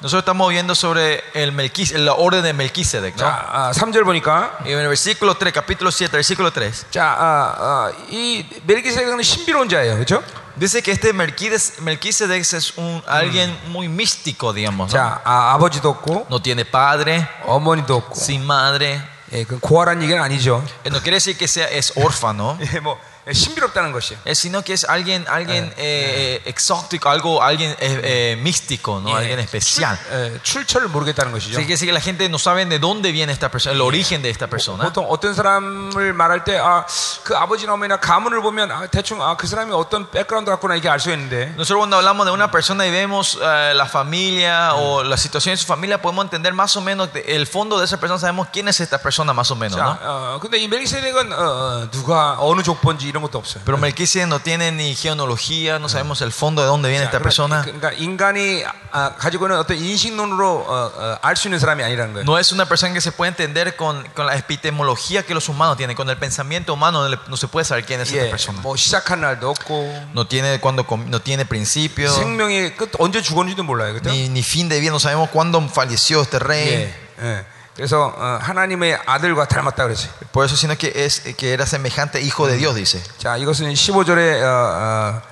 Nosotros estamos viendo sobre el Melquis- la orden de Melquisedec, ¿no? 자, 아, 3절 보니까 Y en el versículo 3, capítulo 7, versículo 3, 자, 아, 아, 이 멜기세덱은 신비로운 자예요. 그렇죠? dice que este Melquides- Melquisedec es un, alguien muy místico, digamos. ¿no? 자, 아, 아버지도 없고 No tiene padre, 어머니도 없고. sin madre. 예, 그 고아란 얘기는 아니죠. Eh, No quiere decir que sea, es órfano, 예, 뭐 예, 신비롭다는 것이에요. eh, sino que es alguien, alguien eh, eh, exótico, algo, alguien eh, eh, místico, ¿no? Alguien especial. 출, 예, 출처를 모르겠다는 것이죠. Así que decir que la gente no sabe de dónde viene esta persona, el origen de esta persona. 보통 어떤 사람을 말할 때, 아, 그 아버지나 어머니나 가문을 보면 아, 대충 아, 그 사람이 어떤 백그라운드 갖고나 이게 알 수 있는데, Nosotros cuando hablamos de una persona y vemos eh, la familia o la situación de su familia, podemos entender más o menos de- el fondo de esa persona, sabemos quién es esta persona más o menos, 자, ¿no? 어, 근데 이 멜기세덱은 어, 어, 누가 어느 족보인지 이런 것도 없어요. Pero Melquisedec no tiene ni genealogía, no sabemos el fondo de dónde viene esta 그러니까, persona. 그러니까 인간이 아, 가지고 있는 어떤 인식론으로 어, 알 수 있는 사람이 아니라는 거예요. No es una persona que se puede entender con, con la epistemología que los humanos tienen, con el pensamiento humano no, le- no se puede saber quién es esta 예, persona. 뭐 시작한 날도 없고 No tiene cuando com- no tiene principio, 생명의 끝 언제 죽었는지도 몰라요, 그렇죠? ni, ni fin de vida, no sabemos cuándo falleció este rey. 예, 예. 그래서 어, 하나님의 아들과 닮았다 그랬지. Por eso, sino que es que era semejante hijo de Dios, dice. 자, 이것은 15절에 어, 어, 어,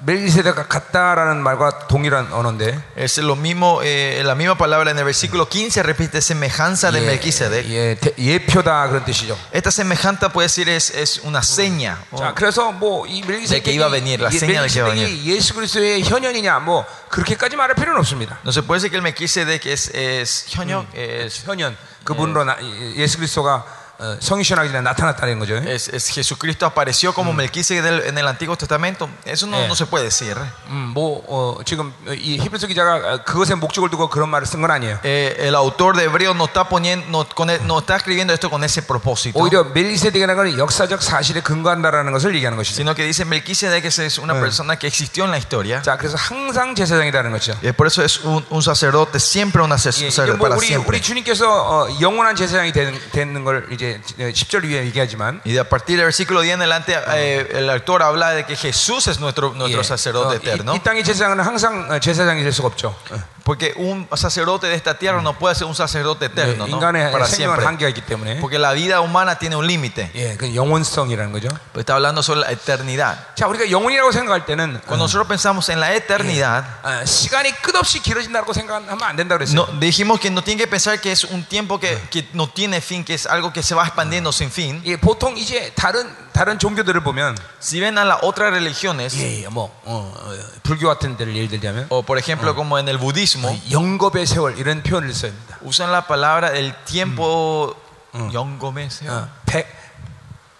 멜기세덱과 같다라는 말과 동일한 언어인데. Es lo mismo, eh, la misma palabra en el versículo 15 repite semejanza de 예, Melquisedec. 예, 대- 예표다 그런 뜻이죠. Esta semejanza puede decir es, es una seña. 자, 그래서 뭐 이 De que iba a venir, la 멜기세덱이 señal de que iba a 멜기세덱이 예수 그리스도의 현현이냐 뭐 그렇게까지 말할 필요는 없습니다. No se puede decir que el Melquisedec es, es, 현역, es, 현현 그분으로 나, 예수 그리스도가 어, 성육신하기 전에 나타났다는 거죠. es, es Jesucristo apareció como Melquisedec del- en el Antiguo Testamento. Eso no, Eh. no se puede decir. 음, 뭐 어, 지금 이 히브리서 기자가 어, 그것에 목적을 두고 그런 말을 쓴 건 아니에요. Eh, el autor de Hebreo no está, poniendo, no, con el- no está escribiendo esto con ese propósito. 오히려 멜기세덱이라는 건 역사적 사실에 근거한다라는 것을 얘기하는 것이죠. Sino que dice Melquisedec que es una persona que existió en la historia. 자, 그래서 항상 제사장이라는 것이죠. Eh, por eso es un, un sacerdote, siempre un 예, sacerdote 이게 뭐 para 우리 siempre. 우리 주님께서 어, 영원한 제사장이 되는, 되는 걸 이제 10절 위에 얘기하지만 Y a partir del versículo 10 en adelante, eh, el autor habla de que Jesús es nuestro, nuestro 예, sacerdote 어, eterno. 이, 이 땅의 제사장은 항상 어, 제사장이 될 수가 없죠. 어, Porque un sacerdote de esta tierra no puede ser un sacerdote 예, eterno, ¿no? 인간의 Para 생명은 siempre. 한계가 있기 때문에 Porque la vida humana tiene un límite. 예, 그 영원성이라는 거죠. Pues está hablando sobre la eternidad. 자, 우리가 영원이라고 생각할 때는 Cuando nosotros pensamos en la eternidad, 어, 시간이 끝없이 길어진다고 생각하면 안 된다 그랬어요. no, dijimos que no tiene que pensar que es un tiempo que, que no tiene fin, que es algo que se va expandiendo sin fin. 예, 보통 이제 다른 다른 종교들을 보면 Si ven a las otras religiones, 예, 뭐 어, 어, 불교 같은 데를 예를 들자면 o por ejemplo como en el budismo, 영겁의 세월 이런 표현을 씁니다. usan la palabra el tiempo 영검의 세월. 어, 백,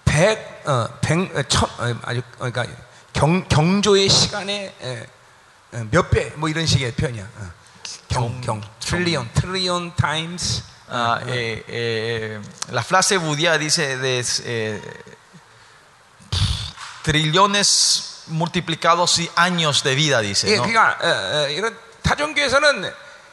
백, 어, 백, 어, 천, 어, 아주 어, 그러니까 경, 경조의 시간의 에, 어, 몇 배, 뭐 이런 식의 표현이야. 어. 경, 경, 트릴리온, 트릴리온 타임스. Ah, eh, eh, la frase budía dice de eh, trillones multiplicados y años de vida, dice. 예, ¿no? 그러니까 어, 어, 이런 타종교에서는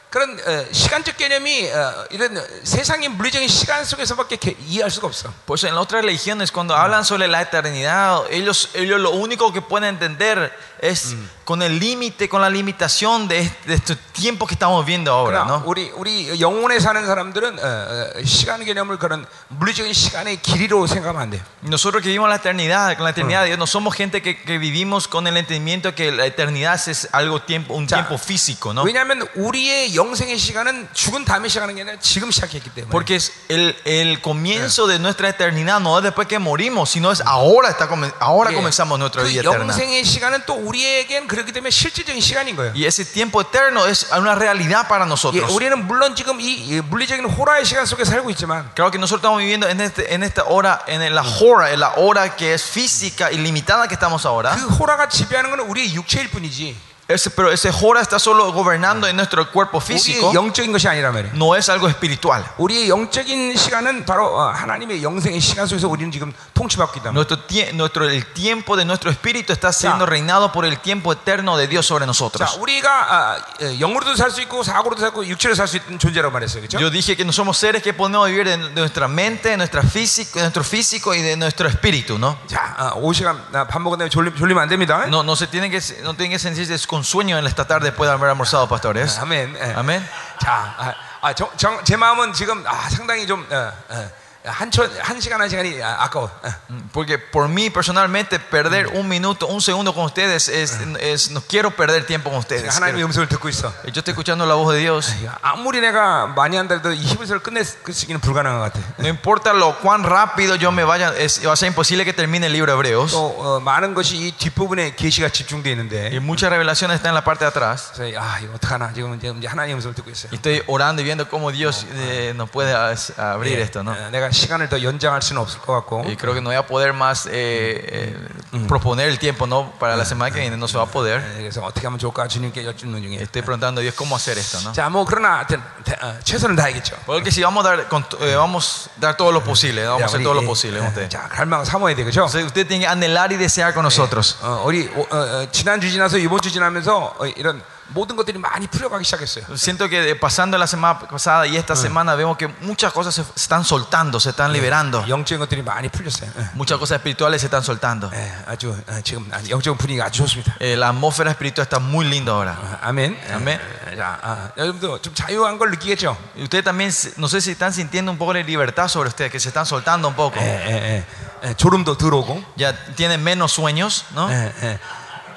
그런 어, 시간적 개념이 어, 이런 세상의 물리적인 시간 속에서밖에 개- 이해할 수가 없어. Por eso en otras religiones cuando hablan sobre la eternidad, ellos, ellos lo único que pueden entender es con el límite, con la limitación de este, de este tiempo que estamos viendo ahora, 그러나 ¿no? 우리 우리 영혼에 사는 사람들은 어, 어, 시간 개념을 그런 물리적인 시간의 길이로 생각하면 안 돼. Nosotros que vivimos la eternidad, con la eternidad de Dios, no somos gente que, que vivimos con el entendimiento que la eternidad es algo tiempo, un 자, tiempo físico, ¿no? 왜냐하면 우리의 영생의 시간은 죽은 다음에 시작하는 게 아니라 지금 시작했기 때문에. Porque es el, el comienzo de nuestra eternidad no es después que morimos, sino es ahora, está, come- ahora 예, comenzamos nuestra vida 그 eterna. 영생의 시간은 또 우리에겐 그렇기 때문에 실질적인 시간인 거예요. Y ese tiempo eterno es una realidad para 예, nosotros. 우리는 물론 지금 이, 이 물리적인 호라의 시간 속에 살고 있지만 Claro que nosotros estamos viviendo en, este, en esta hora, en la hora, en la hora que es física y limitada que estamos ahora. 그 호라가 지배하는 건 우리의 육체일 뿐이지 Ese, pero ese hora está solo gobernando en nuestro cuerpo físico, 우리의 영적인 것이 아니란 말이에요. no es algo espiritual. 우리의 영적인 시간은 바로 어, 하나님의 영생의 시간 속에서 우리는 지금 통치받고 있다. Nuestro, tie- nuestro, el tiempo de nuestro espíritu está siendo reinado por el tiempo eterno de Dios sobre 자, nosotros. 우리가 아, 어, 영으로도 살 수 있고 사고로도 살고 육체로 살 수 있는 존재라고 말했어요. 그렇죠? Yo dije que no somos seres que podemos vivir de, de nuestra mente, de, nuestra físico, de nuestro físico y de nuestro espíritu, ¿no? 자, 아, 5시간 밥 먹은 다음에 졸리, 졸리면 안 됩니다. No, no se tienen que, no tienen que sentirse con con sueño en esta tarde después de haber almorzado, pastores. 아멘. 예. Amén. 자, 아, 아, 정, 정, 제 마음은 지금 아, 상당히 좀 어, 어, 한, 초, 한 시간 한 시간이 아, 아까워. 어. Porque por mí personalmente perder un minuto, un segundo con ustedes es, es- no quiero perder tiempo con ustedes. 하나님의 Quiero- 음성을 듣고 있어. Yo estoy escuchando la voz de Dios. 아무리 내가 많이 한다 해도 이 히브리서를 끝내기는 불가능한 것 같아. No importa lo cuán rápido yo me vaya, es, va a ser imposible que termine el libro de Hebreos. 또 어, 많은 것이 이 뒷부분에 계시가 집중되어 있는데 Y muchas revelaciones están en la parte de atrás. 그래서 아 이거 어떡하나 지금 이제 이제 하나님의 음성을 듣고 있어요. Y estoy orando y viendo cómo Dios eh, nos puede as- abrir 예, esto, ¿no? 어, 내가 시간을 더 연장할 수는 없을 것 같고 Y creo que no voy a poder más eh, eh, proponer el tiempo, ¿no? Para la semana que viene no se va a poder. 예, 그래서 어떻게 하면 좋을까 주님께 여쭙는 중에. Estoy preguntando a Dios cómo hacer esto, ¿no? 자, 뭐 그러나 하여튼 대- 어, 최선을 다하겠죠. Porque si vamos a dar, con- eh, vamos a dar todo lo posible, vamos a 야, hacer 우리, todo lo 예, posible. con usted. 자, 갈망 삼아야 돼, 그렇죠? Entonces, usted tiene que anhelar y desear con nosotros. 어, 우리 어, 어, 지난 주 지나서 이번 주 지나면서 어, 이런 모든 것들이 많이 풀려가기 시작했어요. Siento que eh, pasando la semana pasada y esta semana vemos que muchas cosas se están soltando, se están liberando. 영적인 것들이 많이 풀렸어요. 예, Muchas cosas espirituales se están soltando. 예, 아주 어, 지금 아주 영적인 분위기가 아주 좋습니다. Eh, la atmósfera espiritual está muy linda ahora. 어, 아멘. 아멘. 예, 자, 아, 여러분도 좀 자유한 걸 느끼겠죠? Y ustedes también, se- no sé si están sintiendo un poco de libertad sobre ustedes, que se están soltando un poco. 예, 예, 예. 예, 졸음도 들어오고. Ya tienen menos sueños, ¿no? 예, 예.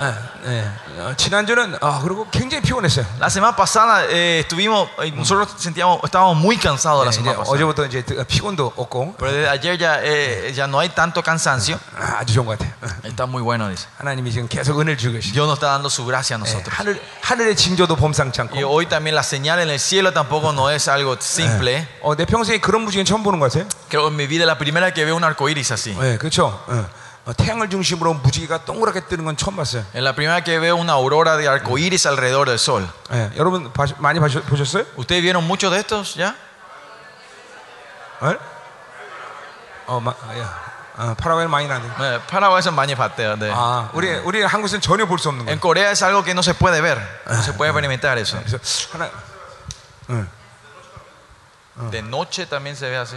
예, 예. 어, 지난주는 아, 그리고 굉장히 피곤했어요. La semana pasada eh, estuvimos, eh, nosotros sentíamos, estábamos muy cansados la 예, 이제 semana pasada. 어제부터 이제 드- 피곤도 없고 Pero desde ayer ya, eh, ya no hay tanto cansancio. 아, 아주 좋은 것 같아요. 어, Está muy bueno, dice. 하나님이 지금 계속 은혜를 주고 계시죠. Dios nos está dando su gracia a 예, nosotros. 하늘 하늘의 징조도 범상치 않고. Y hoy también la señal en el cielo tampoco no es algo simple. 어, 내 평생에 그런 무지개 처음 보는 거 같아요. Creo que en mi vida es la primera que veo un arco iris así. 예, 그렇죠. 어, 어, 태양을 중심으로 무지개가 동그랗게 뜨는 건 처음 봤어요. Es la primera que veo una aurora de arco iris alrededor del sol. 예, 여러분 봐- 많이 봐셔- 보셨어요? ¿Ustedes vieron muchos de estos ya? 어, 어, 마, 아, 야. 어, 파라과이는 많이. Eh, Paraguay son 많이 봤대요. 네. 아, 우리 우리 한국에서는 전혀 볼 수 없는 En 거예요. Corea es algo que no se puede ver. No se puede experimentar eso. 그래서 하나, 응. De noche también se ve así.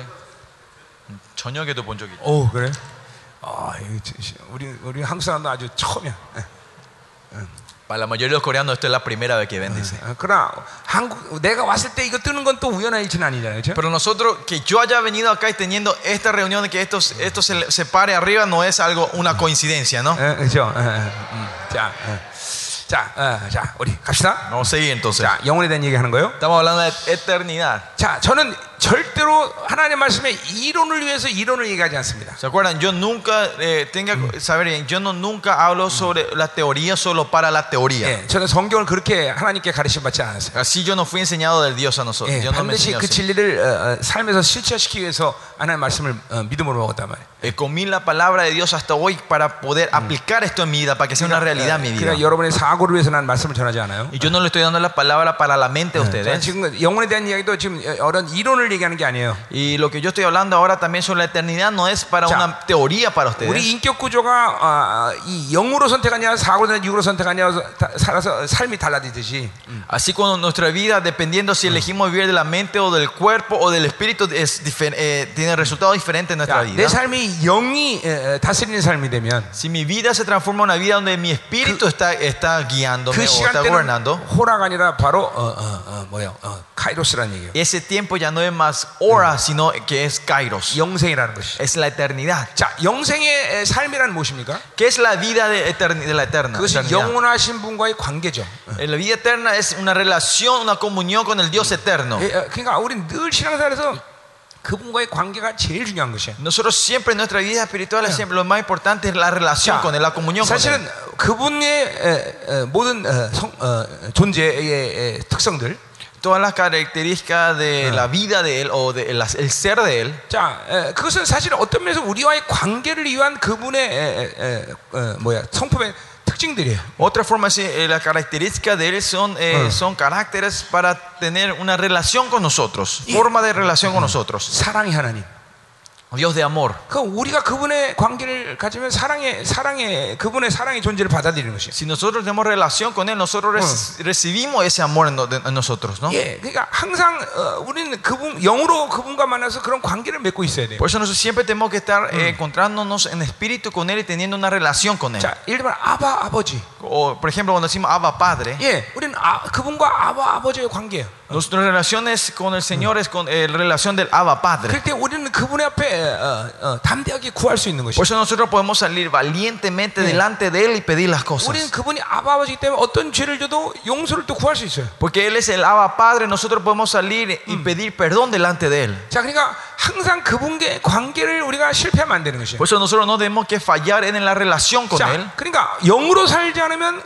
저녁에도 본 적이 있죠. 오 그래? 아, 이거 진짜- 우리 우리 한국 사람도 아주 처음이야. 예. Para la mayoría de los coreanos esto es la primera vez que ven, dice. 어, 그러나 한국 내가 왔을 때 이거 뜨는 건 또 우연한 일치는 아니잖아요, 그렇죠? Pero nosotros, que yo haya venido acá y teniendo esta reunión de que esto, esto se, se pare arriba no es algo, una coincidencia, ¿no? 예, 그렇죠. 예, 예, 음. 자, 예. 자, 어, 자, 우리 갑시다. Vamos a seguir entonces. 자, 영혼에 대한 얘기하는 거예요. Estamos hablando de eternidad. 자, 저는 절대로 하나님의 말씀에 이론을 위해서 이론을 얘기하지 않습니다. ¿Se acuerdan? Yo nunca, eh, tenga que saber bien, yo no, nunca hablo sobre la teoría solo para la teoría. 예, 저는 성경을 그렇게 하나님께 가르침 받지 않았어요. Así yo no fui enseñado del Dios a nosotros. 예, Yo no me 반드시 enseñó 그 así. 진리를 어, 어, 삶에서 실체화시키기 위해서 하나님의 말씀을 어, 믿음으로 먹었단 말이에요. Eh, comí la palabra de Dios hasta hoy para poder aplicar esto en mi vida, para que sea una realidad en mi vida. 그러니까 여러분의 사고를 위해서 난 말씀을 전하지 않아요. Y yo no le estoy dando la palabra para la mente a 자, ustedes. 지금 영혼에 대한 이야기도 지금 어떤 이론을 얘기하는 게 아니에요. Y lo que yo estoy hablando ahora también sobre la eternidad no es para 자, una teoría para ustedes. 우리 인격 구조가 아, 이 영으로 선택하냐 사고로 선택하냐 육으로 선택하냐 다- 살아서 삶이 달라지듯이 Así como nuestra vida, dependiendo si elegimos vivir de la mente o del cuerpo o del espíritu, es difer- eh, tiene resultados diferentes en nuestra 자, 내 vida. 삶이 영이 에, 에, 다스리는 삶이 되면 Si mi vida se transforma en una vida donde mi espíritu está, está guiándome 그 o está 시간대는 gobernando, 호라가 아니라 바로 어, 어, 어, 뭐야 어, 카이로스라는 얘기예요. ese tiempo ya no es más hora, sino que es kairos. 영생이라는 것이. Es la eternidad. 자, 영생의 에, 삶이란 무엇입니까? ¿Qué es la vida de, eterni- de la eterna? 그것이 eternidad? 영원하신 분과의 관계죠. Eh, La vida eterna es una relación, una comunión con el Dios eterno. 예, 어, 그러니까 우리는 늘 신앙생활에서 그분과의 관계가 제일 중요한 것이에요. Nosotros siempre en nuestra vida espiritual es siempre lo más importante es la relación con él, la comunión con él. 사실은 그분의 에, 에, 모든 어, 성, 어, 존재의 에, 특성들 Todas las características de la vida de él o del el ser de él, 자, 에, 그것은 사실 어떤 면에서 우리와의 관계를 위한 그분의 에, 에, 에, 어, 뭐야 성품의 특징들이에요. otra forma es eh, las características de él son, eh, Ah. son caracteres para tener una relación con nosotros, forma de relación con nosotros. 사랑의 하나님, Dios de amor. 그 우리가 그분의 관계를 가지면 사랑의 사랑의 그분의 사랑의 존재를 받아들이는 것이에요. Si nosotros tenemos relación con Él, nosotros rec- recibimos ese amor en, no- en nosotros, ¿no? 예, 그러니까 항상 어, 우리는 그분 영으로 그분과 만나서 그런 관계를 맺고 있어야 돼요. Por eso nosotros siempre tenemos que estar eh, encontrándonos en espíritu con Él y teniendo una relación con Él. 자, 예를 들면 아바 아버지. O, por ejemplo, cuando decimos Abba Padre, 예, 우리는 아, 그분과 아바 아버지의 관계예요. nuestra relación es con el Señor es con eh, la relación del Abba Padre. 그럴 때 우리는 그분의 앞에 어, 어, 담대하게 구할 수 있는 것이죠. Por eso nosotros podemos salir valientemente delante de Él y pedir las 우리는 cosas. 그분이 아바 아버지이기 때문에 어떤 죄를 져도 용서를 또 구할 수 있어요. Porque Él es el Abba Padre, nosotros podemos salir y pedir perdón delante de Él. 자, 그러니까 항상 그분과의 관계를 우리가 실패하면 안 되는 것이에요. Por eso nosotros no tenemos que fallar en la relación con Él. 자, 그러니까 영으로 살지 않으면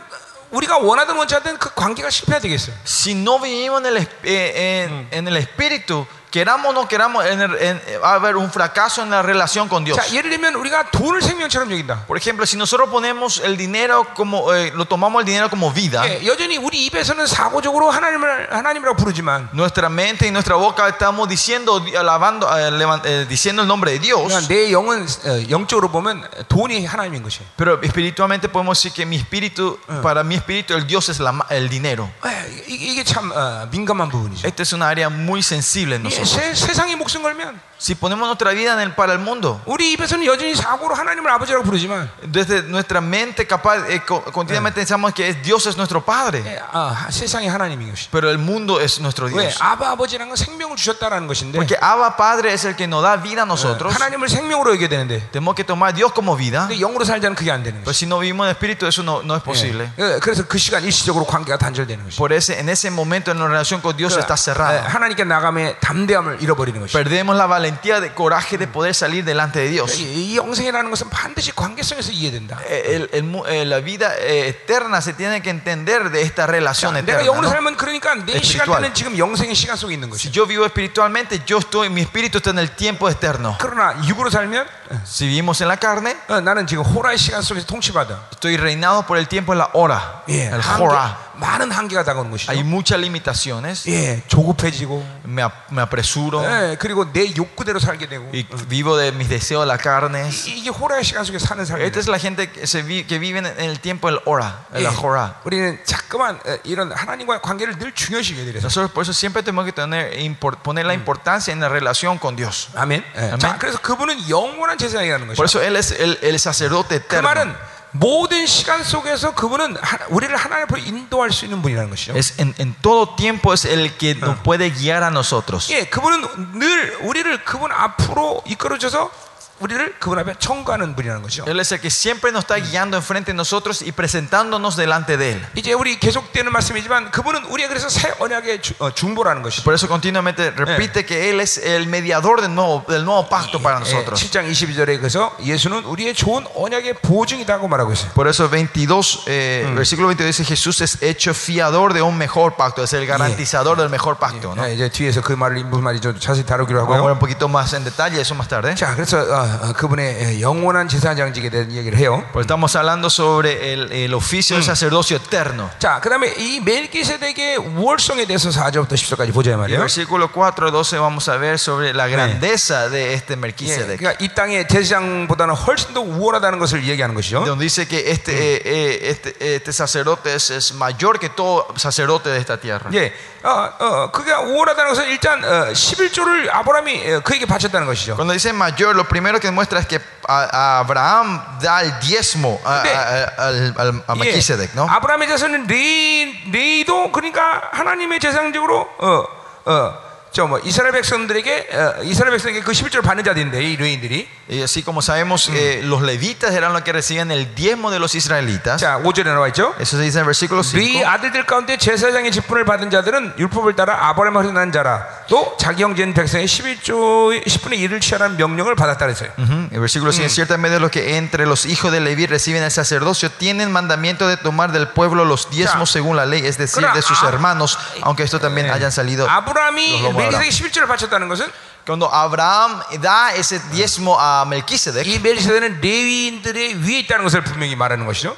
우리가 원하든 원치 않든 그 관계가 실패가 되겠어요. Si no vivimos en el, eh, en, en el espíritu, queramos o no queramos, en el- en- va a haber un fracaso en la relación con Dios. 자, 예를 들면 우리가 돈을 생명처럼 여긴다. Por ejemplo, si nosotros ponemos el dinero como, eh, lo tomamos el dinero como vida, 예, 여전히 우리 입에서는 사고적으로 하나님을 하나님이라고 부르지만 nuestra mente y nuestra boca estamos diciendo, alabando, eh, levan- eh, diciendo el nombre de Dios, 그러니까 내 영은 어, 영적으로 보면 돈이 하나님인 것이에요. pero espiritualmente podemos decir que mi espíritu, para mi espíritu, el Dios es la ma- el dinero. 예, 이- 이게 참 어, 민감한 부분이죠. Esta es una área muy sensible en 예, nosotros. 세, 세상에 목숨 걸면 Si ponemos nuestra vida en el, para el mundo, 우리 입에서는 여전히 사고로 하나님을 아버지라고 부르지만 desde nuestra mente capaz, eh, co- continuamente pensamos que es- Dios es nuestro Padre, 예, 아, 세상이 하나님인 것이. pero el mundo es nuestro 왜 Dios. 아바 아버지라는 건 생명을 주셨다라는 것인데 Porque Abba Padre es el que nos da vida a nosotros. 하나님을 생명으로 여겨야 되는데 Tenemos que tomar a Dios como vida. 근데 영으로 살자는 그게 안 되는 Pero 것이. si no vivimos en espíritu, eso no, no es posible. 예, 그래서 그 시간 일시적으로 관계가 단절되는 것이. Por ese, en ese momento en la relación con Dios está 예, cerrada. 하나님께 나감의 담대함을 잃어버리는 것이. Perdemos la valentía, de coraje de poder salir delante de Dios. 이, 이 영생이라는 것은 반드시 관계성에서 이해된다. Eh, el- el mu- eh, la vida eh, eterna se tiene que entender de esta relación 자, eterna. 내가 영으로 ¿no? 살면 그러니까 내 Espiritual. 시간대는 지금 영생의 시간 속에 있는 Si 것이. yo vivo espiritualmente, yo estoy, mi espíritu está en el tiempo eterno. 그러나 육으로 살면 Si vivimos en la carne, 어, 나는 지금 호라의 시간 속에서 통치받아. estoy reinado por el tiempo en la hora, 예, el 한계, hora. 많은 한계가 다가오는 것이죠. Hay muchas limitaciones. 예, 조급해지고, Me, ap- me apresuro 예, 그리고 내 욕구대로 살게 되고. y vivo de mis deseos de la carne. 이- 이게 호라의 시간 속에 사는 Esta 삶이에요. es la gente que, se vi- que vive en el tiempo del hora, en 예, la hora. 우리는 자꾸만 어, 이런 하나님과의 관계를 늘 중요시 여겨야 돼요. Nosotros por eso siempre tenemos que tener, impor- poner la importancia en la relación con Dios. 아멘. 예. 아멘. 자, 그래서 그분은 영원한 제사장이라는 Por 것이죠. eso Él es el, el sacerdote 그 eterno. 말은 모든 시간 속에서 그분은 하- 우리를 하나님 앞으로 인도할 수 있는 분이라는 것이죠. Es en, en todo tiempo es el que nos puede guiar a nosotros. 예, 그분은 늘 우리를 그분 앞으로 이끌어줘서 우리를 그분 앞에 청구하는 분이라는 것이죠. Él es el que siempre nos está guiando enfrente de nosotros y presentándonos delante de Él. 이제 우리 계속되는 말씀이지만 그분은 우리가 그래서 새 언약의 주- 어, 중보라는 것이죠. Por eso continuamente repite que Él es el mediador del nuevo, del nuevo pacto para 예, nosotros. 7장 22절에 그래서 예수는 우리의 좋은 언약의 보증이라고 말하고 있어요. Por eso 22, eh, versículo 22 dice Jesús es hecho fiador de un mejor pacto, es el garantizador del mejor pacto. ¿no? 예, 이제 뒤에서 그 말을 무슨 말이 좀 자세히 다루기로 Vamos a ver 하고요. un poquito más en detalle eso más tarde. 자, 그래서 어, 어, 그분의 예, 영원한 제사장직에 대한 얘기를 해요. Pues estamos hablando sobre el, el oficio del sacerdocio eterno. 자, 그다음에 이 멜기세덱의 우월성에 대해서 4절부터 10절까지 보자 Y 말이에요. versículo 4, 12 vamos a ver sobre la grandeza de este 예, Melquisedec. 그러니까 이 땅의 제사장보다는 훨씬 더 우월하다는 것을 얘기하는 것이죠. Donde dice que este, eh, eh, este, este sacerdote es, es mayor que todo sacerdote de esta tierra. 예, 어, 어, 그게 우월하다는 것은 일단 어, 11조를 아브라함이 어, 그에게 바쳤다는 것이죠. Cuando dice mayor, lo primero que muestra es que a, a Abraham da el diezmo a, 네. a- a- al- al- a Melquisedec, ¿no? 아브라함의 자손은 레이, 레이도 그러니까 하나님의 제상적으로 어, 어, 저 뭐 이스라엘 백성들에게 어, 이스라엘 백성에게 그 11조를 받는 자들인데 이 레인들이 Y así como sabemos, eh, los levitas eran los que recibían el diezmo de los israelitas. 자 5절에 나와 있죠. Eso se dice en el versículo 네 5. 아들들 가운데 제사장의 직분을 받은 자들은 율법을 따라 아브라함을 난 자라 또 자기 형제인 백성의 11조 10분의 1을 취하라는 명령을 받았다 그랬어요. Ujú. El versículo 5 ciertamente los que entre los hijos de Leví reciben el sacerdocio tienen mandamiento de tomar del pueblo los diezmos Ya. según la ley, es decir, Kora, de sus ah, hermanos, aunque esto también hayan salido. 아브라함이 los lomos de Abraham. 멜기세덱 11조를 바쳤다는 것은 Cuando Abraham da ese diezmo a Melquisedec, 이 멜기세덱은 레위인들의 위에 있다는 것을 분명히 말하는 것이죠.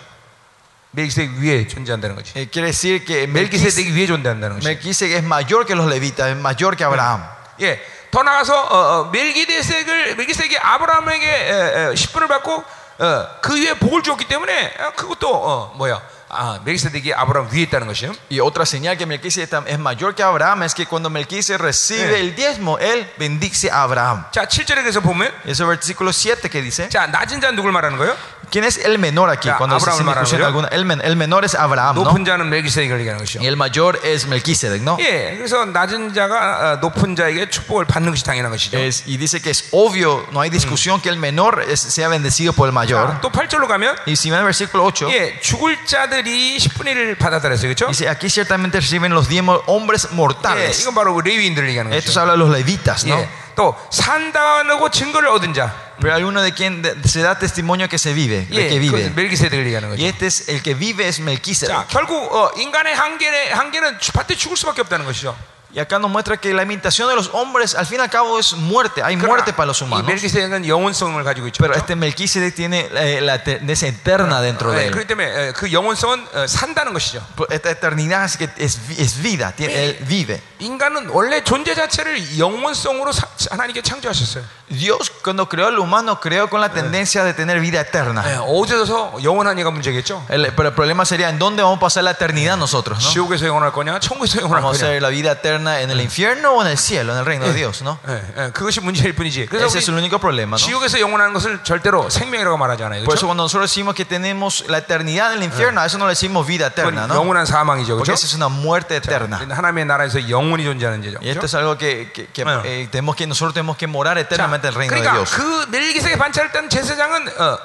멜기세덱 위에 존재한다는 거지. quiere decir que Melquisedec, 위에 존재한다는 것이. Melquisedec es mayor que los levitas, es mayor que Abraham. 예, 더 나가서 어, 어, 멜기세덱을 멜기세덱이 아브라함에게 에, 에, 10분을 받고 어, 그 위에 복을 주었기 때문에 어, 그것도 어, 뭐야? 아, 멜기세덱이 아브라함 위에 있다는 것이요. Y otra señal que Melquisedec es mayor que Abraham es que cuando Melquisedec recibe Eh. el diezmo, él bendice a Abraham. 자, 7절에 그래서 보면 Ese versículo 7 que dice, 자, 낮은 자는 누굴 말하는 거예요? ¿quién es el menor aquí? Ya, Cuando se Abraham hace 말하는 discusión 거죠? alguna, el, men- el menor es Abraham, ¿no? 높은 자는 멜기세덱을 얘기하는 것이요. Y el mayor es Melquisedec, ¿no? 예, 그래서 낮은 자가 어, 높은 자에게 축복을 받는 것이 당연한 것이죠. Es- y dice que es obvio, no hay discusión que el menor es- sea bendecido por el mayor. 자, 또 8절로 가면 Y si ven el versículo 8, 예, 죽을 자들이 10분의 1을 받았다랬어요. 그렇죠? dice, aquí ciertamente reciben los diezmos hombres 예, mortales. 이건 바로 레위인들을 얘기하는 Esto se 것이죠. habla de los levitas, ¿no? 예, 또 산다고 증거를 얻은 자. Pero hay uno de quien de- se da testimonio que se vive, de 예, que 그 vive. 멜기세덱을 얘기하는 Y 거죠. este es el que vive es Melquisedec. 자, 결국 어, 인간의 한계는 한계는 밭에 죽을 수밖에 없다는 것이죠. Y acá nos muestra que la imitación de los hombres al fin y al cabo es muerte, hay muerte para los 이 humanos. 멜기세덱은 영원성을 가지고 있죠. Pero 그렇죠? este Melquisedec tiene eh, la eternidad eterna dentro de 예, él. 그렇기 때문에 예, 그 영원성은 어, 산다는 것이죠. Esta eternidad es, que es, vi- es vida, tiene- él vive. 인간은 원래 존재 자체를 영원성으로 사- 하나님께 창조하셨어요. Dios cuando creó al humano creó con la tendencia de tener vida eterna. 예, 어디서 영원한 얘가 문제겠죠. El, pero el problema sería en dónde vamos a pasar la eternidad nosotros, ¿no? 지옥에서 영원할 거냐, 천국에서 영원할 Vamos a 거냐. hacer la vida eterna en el infierno o en el cielo, en el reino de Dios, ¿no? 예, 예, 그것이 문제일 뿐이지. 그래서 Ese es el 우리 único problema, ¿no? 지옥에서 영원하는 것을 절대로 생명이라고 말하지 않아요. Por eso 그렇죠? cuando nosotros decimos que tenemos la eternidad en el infierno, a eso no le decimos vida eterna, 그건 ¿no? 영원한 사망이죠. Porque 그렇죠? esa es una muerte eterna. 하나님의 나라에서 영원히 존재하는 죄죠. Y esto 그렇죠? es algo que, que- que, Bueno. eh, tenemos que nosotros tenemos que morar 자, eternamente En el reino de 그러니까 Dios. 그 멜기세의 반차를 딴 제사장은 어,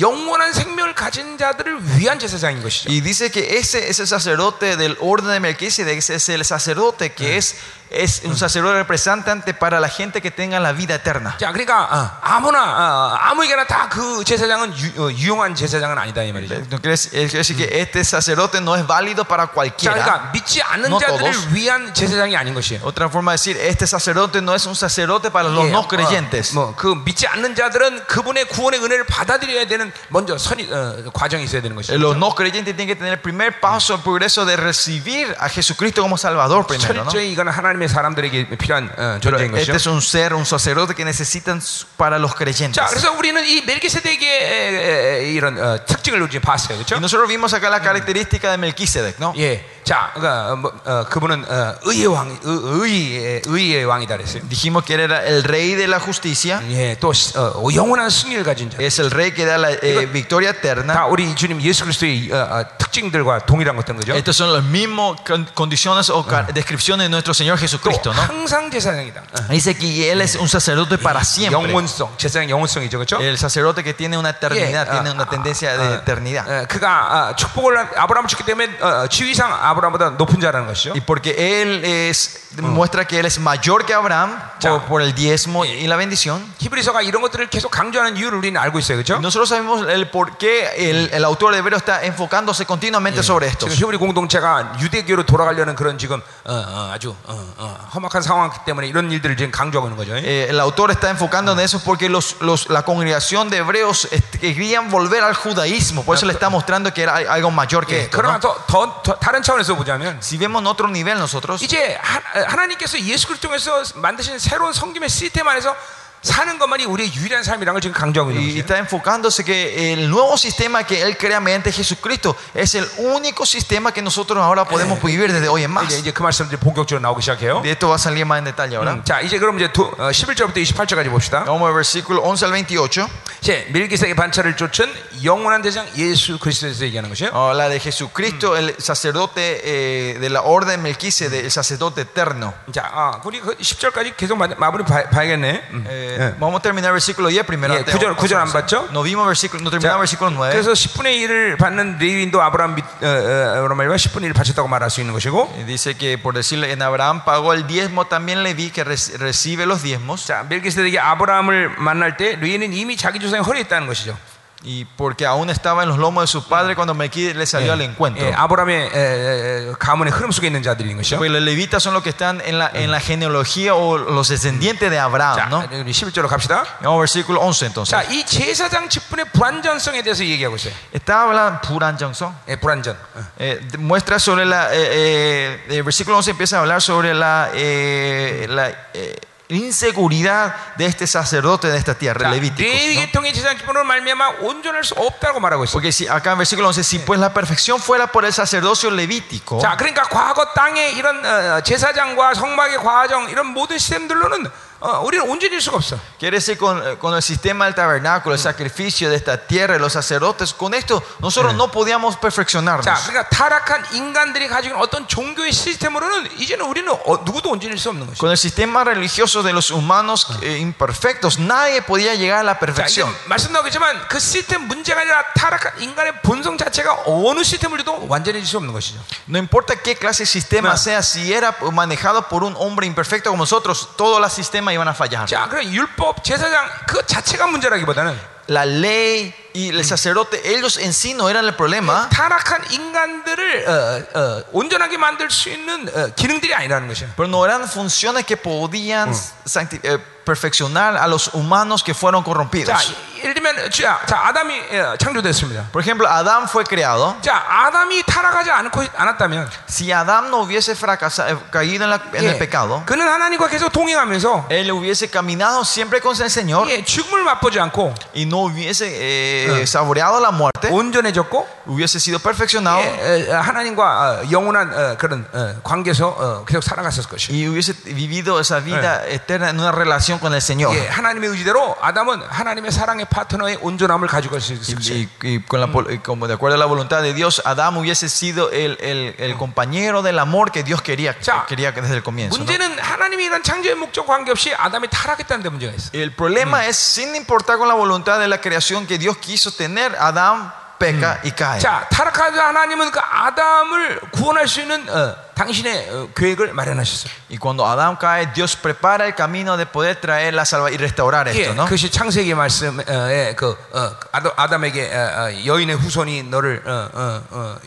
영원한 생명을 가진 자들을 위한 제사장인 것이죠. Y dice que ese, ese sacerdote del orden de Melquisedec es el sacerdote que es, es un sacerdote representante para la gente que tenga la vida eterna. 자, 그러니까 어, 아무나 어, 아무에게나 다 그 제사장은 유, 어, 유용한 제사장은 아니다 이 말이죠. No quiere decir quiere decir que este sacerdote no es válido para 자, cualquiera. 그러니까 믿지 않는 No 자들을 todos. 위한 제사장이 아닌 것이에요. Otra forma de decir, este sacerdote no es un sacerdote para los 예, no 어, creyentes. 뭐그 믿지 않는 자들은 그분의 구원의 은혜를 받아들여야 되는 먼저 선이 어, 과정이 있어야 되는 것이죠. Los no creyentes tienen que tener el primer paso, el progreso de recibir a Jesucristo como Salvador primero. ¿no? 철저히 이거는 하나님의 사람들에게 필요한 어, Pero 존재인 este 것이죠. es un ser, un sacerdote que necesitan para los creyentes. 자, 그래서 우리는 이 멜기세덱의 에, 에, 이런 어, 특징을 우리 봤어요, Y 그렇죠? nosotros vimos acá la característica de Melquisedec, ¿no? 예, 자, 그러니까 어, 뭐, 어, 그분은 어, 의의 왕, 의, 의의, 의의 왕이다 그랬어요. Dijimos que era el rey de la justicia, 예, 또 어, 영원한 승리를 가진 자. es el rey que da la eh, victoria 다 eterna. 우리 주님 예수 그리스도의 어, 어, 특징들과 동일한 것들 그죠? Estas son las mismas con- condiciones o ca- descripciones de nuestro Señor 또 Jesucristo, ¿no? 항상 제사장이다. 어. Dice que Él es un sacerdote para siempre. 영원성, 제사장 영원성이죠, 그렇죠? El sacerdote que tiene una eternidad, 예, tiene 아, una tendencia 아, de 아, eternidad. 어, 그가 어, 축복을 아브라함을 줬기 때문에 어, 지위상 아브라함보다 높은 자라는 것이죠. Y porque Él es, muestra que Él es mayor que Abraham por, por el diezmo y la bendición. 히브리서가 이런 것들을 계속 강조하는 이유를 우리는 알고 있어요, 그렇죠? Nosotros sabemos el por qué el, el autor de Hebreo está enfocándose continuamente sobre esto. 지금 히브리 공동체가 유대교로 돌아가려는 그런 지금 어, 어, 아주 어, 어, 험악한 상황 때문에 이런 일들을 지금 강조하고 있는 거죠. Eh, el autor está enfocando en eso porque los, los- la congregación de hebreos este, querían volver al judaísmo. Por eso le está mostrando que era algo mayor que 예, esto. 그러나 ¿no? 더, 더, 더 다른 차원에서 보자면 Si vemos otro nivel nosotros, 이제 하, 하나님께서 예수 그리스도 통해서 만드신 새로운 성김의 시스템 안에서 사는 것만이 우리의 유일한 삶이라는 걸 지금 강조하고 있는 y 거죠. está enfocándose que el nuevo sistema que Él crea mediante Jesucristo es el único sistema que nosotros ahora podemos vivir desde hoy en más. 이제, 이제 그 말씀들이 본격적으로 나오기 시작해요. De esto va a salir más en detalle ahora. 음, 자, 이제 그럼 이제 도, 어, 11절부터 28절까지 봅시다. Vamos al versículo 11 al 28. 이제 밀기세의 반차를 쫓은 영원한 대장 예수 그리스도에서 얘기하는 것이에요. Habla de Jesucristo, el sacerdote eh, de la orden Melquisedec, el sacerdote eterno. 자, 아, 우리 그 10절까지 계속 마, 마무리 봐, 봐야겠네. 음. Eh, 예. Vamos a terminar el versículo 10 primero. 예, antes- 구절- 구절 안 봤죠? No vimos versículo, no 자, terminamos versículo 9. 그래서 10분의 1을 받는 레위인도 아브라함 믿, 어, 어, 아브라함 말과 10분의 1을 바쳤다고 말할 수 있는 것이고 Eh, Dice que por decirle en Abraham pagó el diezmo, también Leví que re- recibe los diezmos. 자, 멜기세덱이 아브라함을 만날 때 레위는 이미 자기 조상의 허리에 있다는 것이죠. Y porque aún estaba en los lomos de su padre cuando Melquisedec le salió al encuentro. 예, 아브라함의 에, 에, 가문의 흐름 속에 있는 자들인 것이죠. Pues los levitas son los que están en la, en la genealogía o los descendientes de Abraham, 자, ¿no? 우리 11절로 갑시다. Vamos al versículo 11 entonces. 자, 이 제사장 직분의 불완전성에 대해서 얘기하고 있어요. Está hablando Puran Johnson. 예, 불완전. 어. Eh, de- muestra sobre la. eh, eh, el versículo 11 empieza a hablar sobre la. eh, la, eh, inseguridad de este sacerdote de esta tierra, 자, Levítico. 레위 계통의 제사장 기본으로 말미암아 온전할 수 없다고 말하고 있어. Porque si, acá en versículo 11, si pues la perfección fuera por el sacerdocio levítico, 자, 그러니까 과거 땅의 이런 어, 제사장과 성막의 과정 이런 모든 시스템들로는 어, 우리는 온전해질 수가 없어. quiere decir con, eh, con el sistema del tabernáculo, el sacrificio de esta tierra, los sacerdotes, con esto nosotros no podíamos 자, perfeccionarnos. 그러니까 타락한 인간들이 가지고 있는 어떤 종교의 시스템으로는 이제는 우리는 어, 누구도 온전할 수 없는 것이야. Con el sistema religioso de los humanos eh, imperfectos, nadie podía llegar a la 자, 이제 perfección. 말씀나오겠지만 그 시스템 문제가 아니라 타락한 인간의 본성 자체가 어느 시스템을 줘도 완전해질 수 없는 것이죠. No importa qué clase de sistema No. sea, si era manejado por un hombre imperfecto como nosotros, todos los sistemas iban a fallar. 자, 그럼 율법 제사장 그 자체가 문제라기보다는 La ley y el sacerdote, ellos en sí no eran el problema, 타락한 인간들을 어, 어, 온전하게 만들 수 있는 어, 기능들이 아니라는 것이야. pero no eran funciones que podían sancti- eh, perfeccionar a los humanos que fueron 자, corrompidos. 예를 들면 자, 자, 아담이 어, 창조됐습니다. Por ejemplo, Adán fue creado. 자, 아담이 타락하지 않고 않았다면 Si Adán no hubiese fracasado, eh, caído en, la- en el 예, pecado, 그는 하나님과 계속 동행하면서 él hubiese caminado siempre con el Señor 예, 죽음을 맛보지 않고 y no hubiese eh, saboreado la muerte, 온전해졌고 hubiese sido perfeccionado 예, 어, 하나님과 어, 영원한 어, 그런 어, 관계에서 어, 계속 살아갔을 것이요. y hubiese vivido esa vida eterna en una relación con el Señor. 예, 하나님의 의지대로 아담은 하나님의 사랑의 파트너의 온전함을 가지고 갈 수 Y, 있었어요. y- y con la pol- y como de acuerdo a la voluntad de Dios, Adán hubiese sido el, el- el compañero del amor que Dios quería, 자, quería desde el comienzo. ¿no? 문제는 하나님이 이런 창조의 목적 관계없이 아담이 타락했다는 데 문제가 있어. El problema es, sin importar con la voluntad de la creación que Dios quiso tener, Adán peca y cae. 자, 타락하자 하나님은 그 아담을 구원할 수 있는 어, 당신의 어, 계획을 마련하셨어요. Y cuando Adán cae, Dios prepara el camino de poder traer la salva y restaurar 예, esto, ¿no? 그것이 창세기 말씀에 그 어, 아담, 아담에게 어, 어, 여인의 후손이 너를 어, 어, 어,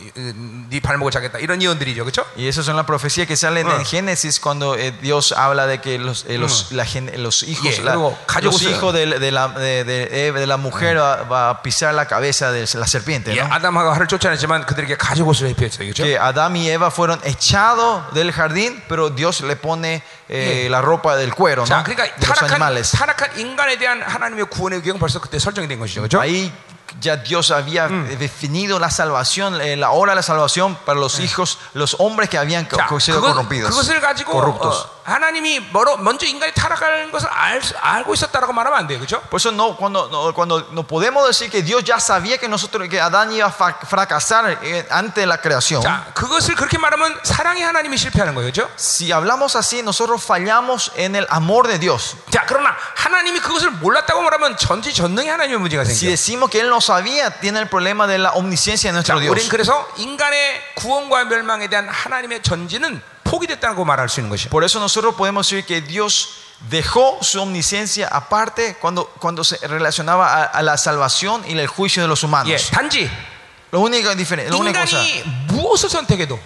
네 발목을 잡겠다 이런 예언들이죠, 그렇죠? Y esas son las profecías que salen en Génesis cuando eh, Dios habla de que los, eh, los, la gen- los hijos, Yeah, la- luego, los 가져오세요. hijos de, de la, de, de Eva, de la mujer va, va a pisar la cabeza de la serpiente, 예, ¿no? 아담하고 하를 쫓아냈지만 그들에게 가죽옷을 입혔어요, 그렇죠? Que Adán y Eva fueron echados del jardín, pero Dios le pone eh, la ropa del cuero, ¿no? 자, 그러니까 De los 타락한, animales. 타락한 인간에 대한 하나님의 구원의 계획은 벌써 그때 설정이 된 것이죠, 그렇죠? Ahí ya Dios había definido la salvación, eh, la hora de la salvación para los hijos, los hombres que habían co- 자, sido 그것, corrompidos, 그것을 가지고 corruptos. 어, 하나님이 멀어, 먼저 인간이 타락하는 것을 알, 알고 있었다라고 말하면 안 돼요, 그렇죠? Por eso no, cuando, no, cuando no podemos decir que Dios ya sabía que nosotros que Adán iba a fa- fracasar eh, antes de la creación. 자, 그것을 그렇게 말하면 사랑의 하나님이 실패하는 거예요, 그렇죠? Si hablamos así, nosotros fallamos en el amor de Dios. 자, 그러나 하나님이 그것을 몰랐다고 말하면 전지 전능의 하나님의 문제가 Si 생겨. decimos que Él no sabía, tiene el problema de la omnisciencia de 자, nuestro 우리는 Dios. 그래서 인간의 구원과 멸망에 대한 하나님의 전지는 포기됐다고 말할 수 있는 것이에요. Por eso nosotros podemos decir que Dios dejó su omnisciencia aparte cuando, cuando se relacionaba a, a la salvación y el juicio de los 예, humanos. 단지 Lo único diferente, la única cosa, 인간이 무엇을 선택해도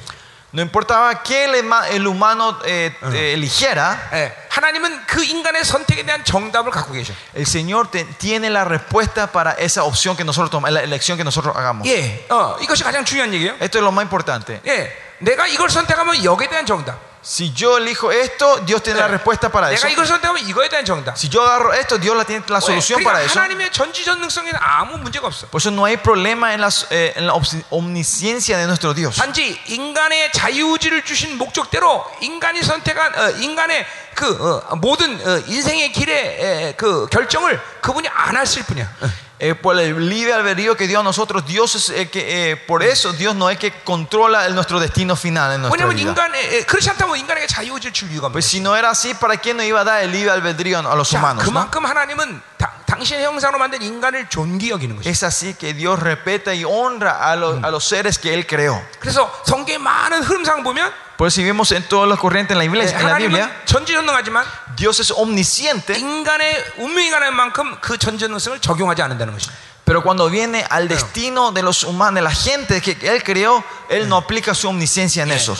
no importaba que el, ema- el humano eh, eh, eligiera, 예, 하나님은 그 인간의 선택에 대한 정답을 갖고 계셔. el Señor te- tiene la respuesta para esa opción que nosotros tomamos, la elección que nosotros hagamos. 예, 어, 이것이 가장 중요한 얘기예요. Esto es lo más importante. 예, 내가 이걸 선택하면 여기에 대한 정답. Si yo elijo esto, Dios tiene la respuesta para eso. 내가 이걸 선택하면 이거에 대한 정답. Si yo agarro esto, Dios la tiene la solución 그러니까 para eso. 하나님의 전지전능성에는 아무 문제가 없어. Por eso no hay problema en, las, eh, en la omnis- omnisciencia de nuestro Dios. 단지 인간의 자유의지를 주신 목적대로 인간이 선택한 어, 인간의 그 어, 모든 어, 인생의 길의 에, 그 결정을 그분이 안 하실 뿐이야. 어. Eh, por el libre albedrío que dio a nosotros, Dios es el que, eh, por eso Dios no es que controla el- nuestro destino final en nuestra 왜냐하면 vida. 인간 에, 그렇지 않다면 인간에게 자유의지를 줄 이유가 없어. Pues si no era así, ¿para quién no iba a dar el libre albedrío a los 자, humanos? no? 그만큼 하나님은 다- 당신의 형상으로 만든 인간을 존귀 여기는 것이죠. Es así que Dios respeta y honra a los, a los seres que Él creó. 그래서 성경의 많은 흐름상 보면 Por eso si vemos en todas las corrientes en la, 에, iglesia, en la Biblia, 전지전능하지만 Dios es omnisciente, 인간의 운명이 가는 만큼 그 전지전능성을 적용하지 않는다는 것이죠. Pero cuando viene al destino de los humanos, de la gente que él creó, él no aplica su omnisciencia en eso.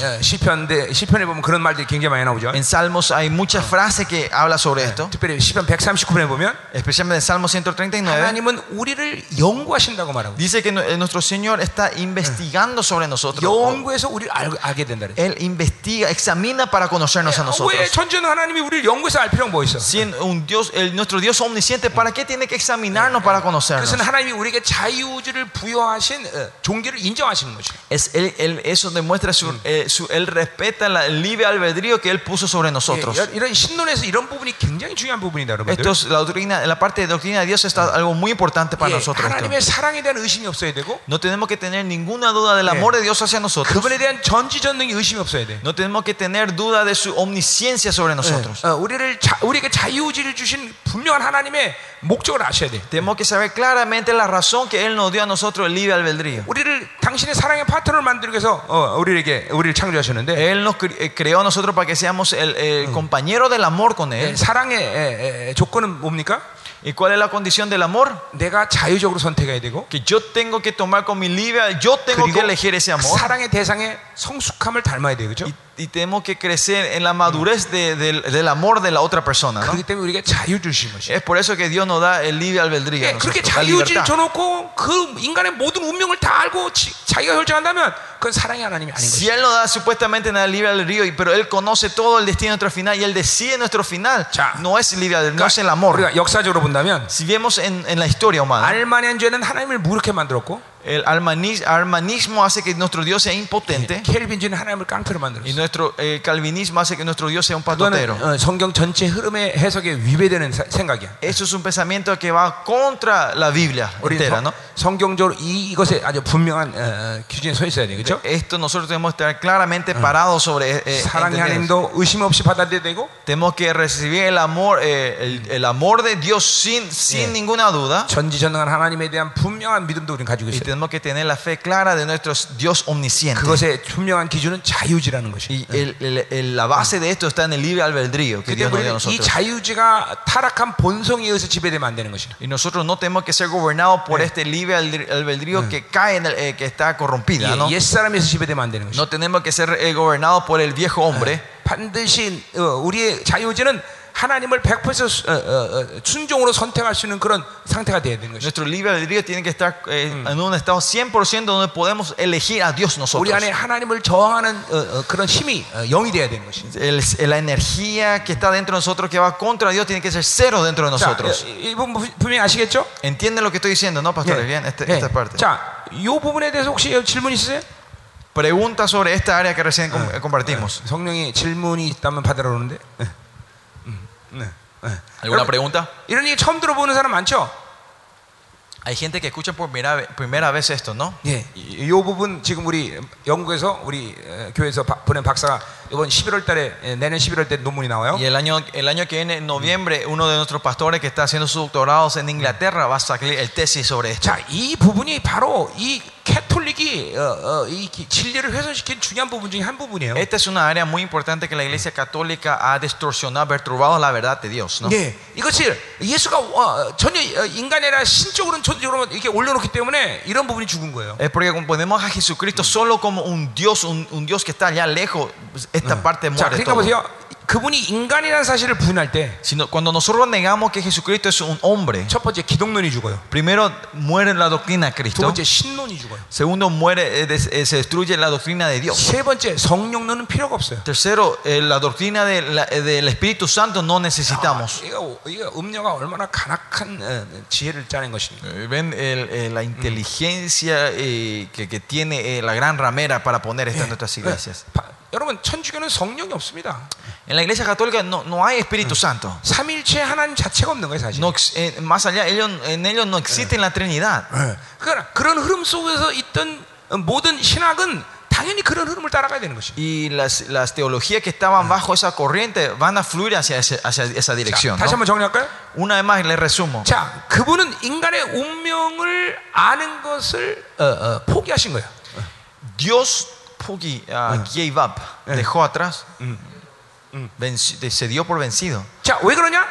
En Salmos hay muchas frases que habla sobre esto. Especialmente en Salmo 139. Dice que nuestro Señor está investigando sobre nosotros. Él investiga, examina para conocernos a nosotros. Si un Dios, el, nuestro Dios omnisciente, ¿para qué tiene que examinarnos para conocernos? 그것은 하나님이 우리에게 자유의지를 부여하신 어, 종기를 인정하시는 것이. Es él, él- eso demuestra su, eh, su- él respeta la- el libre albedrío que él puso sobre nosotros. 예, 이런 신론에서 이런 부분이 굉장히 중요한 부분이다, 여러분들. Esto es la doctrina, en la parte de doctrina de Dios está algo muy importante para 예, nosotros. esto. 하나님의 사랑에 대한 의심이 없어야 되고 No tenemos que tener ninguna duda del amor de Dios hacia nosotros. 그분에 대한 전지전능의 의심이 없어야 돼. No tenemos que tener duda de su omnisciencia sobre nosotros. 어, 우리를 자, 우리에게 자유의지를 주신 분명한 하나님의 목적을 아셔야 돼. Tenemos que saber claramente la razón que Él nos dio a nosotros el libre albedrío. 우리를 당신의 사랑의 파트너를 만들기 위해서 어, 우리에게 우리를 창조하셨는데 Él nos cre- eh, creó a nosotros para que seamos el, el compañero del amor con 예, Él. 사랑의 에, 에, 조건은 뭡니까? ¿Y cuál es la condición del amor? 내가 자유적으로 선택해야 되고 Que yo tengo que tomar con mi libre, yo tengo que elegir ese amor. 사랑의 대상의 성숙함을 닮아야 돼요, 그렇죠? Y, y tenemos que crecer en la madurez de- del, del amor de la otra persona. ¿no? 그렇기 때문에 우리에게 자유 주신 것이에요. Es por eso que Dios nos da el libre albedrío. a 예, 그렇게 nosotros, la 자유의지를 libertad. 줘놓고 그 인간의 모든 운명을 다 알고 지, 자기가 결정한다면 그건 사랑의 하나님이 아닌 Si 것이죠. Él nos da supuestamente en el libre albedrío, y- pero Él conoce todo el destino de nuestro final y Él decide nuestro final, 자, no es libre albedrío, no es el amor. 우리가 역사적으로 본다면 Si vemos en, en la historia humana, 알만한 죄는 하나님을 무력해 만들었고 el almanis- armanismo hace que nuestro Dios sea impotente 켈빈 죄는 하나님을 깡패로 y 만들었어. nuestro eh, calvinismo hace que nuestro Dios sea un 그거는 patotero. 어, 성경 전체 흐름의 해석에 위배되는 사- 생각이야. Eso es un pensamiento que va contra la Biblia 우리 entera, ¿no? 성경적으로 이, 이것에 아주 분명한 어, 어, 기준에 서 있어야 돼, 그렇죠? Esto nosotros tenemos que estar claramente parados sobre eh, eh, 사랑의 entender. 하나님도 의심 없이 받아들여야 되고 Tenemos que recibir el amor, eh, el, el amor de Dios sin, sin Yeah. ninguna duda. 전지전능한 하나님에 대한 분명한 믿음도 우리는 가지고 Y 있어요. tenemos que tener la fe clara de nuestro Dios omnisciente. 그것의 분명한 기준은 자유지라는 것이. Y el- el- el- la base de esto está en el libre albedrío que 그때 Dios nos dio a 우리는 이 nosotros. 자유지가 타락한 본성에 의해서 지배되면 안 되는 것이야. Y nosotros no tenemos que ser gobernados por este libre alde- albedrío que cae en el, eh, que está corrompida. ¿no? 옛 사람에서 지배되면 안 되는 것이야. no tenemos que ser eh, gobernados por el viejo hombre. 반드시 어, 우리의 자유지는 하나님을 100% 수- 어, 어, 어, 순종으로 선택할 수 있는 그런 상태가 되어야 되는 것이야. Nuestro libre albedrío tiene que estar eh, en un estado 100% donde podemos elegir a Dios 우리 nosotros. 안에 하나님을 저항하는 어, 어, 그런 힘이 어, 영이 되어야 되는 것이야. El- la energía que está dentro de nosotros que va contra Dios tiene que ser cero dentro de 자, nosotros. 이- 이 부분 분명히 아시겠죠? ¿Entienden lo que estoy diciendo, no, pastores? Bien, este- 예. esta parte. 자, 이 부분에 대해서 혹시 질문 있으세요? Pregunta sobre esta área que recién com- eh, compartimos. 성령이 질문이 있다면 받으라 그러는데. 예. 음, 네, 예. ¿Alguna 여러분, pregunta? 이런 얘기 처음 들어보는 사람 많죠? Hay gente que escucha por primera vez, primera vez esto, ¿no? 예, 이, 이 부분 지금 우리 영국에서 우리 어, 교회에서 바- 보낸 박사가 이번 11월 달에 예, 내년 11월 때 논문이 나와요. Y el año, el año que viene, en noviembre, uno de nuestros pastores que está haciendo sus doctorados en Inglaterra va a sacar el tesis sobre esto. 자, 이 부분이 바로 이 캐톨릭이 어, 어, 이 기- 진리를 훼손시킨 중요한 부분 중에 한 부분이에요. Esta es una área muy importante que la iglesia católica ha distorsionado, perturbado la verdad de Dios, ¿no? 예, 이것이 예수가 어, 전혀 어, 인간이 아니라 신적으로는 존재적으로 이렇게 올려놓기 때문에 이런 부분이 죽은 거예요. Es porque como ponemos a Jesucristo solo como un Dios, un, un Dios que está allá lejos, esta parte 자, muere 그러니까 todo. 보세요. 그분이 인간이라는 사실을 부인할 때 첫 Sino, cuando nosotros negamos que Jesucristo es un hombre, 번째 기독론이 죽어요. primero muere la doctrina de 두 Cristo, 번째 신론이 죽어요. segundo muere, eh, des- eh, se destruye la doctrina de Dios. 세 번째 성령론은 필요가 없어요. Tercero, eh, la doctrina de la- eh, del Espíritu Santo no necesitamos. 아, 이거, 이거 음녀가 얼마나 간악한 어, 지혜를 짜낸 것입니까? Eh, Ven el- eh, la inteligencia eh, que, que tiene eh, la gran ramera para poner esto en nuestras iglesias. 바- 여러분 천주교는 성령이 없습니다. En la iglesia católica no, no hay Espíritu Santo. 삼일체 하나님 자체가 없는 거예요 사실. No eh, más allá, ellos, en ellos no existe la Trinidad. 예. 그러나 그런 흐름 속에서 있던 어, 모든 신학은 당연히 그런 흐름을 따라가야 되는 것이. Y las, las teologías que estaban bajo esa corriente van a fluir hacia, ese- hacia esa 자, dirección. 다시 ¿no? 한번 정리할까요? Una vez más les resumo. 자, 그분은 인간의 운명을 아는 것을 어, 어, 포기하신 거예요. Dios Pugi, ah, gave up, dejó atrás, venci- de- se dio por vencido. 자, 왜 그러냐?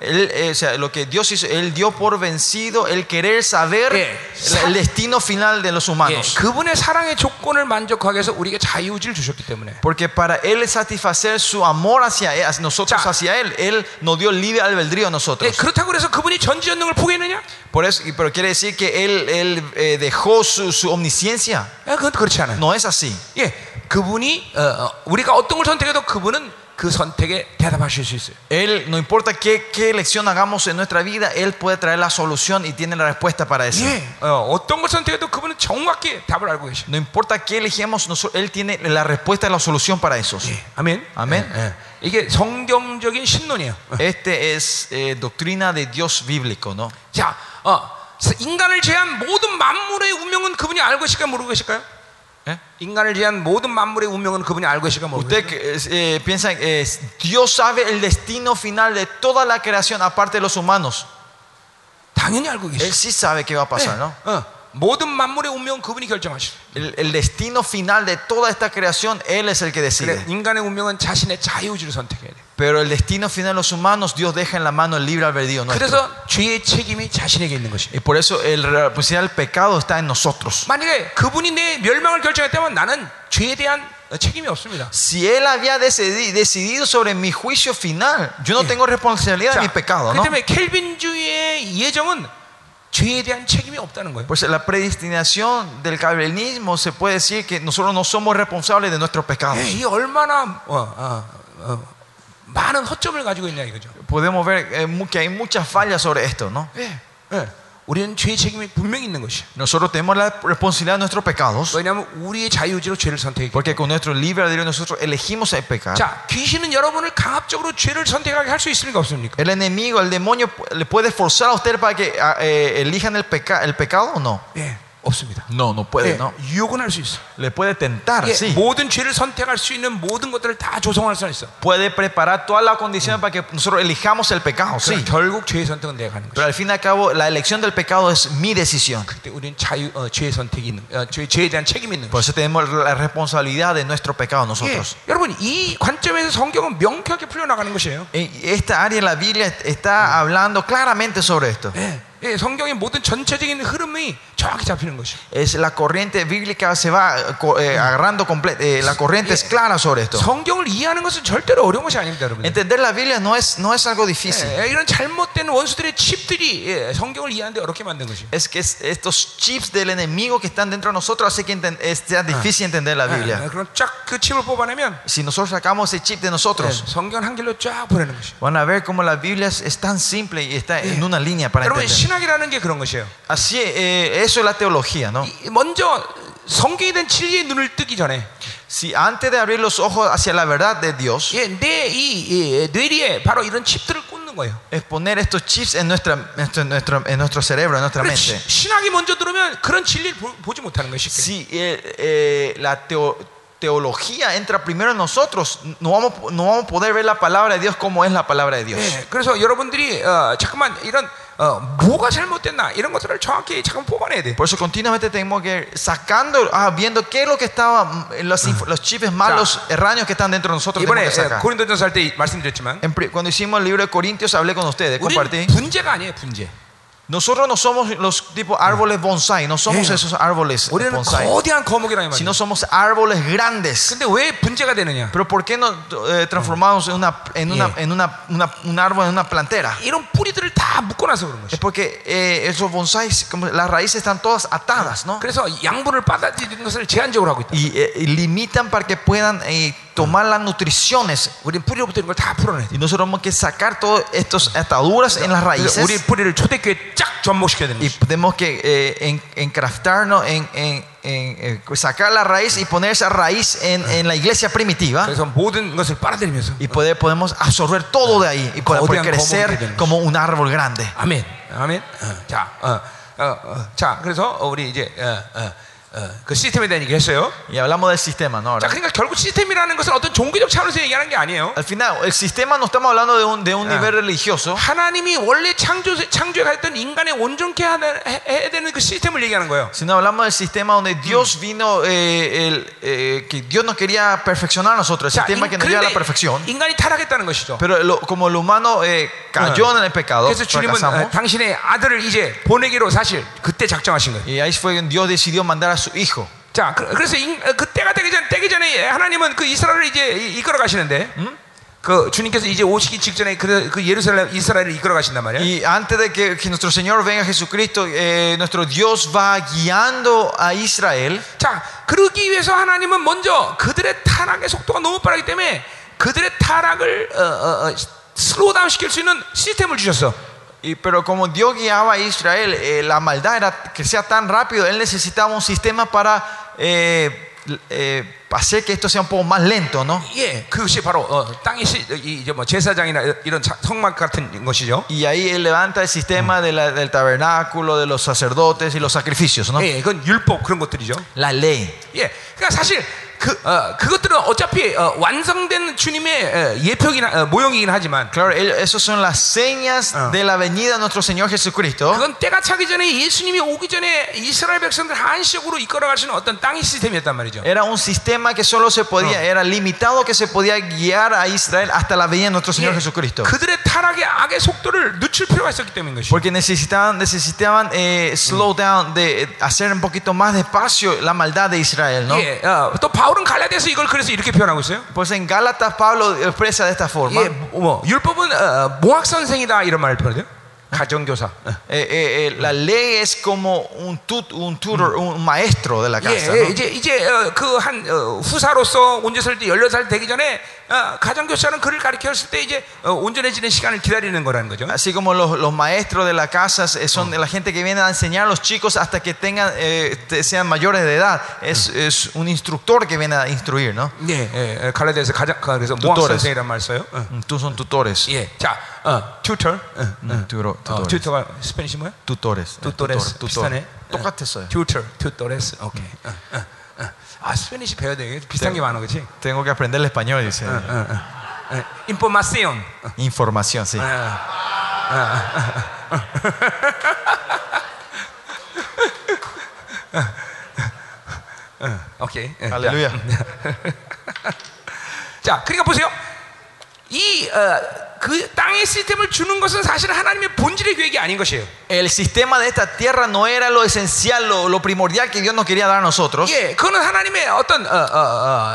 Él, eh, o sea, lo que Dios hizo, Él dio por vencido el querer saber Eh, el, el destino final de los 예, humanos. 그분의 사랑의 조건을 만족하기 위해서 우리에게 자유의지를 주셨기 때문에 Porque para Él satisfacer su amor hacia, él, hacia nosotros, 자. hacia Él, Él nos dio libre albedrío a 예, nosotros. 그렇다고 그래서 그분이 전지전능을 포기했느냐? Por eso, pero quiere decir que Él, él eh, dejó su, su omnisciencia. 예, 그건 그렇지 않아요. No es así. 예, 그분이 어, 어, 우리가 어떤 걸 선택해도 그분은 그 선택에 대답하실 수 있어요. Él, no importa qué, qué elección hagamos en nuestra vida, Él puede traer la solución y tiene la respuesta para eso. 예, 어, 어떤 걸 선택해도 그분은 정확히 답을 알고 계셔. No importa qué elegimos, nosotros- Él tiene la respuesta y la solución para eso. 예, 아멘. 아멘. 예, 예. 이게 성경적인 신론이에요. 어. Este es eh, doctrina de Dios bíblico, ¿no? 자, 어, 인간을 제한 모든 만물의 운명은 그분이 알고 계실까 모르고 계실까요? ¿Eh? 인간을 제한 모든 만물의 운명은 그분이 알고 계실까 모르고 Usted 계실까요? que, eh, piensa, eh, Dios sabe el destino final de toda la creación aparte de los humanos. 당연히 알고 Él 계시죠. sí sabe qué va a pasar, ¿no? 어, 모든 만물의 운명은 그분이 결정하시죠. El, el destino final de toda esta creación, Él es el que 그래, decide. 인간의 운명은 자신의 자유의지를 선택해야 돼. Pero el destino final de los humanos, Dios deja en la mano el libre albedrío nuestro. 그래서 죄의 책임이 자신에게 있는 것이에요. Y por eso el, la responsabilidad del pecado está en nosotros. 만약에 그분이 내 멸망을 결정했다면 나는 죄에 대한 어, 책임이 없습니다. Si Él había decidi- decidido sobre mi juicio final, yo no tengo responsabilidad de mi pecado, 그 ¿no? 때문에 켈빈주의의 예정은 죄에 대한 책임이 없다는 거예요. Pues la predestinación del calvinismo se puede decir que nosotros no somos responsables de nuestros pecados. 예, 이 얼마나 어, 어, 어, 많은 허점을 가지고 있냐 이거죠. Podemos ver eh, mu- que hay muchas fallas sobre esto, ¿no? 예, 예. 우리는 죄의 책임이 분명히 있는 것이. Nosotros tenemos la responsabilidad de nuestros pecados, 왜냐하면 우리의 자유의지로 죄를 선택했기 porque con nuestro libre albedrío nosotros elegimos el pecado. 자, 귀신은 여러분을 강압적으로 죄를 선택하게 할 수 있습니까 없습니까? El enemigo, el demonio, le puede forzar a usted para que ah, eh, elijan el, peca- el pecado o no? 예, 없습니다. No, no puede, 예, ¿no? 유혹은 할 수 있어. Le puede tentar, 예, sí. 모든 죄를 선택할 수 있는 모든 것들을 다 조성할 수 있어. Puede preparar todas las condiciones para que nosotros elijamos el pecado, 그러나 sí. 결국 죄의 선택은 내가 하는 Pero 거야. al fin y al cabo, la elección del pecado es mi decisión. 그때 우리는 자유, 어, 죄의 선택이 있는, 어, 죄, 죄에 대한 책임이 있는 Por 거야. eso tenemos la responsabilidad de nuestro pecado 예, nosotros. 여러분 이 관점에서 성경은 명쾌하게 풀려나가는 것이에요. En esta área de la Biblia está hablando claramente sobre esto. 예, 예, 성경의 모든 전체적인 흐름이 정확히 잡히는 것이요. Es la corriente bíblica se va eh, co- eh, agarrando comple- eh, la corriente es clara sobre esto. 성경을 이해하는 것은 절대로 어려운 것이 아닙니다, 여러분. Entender la Biblia no es, no es algo difícil. 예, 이런 잘못된 원수들의 칩들이 예, 성경을 이해하는데 어렵게 만든 것이요. Es que es- estos chips del enemigo que están dentro de nosotros hace que enten- es- sea difícil entender la 예, Biblia. 그럼 쫙 그 칩을 뽑아내면 Si nosotros sacamos ese chip de 예, nosotros, 성경 한 길로 쫙 보내는 것이요. van a ver cómo la Biblia es, es tan simple y está en una línea para 여러분 entender. 신학이라는 게 그런 것이에요. Así, eh, eso es la teología, ¿no? 이- 먼저 성경에 대한 진리의 눈을 뜨기 전에 Si antes de abrir los ojos hacia la verdad de Dios, 예, 내이 뇌리에 바로 이런 칩들을 꽂는 거예요. es poner estos chips en, nuestra, nuestro, nuestro- en nuestro cerebro, en nuestra 그래, mente. 시- 신학이 먼저 들으면 그런 진리를 보, 보지 못하는 것이 쉽게. Si eh, eh, la teo- teología entra primero en nosotros, no vamos, no vamos a poder ver la palabra de Dios como es la palabra de Dios. 예, 그래서 여러분들이 어, 잠깐만 이런 어, 뭐가 잘못됐나 이런 것들을 정확히 잠깐 뽑아내야 돼. Por eso continuamente tenemos que ir sacando, ah, viendo qué es lo que estaba, mm, los, inf- los chips malos, erráneos que están dentro de nosotros. 이번에 tenemos que 예, sacar. 고린도전서 할 때 말씀드렸지만 En pri- cuando hicimos el libro de Corintios hablé con ustedes, compartí. 우리는 분재가 아니에요, 분재. Nosotros no somos los tipos árboles bonsai, no somos 예. esos árboles 우리는 bonsai, 거대한 거목이라 이 말이에요. sino somos árboles grandes. 근데 왜 분재가 되느냐? Pero ¿por qué no eh, transformamos en, una, en, una, 예. en una, una- un árbol en una plantera? 이런 뿌리들을 다 묶어놔서 그런 Es 것이. porque eh, esos bonsais, como las raíces están todas atadas, ¿no? 그래서 양분을 받아들이는 것을 제한적으로 하고 있다. Y, eh, y limitan para que puedan eh, tomar las nutriciones. 우리는 뿌리로부터 이런 걸 다 풀어내야 돼. Y nosotros tenemos que sacar todas estas ataduras en las 그래서 우리 raíces. 뿌리를 초대교회에 쫙 접목시켜야 되는 Y 것이. tenemos que eh, en- encraftarnos, en, en- en, eh, sacar la raíz y poner esa raíz en, en la iglesia primitiva. 그래서 모든 것을 빨아들이면서 Y poder, podemos absorber todo de ahí y poder, poder 거대한 거목이 crecer 되는 como un árbol grande. 아멘, 아멘. 어, 자, 어, 어, 어, 자, 그래서 우리 이제 어, 어, 어, 그 시스템에 대한 얘기했어요. Y hablamos del sistema, ¿no? 자, Ahora, 그러니까 결국 시스템이라는 것은 어떤 종교적 차원에서 얘기하는 게 아니에요. Al final, el sistema no estamos hablando de un, de un nivel religioso, 하나님이 원래 창조 창조에 가졌던 인간의 온전케 하는- 해- 해야 되는 그 시스템을 얘기하는 거예요. sino hablamos del sistema donde Dios vino, eh, el, eh, que Dios nos quería perfeccionar a nosotros, el 자, sistema 인- que nos lleva a la 그런데 perfección. 인간이 타락했다는 것이죠. Pero lo- como el humano eh, cayó en el pecado, 그래서 주님은 어, fracasamos, 당신의 아들을 이제 보내기로 사실 그때 작정하신 거예요. y ahí fue que Dios decidió mandar a su hijo. 자, 그- 그래서 인- 어, 그 때가 되기 전 되기 전에 하나님은 그 이스라엘을 이제 이- 이끌어 가시는데, 그 주님께서 이제 오시기 직전에 그, 그 예루살렘 이스라엘을 이끌어 가신단 말이에요. Y antes de que, que nuestro Señor venga Jesucristo, eh, nuestro Dios va guiando a Israel. 자, 그러기 위해서 하나님은 먼저 그들의 타락의 속도가 너무 빠르기 때문에 그들의 타락을 어, 어, 어, 슬로우 다운 시킬 수 있는 시스템을 주셨어. Y, pero como Dios guiaba a Israel, eh, la maldad era que sea tan rápido, Él necesitaba un sistema para eh, eh, hacer que esto sea un poco más lento, ¿no? 예, 그것이 바로 어, 땅의 시, 이- 이제 뭐 제사장이나 이런 자- 성막 같은 것이죠. Y ahí Él levanta el sistema de la- del tabernáculo, de los sacerdotes y los sacrificios, ¿no? 예, 그건 율법 그런 것들이죠. La ley. 예, 그러니까 사실 그 어, 그것들은 어차피 어, 완성된 주님의 어, 예표이긴 하- 어, 모형이긴 하지만 Claro, esos son las señas Ah. de la venida de nuestro Señor Jesucristo. 그건 때가 차기 전에 예수님이 오기 전에 이스라엘 백성들 한식으로 이끌어 가시는 어떤 땅의 시스템이었단 말이죠. Era un sistema que solo se podía, era limitado que se podía guiar a Israel hasta la venida de nuestro Señor 예, Jesucristo. 그들의 타락의 악의 속도를 늦출 필요가 있었기 때문인 것이죠. Porque necesitaban, necesitaban eh, slow down, de eh, hacer un poquito más despacio la maldad de Israel, ¿no? 예, 어, 또 바울 은 갈라디아서 이걸 그래서 이렇게 표현하고 있어요. Pues en Gálatas Pablo expresa de esta forma. 예, 뭐 율법은 어, 몽학 선생이다 이런 말을 표현해요. 가정교사. 어. Eh, eh, eh, la ley es como un, tut, un tutor, un maestro de la casa. 예, ¿no? 이제 이제 그 한 후사로서 온전할 때 16살 되기 전에 어, 가정교사는 그를 가르쳤을 때 이제 어, 온전해지는 시간을 기다리는 거라는 거죠. Así como los, los maestros de la casa eh, son la gente que viene a enseñar a los chicos hasta que tengan, eh, te- sean mayores de edad. Es, es un instructor que viene a instruir, ¿no? 예, 예, 예, 갈라디아서 가장 그래서 몽학 Tutores. 선생이란 말 써요. 어. Mm, Tú son tutores. 예, 자, 어, 튜터. 어, Mm, turo- 어, tutores. 튜터가 스페니시 뭐야? Tutores. eh, 투토레스 tutor, 비슷하네. tutor. 똑같았어요. 튜터, 튜토레스. 오케이. 어, 어, 어. 아, 스페니시 배워야 돼. 비슷한 게 많아, 그렇지? Tengo que aprender el español, dice. 어, 어, 어. 어, 인포마시온. 어, Información, sí. 어, 어, 오케이. 예, 할렐루야. 자, 그러니까 보세요. 이 어, 그 땅의 시스템을 주는 것은 사실 하나님의 본질의 계획이 아닌 것이에요. El sistema de esta tierra no era lo esencial, lo, lo primordial que Dios nos quería dar a nosotros. 예, 그거는 하나님의 어떤 어, 어,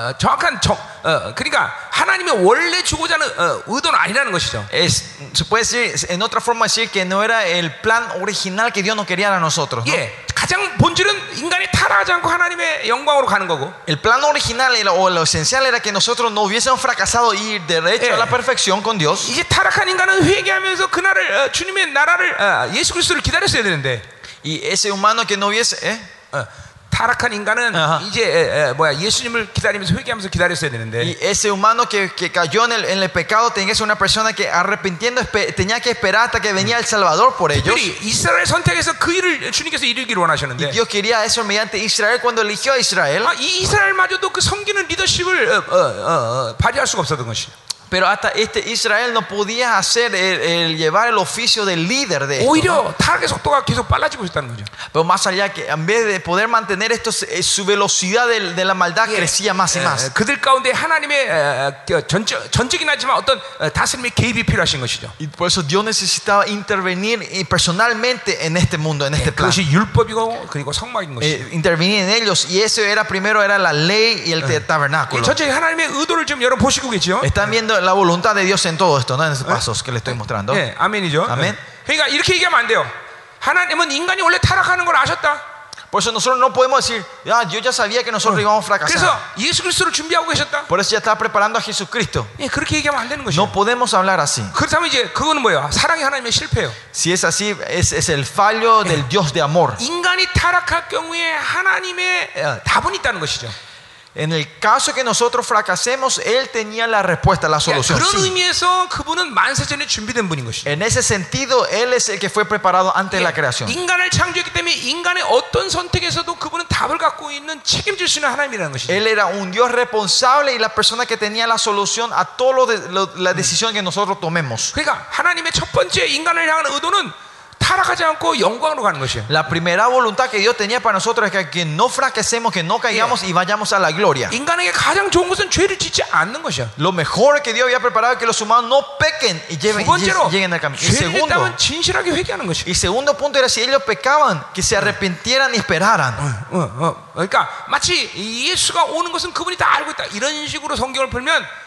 어, 정확한 정, 어, 그러니까 하나님의 원래 주고자 하는 어, 의도는 아니라는 것이죠. Es, se puede decir, en otra forma decir que no era el plan original que Dios nos quería dar a nosotros. ¿no? 예, 가장 본질은 인간이 타락하지 않고 하나님의 영광으로 가는 거고. El plan original era- o lo esencial era que nosotros no hubiésemos fracasado y ir derecho Eh. a la perfección con Dios. 이제 타락한 인간은 회개하면서 그날을 어, 주님의 나라를 어, 예수 그리스도를 기다렸어야 되는데 Y ese humano que no hubiese, ¿eh? 어, 타락한 인간은 아하. 이제 에, 에, 뭐야 예수님을 기다리면서 회개하면서 기다렸어야 되는데 Y ese humano que, que cayó en el, en el pecado tenía que ser una persona que arrepintiendo espe- tenía que esperar hasta que venía el Salvador por ellos. 특별히 이스라엘 선택해서 그 일을 주님께서 이루기를 Y 원하셨는데 Dios quería eso mediante Israel cuando eligió a Israel. 아, 이 이스라엘마저도 그 섬기는 리더십을 어, 어, 어, 어, 발휘할 수가 없었던 것이. Pero hasta este Israel no podía hacer el, el llevar el oficio del líder de esto. ¿no? 오히려 타락의 속도가 계속 빨라지고 있다는 거죠. Pero más allá que en vez de poder mantener esto, eh, su velocidad de, de la maldad crecía más y 에, más. 그들 가운데 하나님의 에, 그 전적, 전적이긴 하지만 어떤 어, 다스림의 개입이 필요하신 것이죠. Y por eso Dios necesitaba intervenir eh, personalmente en este mundo, en este plan. 그것이 율법이고 그리고 성막인 것이죠. Eh, intervenir en ellos. Y eso era primero era la ley y el te- tabernáculo. 전체 하나님의 의도를 좀 여러분 보시고 계죠. Están viendo la voluntad de Dios en todo esto, ¿no? En estos pasos que les estoy mostrando. 예, 아멘이죠. 아멘. 예. 그러니까 이렇게 얘기하면 안 돼요. 하나님은 인간이 원래 타락하는 걸 아셨다. Por eso nosotros no podemos decir, ah, yo ya sabía que nosotros íbamos a 그래서 fracasar. 예수 그리스도를 준비하고 계셨다. Por eso ya estaba preparando a Jesucristo. 예, 그렇게 얘기하면 안 되는 것이죠. No podemos hablar así. 그렇다면 이제 그거는 뭐야? 사랑이 하나님의 실패예요. Si es así, es, es el fallo del Dios de amor. 인간이 타락할 경우에 하나님의 어, 답은 있다는 것이죠. En el caso que nosotros fracasemos, Él tenía la respuesta, la 그러니까 solución. 그런 sí. 의미에서 그분은 만세전에 준비된 분인 것이죠. En ese sentido, Él es el que fue preparado antes de la creación. 인간을 창조했기 때문에 인간의 어떤 선택에서도 그분은 답을 갖고 있는 책임질 수 있는 하나님이라는 것이죠. Él era un Dios responsable y la persona que tenía la solución a todas la decisión que nosotros tomemos. 그러니까 하나님의 첫 번째 인간을 향한 의도는 타락하지 않고 영광으로 가는 것이에요. La primera voluntad que Dios tenía para nosotros es que, que no fracasemos, que no caigamos y vayamos a la gloria. 인간에게 가장 좋은 것은 죄를 짓지 않는 것이야. Lo mejor que Dios había preparado es que los humanos no pequen y, 두 lleven, y 번째로 lleguen al camino. Y 죄를 segundo, 짓다면 진실하게 회개하는 것이야. y segundo punto era si ellos pecaban, que se arrepintieran y esperaran. 어, 어. 그러니까 마치 예수가 오는 것은 그분이 다 알고 있다. 이런 식으로 성경을 풀면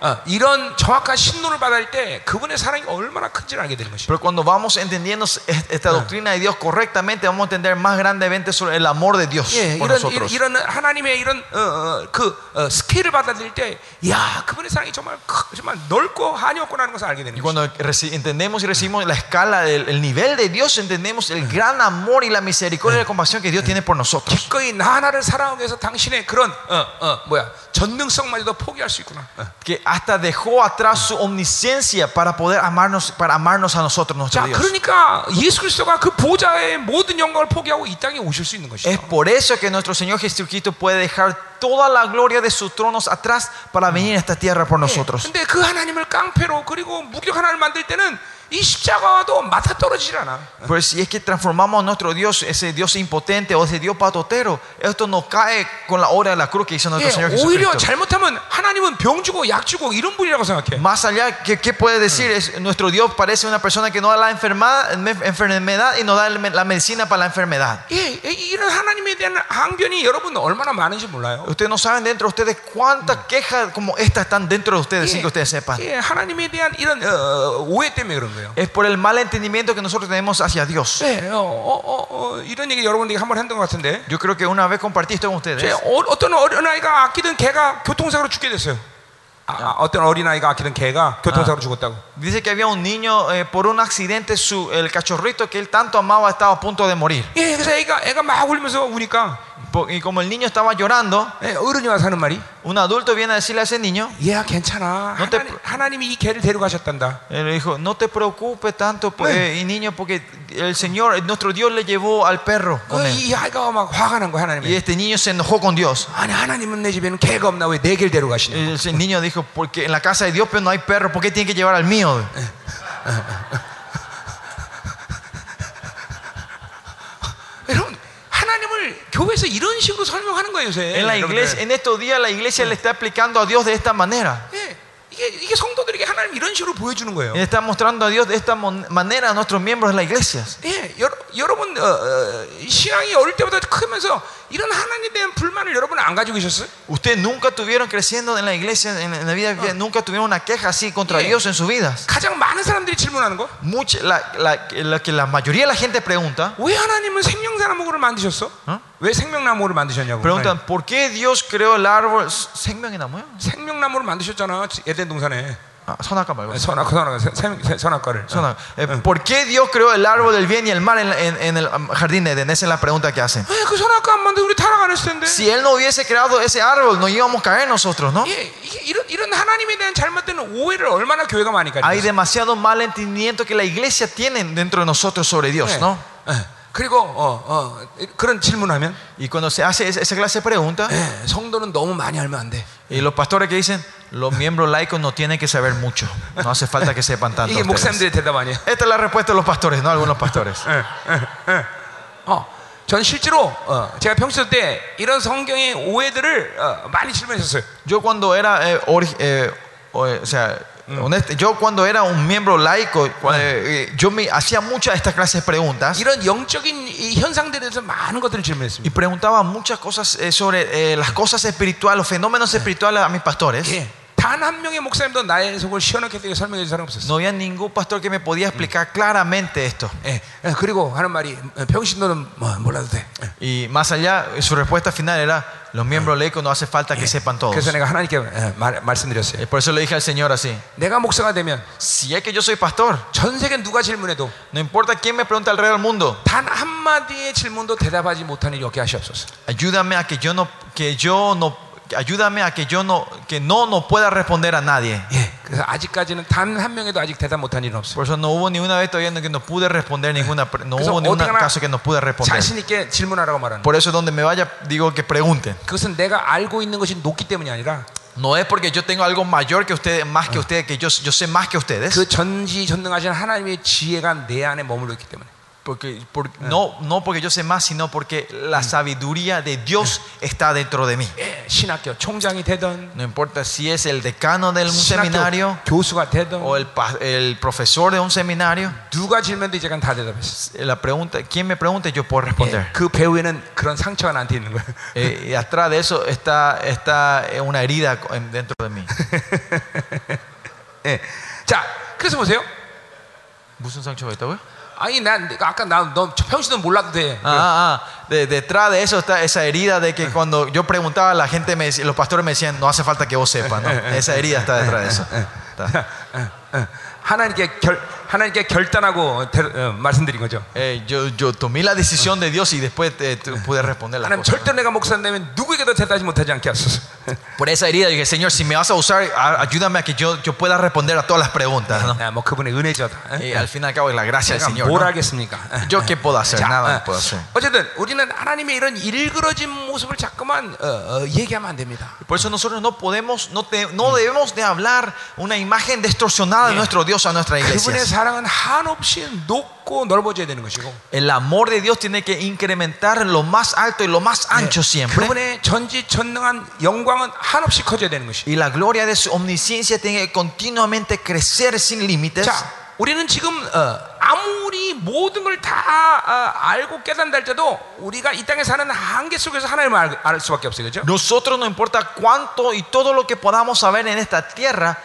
어, 이런 정확한 신론을 받을 때 그분의 사랑이 얼마나 큰지를 알게 되는 것이죠. Pero cuando vamos entendiendo es- esta doctrina de Dios correctamente, vamos a entender más grandemente sobre el amor de Dios 예, por 이런, nosotros. 이런 하나님의 이런 어, 어, 그 어, 스케일을 받아들일 때, 야 그분의 사랑이 정말 크- 정말 넓고 한이 없구나는 것을 알게 Y 되는 거죠. cuando entendemos y recibimos la escala, del el nivel de Dios, entendemos el gran amor y la misericordia y la compasión que Dios tiene por nosotros. 기꺼이 나 하나를 사랑하기 위해서 당신의 그런 어, 어, 뭐야 전능성마저도 포기할 수 있구나. 어. Que hasta dejó atrás su omnisciencia para poder amarnos, para amarnos a nosotros, nuestro 자, Dios. 그러니까 예수 그리스도가 그 보좌의 모든 영광을 포기하고 이 땅에 오실 수 있는 것이죠. Es por eso que nuestro Señor Jesucristo puede dejar toda la gloria de sus tronos atrás para venir a esta tierra por nosotros. 근데 그 하나님을 깡패로 그리고 무력 하나를 만들 때는 Pues si es que transformamos a nuestro Dios, ese Dios impotente o ese Dios patotero, esto nos cae con la obra de la cruz que hizo nuestro 예, Señor Jesucristo. Más allá, ¿qué, qué puede decir? Es, nuestro Dios parece una persona que no da la enfermedad, enfermedad y nos da la medicina para la enfermedad. Ustedes no saben dentro de ustedes cuántas quejas como estas están dentro de ustedes sin que ustedes sepan. 예, 하나님에 대한 이런 어, 오해 때문에 그런 거예요. Es por el mal entendimiento que nosotros tenemos hacia Dios. 예, 어, 어, 어, 어, 이런 얘기 여러분들이 한번 했던 것 같은데. Yo creo que una vez compartí esto con 제 ustedes. 어, 어떤 어린아이가 아끼던 개가 교통사고로 죽게 됐어요. 아, 아, 어떤 어린아이가 아끼던 개가 교통사고로 죽었다고. Dice que había un niño eh, por un accidente, su, el cachorrito que él tanto amaba estaba a punto de morir. 예, 그래서 애가 애가 막 울면서 우니까 Po- Y como el niño estaba llorando, 예, 어른이 와서 하는 말이 un adulto viene a decirle a ese niño, 얘야 괜찮아. 너 때- 하나님, 하나님이 이 개를 데려가셨단다. él le dijo, no te preocupes tanto, pues, eh, y niño, porque el Señor, nuestro Dios le llevó al perro 어, con él. 이 아이가 막 화가 난 거야 Y 하나님이. este niño se enojó con Dios. 아니 하나님은 내 집에는 개가 없나 왜 내 개를 데려가시냐. El el niño dijo, porque en la casa de Dios pero no hay perro, ¿por qué tiene que llevar al mío? 교회에서 이런 식으로 설명하는 거예요 요새. En la 여러분들. iglesia, en estos días la iglesia le está explicando a Dios de esta manera. 예, 이게 이게 성도들에게 하나님 이런 식으로 보여주는 거예요. Le está mostrando a Dios de esta mon- manera a nuestros miembros de la iglesia. 예, 여러, 여러분 어, 어, 신앙이 어릴 때보다 크면서 이런 하나님에 대한 불만을 여러분 안 가지고 계셨어요? Ustedes nunca tuvieron creciendo en la iglesia, en en la vida, nunca tuvieron una queja así contra Yeah. Dios en sus vidas. 가장 많은 사람들이 질문하는 거. Mucha, la, la- la que la mayoría de la gente pregunta, 왜 하나님은 생명나무를 만드셨어? 어? 왜 생명나무를 만드셨냐고. preguntan, ¿por qué Dios creó el árbol? 생명이나무요? 생명나무를 만드셨잖아 에덴 동산에. Ah, 선악과 말고. 선악, 선악, 생- 생- 선악과를. Sona- eh, ¿Por qué Dios creó el árbol del bien y el mal en, la- en- en el um, jardín de Edén? Esa es la pregunta que hacen. 예, 그 선악과 안 만들 우리 타락 안 했을 텐데. Si Él no hubiese creado ese árbol, no íbamos a caer nosotros, ¿no? 예, 이게 이런 이런 하나님에 대한 잘못된 오해를 얼마나 교회가 많이 가지고 Hay 있어요. demasiado mal entendimiento que la iglesia tiene dentro de nosotros sobre Dios, 예, ¿no? 예. 그리고 어, 어, 그런 질문하면 Y cuando se hace esa esa clase de preguntas, 예, 성도는 너무 많이 알면 안 돼. y los pastores que dicen, los miembros laicos no tienen que saber mucho, no hace falta que sepan tanto. 이게 ustedes". 목사님들의 대답 아니에요. Esta es la respuesta de los pastores, no algunos pastores. 어, 전 실제로 어, 제가 평소 때 이런 성경의 오해들을 어, 많이 질문했었어요. Yo cuando era, eh, ori- eh, o, eh, o sea, honesto, yo cuando era un miembro laico, cua- eh, yo me hacía muchas de estas clases de preguntas 이런 영적인 이 현상들에 대해서 많은 것들을 y 질문했습니다. preguntaba muchas cosas eh, sobre eh, las cosas espirituales, los fenómenos espirituales a mis pastores. 예, 다 단 한 명의 목사님도 나의 속을 시원하게 되게 설명해 준 사람 없었어. No había ningún pastor que me podía explicar claramente esto. 예, 예, 그리고 하는 말이 어, 병신도는 뭐 몰라도 돼. 예. Y más allá, su respuesta final era, los miembros laicos no hace falta que sepan todos. 그래서 내가 하나님께 예, 말, 말씀드렸어요. Y por eso le dije al Señor así, 내가 목사가 되면 si es que yo soy pastor, 전 세계 누가 질문해도 no importa quién me pregunte alrededor del mundo, 단 한마디의 질문도 대답하지 못한 일이 없게 하시옵소서. ayúdame a que yo no, que yo no, ayúdame a que yo no, que no, no pueda responder a nadie. 예, 그래서 아직까지는 단 한 명에도 아직 대답 못한 일은 없어요. Por eso no hubo ni una vez todavía en que no pude responder ninguna, pre- no 그래서 hubo ni un 어디가나 caso que no pude responder. 자신 있게 질문하라고 말하는. 거예요. Por eso donde me vaya digo que pregunten. 그것은 내가 알고 있는 것이 높기 때문이 아니라 No es porque yo tengo algo mayor que ustedes, más que ustedes, que yo, yo sé más que ustedes. 그 전지전능하신 하나님의 지혜가 내 안에 머물러 있기 때문에. Porque, por- no, no porque yo sé más, sino porque la sabiduría de Dios está dentro de mí. 예, 신학교 총장이 되든 No importa si es el decano de un 신학교 seminario 교수가 되든 o el, pa- el profesor de un seminario. 누가 질문도 이제간 다 대답했어. La pregunta, quien me pregunte, yo puedo responder. 예, 그 배후에는 그런 상처가 나한테 있는 거예요. Eh, y atrás de eso está, está una herida en- dentro de mí. 예. 자, 그래서 보세요. ¿Musun Sancho Beethoven? 아니 난 내가 아까 나너 평신도 몰라도 돼. Ah, ah, de- detrás de eso está esa herida de que cuando yo preguntaba, la gente me decía- los pastores me decían, no hace falta que vos sepas, ¿no? Esa herida está detrás de eso. Está. 어, 어. 하나님께 결 하나님께 결단하고 대- 어, 말씀드린 거죠. Eh, yo, yo tomé la decisión de Dios y después eh, tu- pude responder las 하나님 cosas. 절대 내가 목사 되면 누구에게도 대답하지 못하지 않게 하소서. Por esa herida dije, Señor, si me vas a usar, a- ayúdame a que yo, yo pueda responder a todas las preguntas. ¿no? 아, 뭐 그분의 은혜죠. 어? Y al fin y al cabo es la gracia del 제가 Señor. 뭘 ¿no? 하겠습니까? 어. Yo qué puedo hacer, 자, nada 어, puedo hacer. 어쨌든 우리는 하나님의 이런 일그러진 모습을 자꾸만 어, 어, 얘기하면 안 됩니다. Por eso nosotros no podemos, no, te- no debemos de hablar una imagen distorsionada de nuestro Dios a nuestra iglesia. 그분의 사랑은 한없이 높고 넓어져야 되는 것이고 El amor de Dios tiene que incrementar en lo más alto y lo más ancho siempre. 그분의 전지전능한 영광은 한없이 커져야 되는 것이. Y la gloria de su omnisciencia tiene que continuamente crecer sin límites. 자, 우리는 지금 어, 아무리 모든 걸 다 알고 깨닫는다 할때도 우리가 이 땅에 사는 한계 속에서 하나님을 알, 알 수밖에 없어요, 그렇죠? Nosotros no importa cuánto y todo lo que podamos saber en esta tierra,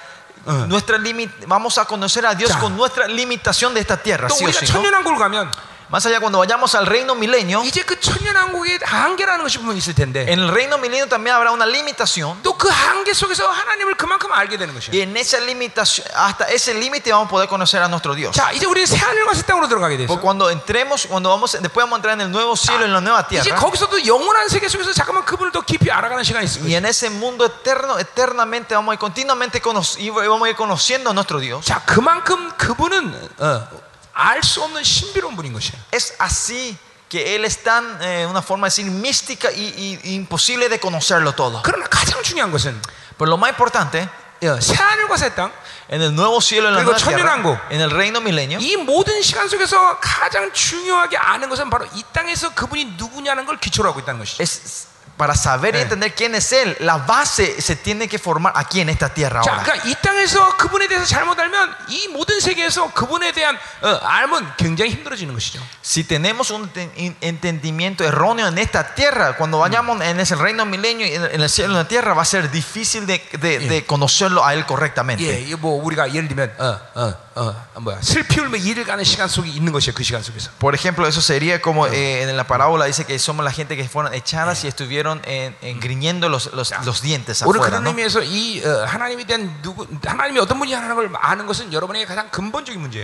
nuestra limi- vamos a conocer a Dios Ya. con nuestra limitación de esta tierra. 또 ¿sí o 우리가 sí, no? 천년왕국을 가면 Más allá cuando vayamos al reino milenio, 이제 그 천년왕국의 한계라는 것이 분명히 있을 텐데 en el reino milenio también habrá una limitación. 또 그 한계 속에서 하나님을 그만큼 알게 되는 것이에요. Y en esa limitación, hasta ese límite vamos a poder conocer a nuestro Dios. 자, 이제 우리 새 하늘과 새 땅으로 들어가게 돼서 Porque cuando entremos, cuando vamos, después vamos a entrar en el nuevo cielo y en la nueva 이제 tierra. 거기서도 영원한 세계 속에서 잠깐만 그분을 더 깊이 알아가는 시간이 있을 Y 거예요. en ese mundo eterno, eternamente vamos a ir continuamente cono- y vamos a ir conociendo a nuestro Dios. 자, 그만큼 그분은 어, 알 수 없는 신비로운 분인 것이에요. Es así que Él es tan, eh, una forma de decir, mística y, y- imposible de conocerlo todo. 그러나 가장 중요한 것은 Pero lo más importante, 어, 새 하늘과 새 땅, en el nuevo cielo, en la nueva tierra, 천년왕국. en el reino milenio, 이 모든 시간 속에서 가장 중요하게 아는 것은 바로 이 땅에서 그분이 누구냐는 걸 기초로 하고 있다는 것이죠. es para saber y Eh. entender quién es Él. La base se tiene que formar aquí en esta tierra 자, ahora. 그러니까 이 땅에서 그분에 대해서 잘못 알면 이 모든 세계에서 그분에 대한 어, 알면 굉장히 힘들어지는 것이죠. Si tenemos un enten- in- entendimiento erróneo en esta tierra, cuando vayamos en ese reino milenio y en en el cielo y en la tierra, va a ser difícil de, de- de conocerlo a Él correctamente. 예, 이거 뭐 우리가 예를 들면 어, 어, por ejemplo, eso sería como eh, en la parábola dice que somos la gente que fueron echadas y estuvieron en, en griñendo los, los, los, dientes afuera. ¿no?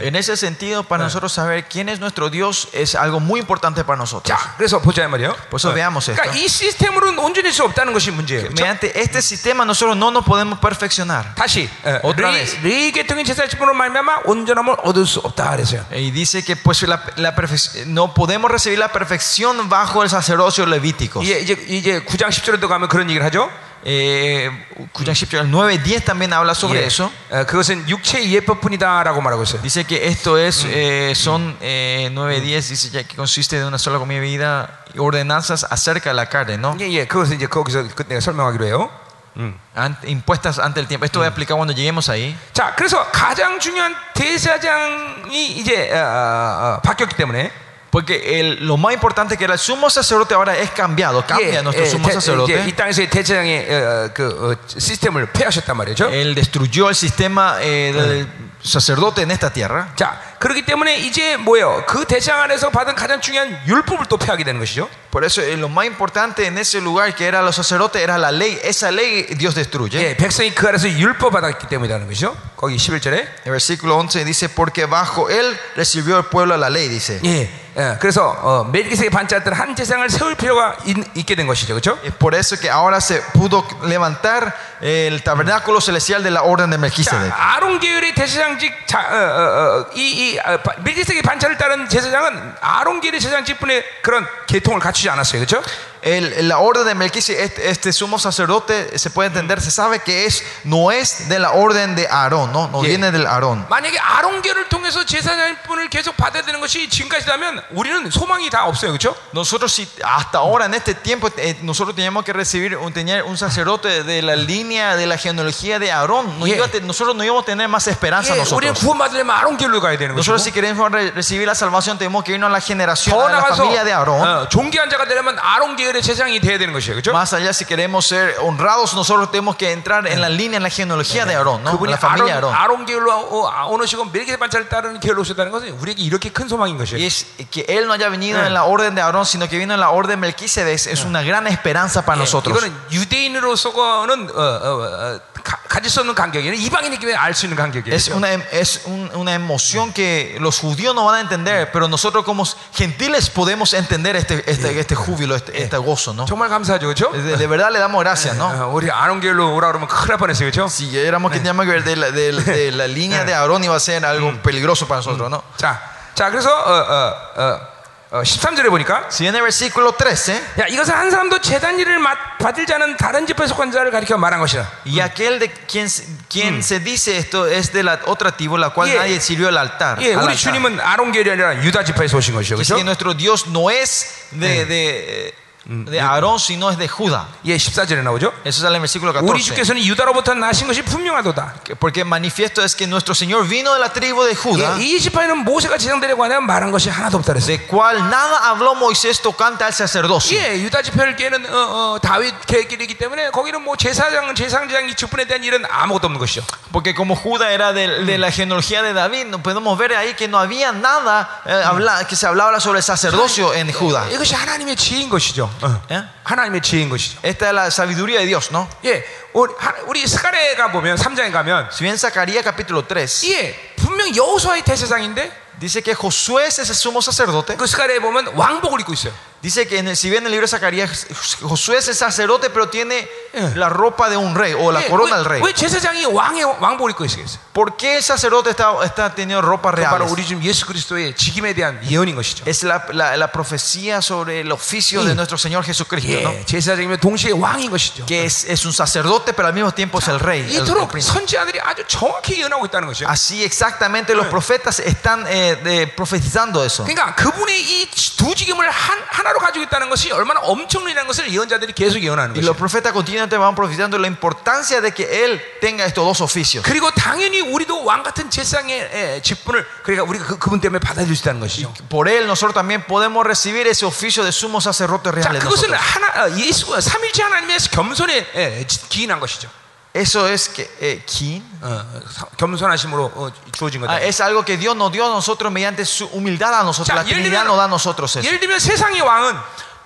En ese sentido, para nosotros saber quién es nuestro Dios es algo muy importante para nosotros. Por eso veamos esto. Mediante este sistema nosotros no nos podemos perfeccionar. Otra vez. 레이 계통의 제사집으로 말미암아 온전함을 얻을 수 없다 그랬어요. Y dice que pues la, la perfec- no podemos recibir la perfección bajo el sacerdocio levítico. 이제 이제 이제 9장 10절에도 가면 그런 얘기를 하죠. Eh, 9, 9, 10 también habla sobre 예. eso. 어, 그것은 육체의 예법뿐이다라고 말하고 있어요. Dice que esto es, eh, son eh, 9, 10, dice ya que consiste de una sola comida y bebida y ordenanzas acerca de la carne, ¿no? 예, 예, 그것은 이제 거기서 그- 내가 설명하기로 해요. Ant- impuestas ante el tiempo. Esto voy a explicar cuando lleguemos ahí. 자, 그래서 가장 중요한 대사장이 이제 어, 어, 어, 바뀌었기 때문에 Por Porque el- lo más importante que era el sumo sacerdote ahora es cambiado, cambia nuestro sumo 대- 이제 sacerdote. 이 땅에서의 대제사장의 어, 그 어, 시스템을 폐하셨단 말이죠. Él destruyó el sistema eh, del sacerdote en esta tierra. 자, 그렇기 때문에 이제 뭐예요? 그 대장 안에서 받은 가장 중요한 율법을 또 폐하게 되는 것이죠. Por eso eh, lo más importante en ese lugar que era los sacerdotes era la ley. Esa ley Dios destruye. 예, 백성이 그 안에서 율법 받았기 때문이라는 것이죠. 거기 11절에. El versículo 11 dice, porque bajo él recibió el pueblo la ley, dice. 예, 예, 그래서 어, 멜기세의 반짝들 한 제상을 세울 필요가 있, 게 된 것이죠, 그렇죠? Es por eso que ahora se pudo levantar el tabernáculo celestial de la orden de Melquisedec. 자, 아론 계열의 대제사장직 자, 어, 어, 어, 이, 이 어, 바- 멜기세의 반차를 따른 제사장은 아론 계열의 제사장 직분의 그런 계통을 갖추지 않았어요, 그렇죠? El- la orden de Melquisedec, este, este sumo sacerdote, se puede entender, se sabe que es, no es de la orden de Aarón, no, no Yeah. viene del Aarón. 만약에 아론 계열을 통해서 제사장분을 계속 받아야 되는 것이 지금까지라면 우리는 소망이 다 없어요, 그렇죠? Nosotros si hasta ahora en este tiempo eh, nosotros teníamos que recibir un, tener un sacerdote de la línea de la genealogía de Aarón, no Yeah. iba a te- nosotros no íbamos a tener más esperanza 예, 우리는 nosotros. 구원받으려면 아론 계열로 가야 되는 Nosotros 것이고 si queremos re- recibir la salvación tenemos que irnos a la generación, 더 a la 나가서 familia de Aarón. 어, 존귀한 자가 되려면 아론 계 열의 제사장이 돼야 되는 것이에요, 그렇죠? Más allá, si queremos ser honrados, nosotros tenemos que entrar en la línea, en la genealogía de Aarón, ¿no? En 그분이 la familia de 아론, Aarón. 아론 계열로 어, 오시고 멜기세 반차를 따르는 계열로 오셨다는 것은 우리에게 이렇게 큰 소망인 것이에요. Y es que él no haya venido en la orden de Aarón, sino que vino en la orden de Melquisedec, es una gran esperanza para 예, nosotros. 이거는 유대인으로서는 어, 어, 어, 가, 가질 수 없는 간격이에요. 이방인에게 알 수 있는 간격이에요. Es una, es un- una emoción que los judíos no van a entender, pero nosotros como gentiles podemos entender este, este, este júbilo, este, este gozo, ¿no? 정말 감사하죠, 그렇죠? De, de verdad le damos gracias, ¿no? 어, 우리 아론 계열로 오라 그러면 큰일 날 뻔했어요, 그렇죠? Si éramos que teníamos que ver de la, de, de la línea de Aarón iba a ser algo peligroso para nosotros, ¿no? 자, 자, 그래서 어, 어, 어, 어, 13절에 보니까 Si en el versículo 13, 야, 이것은 한 사람도 재단 일을 맡, 받을 자는 다른 집에 속한 자를 가리켜 말한 것이라. y aquel de quien, se- quien se dice esto es de la otra tribu, la cual Yeah. nadie sirvió el altar. 예, al 우리 altar. 주님은 아론 계열이 아니라 유다 지파에서 오신 것이죠, Dice 그렇죠? que nuestro Dios no es de, de, de Aarón, sino es de Judá. 예, 14절에 나오죠. Eso sale en el versículo 우리 14. 주께서는 유다로부터 나신 것이 분명하도다. Que- Porque manifiesto es que nuestro Señor vino de la tribu de Judá, 예, 이 지파에는 모세가 제장되려고 하냐 말한 것이 하나도 없다 그랬어요. de cual nada habló Moisés tocante al sacerdocio. 예, 유다 지파를 깨는 어, 어, 다윗 계길이기 때문에 거기는 뭐 제사장, 제상장 이 직분에 대한 일은 아무것도 없는 것이죠. Porque como Judá era de, de la genealogía de David, no podemos ver ahí que no había nada eh, habla- que se hablaba sobre el sacerdocio en Judá. 이것이 하나님의 지혜인 것이죠. 어. 예? 하나님의 지혜인 것이죠. Esta es la sabiduría de Dios, ¿no? 예, 우리, 하- 우리 스가랴가 보면 3장에 가면 Si bien Zacarías capítulo 3 예, 분명 여호수아의 대제사장인데 dice que Josué es ese sumo sacerdote, 그 스가랴에 보면 왕복을 입고 있어요. Dice que en el, si bien en el libro de Zacarías, Josué es el sacerdote, pero tiene la ropa de un rey o la corona del rey. ¿Por qué el sacerdote está, está teniendo ropa real? Es la, la, la, profecía sobre el oficio de nuestro Señor Jesucristo. ¿no? Que es, es, un sacerdote, pero al mismo tiempo es el rey. El, el Así exactamente los profetas están eh, de, profetizando eso. 그러니까 그분의 이 두 직임을 한, 하나로 가지고 있다는 것이 얼마나 엄청나다는 것을 예언자들이 계속 예언하는 Y 것이죠. los profetas continuamente van profetizando la importancia de que él tenga estos dos oficios. 그리고 당연히 우리도 왕 같은 제사장의 에, 직분을 그러니까 우리가 그, 그분 때문에 받아들일 수 있다는 것이죠. Por él nosotros también podemos recibir ese oficio de sumo sacerdote 자, real. de 그것은 nosotros. 하나 어, 예수 삼일째 하나님의 겸손에 에, 기인한 것이죠. Eso es que eh, ¿quién? 어, 사- 겸손하심으로 어, 주어진 거다. Ah, es algo que Dios nos dio a nosotros mediante su humildad a nosotros. 자, La 예를 Trinidad 들면- nos da a nosotros eso. 예를 들면 세상의 왕은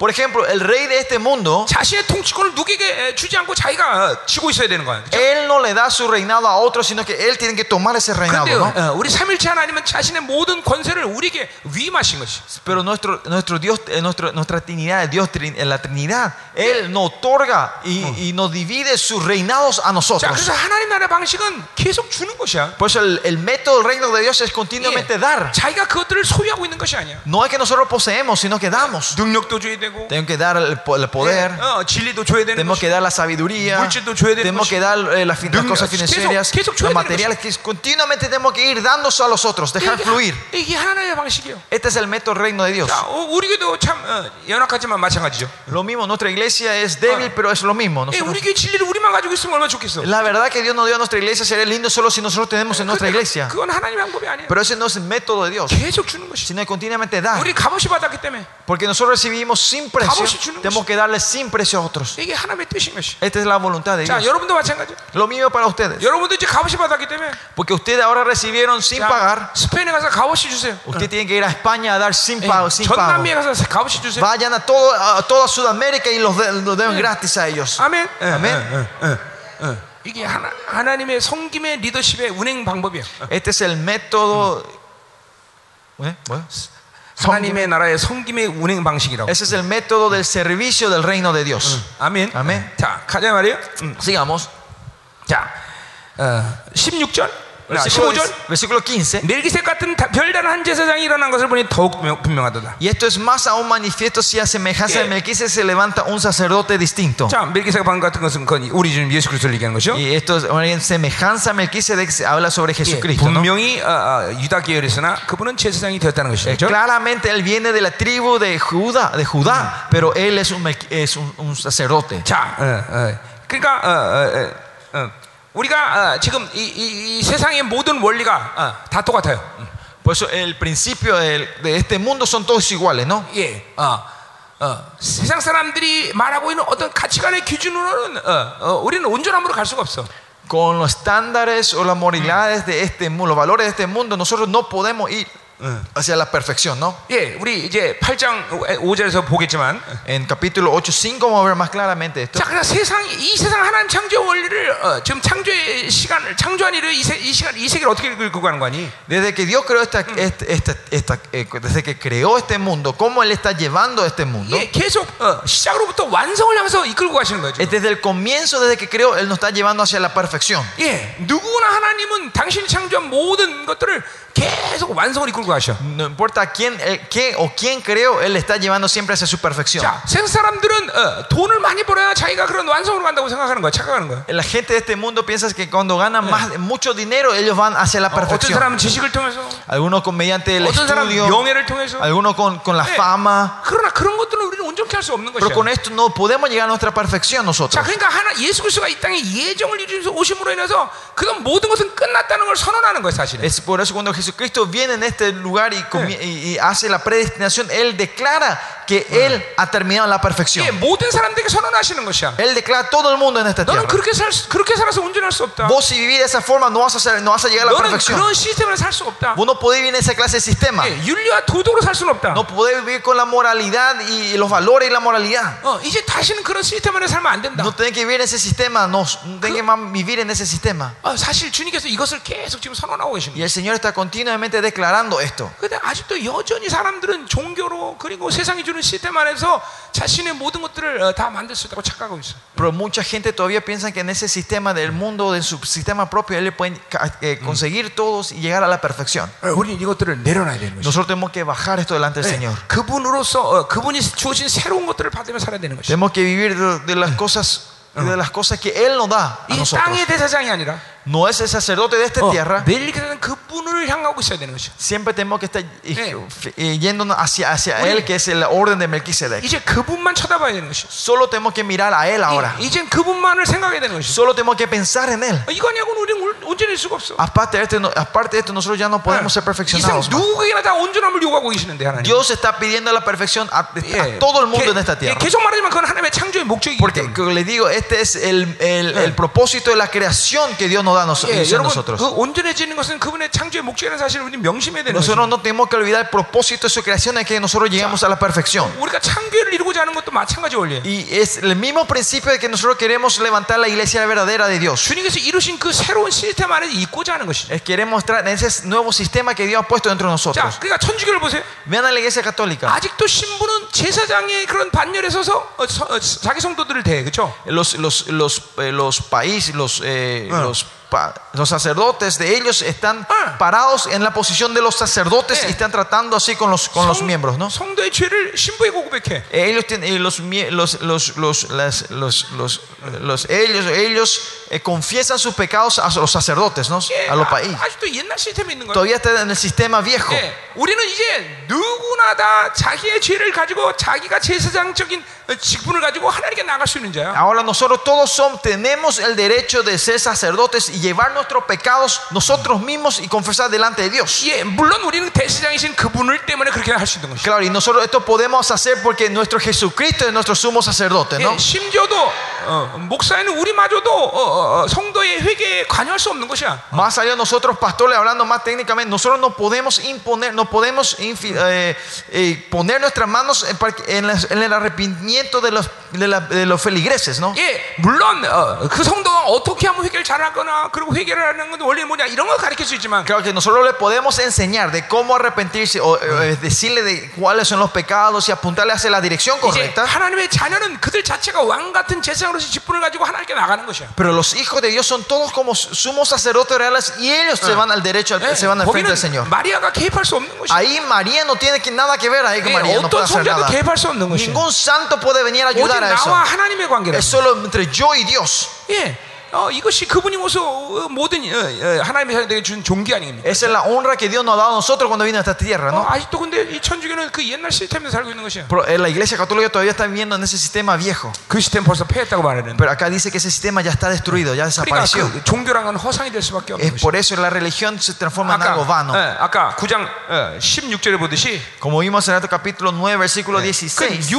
Por ejemplo, el rey de este mundo, 자신의 통치권을 누구에게 에, 주지 않고 자기가 어, 쥐고 있어야 되는 거야. 그렇죠? él no le da su reinado a otro, sino que él tiene que tomar ese reinado. 그런데 ¿no? 어, 우리 삼일째 하나님은 자신의 모든 권세를 우리에게 위임하신 것이. Pero nuestro, nuestro Dios, eh, nuestro- nuestra Trinidad, el Dios trin- en la Trinidad, Él nos otorga y, y nos divide sus reinados a 자, nosotros. 그래서 하나님 나라 방식은 계속 주는 것이야. Por eso el, el método del reino de Dios es 예, continuamente dar. 자기가 그것들을 소유하고 있는 것이 아니야. No es que nosotros poseemos, sino que damos. 능력도 줘야 되고 되고 Tenemos que dar el, po- el poder. 예, 어, 진리도 줘야 되는 Tenemos 것이고 que dar la sabiduría. 물질도 줘야 되는 Tenemos que dar eh, las, fin- las 능력, cosas 계속, financieras, 계속 줘야 los 되는 materiales. Que continuamente tenemos que ir dándose a los otros, dejar 이게, fluir. 하- 이게 하나님의 방식이에요. Este es el método del reino de Dios. 자, 어, 우리 교도 참 어, 연약하지만 마찬가지죠. Lo mismo, nuestra iglesia es débil, pero es lo mismo. 예, Nosotros- 우리 교회 진리를 우리만 가지고 있으면 얼마나 좋겠어. la verdad que Dios nos dio a nuestra iglesia sería lindo solo si nosotros tenemos en nuestra iglesia. 그건 하나님의 방법이 아니에요. Pero ese no es el método de Dios, 계속 주는 것이. sino continuamente dar. 우리 값없이 받았기 때문에 Porque nosotros recibimos sin precio, 값없이 주는 tenemos que darle sin precio a otros. 이게 하나님의 뜻인 것이. Esta es la voluntad de 자, Dios. 여러분도 마찬가지. Lo mismo para ustedes. 여러분도 이제 값없이 받았기 때문에 Porque ustedes ahora recibieron sin 자, pagar. 스페인에 가서 값없이 주세요. Usted tiene que ir a España a dar sin 예, pago, sin 전 pago. 남미에 가서 값없이 주세요. Vayan a, todo, a toda Sudamérica y los, de- los den gratis a ellos. 아멘. 예, 아멘. 예, 예, 예, 예. 이게 하나, 하나님의 성김의 리더십의 운행 방법이에요. Este es el método. ¿Eh? ¿Bueno? 하나님의 나라의 성김의 운행 방식이라고. Ese es el método del servicio del reino de Dios. 아멘. 아멘. 자, 가자 말이에요. 음. Sigamos. 자, 어, 16절, Versículo, 15절. versículo 15. 멜기색 같은 다- 별다른 한 제사장이 일어난 것을 보니 더욱 명- 분명하도다. Y esto es más aún manifiesto si a semejanza de ¿Qué? Melquisedec se levanta un sacerdote distinto. 자, 멜기색 방 같은 것은 그건 우리 주님 예수 그리스도를 얘기하는 것이죠. Y esto es en semejanza a Melquisedec se habla sobre 예, Jesucristo. ¿no? 분명히 어, 어, 유다 계열에서나 그분은 제사장이 되었다는 Eh, 것이죠. Claramente él viene de la tribu de Judá, de Judá pero él es un, melqui- es un, un sacerdote. 자, 어, 어, 그러니까 어, 어, 어, 어, 우리가 어, 지금 이, 이- 이 세상의 모든 원리가 어, 다 똑같아요. Por eso el principio del- de, este mundo son todos iguales, ¿no? 예, 어, 어, 세상 사람들이 말하고 있는 어떤 가치관의 기준으로는 어, 어, 우리는 온전함으로 갈 수가 없어. Con los estándares o las moralidades de este mundo, los valores de este mundo, nosotros no podemos ir hacia la perfección, ¿no? 예, 우리 이제 8장 5절에서 보겠지만 En capítulo 8, 5 vamos a ver más claramente esto. 자, 그러니까 세상 이 세상 하나님 창조 원리를 어, 지금 창조의 시간을 창조한 일을 이, 세, 이 시간 이 세계를 어떻게 끌고 가는 거니? Desde que Dios creó esta, este- esta- esta- eh, desde que creó este mundo, cómo Él está llevando este mundo, 예, 계속 어, 시작으로부터 완성을 향해서 이끌고 가시는 거죠. es desde el comienzo, desde que creó, Él nos está llevando hacia la perfección. 예, 누구나 하나님은 당신이 창조한 모든 것들을 계속 완성을 이끌고 가셔. No importa quién, eh, qué o quién creó, Él está llevando siempre hacia su perfección. 자, 세상 사람들은 어, 돈을 많이 벌어야 자기가 그런 완성으로 간다고 생각하는 거야, 착각하는 거야. La gente de este mundo piensa que cuando ganan más, mucho dinero, ellos van hacia la 어, 어떤 perfección. 사람은 지식을 통해서, Algunos con mediante el 어떤 사람은 estudio, 명예를 통해서. algunos con, con la 예, fama. 그러나 그런 것들은 우리는 온전케 할 수 없는 Pero 것이야. con esto no podemos llegar a nuestra perfección 자, nosotros. 그러니까 하나 예수 그리스도가 이 땅에 예정을 이루면서 오심으로 인해서 그건 모든 것은 끝났다는 걸 선언하는 거예요, 사실은. Es por eso cuando Jesucristo viene en este lugar y, comie- y- y hace la predestinación, Él declara que Él ha terminado la perfección. 예, 모든 사람들에게 선언하시는 것이야. Él declara a todo el mundo en esta 너는 tierra. 그렇게 살 수- 그렇게 살아서 온전할 수 없다. Vos si vivís de esa forma no vas a, ser- no vas a llegar a la 너는 perfección. 그런 시스템을 살 수 없다. Vos no podés vivir en esa clase de sistema. 예, 윤리와 도덕으로 살 수는 없다. No podés vivir con la moralidad y los valores y la moralidad. 어, 이제 다시는 그런 시스템 안에 살면 안 된다. No tenés que vivir en ese sistema, no, no tenés que más vivir en ese sistema. 어, 사실 주님께서 이것을 계속 지금 선언하고 계십니다. Y el Señor está continuamente declarando esto. 근데 아직도 여전히 사람들은 종교로 그리고 세상이 주는 pero mucha gente todavía piensa que en ese sistema del mundo, de su sistema propio, ellos pueden eh, conseguir todos y llegar a la perfección. Nosotros tenemos que bajar esto delante del Señor. Tenemos que vivir de, de las cosas de las cosas que Él nos da. A nosotros 땅의 대사장이 아니라 No es el sacerdote de esta 어, tierra. 멜기세덱은 그분을 향하고 있어야 되는 것이. Siempre tenemos que estar y- Eh. y- yéndonos hacia, hacia Él, que es la orden de Melquisedec. 이제 그분만 쳐다봐야 되는 것이. Solo tenemos que mirar a Él ahora. 이- 이젠 그분만을 생각해야 되는 것이. Solo tenemos que pensar en Él. 이거 아니하고는 우리는 올- 온전할 수가 없어. Aparte de, esto, no- aparte de esto, nosotros ya no podemos ser 이상 perfeccionados. más. 누구에게나 다 온전함을 요구하고 계시는데 하나님. Dios está pidiendo la perfección a, a todo el mundo en esta 게- tierra. 계속 말하지만 그건 하나님의 창조의 목적이기 Porque 때문에. como le digo, este es el, el- el propósito de la creación que Dios nos no da nos, dice a nosotros. Nosotros no tenemos que olvidar el propósito de su creación es que nosotros llegamos a la perfección. Y es el mismo principio de que nosotros queremos levantar la iglesia verdadera de Dios. Queremos mostrar ese nuevo sistema que Dios ha puesto dentro de nosotros. Vean a la iglesia católica. Los, los, los, eh, los países, los, eh, los los sacerdotes de ellos están parados en la posición de los sacerdotes y están tratando así con los, con los miembros. ¿no? Ellos, los, los, los, los, los, ellos, ellos eh, confiesan sus pecados a los sacerdotes, ¿no? a los países. Todavía está en el sistema viejo. Ahora nosotros todos son, tenemos el derecho de ser sacerdotes y llevar nuestros pecados nosotros mismos y confesar delante de Dios. 예, 물론 우리는 대제사장이신 그분을 때문에 그렇게 할 수 있는 것이죠. Claro, y nosotros esto podemos hacer porque nuestro Jesucristo es nuestro sumo sacerdote, ¿no? 예, 심지어도 어, 목사는 우리마저도 어, 어, 어, 성도의 회개에 관여할 수 없는 것이야. Más allá de nosotros, pastores, hablando más técnicamente, nosotros no podemos imponer, no podemos infi- eh, eh, poner nuestras manos en, par- en las- en el arrepentimiento de los, de, la- de los feligreses, ¿no? 예, 물론 어, 그 성도가 어떻게 하면 회개를 잘하거나 그리고 회개를 하는 건 원리 뭐냐 이런 걸 가르칠 수 있지만 Claro que nosotros le podemos enseñar de cómo arrepentirse o eh, decirle de cuáles son los pecados y apuntarle hacia la dirección 이제 correcta. 하나님의 자녀는 그들 자체가 왕 같은 제사장으로서 직분을 가지고 하나님께 나가는 것이야. Pero los hijos de Dios son todos como sumos sacerdotes reales y ellos se van al derecho, al- 예, se van al frente 거기는 del Señor. 마리아가 개입할 수 없는 것이야. Ahí María no tiene que- nada que ver ahí con 예, María, no puede 어떤 hacer 성자도 nada. 개입할 수 없는 것이야. Ningún santo puede venir a 오직 ayudar a eso. 나와 하나님의 관계라. Es solo entre yo y Dios. 예, esa es la honra que Dios nos ha dado a nosotros cuando vino a esta tierra, ¿no? Pero eh, la iglesia católica todavía está viviendo en ese sistema viejo. Pero acá dice que ese sistema ya está destruido, ya desapareció. Es por eso la religión se transforma en algo vano. Como vimos en este el capítulo 9, versículo 16.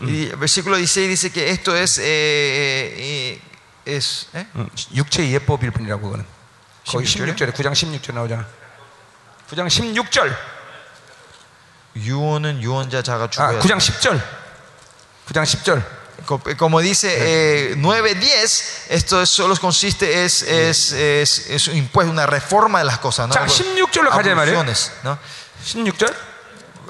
Versículo 16 dice que esto es eh, eh, eh ¿eh? 음, 육체의 예법일 뿐이라고 그거는. 거기 16절에? 16절에 9장 16절 나오잖아. 9장 16절. 유언은 유언자 자가 아, 죽어야 9장 10절. 9장 10절. Co- Como dice eh, 9.10, esto es- solo consiste, es, es, es, es un impuesto, una reforma de las cosas, ¿no? 자, 16절로 가자 말이에요. ¿no? 16절.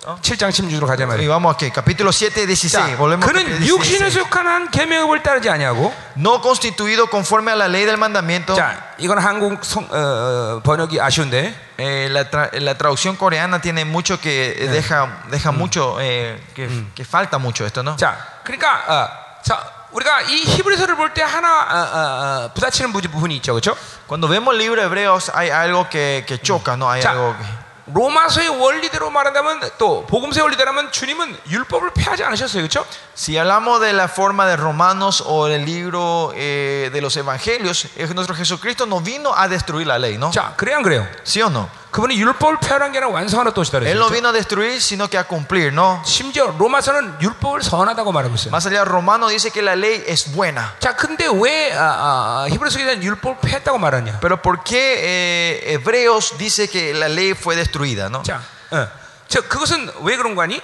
7장 16절로 가자 Y 말이에요. vamos aquí, capítulo 7, 16. 자, Volvemos al 그는 capítulo 육신에 16. 속한 한 계명을 따르지 아니하고 No constituido conforme a la ley del mandamiento. 자, 이건 한국 성, 어, 어, 번역이 아쉬운데 Eh, la, tra- la traducción coreana tiene mucho que eh, deja, deja mucho, eh, que, que falta mucho esto, ¿no? 자, 그러니까 어, 자, 우리가 이 히브리서를 볼 때 하나 어, 어, 어, 부딪히는 부- 부분이 있죠. 그렇죠? Cuando vemos el libro de Hebreos hay algo que, que choca, ¿no? Hay 자, algo que- 로마서의 원리대로 말한다면 또 복음서의 원리대로면 주님은 율법을 폐하지 않으셨어요. 그렇죠? Si hablamos de la forma de Romanos o del libro eh, de los Evangelios, es que nuestro Jesucristo no vino a destruir la ley, ¿no? 자, 그래요, 안 그래요? ¿Sí o no? 그분이 율법을 폐하는 게 아니라 완성하는 뜻이다 Él no 그랬어요. vino a destruir, sino que a cumplir, ¿no? 심지어 로마서는 율법을 선하다고 말하고 있어요. Más allá, Romano dice que la ley es buena. 자, 근데 왜 아, 아, 히브리서에 대한 율법을 폐했다고 말하냐? Pero ¿por qué eh, Hebreos dice que la ley fue destruida, no? 자, 어, 저 그것은 왜 그런 거 아니?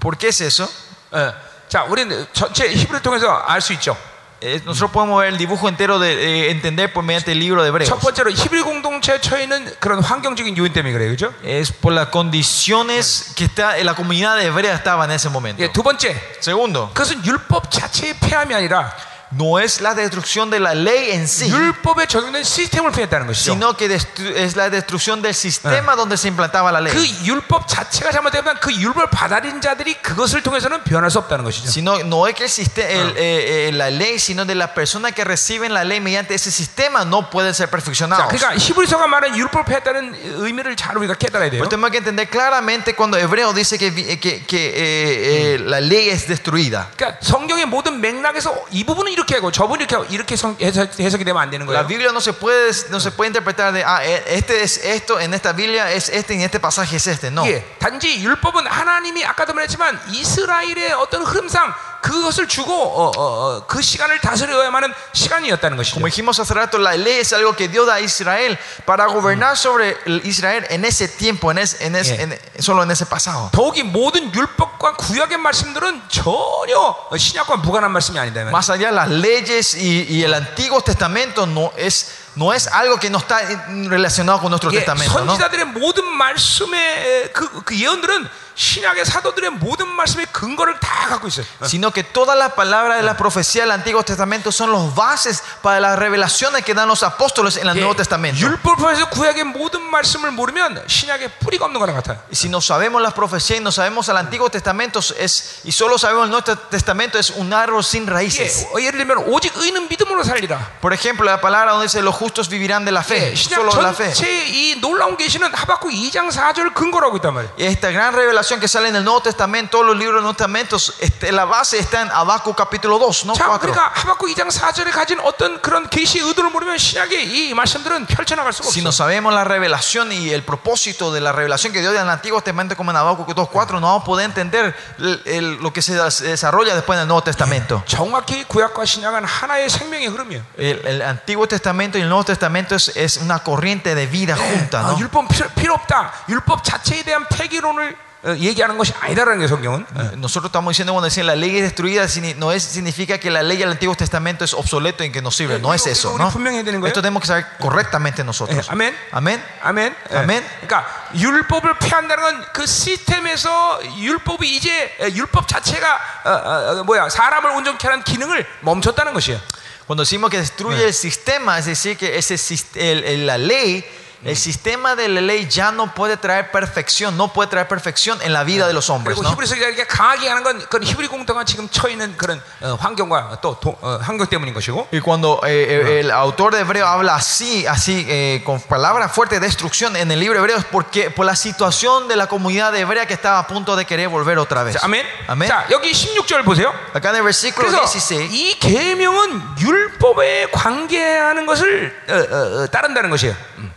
¿Por qué es eso? 어, 자, 우리는 전체 히브리를 통해서 알 수 있죠. Eh, nosotros podemos ver el dibujo entero de eh, entender por mediante el libro de Hebreos. 첫 번째로 히브리 공동체에 처해 있는 그런 환경적인 요인 때문에 그래요, 그렇죠? Es por las condiciones que está, la comunidad de hebrea estaba en ese momento. 예, 두 번째, Segundo, 그것은 율법 자체의 폐함이 아니라 no es la destrucción de la ley en sí, 율법에 적용된 시스템을 폐했다는 것이죠. sino que destru- es la destrucción del sistema donde se implantaba la ley. 그 율법 자체가 잘못되면 그 율법을 받아들인 자들이 그것을 통해서는 변할 수 없다는 것이죠. Sino, no es que el siste- el, eh, eh, la ley, sino de las personas que reciben la ley mediante ese sistema no pueden ser 자, perfeccionados. 그러니까 히브리서가 말하는 율법을 폐했다는 의미를 잘 우리가 깨달아야 돼요. Pero tenemos que entender claramente cuando Hebreo dice que, vi- que, que, eh, eh, la ley es destruida. 그러니까 성경의 모든 맥락에서 이 부분은 이렇게 하고 저 부분은 이렇게 하고 이렇게 성- 해석, 해석이 되면 안 되는 La 거예요. Biblia no se puede, no se puede interpretar de, ah, eh, este es esto, en esta Biblia es este, en este pasaje es este. No. 예, 단지 율법은 하나님이 아까도 말했지만 이스라엘의 어떤 흐름상 그것을 주고 어, 어, 어, 그 시간을 다스려야만 하는 시간이었다는 것이죠. Como dijimos hace rato, la ley es algo que Dios da a Israel para gobernar sobre el Israel en ese tiempo, en ese, en ese- en- solo en ese pasado. 더욱이 모든 율법과 구약의 말씀들은 전혀 신약과 무관한 말씀이 아니다. Más allá, las leyes y, y el Antiguo Testamento no es, no es algo que no está relacionado con nuestro 예, Testamento. ¿no? 선지자들의 모든 말씀의 그, 그 예언들은 신약의 사도들의 모든 말씀의 근거를 다 갖고 있어요. 어. Sino que todas las palabras de la profecía del Antiguo Testamento son los bases para las revelaciones que dan los apóstoles en el 예, Nuevo Testamento. 율법에서 구약의 모든 말씀을 모르면 신약에 뿌리가 없는 거랑 같아요. Y si no sabemos las profecías y no sabemos el Antiguo Testamento es, y solo sabemos el Nuevo Testamento es un árbol sin 예, raíces. 어, 예를 들면 오직 의는 믿음으로 살리라. Por ejemplo, la palabra donde dice los justos vivirán de la 예, fe, 신약 solo de la fe. 전체 이 놀라운 계시는 하박국 2장 4절 근거로 하고 있단 말이에요. Y esta gran revelación que sale en el Nuevo Testamento, todos los libros del Nuevo Testamento, este, la base está en Habacuc capítulo 2, no 자, 4. 그러니까 하박국 2장 4절에 가진 어떤 그런 계시의 의도를 모르면 신약의 이 말씀들은 펼쳐나갈 수가 Si no 없어. sabemos la revelación y el propósito de la revelación que Dios dio en el Antiguo Testamento como en Habacuc 2.4, no vamos a poder entender el- el- lo que se des- desarrolla después en el Nuevo Testamento. 정확히 구약과 신약은 하나의 생명의 흐름이에요. El, el Antiguo Testamento y el Nuevo Testamento es, es una corriente de vida junta. 아, ¿no? 율법 필요, 필요 없다. 율법 자체에 대한 폐기론을 어, 얘기하는 것이 아니다라는 게 성경은. 어. Nosotros estamos diciendo cuando decimos la ley es destruida, signi- no es, significa que la ley del Antiguo Testamento es obsoleto y que no sirve. No es 이거- eso. 이거 ¿no? 우리 분명히 해야 되는 거예요. Esto tenemos que saber correctamente 예, nosotros. 아멘. Amén. 아멘. 예. 아멘. 그러니까 율법을 폐한다는 건 그 시스템에서 율법이 이제 에, 율법 자체가 어, 어, 어, 뭐야 사람을 온전케 하는 기능을 멈췄다는 것이에요. Cuando decimos que destruye el sistema, es decir, que ese, sis- el- el- la ley, el sistema de la ley ya no puede traer perfección, no puede traer perfección en la vida de los hombres. 그리고 ¿no? 히브리서 기가 이렇게 강하게 하는 건 그런 히브리 공동가 지금 처해 있는 그런 어, 환경과 또 도- 어, 환경 때문인 것이고. Y cuando eh, eh, el autor de Hebreo habla así, así eh, con palabras fuertes de destrucción en el libro de Hebreo, es porque por la situación de la comunidad hebrea que estaba a punto de querer volver otra vez. 자, 아멘. Amén. 자, 여기 16절 보세요. Acá en el versículo 그래서 16, 이 계명은 율법에 관계하는 것을 어, 어, 어, 따른다는 것이에요. 음.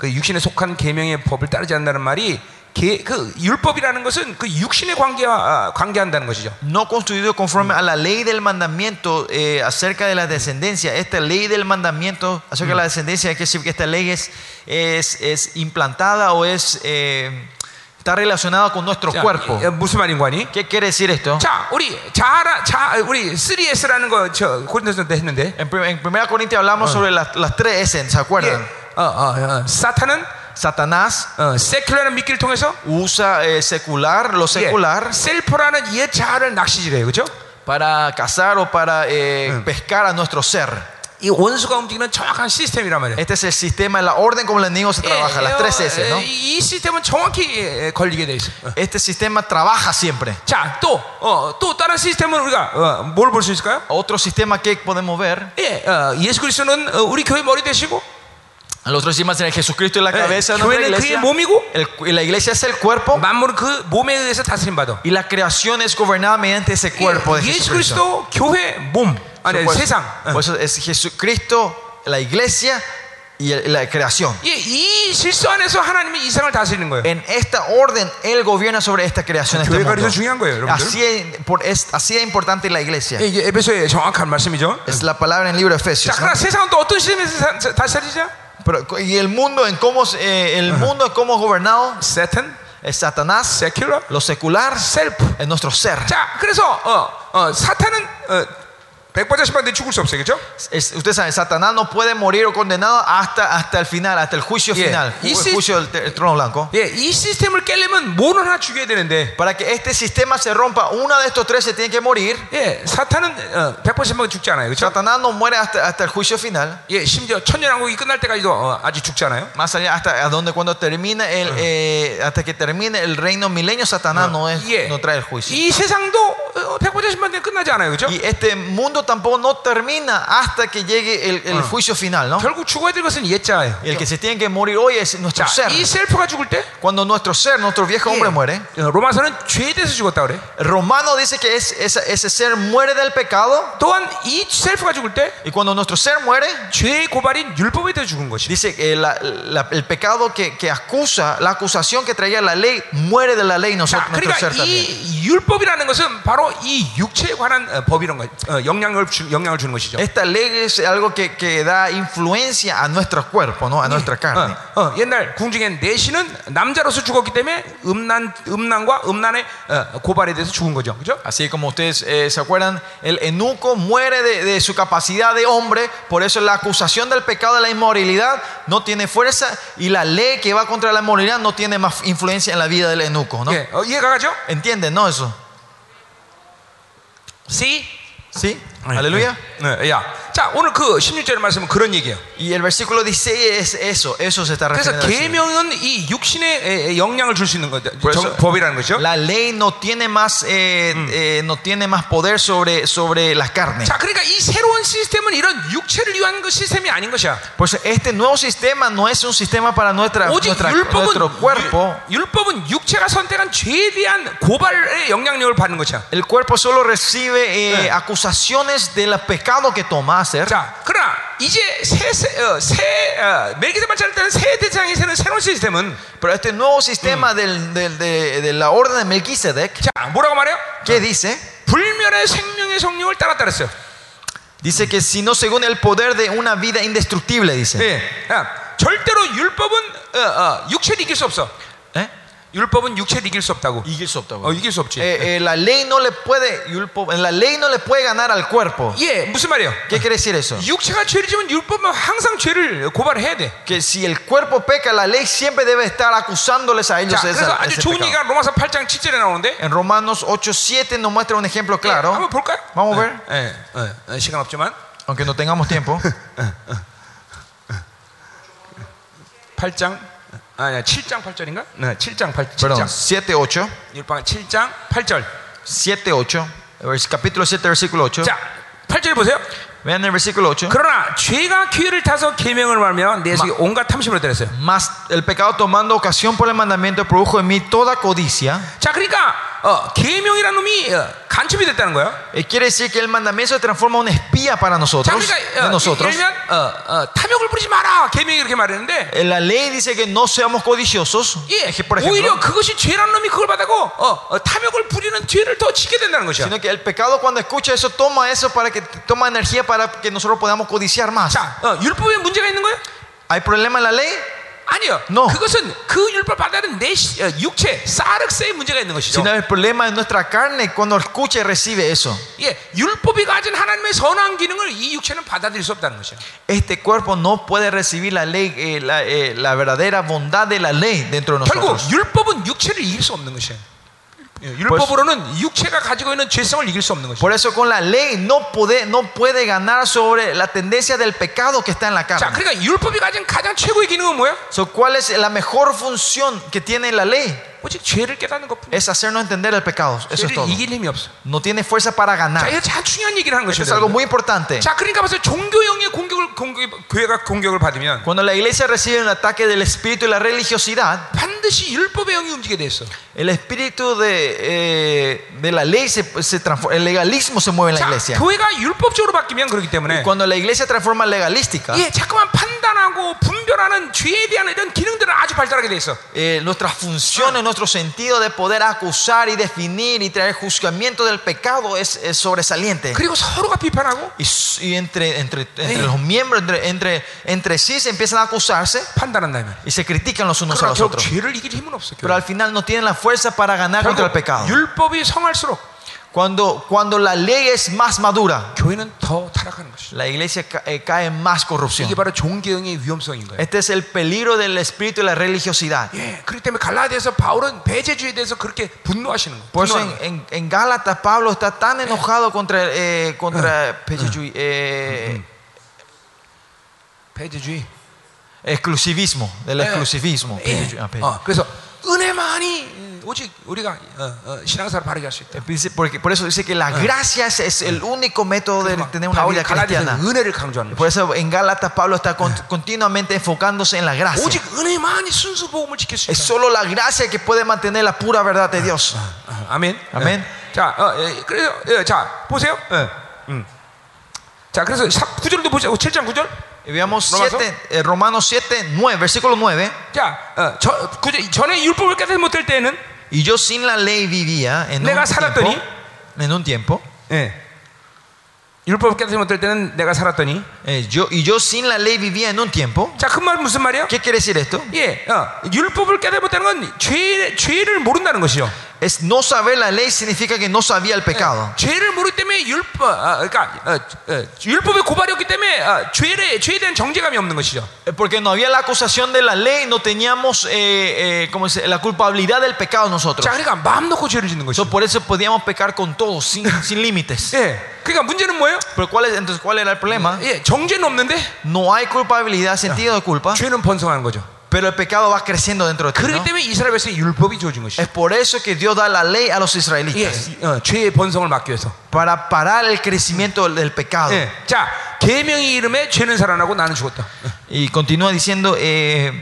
그 육신에 속한 계명의 법을 따르지 않는다는 말이 계, 그 율법이라는 것은 그 육신에 관계와 아, 관계한다는 것이죠. no construido conforme a la ley del mandamiento eh, acerca de la descendencia. Esta ley del mandamiento acerca de la descendencia, hay que decir que esta ley es, es, es implantada o es, eh, está relacionada con nuestro 자, cuerpo. 이- 어, 무슨 말인 거니? ¿Qué quiere decir esto? 자, 우리 자라 자 우리 3S라는 거저 고린도서 때 했는데. En, prim- en 1 Corintios hablamos sobre las, las tres S, ¿se acuerdan? 예. 어, 어, 어, 사탄은 Satanás 어, 세큘러라는 미끼를 통해서 usa eh, secular, lo 예, secular, 셀프라는 옛 자아를 낚시질해요. 그렇죠? para cazar o para eh, pescar a nuestro ser. 이 원수가 움직이는 정확한 시스템이란 말이에요. Este es el sistema, la orden como el enemigo se trabaja, 예, las tres S, 어, ¿no? 이 시스템은 정확히 예, 걸리게 돼 있어. 어. Este sistema trabaja siempre. 자, 또, 어, 또 다른 시스템은 우리가 어, 뭘 볼 수 있을까요? Otro sistema que podemos ver, 예, 어, 예수 그리스도는 어, 우리 교회 머리 되시고, el otro sistema es Jesucristo en la 예, cabeza de nuestra 교회는 그의 iglesia. 몸이고, El- y la iglesia es el cuerpo 만물은 그 몸에 의해서 다스림 받아. y la creación es gobernada mediante ese cuerpo de 예, 예수 Jesucristo. 그리스도 교회 몸, 아니 Por eso- 세상. 어. por eso es Jesucristo, la iglesia y el- la creación. 예, 이 질서 안에서 하나님이 이 세상을 다스리는 거예요. En esta orden, Él gobierna sobre esta creación. este 교회가 mundo. 그래서 중요한 거예요, 여러분들. Así es, por- es- así es importante la iglesia. 예, 이게 에베소의 정확한 말씀이죠. Es la palabra en el libro de 자, Efesios. ¿no? 그러나 세상은 또 어떤 시스템에서 사- 사- 다스리죠? Pero, y el mundo en cómo es, eh, el mundo en cómo es gobernado 세탄, es Satanás, 세큘러, lo secular 셀프. es nuestro ser. 자, 그래서 어, 어, 사탄은 어, 백발자신반대 죽을 수 없어요, 그렇죠? Es- usted sabe, Satanás no puede morir o condenado hasta, hasta el final, hasta el juicio Yeah. final, Y el si- juicio del te- el trono blanco. 예, 이 시스템을 깨려면 뭐는 하나 죽여야 되는데, Para que este sistema se rompa, uno de estos tres se tiene que morir. 예, 사탄은 어, 백발신반 죽지 않아요, 그렇죠? Satanás no muere hasta, hasta el juicio final. 예, 심지어 천년왕국이 끝날 때까지도 어, 아직 죽지 않아요. Más allá, hasta a donde cuando termine el, eh, hasta que termine el reino milenio, Satanás no, es, 예, no trae el juicio. 이 세상도 어, 백발자신반대 끝나지 않아요, 그렇죠? Y este mundo tampoco no termina hasta que llegue el, el juicio final, ¿no? 결국 죽어야 될 것은 옛자예요. Y el que se tiene que morir hoy es nuestro 자, ser. 이 셀프가 죽을 때 Cuando nuestro ser, nuestro viejo hombre 예, muere, 어, 로마서는 죄에 대해서 죽었다 그래. Romano dice que es, esa- ese ser muere del pecado. 또한 이 셀프가 죽을 때 Y cuando nuestro ser muere, 죄의 고발인 율법에 대해 죽은 것이. dice que la- la- el pecado que, que acusa, la acusación que traía la ley, muere de la ley 자, nosotros, nuestro 그러니까 ser también. 이 율법이라는 것은 바로 이 육체에 관한 어, 법이란 거, 어, 영향을 주, 영향을 주는 것이죠. Esta ley es algo que, que da influencia a nuestro cuerpo, ¿no? a nuestra carne. 어, 어, 옛날 궁중에 내시는 남자로서 죽었기 때문에 음란, 음란과 음란의 어, 고발에 대해서 죽은 거죠, 그죠? Así como ustedes eh, se acuerdan, el eunuco muere de, de su capacidad de hombre, por eso la acusación del pecado de la inmoralidad no tiene fuerza y la ley que va contra la inmoralidad no tiene más influencia en la vida del eunuco. ¿no? 예, 어, 이해가 가죠? ¿Entienden, no? Eso. See? ¿Sí? Aleluya. 네, 야, 자 오늘 그 16절 말씀은 그런 얘기예요. Y el versículo 16 es eso, eso se está 그래서 refiriendo. al Señor. 계명은 이 육신에 에, 에, 영향을 줄 수 있는 거죠. Por eso, 정- 법이라는 것이죠. La ley no tiene más, eh, eh, no tiene más poder sobre, sobre la carne. 자, 그러니까 이 새로운 시스템은 이런 육체를 위한 그 시스템이 아닌 것이야. Por eso este nuevo sistema no es un sistema para nuestra, 오직 nuestra- 율법은 nuestro cuerpo. 율- 율법은 육체가 선택한 죄에 대한 고발의 영향력을 받는 것이야. El cuerpo solo recibe eh, acusaciones de los pecados que toma hacer. 자, 그러나 이제 새, 새, 어, 새 어, 멜기세 발전할 때는 새 대장이 세는 새로운 시스템은 Pero este nuevo sistema del- del- de, de la orden de Melquisedec, 자, 뭐라고 말해요? ¿qué dice? 불멸의 생명의 성령을 따랐다 그랬어요. Dice que si no según el poder de una vida indestructible, dice. 예, 야, 절대로 율법은 어, 어, 육체를 이길 수 없어. ¿Eh? 율법은 육체를 이길 수 없다고. 어, 이길 수 없지. Eh, eh, la ley no le puede, la ley no le puede ganar al cuerpo. 예, 무슨 말이에요? ¿Qué quiere decir eso? 육체가 죄를 지면 율법은 항상 죄를 고발해야 돼. Que si el cuerpo peca, la ley siempre debe estar acusándoles a ellos 자, esa- 그래서 아주 ese 좋은 pecado. 얘기가 로마서 8장 7절에 나오는데 En Romanos 8:7 nos muestra un ejemplo 예, claro, 한번 볼까요? Vamos a ver. 예, 예, 예, 시간 없지만 aunque no tengamos tiempo. 8장 아니 7장 8절인가? 네, 7장 8 Perdón, 7장 7, 8. 율법 7장 8절. 7, 8. vers- Capítulo 7, versículo 8. 자, 8절 보세요. Vean el versículo 8. 그러나 죄가 기회를 타서 계명을 말며 내 속에 온갖 탐심을 들었어요. Mas el pecado tomando ocasión por el mandamiento produjo en mí toda codicia. 자, 그러니까 어, 계명이라는 놈이 어, 간첩이 됐다는 거예요. Eh, quiere decir que el mandamiento se transforma en una espía para 자, nosotros, 그러니까 de 어, nosotros. 예를 들면 어, 어, 탐욕을 부리지 마라. 계명이 이렇게 말했는데 Eh, La ley dice que no seamos codiciosos. 예, por 오히려 ejemplo, 그것이 죄라는 놈이 그걸 받아고 어, 어, 탐욕을 부리는 죄를 더 짓게 된다는 것이야. sino que el pecado cuando escucha eso toma eso para que toma energía para que nosotros podamos codiciar más. 자, 어, 율법에 문제가 있는 거예요? ¿Hay problema en la ley? 아니요. No. 그것은 그 율법 받아는 내 시- 어, 육체 사르스에 문제가 있는 것이죠. Sino el problema es nuestra carne cuando escucha y recibe eso. 예, 율법이 가진 하나님의 선한 기능을 이 육체는 받아들일 수 없다는 것이야. Este cuerpo no puede recibir la ley, eh, la, eh, la verdadera bondad de la ley dentro de 결국 nosotros. 율법은 육체를 이길 수 없는 것이야. 예, 율법으로는 육체가 가지고 있는 죄성을 이길 수 없는 것이야. Por eso con la ley no puede, no puede ganar sobre la tendencia del pecado que está en la 자, carne. 그러니까 율법이 가진 가장 최고의 기능은 뭐야? So, ¿Cuál es la mejor función que tiene la ley? 오직 죄를 깨닫는 것뿐이야. Es hacernos entender el pecado. Eso es 죄를 todo. 이길 힘이 없어. No tiene fuerza para 자, ganar. 이거 참 중요한 얘기를 하는 Eso 것이죠. es algo muy importante. 자, 그러니까 벌써 종교형의 공격을 공격, 교회가 공격을 받으면 Cuando la iglesia recibe un ataque del espíritu y la religiosidad, 반드시 율법의 영이 움직이게 돼 있어. el espíritu de, eh, de la ley se, se transforma, el legalismo se mueve en la 자, iglesia. 교회가 율법적으로 바뀌면 그렇기 때문에 Cuando la iglesia transforma legalística, 예, 자꾸만 판단하고 분별하는 죄에 대한 이런 기능들은 아주 발달하게 돼 있어. eh, nuestras funciones, nuestro sentido de poder acusar y definir y traer juzgamiento del pecado es, es sobresaliente. 그리고 서로가 비판하고 Y, s- y entre, entre, entre Eh. los miembros, entre, entre, entre sí se empiezan a acusarse 판단한다면. y se critican los unos a 그러나 los 결국 otros. 죄를 이길 힘은 없어. Pero al final no tienen la fuerza para ganar contra el 결국 pecado. 율법이 성할수록 Cuando, cuando la ley es más madura, 교회는 더 타락하는 것이. la iglesia ca- eh, cae en más corrupción. 이게 바로 종교형의 위험성인 거예요. Este es el peligro del espíritu y la religiosidad. 예, 그렇기 때문에 갈라디아서 바울은 배제주의에 대해서 그렇게 분노하시는 거예요. Por eso 분노하는 en, 거예요. en, en Gálatas Pablo está tan enojado contra, eh, contra pechechuy- eh, 배제주의. exclusivismo, del 예. exclusivismo. 예. pechechuy- ah, pe- 어, 그래서 은혜만이 오직 우리가 어, 어, 신앙사를 바르게 할 수 있다. Dice- porque, por eso dice que la gracia es, es el único método de tener una 바울이 vida cristiana. 갈라디아서 은혜를 강조하는 Por 거예요. eso en Gálatas Pablo está con- continuamente enfocándose en la gracia. 오직 은혜만이 순수 복음을 지킬 수 Es 있다. solo la gracia que puede mantener la pura verdad de Dios. 아, 아멘. 아멘. 예. 자, 어, 예, 그래서 예, 자 보세요. 예, 음. 자, 그래서 9절도 보세요. 7장 9절. Y veamos ¿Romanos? 7, eh, Romanos 7, 9, versículo 9. 자, 어, 저, 그저- 전에 율법을 깨닫지 못할 때는 Y yo sin la ley vivía en un 내가 tiempo. 살았더니 En un tiempo. 예. 율법 깨닫지 못할 때는 내가 살았더니 eh, yo, y yo sin la ley vivía en un tiempo. 자 그 말 무슨 말이야? ¿Qué quiere decir esto? 예, 어, 율법을 깨닫지 못하는 건 죄, 죄를 모른다는 것이죠. Es no saber la ley significa que no sabía el pecado. 죄를 모르기 때문에 율법, 아, 그러니까 어, 어, 율법의 고발이 없기 때문에 어, 죄에 죄에 대한 정죄감이 없는 것이죠. Eh, Porque no había la acusación de la ley, no teníamos eh, eh, ¿cómo se dice? la culpabilidad del pecado nosotros. 자, 그러니까 마음 놓고 죄를 짓는 So, 것이죠. por eso podíamos pecar con todo, sin, sin límites. 예, 그러니까 문제는 뭐예요? Pero ¿cuál es, entonces, ¿cuál era el problema? 예, 정죄는 없는데 No hay culpabilidad, sentido de culpa, 죄는 번성하는 거죠. pero el pecado va creciendo dentro de ti. 그렇기 ¿no? 때문에 이스라엘 백성에 율법이 주어진 것이죠. Es por eso que Dios da la ley a los 예, israelitas, 어, 죄의 번성을 막기 위해서. para parar el crecimiento del pecado. 예, 자, 계명의 이름에 죄는 살아나고 나는 죽었다. Y continúa diciendo, eh,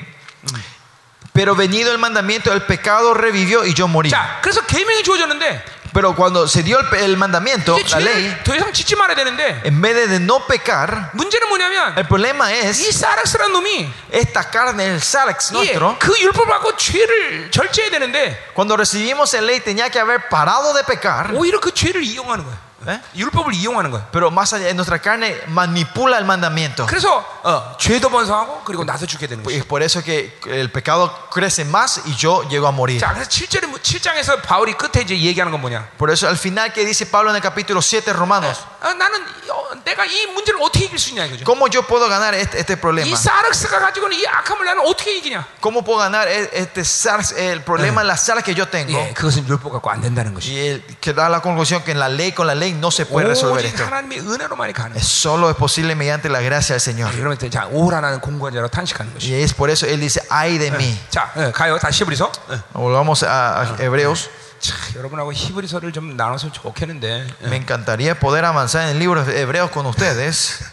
pero venido el mandamiento, el pecado revivió y yo morí. 자, 그래서 계명이 주어졌는데 Pero cuando se dio el, pe- el mandamiento, 이제 la ley, 죄를 더 이상 짓지 말아야 되는데 en vez de, de no pecar, 문제는 뭐냐면 el problema 이 es 사락스라는 놈이 esta carne, el sarx 예, nuestro. 그 율법을 받고 죄를 절제해야 되는데 Cuando recibimos la ley tenía que haber parado de pecar, 오히려 그 죄를 이용하는 거야. ¿eh? 율법을 이용하는 거야. pero más allá, nuestra carne manipula el mandamiento. 그래서 어, 죄도 번성하고 그리고 나도 죽게 되는 Y 거야. es por eso que el pecado crece más y yo llego a morir. 자, 그래서 7절에 7장에서 바울이 끝에 이제 얘기하는 건 뭐냐? Por eso al final que dice Pablo en el capítulo 7 Romanos, 어, 나는 어, 내가 이 문제를 어떻게 이길 수 있냐 이거죠. ¿cómo yo puedo ganar este, este 이 problema? 사르스가 가지고는 이 악함을 나는 어떻게 이기냐? ¿Cómo puedo ganar e- este sarx, el problema de la sarx que yo tengo? 예, 그것은 율법 갖고 안 된다는 것이. Y él que da la conclusión que en la ley con la ley no se puede resolver 오직 esto. 하나님의 은혜로만이 가능. Es solo es posible mediante la gracia del Señor. 그러면 이제 자 오라 나는 공부한 자로 탄식하는 것이. Y es por eso él dice, ay de mí. 자 어, 가요 다시 히브리서. 어. Volvamos a, a Hebreos. 자, 여러분하고 히브리서를 좀 나눠서 좋겠는데. Me encantaría poder avanzar en el libro de Hebreos con ustedes.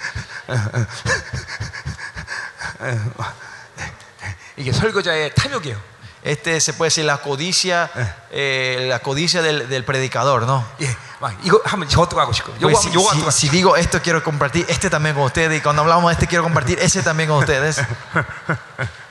이게 설교자의 탐욕이에요. Este se puede decir la codicia, eh, la codicia del, del predicador, ¿no? 예, 막 이거 하면 저것도 하고 싶고, 요거 Pues 하면 si, 요거 si- 하고 si digo esto quiero compartir este también con ustedes y cuando hablamos de este quiero compartir ese también con ustedes.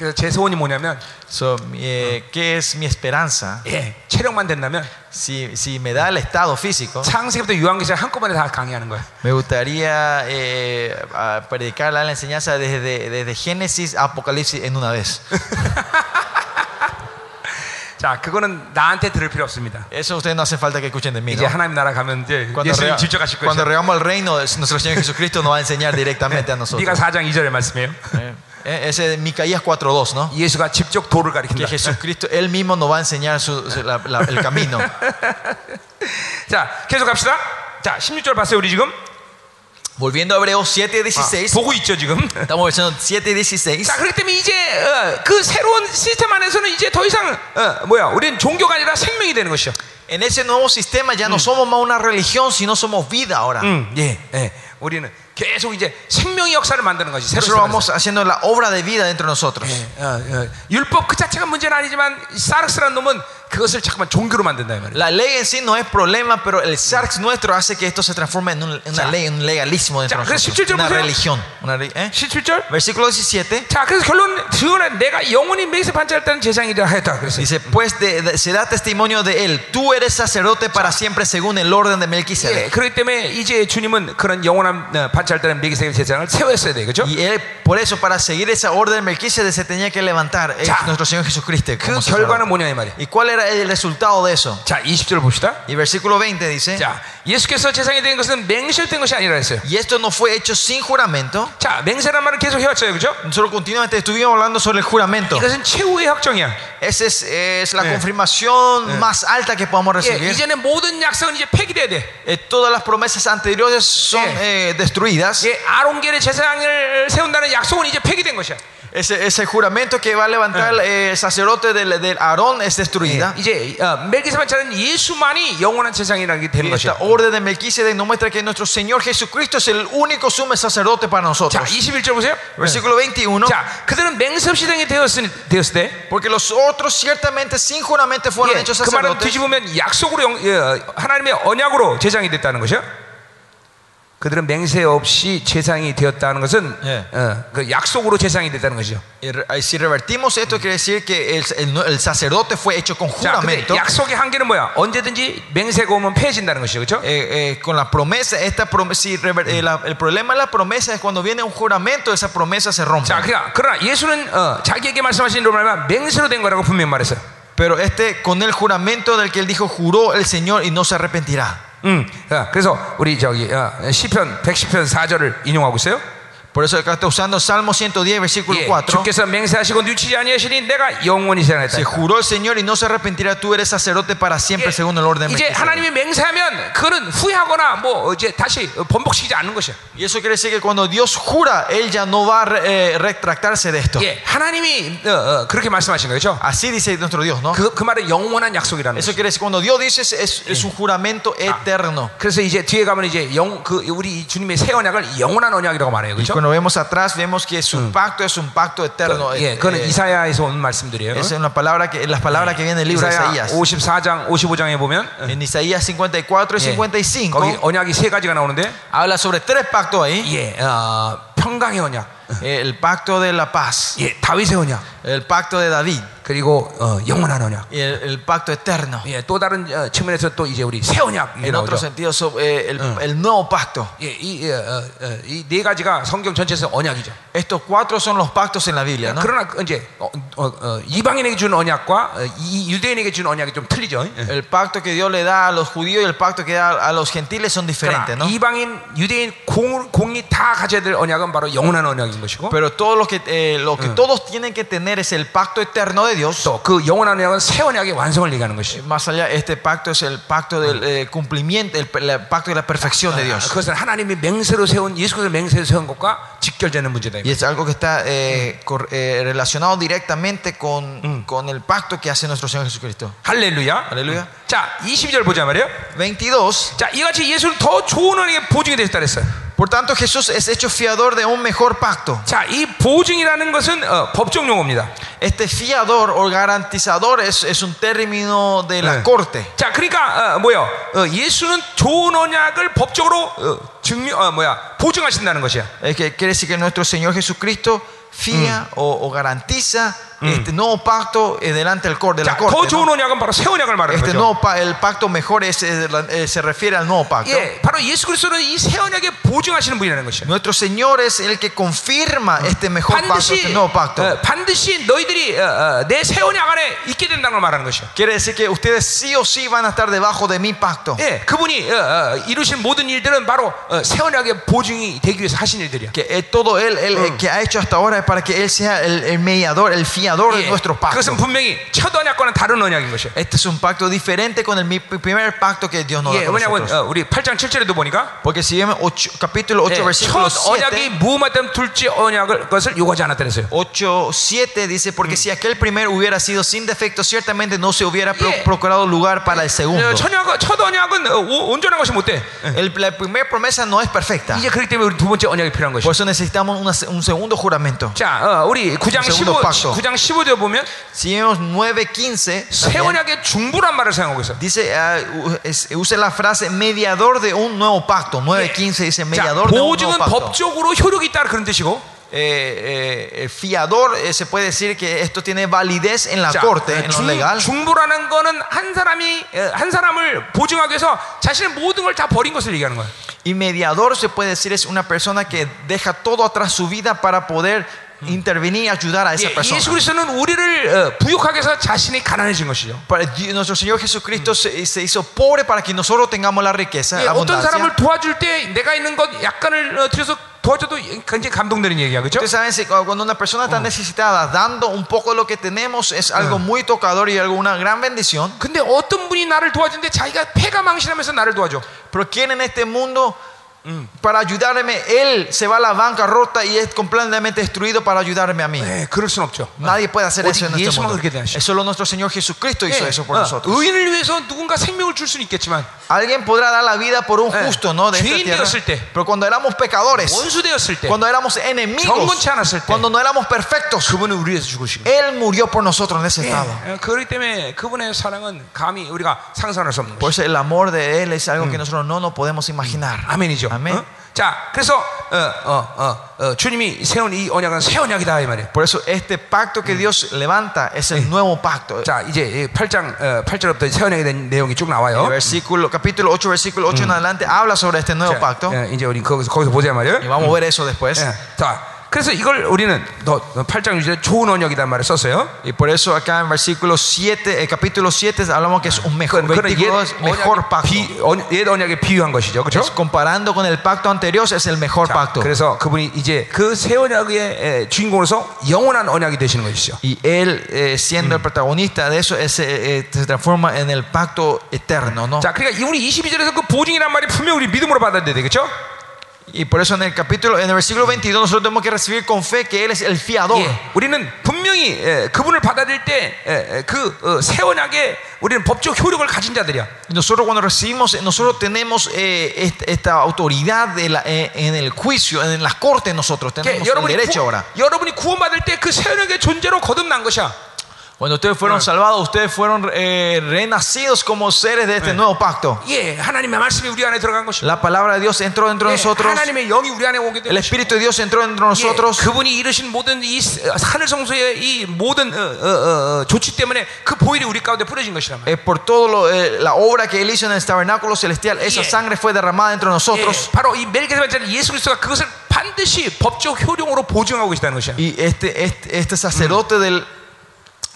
그래서 제 소원이 뭐냐면, So, eh, ¿Qué es mi esperanza? 예, 체력만 된다면 Si, si me da el estado físico, 창세기부터 요한계시 한꺼번에 다 강의하는 거예요. me gustaría eh, a predicar la enseñanza desde, desde Génesis a Apocalipsis en una vez. 자, 그거는 나한테 들을 필요 없습니다. Eso ustedes no hace falta que escuchen de mí. 이제 ¿no? 하나님 나라 가면 이제 Cuando, 예수님 rea- 직접 가실 cuando 것이야. regamos el reino, nuestro Señor Jesucristo nos va a enseñar directamente a nosotros. 네가 4장 2절의 말씀이에요. Eh, eh, Ese es Micaías 4.2, ¿no? 예수가 직접 도를 Que 가리킨다. Jesucristo, Él mismo nos va a enseñar su- su- la- la- el camino. 자, 계속 갑시다. 자, 16절 봤어요, 우리 지금? Volviendo a Hebreos 아, 7.16. 보고 있죠, 지금? Estamos versión 7.16. 자, 그렇기 때문에 이제 어, 그 새로운 시스템 안에서는 이제 더 이상 어, 뭐야, 우리는 종교가 아니라 생명이 되는 것이죠. En ese nuevo sistema ya no somos más una religión, sino somos vida ahora. 음, 예, 예. 우리는 계속 이제 생명의 역사를 만드는 것이 새로운 Nosotros 시스템 vamos haciendo la obra de vida dentro de nosotros. 안에서. 어, 어, 율법 그 자체가 문제는 아니지만 이 사르스라는 놈은 그것을 잠깐만 종교로 만든다 이 말이야. La ley en sí no es problema, pero el sarx nuestro hace que esto se transforme en, un- en una Ya. ley, en un legalismo dentro Ya, de 그래서 nosotros. 17절 Una 보세요. religión. Una re- ¿eh? 17절. Versículo 17 자, 그래서 결론 드러내 내가 영원히 맥에서 반짝했다는 재상이라 했다. 그래서 dice: Pues de- de- se da testimonio de él. Tú eres sacerdote para siempre según el orden de 예, Melquisedec. 그렇기 때문에 이제 주님은 그런 영원한 어, 반짝했다는 맥에서 재상을 세웠어야 돼, 그렇죠? Y él, por eso, para seguir esa orden de Melquisedec, se tenía que levantar eh, Ya. nuestro Señor Jesucristo. 그 como 결과는 sacerdote. 뭐냐 이 말이야. ¿Y cuál era el resultado de eso? 자, 20절 봅시다. Y versículo 20 dice: 자, 예수께서 재상이 된 것은 맹세된 것이 아니라 했어요. Y esto no fue hecho sin juramento. 자, 맹세란 말을 계속 해왔어요, 그렇죠? Nosotros continuamente estuvimos hablando sobre el juramento. 이것은 최후의 확정이야. Esa es, es la Eh. confirmación más alta que podamos 예, recibir. 이전에 모든 약속은 이제 폐기돼야 돼. Eh, todas las promesas anteriores son Eh. eh, destruidas. 예, 아론계의 재상을 세운다는 약속은 이제 폐기된 것이야. Ese, ese juramento que va a levantar el sacerdote del, del Aarón es destruida. 이제 어, 멜기세 반차는 예수만이 영원한 재상이라는 게 되는 Y esta 것이야. orden de Melquisedec nos muestra que nuestro Señor Jesucristo es el único sumo sacerdote para 자, nosotros. 21절 보세요. Versículo 21. 자, 그들은 맹세 없이 되게 되었을, 되었을 때 Porque los otros ciertamente sin juramento fueron 예, hechos 그 말은 sacerdotes. 뒤집으면 약속으로 영- 예, 하나님의 언약으로 제장이 됐다는 것이야. 그들은 맹세 없이 재상이 되었다는 것은 예. 어, 그 약속으로 재상이 됐다는 것이죠. Y re- y si revertimos esto, quiere decir que el, el- el sacerdote fue hecho con 자, 근데 juramento. 약속의 한계는 뭐야? 언제든지 맹세가 오면 폐해진다는 것이죠, 그렇죠? Eh, eh, con la promesa, esta promesa, si rever- eh, la- el problema de la promesa es cuando viene un juramento, esa promesa se rompe. 자, 그러니까 그러나 예수는 어, 자기에게 말씀하신 대로 말하면 맹세로 된 거라고 분명히 말했어요. Pero este, con el juramento del que él dijo, juró el Señor y no se arrepentirá. 음, 자, 그래서 우리 저기 어, 시편 110편 4절을 인용하고 있어요. Por eso acá está usando Salmo 110, versículo 예, 4. 주께서 맹세하시고 늦추지 아니하시니 내가 영원히 Se 생각했다. juró el Señor y no se arrepentirá, tú eres sacerdote para siempre 예, según el orden de 이제 Melquisedec. 하나님이 맹세하면 그거는 후회하거나 뭐 이제 다시 번복시키지 않는 것이야. Y eso quiere decir que cuando Dios jura, Él ya no va a re- eh, retractarse de esto. 예, 하나님이 어, 어, 그렇게 말씀하신 거죠. Así dice nuestro Dios, ¿no? 그, 그 말은 영원한 약속이라는 Eso 거죠. quiere decir cuando Dios dice es, es- es un juramento eterno. 그래서 이제 뒤에 가면 이제 영, 그 우리 주님의 새 언약을 영원한 언약이라고 말해요, Y 그렇죠? cuando vemos atrás vemos que su pacto es un pacto eterno. 그, 예, Eh, 그거는 eh, 이사야에서 온 말씀들이에요. es una palabra que las palabras que vienen del libro de 이사야 Isaías. 54장, 55장에 보면 En Isaías 54 y 예, 55 거기 언약이 세 가지가 나오는데, habla sobre tres pactos ahí. 예, 어, 평강의 언약, Eh, El pacto de la paz, 예, 다윗의 언약, el pacto de David 그리고 어, 영원한 언약. y el, el pacto eterno. 예, 또 다른 어, 측면에서 또 이제 우리 새 언약 이게 En otro 나오죠. sentido, so- eh, el, el nuevo pacto. 예, 이 네 가지가 성경 전체에서 언약이죠. Estos cuatro son los pactos en la Biblia, ¿no? 그러나 그 이제 어, 어, 어, 이방인에게 주는 언약과 어, 이 유대인에게 주는 언약이 좀 틀리죠. 예. El pacto que Dios le da a los judíos y el pacto que da a los gentiles son diferentes, 그러나 ¿no? 이방인, 유대인 공, 공이 다 가져야 될 언약은 바로 영원한 언약인 것이고 Pero todo lo que, eh, lo que todos tienen que tener es el pacto eterno de Dios. 또 그 영원한 언약은 새 언약의 완성을 얘기하는 것이죠. Más allá, este pacto es el pacto del eh, cumplimiento, el, el pacto de la perfección de Dios. 그것은 하나님이 맹세로 세운 예수 그리스도 맹세로 세운 것과 직결되는 문제다. Y es algo que está eh, cor- eh, relacionado directamente con, con el pacto que hace nuestro Señor Jesucristo. 할렐루야. 할렐루야. 자, 20절 보자 말이에요. 22. 자, 이같이 예수는 더 좋은 언약의 보증이 되셨다 그랬어요. Por tanto, Jesús es hecho fiador de un mejor pacto. 자, 이 보증이라는 것은 어, 법적 용어입니다. Este fiador o garantizador es, es un término de la 네. corte. 자, 그러니까 어, 뭐요? 어, 예수는 좋은 언약을 법적으로 어, 증명, 어, 뭐야, 보증하신다는 것이야. Es que quiere decir que nuestro Señor Jesucristo fía o, o garantiza este nuevo pacto eh, delante del cor- de la 자, 더 corte. 좋은 ¿no? 언약은 바로 새 언약을 말하는 Este 거죠. nuevo pa- el pacto mejor es, eh, la- eh, se refiere al nuevo pacto. 예, 바로 예수 그리스도는 이 새 언약에 보증하시는 분이라는 것이야. Nuestro Señor es el que confirma este mejor pacto, este 반드시 nuevo pacto. 어, 반드시 너희들이 어, 어, 내 새 언약 안에 있게 된다는 걸 말하는 것이야. Quiere decir que ustedes sí o sí van a estar debajo de mi pacto. 예, 그분이 어, 어, 이루신 모든 일들은 바로 어, 새 언약의 보증이 되기 위해서 하신 일들이야. Que eh, todo él, él, eh, que ha hecho hasta ahora es para que él sea el, el mediador, el fiador de 예, nuestro pacto. 그것은 분명히 첫 언약과는 다른 언약인 것이야. Este es un pacto diferente con el mi- primer pacto que Dios nos da 예, con 왜냐하면 nosotros. 어, 우리 8장 7절에도 보니까 Porque si vemos ocho- capítulo 8, 예, versículo 첫 언약이 7, 무음하던 둘째 언약을 것을 요구하지 않았다 그랬어요. 8, 7 dice, porque si aquel primero hubiera sido sin defecto, ciertamente no se hubiera pro- Yeah. procurado lugar para el segundo. 어, 천약, 첫 언약은 어, 오- 온전한 것이 못 돼. El- la primera promesa no es perfecta. 이제 그렇기 때문에 우리 두 번째 언약이 필요한 것이죠. Por eso necesitamos una se- un segundo juramento. 자, 어, 우리 9장 15, segundo pacto. 9장 15절 보면 Si vemos 9.15, 새 también, 언약의 중부란 말을 사용하고 있어. dice, ah, u- es- usa la frase mediador de un nuevo pacto. 9.15 dice 자, mediador de un nuevo 보증은 pacto. 법적으로 효력이 있다 그런 뜻이고 Eh, eh, fiador eh, se puede decir que esto tiene validez en la 자, corte, en lo 중, legal. 중부라는 거는 한 사람이 어, 한 사람을 보증하기 위해서 자신의 모든 걸 다 버린 것을 얘기하는 거야. Y mediador se puede decir es una persona que deja todo atrás su vida para poder intervenir y ayudar a esa 예, persona. 예수 그리스도는 우리를 어, 부욕하게 해서 자신이 가난해진 것이죠. Para Dios- nuestro Señor Jesucristo se, se hizo pobre para que nosotros tengamos la riqueza, 예, la 어떤 abundancia. 사람을 도와줄 때 내가 있는 것 약간을 어, 들여서 도와줘도 굉장히 감동되는 얘기야, 그렇죠? Ustedes saben, si cuando una persona está necesitada, dando un poco de lo que tenemos, es algo muy tocador y algo, una gran bendición. 근데 어떤 분이 나를 도와주는데 자기가 패가 망신하면서 나를 도와줘. Pero ¿quién en este mundo, para ayudarme, él se va a la bancarrota y es completamente destruido para ayudarme a mí? 네, 그럴 순 없죠. Nadie puede hacer 오직 eso en este 예수만 mundo. 그렇게 대하시죠. Es solo nuestro Señor Jesucristo hizo 예, eso por 어, nosotros. 의인을 위해서 누군가 생명을 줄 수는 있겠지만 Alguien podrá dar la vida por un Eh, justo, ¿no? De esta 죄인 tierra. 되었을 때, Pero cuando éramos pecadores, 원수 되었을 때 cuando éramos enemigos, 경건치 않았을 때 cuando no éramos perfectos, 그분은 우리 위해서 죽으시고. Él murió por nosotros en ese estado. 예, 그렇기 때문에 그분의 사랑은 감히 우리가 상상할 수 없는 Por 것이죠. eso el amor de Él es algo que nosotros no nos podemos imaginar. 아멘이죠. 아멘. 어? 자, 그래서 어, 어, 어, 어, 주님이 세운 이 언약은 새 언약이다 이 말이에요. Por eso este pacto que Dios levanta es el nuevo pacto. 자, 이제 8장 어, 8절부터 새 언약에 대한 내용이 쭉 El 나와요. versículo, capítulo 8, versículo 8 en adelante habla sobre este nuevo 자, pacto. 예, 이제 우리 거기서 거기서 보자 말이에요. Y vamos a ver eso después. 예, 자, 그래서 이걸 우리는 더 8장 6절에 좋은 언약이란 말을 썼어요. Y por eso acá en versículo 7, el capítulo 7 hablamos que es un mejor, 그건 옛, versículo es mejor 언약의 pacto. 비, 언, 옛 언약에 비유한 것이죠. 그렇죠? Es comparando con el pacto anterior es el mejor 자, pacto. 그래서 그분이 이제 그 새 언약의 에, 주인공으로서 영원한 언약이 되시는 것이죠. Y él, eh, siendo el protagonista de eso, es, eh, eh, se transforma en el pacto eterno, ¿no? 자, 그러니까 이 우리 22절에서 그 보증이란 말이 분명 우리 믿음으로 받아들여야 되겠죠? Y por eso en el capítulo, en el versículo 22 nosotros tenemos que recibir con fe que él es el fiador. 예, 우리는 분명히 에, 그분을 받아들일 때그 새 언약에 우리는 법적 효력을 가진 자들이야. Y Nosotros cuando recibimos, nosotros tenemos eh, est- esta autoridad de la- eh, en el juicio, en las cortes nosotros 예, tenemos el 여러분이, derecho 구, ahora. 여러분이 구원받을 때 그 새 언약의 존재로 거듭난 것이야. Cuando ustedes fueron salvados, ustedes fueron eh, renacidos como seres de este nuevo pacto. 예, 하나님의 말씀이 우리 안에 들어간 것이야. La palabra de Dios entró dentro de 예, nosotros. 하나님의 영이 우리 안에 오게 된 El 것이야. Espíritu de Dios entró dentro de 예, nosotros. 그분이 이루신 모든 이 하늘 성소의 이 모든 어, 어, 어, 어, 조치 때문에 그 보혈이 우리 가운데 뿌려진 것이란 말이야. Eh, por todo lo, eh, la obra que él hizo en el tabernáculo celestial, esa Yeah. sangre fue derramada entre nosotros. 예, 바로 이 멜기세덱자는 예수 그리스도가 그것을 반드시 법적 효력으로 보증하고 계시다는 것이야. Y este, este, este sacerdote del,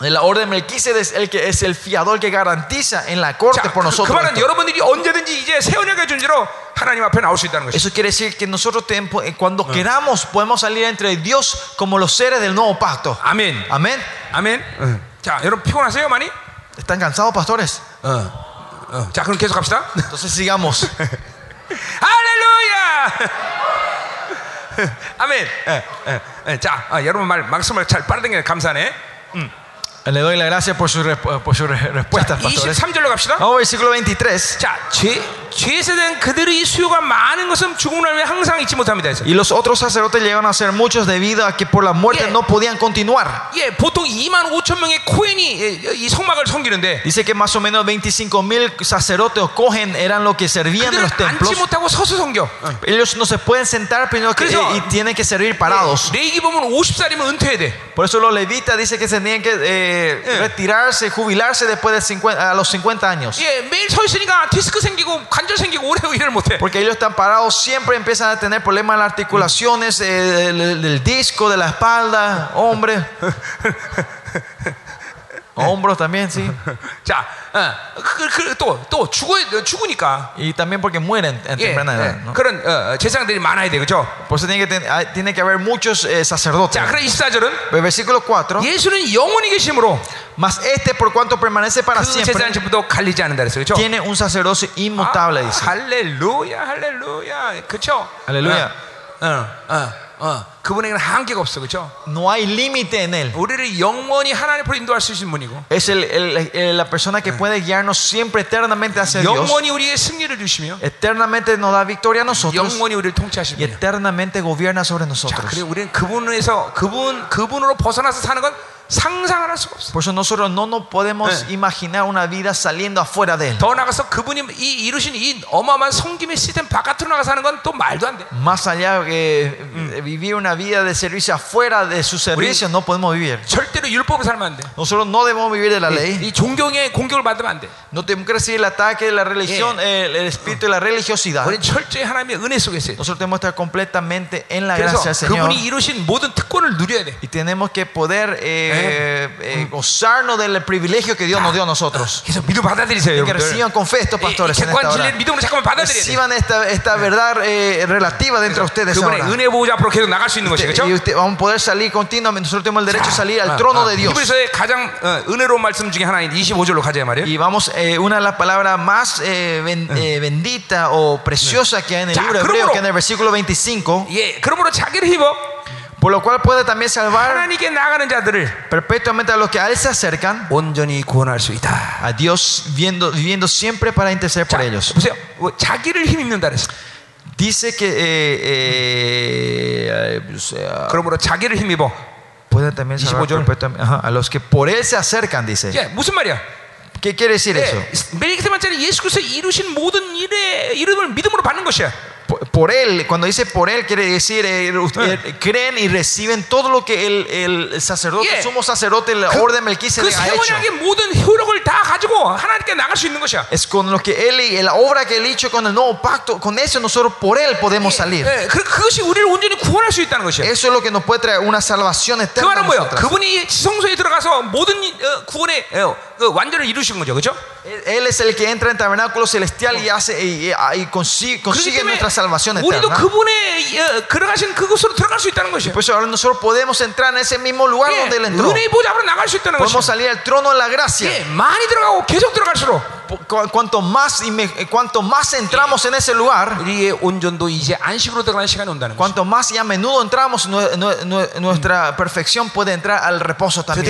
de la orden de Melquisedec es el que es el fiador que garantiza en la corte 자, por 그, 그 nosotros. 말은 esto. 여러분들이 언제든지 이제 새 언약의 존재로 하나님 앞에 나올 수 있다는 것이야. Eso quiere decir que nosotros tem- eh, cuando queramos podemos salir entre Dios como los seres del nuevo pacto. 아멘. Amén. 아멘. 응. 자, 여러분 피곤하세요, 많이? ¿Están cansados, pastores? 어. 어. 자, 그럼 계속 갑시다. Entonces sigamos. 할렐루야! 아멘. 예, 예, 예. 자, 아, 여러분 말 말씀을 잘 빠르게 게 감사하네. Le doy la gracia por sus resp- por sus re- respuestas, pastores. 23절로 갑시다. Vamos al versículo 23. 자, 죄 y los otros sacerdotes llegaron a ser muchos debido a que por la muerte no podían continuar. Dice que más o menos 25 mil sacerdotes cogen eran los que servían en los templos. Ellos no se pueden sentar primero que, y tienen que servir parados. Por eso los levitas dicen que tenían que eh, retirarse, jubilarse después de 50, a los 50 años. 예, 매일 서 있으니까 디스크 생기고 관절 생기고 오래 일을 못 해. Porque ellos están parados, siempre empiezan a tener problemas en las articulaciones eh, del, del disco, de la espalda, hombre. Hombros también, sí. 자, 어, 그, 그, 또, 또 죽어, 죽으니까. Y también porque mueren en 예, temprana edad. 예, ¿no? 그런 어, 제사장들이 많아야 돼, 그죠? Por eso tiene que, ten- hay- tiene que haber muchos eh, sacerdotes. 자, 그래 24절은 El versículo 4. 예수는 영원히 계심으로 Mas este, por cuanto permanece para 그 siempre, 제사장집부터 갈리지 않는다 그랬어요, 그죠? tiene un sacerdocio inmutable, 아, dice. 할렐루야, 할렐루야, 그죠? 할렐루야. 어, 어, 어, 어. 그분에게는 한계가 없어, 그죠? No hay límite en él. 우리를 영원히 하나님 앞으로 인도할 수 있는 분이고, Es el- el- el- la persona que puede guiarnos siempre eternamente hacia Dios. 영원히 우리에게 승리를 주시며, Eternamente nos da victoria a nosotros 영원히 우리를 분이에요. eternamente gobierna sobre 자, nosotros. 그래 우리는 그분에서 그분 그분으로 벗어나서 사는 건 상상할 수가 없어. Por eso nosotros no nos podemos Eh. imaginar una vida saliendo afuera de él. 더 나가서 그분이 이 이루신 이 어마어마한 성김의 시스템 바깥으로 나가 사는 건 또 말도 안 돼. Más allá que eh, vivir una vida de servicio afuera de su servicio, no podemos vivir. 절대로 율법을 살면 안 돼. Nosotros no debemos vivir de la ley. 이 종교의 공격을 받으면 안 돼. No tenemos que recibir el ataque de la religión, el, el espíritu de la religiosidad. 우리는 철저히 하나님의 은혜 속에 있어요. Nosotros tenemos que estar completamente en la 그래서 gracia del Señor. 그분이 이루신 모든 특권을 누려야 돼. Y tenemos que poder eh, eh, gozarnos del privilegio que Dios nos dio a nosotros. 그래서 믿음 받아들이세요, Que 여러분들. reciban con fe estos 이, 이 pastores en esta 객관 hora. 진리를 믿음으로 잠깐만 받아들여야 돼. Reciban esta, esta verdad eh, relativa dentro de ustedes 그분의 ahora. 은혜 보호자 앞으로 계속 나갈 수 있는 것이 그렇죠? Y usted- vamos a poder salir continuamente. Nosotros tenemos el derecho a salir al trono de Dios. 히브리서의 가장 어, 은혜로운 말씀 중에 하나인 25절로 가자 말이에요. Y vamos, eh, una de las palabras más eh, ben- eh, bendita o preciosa que hay en el Ya, libro 그러므로- hebreo, que en el versículo 25, 예, 그러므로 자기를 힘입어 por lo cual puede también salvar 하나님께 나가는 자들을 perpetuamente a los que a Él se acercan 온전히 구원할 수 있다. a Dios, viendo, viviendo siempre para interceder por 자, ellos. 보세요. 뭐, 자기를 힘입는다 그랬어. Dice que eh, eh, eh, o sea, 그러므로 자기를 힘입어. puede también salvar 25 perpetuamente ajá, a los que por Él se acercan, dice. 예, 무슨 말이야? ¿Qué quiere decir eso? 예, 멜기세만짜리 예수 그리스도 이루신 모든 일의 이름을 믿음으로 받는 것이야. por, por él, cuando dice por él, quiere decir, eh, usted- Eh. creen y reciben todo lo que el, el sacerdote, Yeah. el sumo sacerdote, la 그, orden 그 Melquisedec ha hecho. 세원약의 모든 효력을 다 가지고 하나님께 나갈 수 있는 것이야. Es con lo que él y la obra que él hizo con el nuevo pacto, con eso nosotros por él podemos salir. 예, 그, 그것이 우리를 온전히 구원할 수 있다는 것이야. Eso es lo que nos puede traer una salvación 그 eterna. a 말은 뭐예요? nosotros. 그분이 지성소에 들어가서 모든 이- 어, 구원의 어, 그 완전을 이루신 거죠, 그렇죠? Él él es el que entra en tabernáculo celestial y hace y, y- y consigue, 그렇기 consigue 때문에 nuestra salvación 우리도 eterna. 그분의 어, 들어가신 그곳으로 들어갈 수 있다는 것이야. Por eso ahora nosotros podemos entrar en ese mismo lugar 예, donde él entró. 은혜의 보좌 앞으로 나갈 수 있다는 Podemos 것이야. salir al trono de la gracia. 예, 많이 들어가고 계속 들어갈수록 Cu- cuanto más eh, cuanto más entramos en ese lugar, cuanto más y a menudo entramos, nuestra perfección puede entrar al reposo también.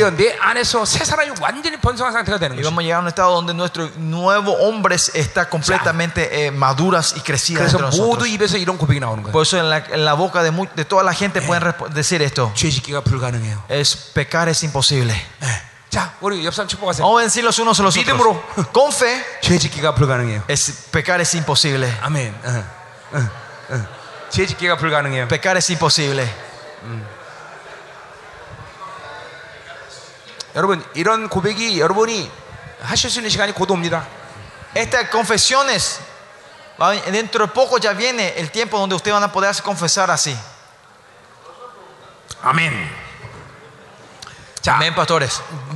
Y vamos a llegar a un estado donde nuestro nuevo hombre está completamente eh, maduras y crecidas. Por eso en la, en la boca de, muy, de, toda la gente pueden decir esto. Es pecar es imposible. 예. 자, 우리 옆 사람 축복하세요. Vamos a decir los unos a los otros. 믿음으로. Con fe, 죄 짓기가 불가능해요. es, pecar es imposible. 아멘. 어, 어, 어. 죄 짓기가 불가능해요. Pecar es imposible. 여러분 이런 고백이 여러분이 하실 수 있는 시간이 곧 옵니다. Estas confesiones, va- dentro de poco ya viene el tiempo donde ustedes van a poder confesar así. 아멘. 자.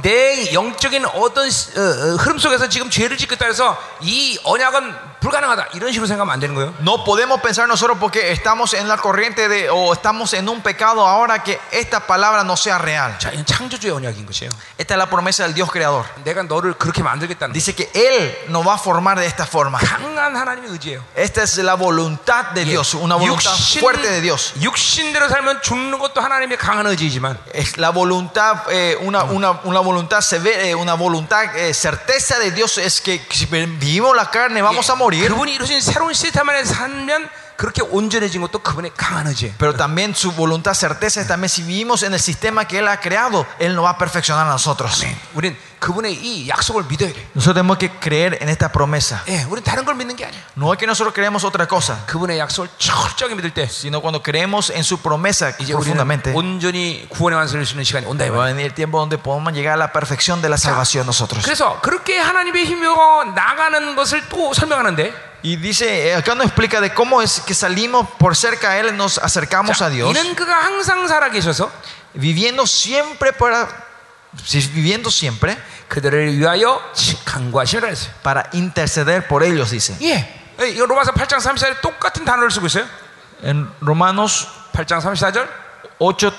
내 영적인 어떤 어, 어, 흐름 속에서 지금 죄를 짓겠다 해서 이 언약은 불가능하다 이런 식으로 생각하면 안 되는 거예요. No podemos pensar nosotros porque estamos en la corriente de o estamos en un pecado ahora que esta palabra no sea real. 자, 이건 창조주의 언약인 것이에요. Esta es la promesa del Dios creador. 내가 너를 그렇게 만들겠다는 거. Dice que Él nos va a formar de esta forma. 강한 하나님의 의지예요. Esta es la voluntad de Dios, una voluntad fuerte de Dios. 육신대로 살면 죽는 것도 하나님의 강한 의지이지만 Es la voluntad, eh, una, una, una voluntad severa, eh, una voluntad, eh, certeza de Dios es que si vivimos la carne vamos a morir. 그분이 이루신 새로운 시스템 안에 살면 그렇게 온전해진 것도 그분의 강한 의지예요. Pero también su voluntad, certeza es también si vivimos en el sistema que Él ha creado, Él nos va a perfeccionar a nosotros. 우린 그분의 이 약속을 믿어야 돼. Nosotros tenemos que creer en esta promesa. 예, 우린 다른 걸 믿는 게 아니야. No es que nosotros creemos otra cosa, 그분의 약속을 철저하게 믿을 때 sino cuando creemos en su promesa 이제 profundamente. 우리는 온전히 구원의 완성을 수 있는 시간이 온다 이 Va 말이야. a venir el tiempo donde podemos llegar a la perfección de la salvación nosotros. 그래서 그렇게 하나님의 힘으로 나가는 것을 또 설명하는데 Y dice, eh, acá nos explica de cómo es que salimos por cerca a Él, nos acercamos 자, a Dios, 이는 그가 항상 살아 계셔서 viviendo siempre para, sí, viviendo siempre 그들을 위하여 간과하시라 했어요. para interceder por ellos, dice. 예. 예, 이거 로마서 8장 34절에 똑같은 단어를 쓰고 있어요. En Romanos 8장 34절. 8,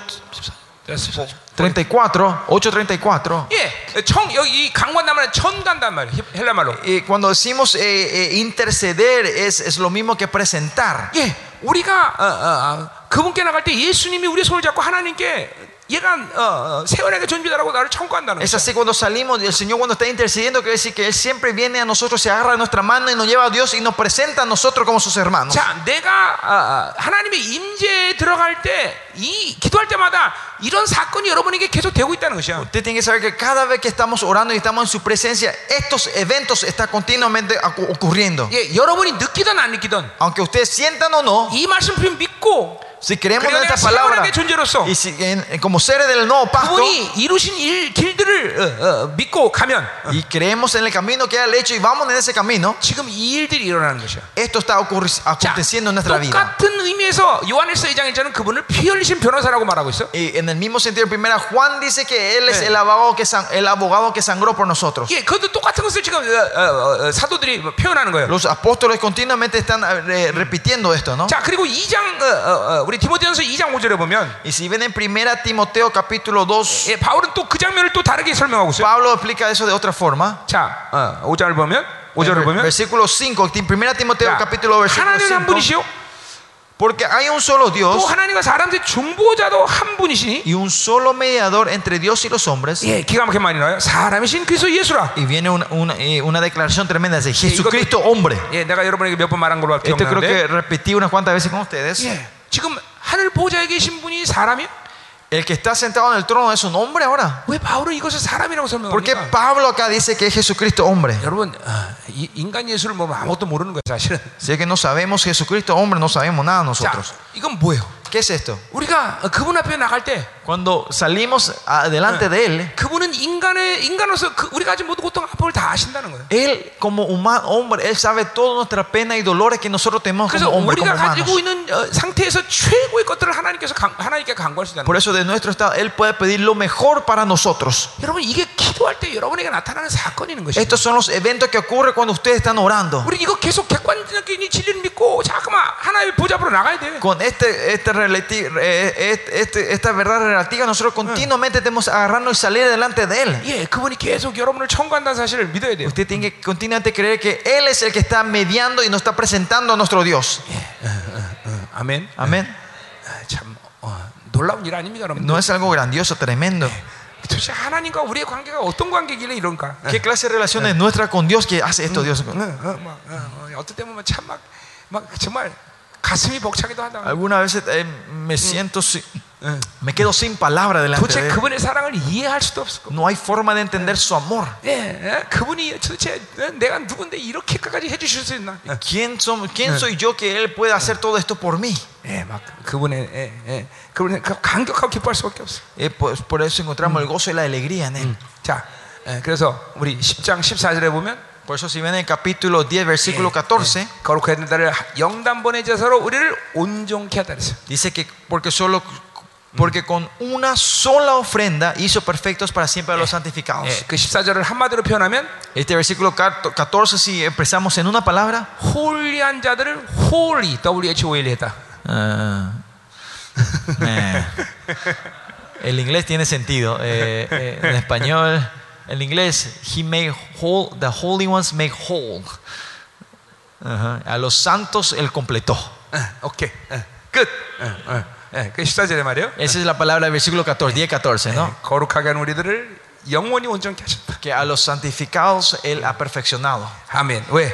34, 8:34. 예. 청 여기 이 강관단 말은 천 간단 말이에요. 히- 헬라 말로. Y cuando decimos eh, eh, interceder es, es lo mismo que presentar. 예. 우리가 어, 어, 어, 그분께 나갈 때 예수님이 우리 손을 잡고 하나님께 얘가 어, 어, 세원에게 존재다라고 나를 청구한다는 Es 거죠. así cuando salimos, el Señor cuando está intercediendo, quiere decir que Él siempre viene a nosotros, se agarra de nuestra mano y nos lleva a Dios y nos presenta a nosotros como sus hermanos. 자, 내가 어, 어, 하나님의 임재에 들어갈 때 이 기도할 때마다 이런 사건이 여러분에게 계속 되고 있다는 것이야. Usted tiene que saber que cada vez que estamos orando y estamos en su presencia, estos eventos están continuamente acu- ocurriendo. 예, 여러분이 느끼든 안 느끼든 Aunque ustedes sientan o no, 이 말씀을 믿고 si creemos 그리고 en 내가 esta palabra 세원에게 존재로서 y si, en- como seres del nuevo pacto 그분이 이루신 일, 길들을 어, 어, 믿고 가면 어, y creemos en el camino que Él ha hecho y vamos en ese camino, 지금 이 일들이 일어나는 것이야. esto está ocurri- 자, aconteciendo en nuestra vida. 똑같은 의미에서 요한일서 2장 1절은 그분을 피 흘리신 변호사라고 말하고 있어. Y en el mismo sentido, primera Juan dice que Él es Eh. el abogado que, san- el abogado que sangró por nosotros. 예, 그것도 똑같은 것을 지금 어, 어, 어, 사도들이 뭐 표현하는 거예요. Los apóstoles continuamente están eh, repitiendo esto, ¿no? 자, 그리고 2장 어, 어, 어, 우리 디모데전서 2장 5절에 보면 Y si ven en primera Timoteo capítulo 2, 예, 바울은 또 그 장면을 또 다르게 설명하고 있어요. Pablo explica eso de otra forma. 자, 어, 5절을 보면 5절을 보면 Versículo 5, ti- primera Timoteo 자, capítulo versículo 하나님은 한 5. 분이시요. Porque hay un solo 또 Dios 하나님과 사람들의 중보자도 한 분이시니 y un solo mediador entre Dios y los hombres. 예, 기가 막히게 많이 나와요. 사람이신 그리스도 예수라. Y viene una, una, eh, una declaración tremenda de Jesucristo hombre. 예, 내가 여러분에게 몇 번 말한 걸로 Esto creo 기억나는데 que repetí unas cuantas veces con ustedes. 예, 지금 하늘 보좌에 계신 분이 사람이요? El que está sentado en el trono es un hombre ahora. 왜 바울은 이것을 사람이라고 ¿Por qué 설명합니까? Pablo acá dice que es Jesucristo hombre? 여러분 아, 이 인간 예수를 뭐 아무것도 모르는 거예요 사실은. Si es que no sabemos Jesucristo hombre, no sabemos nada 자, nosotros. 이건 뭐예요? ¿Qué es esto? 우리가 그분 앞에 나갈 때 Cuando salimos delante de Él, 그분은 인간의 인간으로서 그 우리가 가진 모든 고통 아픔을 다 아신다는 거예요. Él como humano, hombre, Él sabe toda nuestra pena y dolores que nosotros tenemos 그래서 como hombre, como 우리가 가지고 humanos. 있는 어, 상태에서 최고의 것들을 하나님께서 강, 하나님께 강구할 수 있다는 Por 거예요. eso de nuestro estado, Él puede pedir lo mejor para nosotros. 여러분 이게 기도할 때 여러분에게 나타나는 사건이는 것이에요. Estos son los eventos que ocurren cuando ustedes están orando. 우리 이거 계속 객관적인 진리를 믿고 잠깐만 하나님의 보좌 앞으로 나가야 돼. Con este, este relati- eh, este- este- esta verdad relativa, nosotros continuamente tenemos que agarrarnos y salir delante de Él. 예, 그분이 계속 여러분을 청구한다는 사실을 믿어야 돼요. Usted tiene que continuamente creer que Él es el que está mediando y nos está presentando a nuestro Dios. 어, 아멘. Amén. 아, 참 어, 놀라운 일 아닙니까, 여러분? No es algo grandioso, tremendo. 도대체 하나님과 우리의 관계가 어떤 관계길래 이런가? ¿Qué clase de relación es nuestra con Dios que hace esto, Dios? 어, 어, 막, 어, 어, 어떨 때 보면 참 막, 막 정말 가슴이 벅차기도 하다. Algunas veces eh, me siento, si- me quedo sin palabra delante 도대체 de Él. 그분의 사랑을 이해할 수도 없을 거고. No hay forma de entender su amor. 예, 예, 그분이 도대체 어, 내가 누군데 이렇게까지 해주실 수 있나? 예, ¿Quién, som- quién soy yo que Él pueda hacer todo esto por mí? 예, 막 그분의 예, 예, 그분의 그 감격하고 기뻐할 수밖에 없어. Eh, pues, por eso encontramos el gozo y la alegría en Él. 자, 예, 그래서 우리 10장 14절에 보면 Por eso si ven en el capítulo 10, versículo 14, 거룩한 자를 영단번의 제사로 우리를 온전케 하다 그랬어요. dice que porque solo porque con una sola ofrenda hizo perfectos para siempre a los santificados. 예, 그 14절을 한마디로 표현하면 Este versículo 14, si expresamos en una palabra, 홀리한 자들을 홀리 W-H-O-L 했다. ah, eh, el inglés tiene sentido. eh, eh, en español, el inglés, he made whole, the holy ones make whole. Ajá, A los santos él completó. 예, 오케이. 예, 끝. 예, 예, 예, 그 14절에 말이에요. Esa es la palabra del versículo 14, 10, 14, ¿no? 거룩하게 하는 우리들을 영원히 온전케 하셨다. Que a los santificados él ha perfeccionado. 아멘. 왜?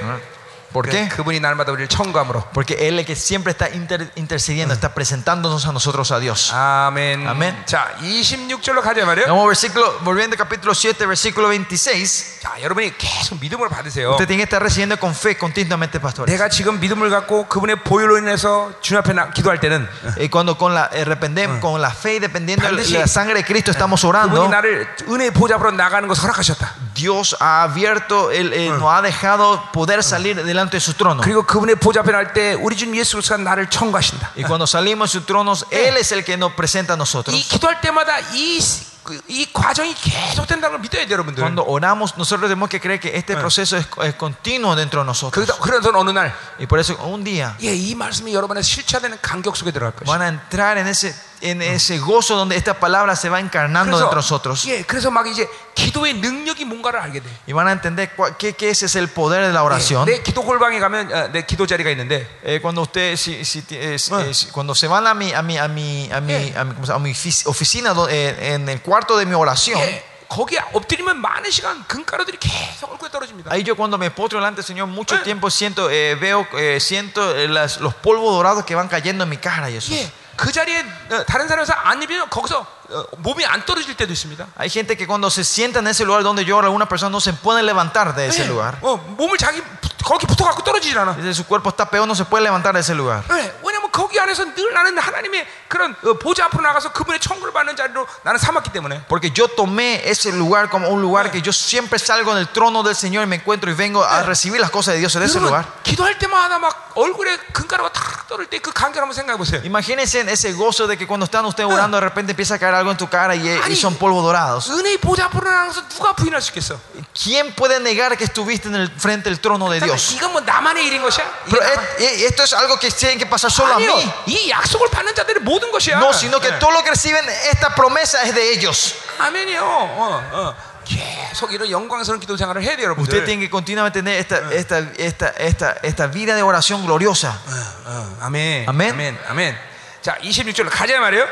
¿Por qué? 그, 그분이 날마다 우리를 청구함으로. Porque Él es el que siempre está inter- intercediendo, está presentándonos a nosotros a Dios. 아멘. 아멘. 자, 26절로 가자 말이에요. Vamos versículo, volviendo al capítulo 7, versículo 26. 자, 여러분이 계속 믿음을 받으세요. Usted tiene que estar recibiendo con fe continuamente, pastor. 내가 지금 믿음을 갖고 그분의 보혈로 인해서 주님 앞에 나, 기도할 때는 Y cuando con la, eh, rependem- con la fe y dependiendo de 반드시 la sangre de Cristo estamos 그분이 orando, 나를 은혜의 보좌 앞으로 나가는 것을 허락하셨다. Dios ha abierto, él, eh, nos ha dejado poder salir delante de su trono. 그리고 그분의 보좌 앞에 날 때 우리 주님 예수 그리스도가 나를 청구하신다. Y cuando salimos de sus tronos, Él es el que nos presenta a nosotros. 이 기도할 때마다 이, 그- 이 과정이 계속된다는 걸 믿어야 돼요, 여러분들. Cuando oramos, nosotros tenemos que creer que este proceso es, es continuo dentro de nosotros. 그래서 그래서 어느 날 Y por eso un día 예, 이 말씀이 여러분의 실체되는 간격 속에 들어갈 것이다. van a entrar en ese, en ese gozo donde esta palabra se va encarnando dentro de nosotros. 예, 그래서 막 이제 기도의 능력이 뭔가를 알게 돼. Y van a entender cuál- qué, qué ese es el poder de la 예, oración. 내 기도 골방에 가면 어, 내 기도 자리가 있는데 Eh, cuando usted, si, si- eh, si- Ah. eh, si- cuando se van a mi, a mi, a mi, a mi, Eh. a mi, ¿cómo se llama? a mi ofici- oficina, do- eh, en el cuarto de mi oración, 예, 거기에 엎드리면 많은 시간 금가루들이 계속 얼굴에 떨어집니다. ahí yo cuando me postro delante del Señor mucho Eh. tiempo siento, eh, veo, eh, siento eh, las- los polvos dorados que van cayendo en mi cara y eso. 예, 그 자리에 어, 다른 사람에서 안 입으면 거기서 어, 몸이 안 떨어질 때도 있습니다. Hay gente que cuando se sienta en ese lugar donde yo oro, algunas personas no se pueden levantar de ese 예, lugar. 어, 몸을 자기 거기 붙어갖고 떨어지질 않아. Dice, su cuerpo está peor, no se puede levantar de ese lugar. 예, 왜냐면 거기 안에서 늘 나는 하나님의 그런 어, 보좌 앞으로 나가서 그분의 천국을 받는 자리로 나는 삼았기 때문에 Porque yo tomé ese lugar como un lugar que yo siempre salgo en el trono del Señor y me encuentro y vengo a recibir las cosas de Dios en ese 여러분, lugar. 기도할 때마다 막 얼굴에 금가루가 탁 떨어질 때 그 간격 한번 생각해 보세요. Imagínense en ese gozo de que cuando están ustedes orando de repente empieza a caer algo en tu cara y, y 아니, son polvos dorados. 은혜의 보좌 앞으로 나가서 누가 부인할 수 있겠어? ¿Quién puede negar que estuviste en el frente del trono de Dios? 이건 뭐 나만의 일인 것이야? 이게 Pero 나만- et- eh, esto es algo que tiene que pasar solo a 아 니요, mí. 이 약속을 받는 자들의 모든 것이야. No, sino que 예. todo lo que reciben esta promesa es de ellos. 아멘이요. 어, 어. 계속 이런 영광스러운 기도 생활을 해야 돼요, Usted 여러분들. tiene que continuamente tener esta, esta, esta, esta, esta vida de oración gloriosa. 어, 아멘. 아멘. 아멘. 아멘. 자, 26절로 가자 말이에요.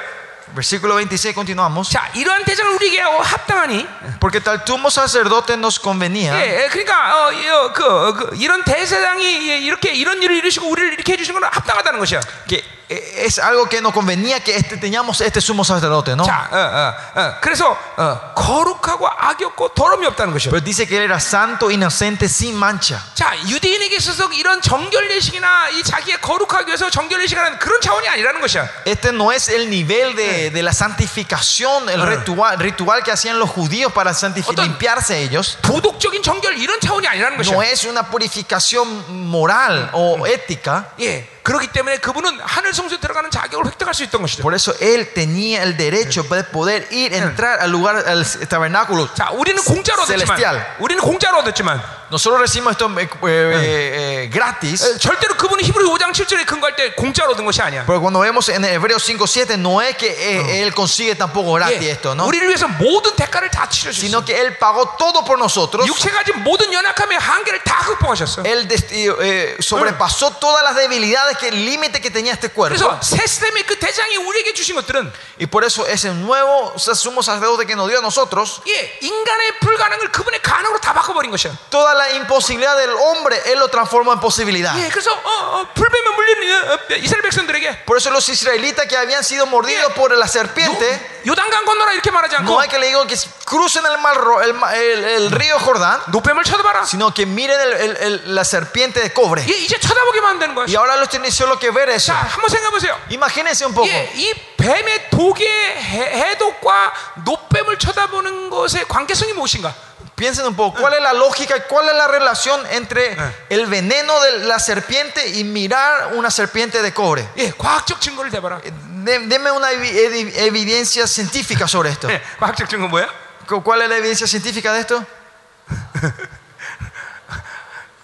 Versículo 26 continuamos. 자, 이러한 대장을 우리에게 어, 합당하니. Porque tal sumo sacerdote nos convenía. 예, 예, 그러니까 어, 이, 어, 그, 그, 이런 대세장이 예, 이렇게 이런 일을 이루시고 우리를 이렇게 해주신 건 합당하다는 것이야. que eh, es algo que nos convenía que este, teníamos este sumo sacerdote, ¿no? 자, 어, 어, 어. 그래서 어, 거룩하고 악이 없고 더러움이 없다는 것이요. Pero dice que él era santo, inocente, sin mancha. 자, 유대인에게 있어서 이런 정결 예식이나 이 자기의 거룩하기 위해서 정결 예식하는 그런 차원이 아니라는 것이야. Este no es el nivel de, de la santificación, el ritual, ritual que hacían los judíos para santifi- Otro- limpiarse ellos. 도덕적인 정결 이런 차원이 아니라는 No 것이야. es una purificación moral o ética. 예, 그렇기 때문에 그분은 하늘 성소에 들어가는 자격을 획득할 수 있던 것이죠. Por eso él tenía el derecho de poder ir, entrar al lugar, al tabernáculo. 자, 우리는 공짜로 얻었지만, Celestial. 우리는 공짜로 얻었지만, Nosotros recibimos esto eh, eh, eh, gratis. 에, 절대로 그분이 히브리 5장 7절에 근거할 때 공짜로 얻은 것이 아니야. Pero cuando vemos en Hebreos 5.7 no es que eh, él consigue tampoco gratis 예, esto, ¿no? 우리를 위해서 모든 대가를 다 치러주셨어. Sino que él pagó todo por nosotros. 육체가 가진 모든 연약함의 한계를 다 극복하셨어. Él des- eh, sobrepasó todas las debilidades, que el límite que tenía este cuerpo. 그래서 새 시스템의 그 대장이 우리에게 주신 것들은 Y por eso ese nuevo sumo sacerdote que nos dio a nosotros, 예, 인간의 불가능을 그분의 가능으로 다 바꿔버린 것이야. toda la imposibilidad del hombre, él lo transformó en posibilidad. 예, 그래서 어, 어, 불뱀에 물린 어, 어, 이스라엘 백성들에게 Por eso los israelitas que habían sido mordidos por la serpiente, 요, 요단강 건너라 이렇게 말하지 않고 no hay que le digo que crucen el, mar, Ro- el, ma- el- el río Jordán, 노뱀을 쳐다봐라. sino que miren el- el- el- la serpiente de cobre. 예, 이제 쳐다보기만 되는 거야. Y ahora los tienen solo que ver eso. 자, 한번 생각해 보세요. Imagínense un poco. 예, 이 뱀의 독의 해- 해독과 노뱀을 쳐다보는 것의 관계성이 무엇인가? Piensen un poco, ¿cuál es la lógica y cuál es la relación entre el veneno de la serpiente y mirar una serpiente de cobre? 예, 과학적 증거를 대봐라. De- Deme una evi- evi- evidencia científica sobre esto. 예, 과학적 증거 뭐야? ¿Cu- ¿Cuál es la evidencia científica de esto?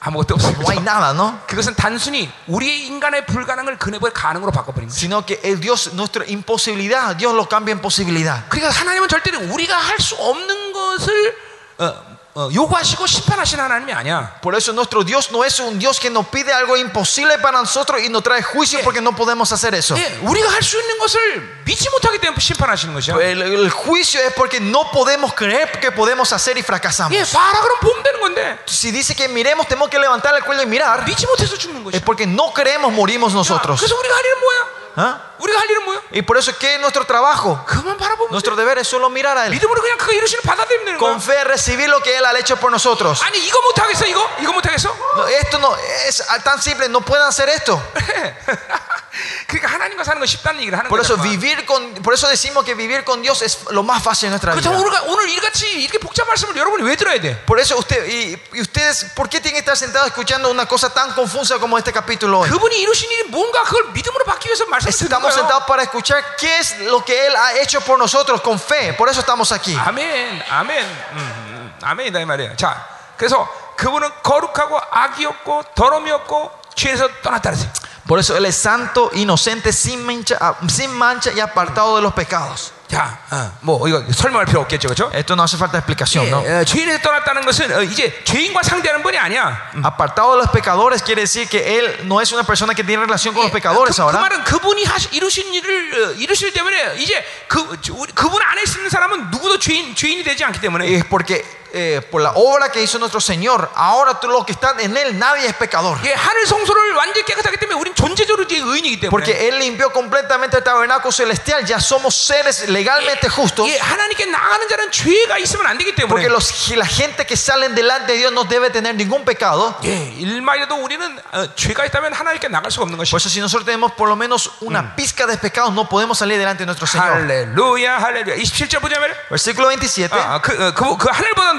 아무것도 없어요. No hay 그죠? nada, ¿no? 그것은 단순히 우리의 인간의 불가능을 그네보의 가능으로 바꿔버린 거예요. Sino que el Dios, nuestra imposibilidad, Dios lo cambia en posibilidad. 그러니까 하나님은 절대로 우리가 할 수 없는 것을 어, 어, 요구하시고 심판하시는 하나님이 아니야. Por eso nuestro Dios no es un Dios que nos pide algo imposible para nosotros y nos trae juicio porque no podemos hacer eso. 예, 우리가 할 수 있는 것을 믿지 못하기 때문에 심판하시는 것이야. El, el juicio es porque no podemos creer que podemos hacer y fracasamos. 예, 봐라 그럼 보면 되는 건데 Si dice que miremos, tenemos que levantar el cuello y mirar. 믿지 못해서 죽는 Es 것이야. porque no creemos, morimos nosotros. 그래서 우리가 할 일은 뭐야? ¿Ah? 우리가 할 일은 뭐야? Y por eso, ¿qué es nuestro trabajo? 그만 바라보면 Nuestro 돼. deber es solo mirar a Él. 믿음으로 그냥 그거 이루시는 받아들이면 되는 거야. Con fe recibir lo que Él ha hecho por nosotros. 아니 이거 못하겠어 이거? 이거 못하겠어? No, esto no es tan simple, no pueden hacer esto. 그러니까 하나님과 사는 거 쉽다는 얘기를 하는 Por eso 거야. vivir con, por eso decimos que vivir con Dios es lo más fácil en nuestra 그래서 vida. 오늘, 오늘 이같이 이렇게 복잡한 말씀을 여러분이 왜 들어야 돼? Por eso usted y, y ustedes, ¿por qué tienen que estar sentados escuchando una cosa tan confusa como este capítulo hoy? 그분이 이루신 일이 뭔가 그걸 믿음으로 받기 위해서 말씀을 듣는 Estamos 거예요. sentados para escuchar qué es lo que Él ha hecho por nosotros con fe. Por eso estamos aquí. 아멘, 아멘, 음, 음, 아멘이다 이 말이에요. 자, 그래서 그분은 거룩하고 악이 없고 더러움이 없고 죄에서 떠났다 그랬어요. Por eso Él es santo, inocente, sin mancha, ah, sin mancha y apartado de los pecados. 자, 어, 뭐 이거 설명할 필요 없겠죠, 그렇죠? Esto no hace falta explicación, ¿no? 예, 어, 죄인에서 떠났다는 것은 어, 이제 죄인과 상대하는 분이 아니야. Apartado de los pecadores quiere decir que Él no es una persona que tiene relación con los 그, pecadores 그 ahora. 말은 그분이 하시, 이루신 일을 어, 이루실 때문에 이제 그 저, 우리- 그분 안에 있는 사람은 누구도 죄인 죄인이 되지 않기 때문에 Es porque eh, por la obra que hizo nuestro Señor, ahora tú lo que están en Él, nadie es pecador. 예, 하늘 성소를 완전히 깨끗하기 때문에 우린 존재적으로 이제 의인이기 때문에 Porque Él limpió completamente el tabernáculo celestial. Ya somos seres legalmente justos. 예, 하나님께 나가는 자는 죄가 있으면 안 되기 때문에 Porque los, la gente que salen delante de Dios no debe tener ningún pecado. 예, 일말이라도 우리는 어, 죄가 있다면 하나님께 나갈 수가 없는 것이. Por eso si nosotros tenemos por lo menos una pizca de pecados, no podemos salir delante de nuestro Señor. 할렐루야, 할렐루야. 27절 보자면 Versículo 27. 아, 그, 어, 그, 그 하늘보다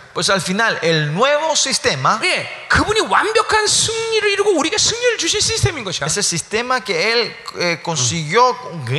Pues al final, el nuevo sistema 예, 그분이 완벽한 승리를 이루고 우리에게 승리를 주신 시스템인 것이야. es el sistema que Él eh, consiguió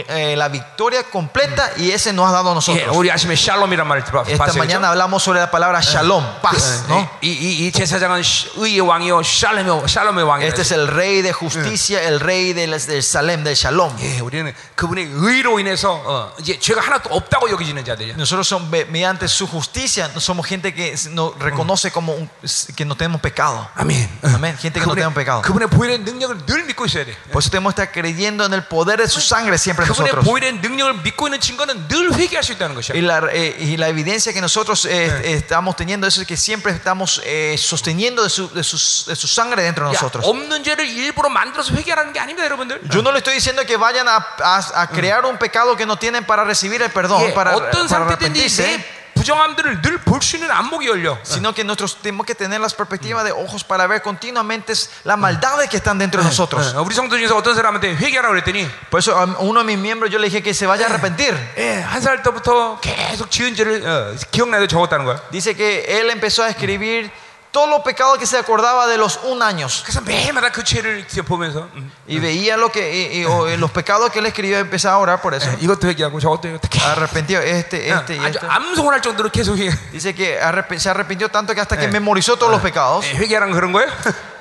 eh, la victoria completa y ese nos ha dado a 예, nosotros. 우리 아침에 샬롬이란 말을 들어 Esta 봤어요. mañana hablamos sobre la palabra shalom, paz. ¿no? 이, 이, 이 제사장은 시- 의의 왕이요 샬롬의, 샬롬의 왕이다. Este es el rey de justicia, el rey del, del Salem, del shalom. 예, 우리는 그분의 의로 인해서 어, 이제 죄가 하나도 없다고 여기지는 자들이야. Nosotros somos, mediante su justicia, somos gente que no reconoce como un- que no tenemos pecado. pecado. 아멘. Amén. Gente que no tenga un pecado. 그분의 보혈의 능력을 늘 믿고 있어야 돼. Por eso tenemos que estar creyendo en el poder de su sangre siempre en 그분의 nosotros. 보혈의 능력을 믿고 있는 증거는 늘 회개할 수 있다는 것이야. Y la, eh, y la evidencia que nosotros eh, eh, estamos teniendo eso es que siempre estamos eh, sosteniendo de su, de, sus- de su sangre dentro de 야, nosotros. 없는 죄를 일부러 만들어서 회개하라는 게 아닙니다, 여러분들. Yo no le estoy diciendo que vayan a, a- a crear un pecado que no tienen para recibir el perdón, 예, para, 어떤 para 상태든지 arrepentirse, 내 부정함들을 늘 볼 수 있는 안목이 열려. sino que nosotros tenemos que tener las perspectivas de ojos para ver continuamente las maldades que están dentro de nosotros. 어, 우리 성도 중에서 어떤 사람한테 회개하라고 그랬더니 Por eso a uno de mis miembros yo le dije que se vaya a arrepentir. 예, 한 살 때부터 계속 지은 죄를 어, 기억나도 적었다는 거야. Dice que él empezó a escribir todos los pecados que se acordaba de los un años. 그래서 매일마다 그 죄를 보면서 음, Y veía lo que, y- y- o, eh, los pecados que él escribió, empezaba a orar por eso. 예, 이것도 회개하고 저것도 회개하고 계속, Arrepentió este, 어, este y 아주 este. 암송을 할 정도로 계속 회개. Dice que arrep- se arrepintió tanto que hasta que Eh. memorizó todos los pecados. 예, 회개하는 그런 거예요?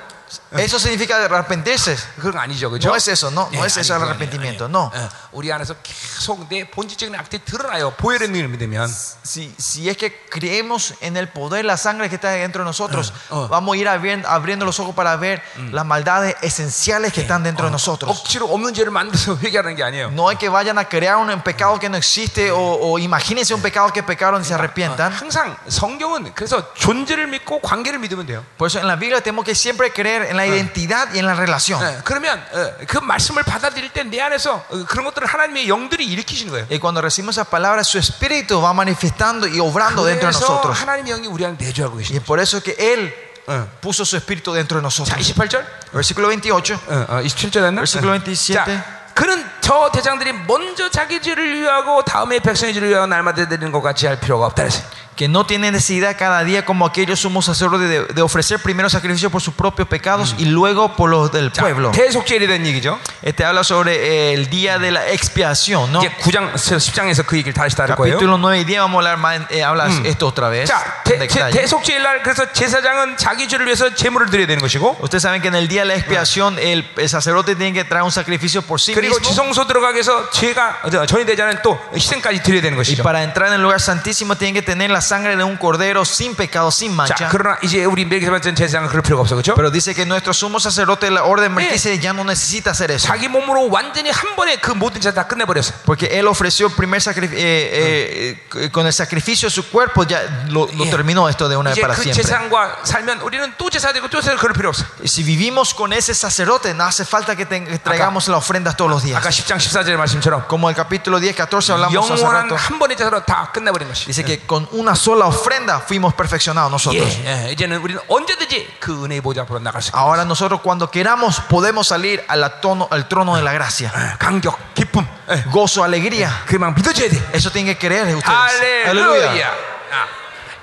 Eso significa arrepentirse. 그건 아니죠, 그렇죠? No es eso, no, no 예, es eso el 아니, 그건 arrepentimiento, 아니에요. no. 어, 우리 안에서 계속 내 본질적인 악들이 드러나요. 보혈의 능력을 믿으면. Si, si es que creemos en el poder, la sangre que está dentro de nosotros, Ah, ah. vamos a ir abri- abriendo los ojos para ver las maldades esenciales que están dentro de nosotros. 억지로 없는 죄를 만들어서 회개하는 게 아니에요. No es que vayan a crear un pecado que no existe o, o imagínense un pecado que pecaron y se arrepientan. 항상 성경은 그래서 존재를 믿고 관계를 믿으면 돼요. Por eso en la Biblia tenemos que siempre creer en la identidad y en la relación. 예, 그러면 어, 그 말씀을 받아들일 때 내 안에서 어, 그런 것들을 하나님의 영들이 일으키시는 거예요. Y cuando recibimos esa palabra, su espíritu va manifestando y obrando dentro de 그래서 nosotros. 하나님의 영이 우리 안에 내주하고 Y 계시는 es por eso que Él 어. puso su espíritu dentro de 자, nosotros. 28절. Versículo 28. 어, 어, 27절 했나? Versículo 어. 27. 자, 그는 저 대장들이 먼저 자기 죄를 위하고 다음에 백성의 죄를 위하고 날마다 드리는 것 같이 할 필요가 없다 그랬어요. Que no tiene necesidad cada día como aquellos sumos sacerdotes de, de ofrecer primero sacrificio por sus propios pecados y luego por los del 자, pueblo. 대속죄에 대한 얘기죠. Este habla sobre eh, el día de la expiación, ¿no? 이제 9장, 10장에서 그 얘기를 다시 다룰 거예요. Capítulo 9 y 10 vamos a hablar más, eh, habla esto otra vez. 자, en 대, detalle. 대속죄일 날 그래서 제사장은 자기 죄를 위해서 제물을 드려야 되는 것이고 Ustedes saben que en el día de la expiación el, el sacerdote tiene que traer un sacrificio por sí 그리고 mismo. 지성소 들어가기 위해서 죄가 어, 전이 되자는 또 희생까지 드려야 되는 Y 것이죠. para entrar en el lugar santísimo tienen que tener la sangre de un cordero sin pecado, sin 자, mancha. 그러나 이제 우리 멜기세바전 제사장은 그럴 필요가 없어, 그렇죠? Pero dice que nuestro sumo sacerdote de la orden Melquisedec ya no necesita hacer eso. 자기 몸으로 완전히 한 번에 그 모든 제사 다 끝내버렸어. Porque él ofreció el primer sacrificio, con el sacrificio de su cuerpo, ya lo, lo Yeah. terminó esto de una vez 이제 para 그 siempre. 제사장과 살면 우리는 또 제사 되고 또 제사 그럴 필요 없어. Y si vivimos con ese sacerdote, no hace falta que, ten- que traigamos las ofrendas todos los días. 아까 10장 14절의 말씀처럼 Como el capítulo 10, 14 hablamos hace 영원한 rato. 한 번의 제사로 다 끝내버린 것이. Dice que con una sola ofrenda fuimos perfeccionados nosotros. 예, 예, 이제는 우리는 언제든지 그 은혜의 보좌 앞으로 나갈 수 있어. Ahora nosotros cuando queramos podemos salir a la tono- al trono de la gracia. 감격, 기쁨, 예, Gozo, alegría. 그만 믿어줘야 돼. Eso tienen que creer ustedes. 할렐루야. 아,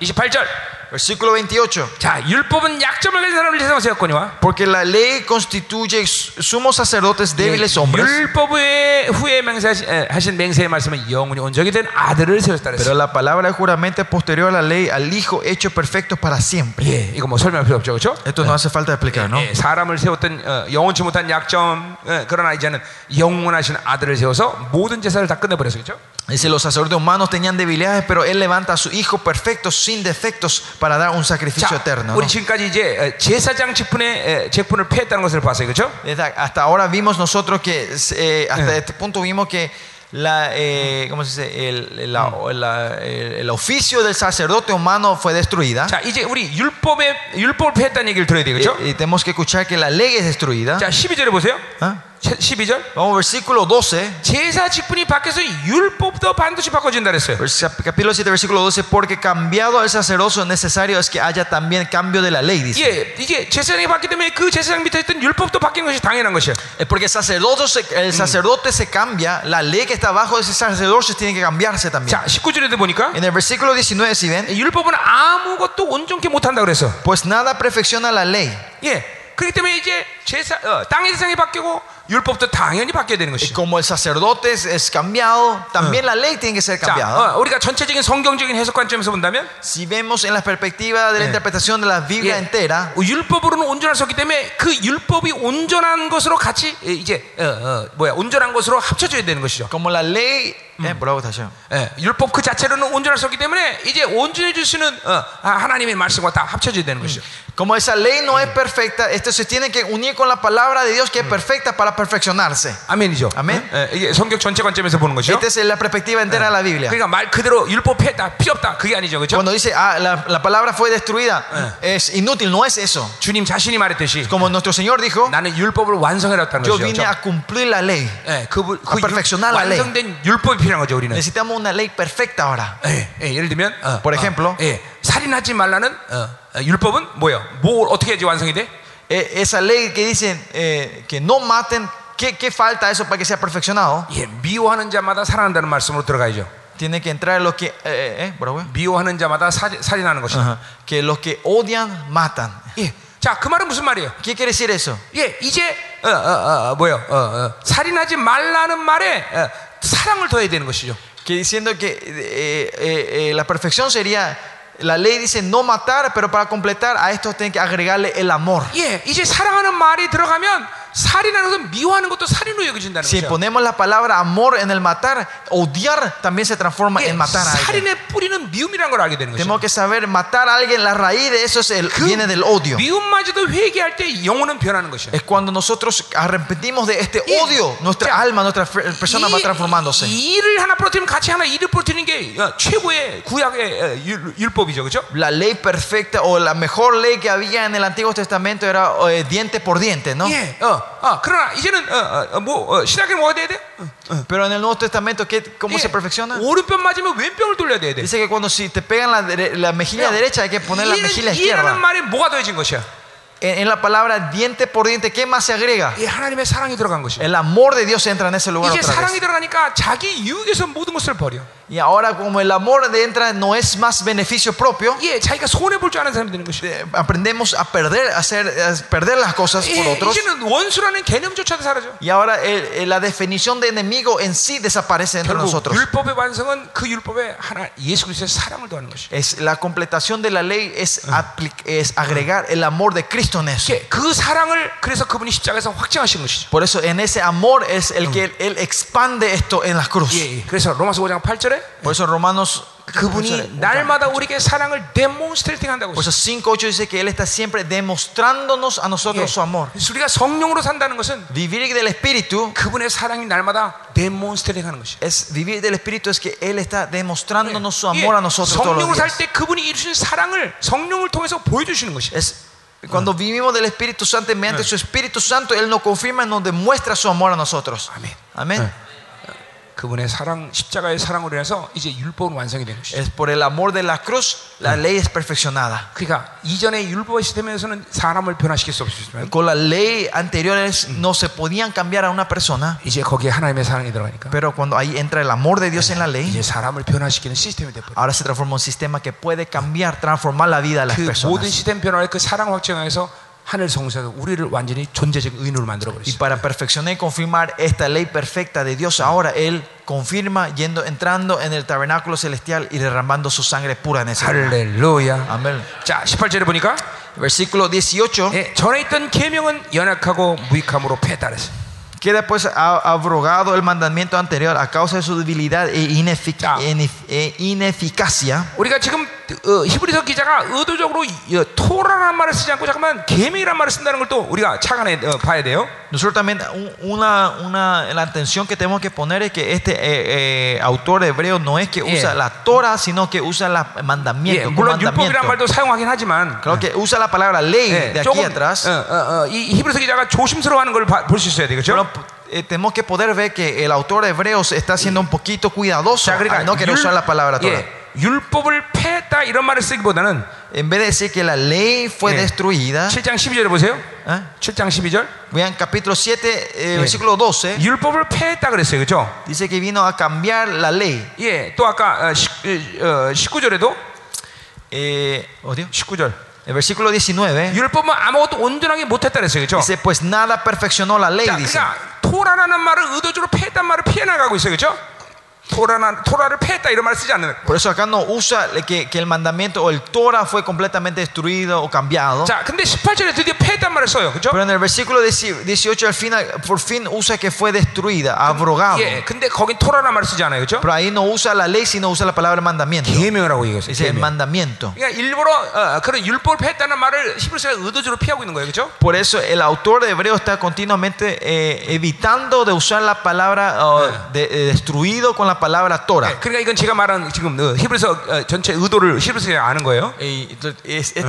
28절. Versículo 28. 자, 율법은 약점을 가진 사람을 세상 세웠거니와 Porque la ley constituye sumos sacerdotes débiles hombres. 율법 후에 후에 맹세하신 에, 하신 맹세의 말씀은 영원히 온전히 된 아들을 세웠다 Pero 그랬어요. la palabra de juramento es posterior a la ley al Hijo hecho perfecto para siempre. 예, 이거 뭐 설명할 필요 없죠, 그렇죠? Esto no hace falta explicar, ¿no? 예, 사람을 세웠던 어, 영원치 못한 약점, 예, 그러나 이제는 영원하신 아들을 세워서 모든 제사를 다 끝내버렸어요, 그렇죠? Dice, los sacerdotes humanos tenían debilidades, pero Él levanta a su Hijo perfecto, sin defectos, para dar un sacrificio 자, eterno. ¿no? 우리 지금까지 이제 어, 제사장 직분의 에, 직분을 폐했다는 것을 봤어요, 그렇죠? Desde- Hasta ahora vimos nosotros que, eh, hasta este punto vimos que la, eh, ¿cómo se dice? El, la- la- el- el oficio del sacerdote humano fue destruida. 자, 이제 우리 율법의 율법을 폐했다는 얘기를 들어야 되겠죠? Y, y tenemos que escuchar que la ley es destruida. 자, 12절에 보세요. ¿Ah? 12절. Vamos, versículo 12. 제사 직분이 바뀌어서 율법도 반드시 바꿔진다 그랬어요. Vers- Capítulo 7, versículo 12. Porque cambiado el sacerdocio necesario es que haya también cambio de la ley, dice. 예, 이게 제사장이 바뀌기 때문에 그 제사장 밑에 있던 율법도 바뀐 것이 당연한 것이야. Es porque el sacerdote, se, el sacerdote se cambia, la ley que está abajo de ese sacerdocio tiene que cambiarse también. 자, 19절에도 보니까 En el versículo 19, si ven, 율법은 아무것도 온전케 못한다 그랬어. pues nada perfecciona la ley. 예. 그렇기 때문에 이제 제사 어, 땅의 세상이 바뀌고 율법도 당연히 바뀌어야 되는 것이죠. como el sacerdote es, cambiado, también la ley tiene que ser 자, cambiada. 어, 우리가 전체적인 성경적인 해석 관점에서 본다면 Si vemos en la perspectiva de la interpretación de la Biblia 예, entera, 율법으로는 온전할 수 없기 때문에 그 율법이 온전한 것으로 같이 예, 이제 어, 어, 뭐야 온전한 것으로 합쳐져야 되는 것이죠. como la ley... Eh, bravo, Tasha. 예, 율법 그 자체로는 온전할 수 없기 때문에 이제 온전해 주시는 어, 아, 하나님의 말씀과 다 합쳐져야 되는 것이죠. Como esa ley no es perfecta, esto se tiene que unir con la palabra de Dios que es perfecta para perfeccionarse. 아멘이죠. 아멘. 예, 이게 성경 전체 관점에서 보는 것이요. Esta es la perspectiva entera de la Biblia. 그러니까 말 그대로 율법 폐했다, 필요 없다 그게 아니죠, 그렇죠? Cuando dice, ah, la, la palabra fue destruida, es inútil, no es eso. 주님 자신이 말했듯이 Como nuestro Señor dijo, 나는 율법을 완성해놨다는 yo 것이죠. vine 그렇죠? a cumplir la ley. 예, 그, 부- 그 a perfeccionar la ley. 완성된 율법이 필요한 거죠, 우리는. Necesitamos una ley perfecta ahora. 예, 예, 예를 들면, 어, Por 어, ejemplo. 예, 살인하지 말라는 어, 어, 율법은 뭐예요? 뭘 어떻게 해야지 완성이 돼? Eh, esa ley que dicen eh, que no maten, ¿qué, ¿qué falta eso para que sea perfeccionado? 예, 미워하는 자마다 살아난다는 말씀으로 들어가야죠. Tiene que entrar lo que, eh, eh, eh. 미워하는 자마다 사, 살인하는 것이다. Ajá. que los que odian matan. 예, 자, 그 말은 무슨 말이에요? ¿Qué quiere decir eso? 예, 이제 어, 어, 어, 뭐요? 어, 어, 살인하지 말라는 말에 어, 사랑을 더해야 되는 것이죠. Que diciendo que eh, eh, eh, la perfección sería, la ley dice no matar, pero para completar a esto tienen que agregarle el amor. 예, 이제 사랑하는 말이 들어가면 si ponemos la palabra amor en el matar, odiar también se transforma en matar a alguien. Tenemos que saber matar a alguien, la raíz de eso es el, viene del odio. Es cuando nosotros arrepentimos de este odio, nuestra alma, nuestra persona va transformándose. La ley perfecta o la mejor ley que había en el Antiguo Testamento era eh, diente por diente, ¿no? Yeah, uh. 어, 그러나 이제는 어, 어, 어, 뭐 어, 신학에 뭐가 돼야 돼? 어, Pero en el Nuevo Testamento, ¿qué, ¿cómo 예, se perfecciona? 오른편 맞으면 왼병을 돌려야 돼야 돼. Dice que cuando si te pegan la, dere- la mejilla derecha hay que poner la mejilla 이라는 izquierda. 말에 뭐가 더해진 것이야? En, en la palabra diente por diente, ¿qué más se agrega? 이 하나님의 사랑이 들어간 것이야. El amor de Dios entra en ese lugar 이제 otra 사랑이 vez. 들어가니까 자기 유익에서 모든 것을 버려. Y ahora como el amor de entra no es más beneficio propio, 예, 자기가 손해 볼 줄 아는 사람이 되는 것이야. eh, aprendemos a perder, a hacer, a perder las cosas por 예, otros. 이제는 원수라는 개념조차도 사라져. Y ahora el- el- la definición de enemigo en sí desaparece entre 결국 nosotros. 율법의 완성은 그 율법에 하나 예수 그리스도의 사랑을 더하는 것이야. Es la completación de la ley es, apli- es agregar el amor de Cristo en eso. 예, 그 사랑을 그래서 그분이 십자가에서 확증하신 것이죠. Por eso en ese amor es el que él, él expande esto en la cruz. 예, 예. 그래서 로마서 5장 8절에 Por eso Romanos 그분이 날마다 우리에게 사랑을 데몬스트레이팅 한다고 por 했어요. eso 5.8 dice que Él está siempre demostrándonos a 예. nosotros su amor. 그래서 우리가 성령으로 산다는 것은 Vivir del Espíritu 그분의 사랑이 날마다 데몬스트레이팅 하는 것이에요. es vivir del Espíritu es que Él está demostrándonos su 예, amor a nosotros todos los 성령으로 살 días. 때 그분이 이루신 사랑을 성령을 통해서 보여주시는 것이에요. Es cuando vivimos del Espíritu Santo y mediante su Espíritu Santo Él nos confirma y nos demuestra su amor a nosotros. 아멘. Amén. 그분의 사랑, 십자가의 사랑으로 인해서 이제 율법은 완성이 된 것이죠. Es por el amor de la cruz la ley es perfeccionada. 그러니까 이전의 율법의 시스템에서는 사람을 변화시킬 수 없었지만 Con la ley anteriores no se podían cambiar a una persona, 이제 거기에 하나님의 사랑이 들어가니까 pero cuando ahí entra el amor de Dios en la ley, 이제 사람을 변화시키는 시스템이 돼버려. ahora se transforma en un sistema que puede cambiar, transformar la vida de las 그 모든 personas. 시스템 변화의 그 사랑 확증하에서 하늘 성소에서 우리를 완전히 존재적 의인으로 만들어 Y 버렸어요. para perfeccionar y confirmar esta ley perfecta de Dios, ahora Él confirma yendo, entrando en el tabernáculo celestial y derramando su sangre pura en ese lugar. 할렐루야. Amén. 자, 18절에 보니까 Versículo 18. 예, 전에 있던 계명은 연약하고 무익함으로 폐했다 그랬어요. Queda pues a- abrogado el mandamiento anterior a causa de su debilidad e, inefic- Ya. inef- e ineficacia. 우리가 지금 어, 히브리서 기자가 의도적으로 이, 어, 토라라는 말을 쓰지 않고 잠깐만 계명이라는 말을 쓴다는 걸 또 우리가 착안해 어, 봐야 돼요. Nosotros también un- una, una, la atención que tenemos que poner es que este eh, eh, autor hebreo no es que usa Yeah. la Torah, sino que usa la 예, mandamiento. 물론 율법이라는 comandamiento. 말도 사용하긴 하지만 Creo que usa la palabra ley 예, de aquí 조금 atrás. 어, 어, 어, 이 히브리서 기자가 조심스러워하는 걸 볼 수 있어야 되겠죠. Pero eh, tenemos que poder ver que el autor hebreo se está siendo un poquito cuidadoso 자, 그러니까 al no querer usar la palabra Torah. 예, 율법을 폐했다 이런 말을 쓰기보다는 En vez de decir que la ley fue Yeah. destruida, 7장 12절에 보세요. ¿eh? 7장 12절. vean capítulo 7, eh, Yeah. versículo 12, 율법을 폐했다 그랬어요. 그렇죠? dice que vino a cambiar la ley. 예. 또 아까 어, 19절에도 Eh, 어디요? 19절. El versículo 19 율법은 아무것도 온전하게 못했다 그랬어요. 그렇죠? dice, pues nada perfeccionó la ley, 자, dice. 그러니까 토라라는 말을 의도적으로 패했단 말을 피해 나가고 있어요, 그렇죠? Por eso acá no usa que, que, el mandamiento o el Torah fue completamente destruido o cambiado. Pero en el versículo 18 al final, por fin usa que fue destruida, abrogada. Pero ahí no usa la ley, sino usa la palabra mandamiento. Es el mandamiento. Por eso el autor de Hebreo está continuamente eh, evitando de usar la palabra de, destruido con la palabra Torah. 예, 그러니까 이건 제가 말한 지금 어, 히브리서 어, 전체 의도를 히브리서에 아는 거예요. Esto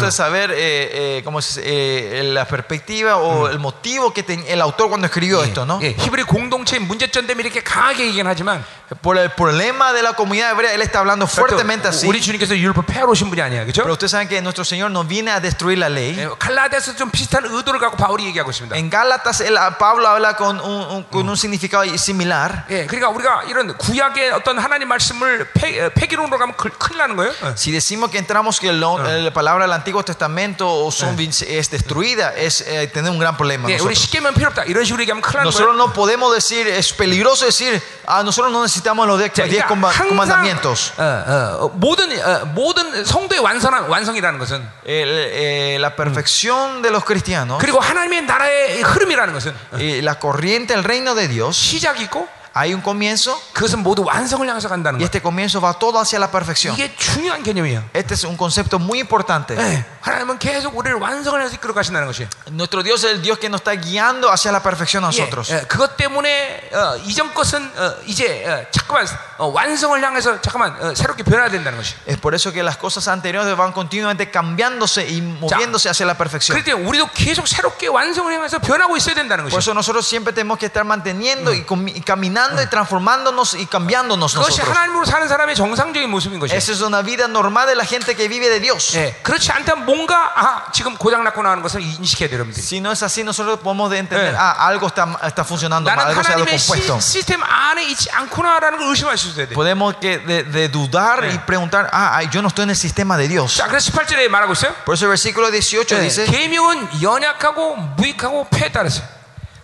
es, saber eh, eh, cómo se- eh, la perspectiva o el motivo que tenía el autor cuando escribió esto, ¿no? 예, 히브리 공동체의 문제점 때문에 이렇게 강하게 얘기는 하지만 Por el problema de la comunidad hebrea, él está hablando fuertemente 또 así. 우리 주님께서 율법 패하러 오신 분이 아니야, 그렇죠? Pero ustedes saben que nuestro Señor no viene a destruir la ley. 예, 갈라디아서 좀 비슷한 의도를 갖고 바울이 얘기하고 있습니다. En Gálatas, él- Pablo habla con un, un- con un significado similar. 예, 그러니까 우리가 이런 구약의 어떤 하나님 말씀을 폐, 어, 폐기론으로 가면 큰- 큰일 나는 거예요. 어. Si decimos que entramos que el- la palabra del Antiguo Testamento o son vin- es destruida, es eh, tener un gran problema. 예, 우리 nosotros. 십계명 필요 없다. 이런 식으로 얘기하면 큰일 나는 Nosotros 거예요. no podemos decir, es peligroso decir, ah, nosotros no necesitamos los 10 자, 그러니까 comba- 항상 comandamientos. 어, 어, 어, 모든 어, 모든 성도의 완성한 완성이라는 것은 El, eh, la perfección de los cristianos 그리고 하나님의 나라의 흐름이라는 것은 y la corriente del reino de Dios, 시작이 있고 hay un comienzo 그것은 모두 완성을 향해서 간다는 y 거예요. este comienzo va todo hacia la perfección. 이게 중요한 개념이에요. Este es un concepto muy importante. 예, 하나님은 계속 우리를 완성을 해서 이끌어 가신다는 것이. Nuestro Dios es el Dios que nos está guiando hacia la perfección a 예, nosotros. 예, 그것 때문에 어, 이전 것은 어, 이제 어, 잠깐만 어, 완성을 향해서 잠깐만 어, 새롭게 변화된다는 것이. Es por eso que las cosas anteriores van continuamente cambiándose y moviéndose hacia la perfección. 그럴 때 우리도 계속 새롭게 완성을 향해서 변하고 있어야 된다는 Por 것이. eso nosotros siempre tenemos que estar manteniendo y, comi- y caminando y transformándonos y cambiándonos 그것이 nosotros. 하나님으로 사는 사람의 정상적인 모습인 것이. Esa es una vida normal de la gente que vive de Dios. 예, 그렇지 않다면 뭔가 아, 지금 고장 났구나 하는 것을 인식해야 돼요, 여러분들. Si no es así, nosotros podemos de entender, Eh. ah, algo está, está funcionando mal, 나는 algo se ha 하나님의 descompuesto. 시, 시스템 안에 있지 않구나라는 걸 의심할 수 있어야 돼. Podemos que de, de dudar y preguntar, ah, ay, yo no estoy en el sistema de Dios. 자, 그래서 18절에 말하고 있어요. Por eso el versículo 18 예, dice, 계명은 연약하고 무익하고 폐에 따라서.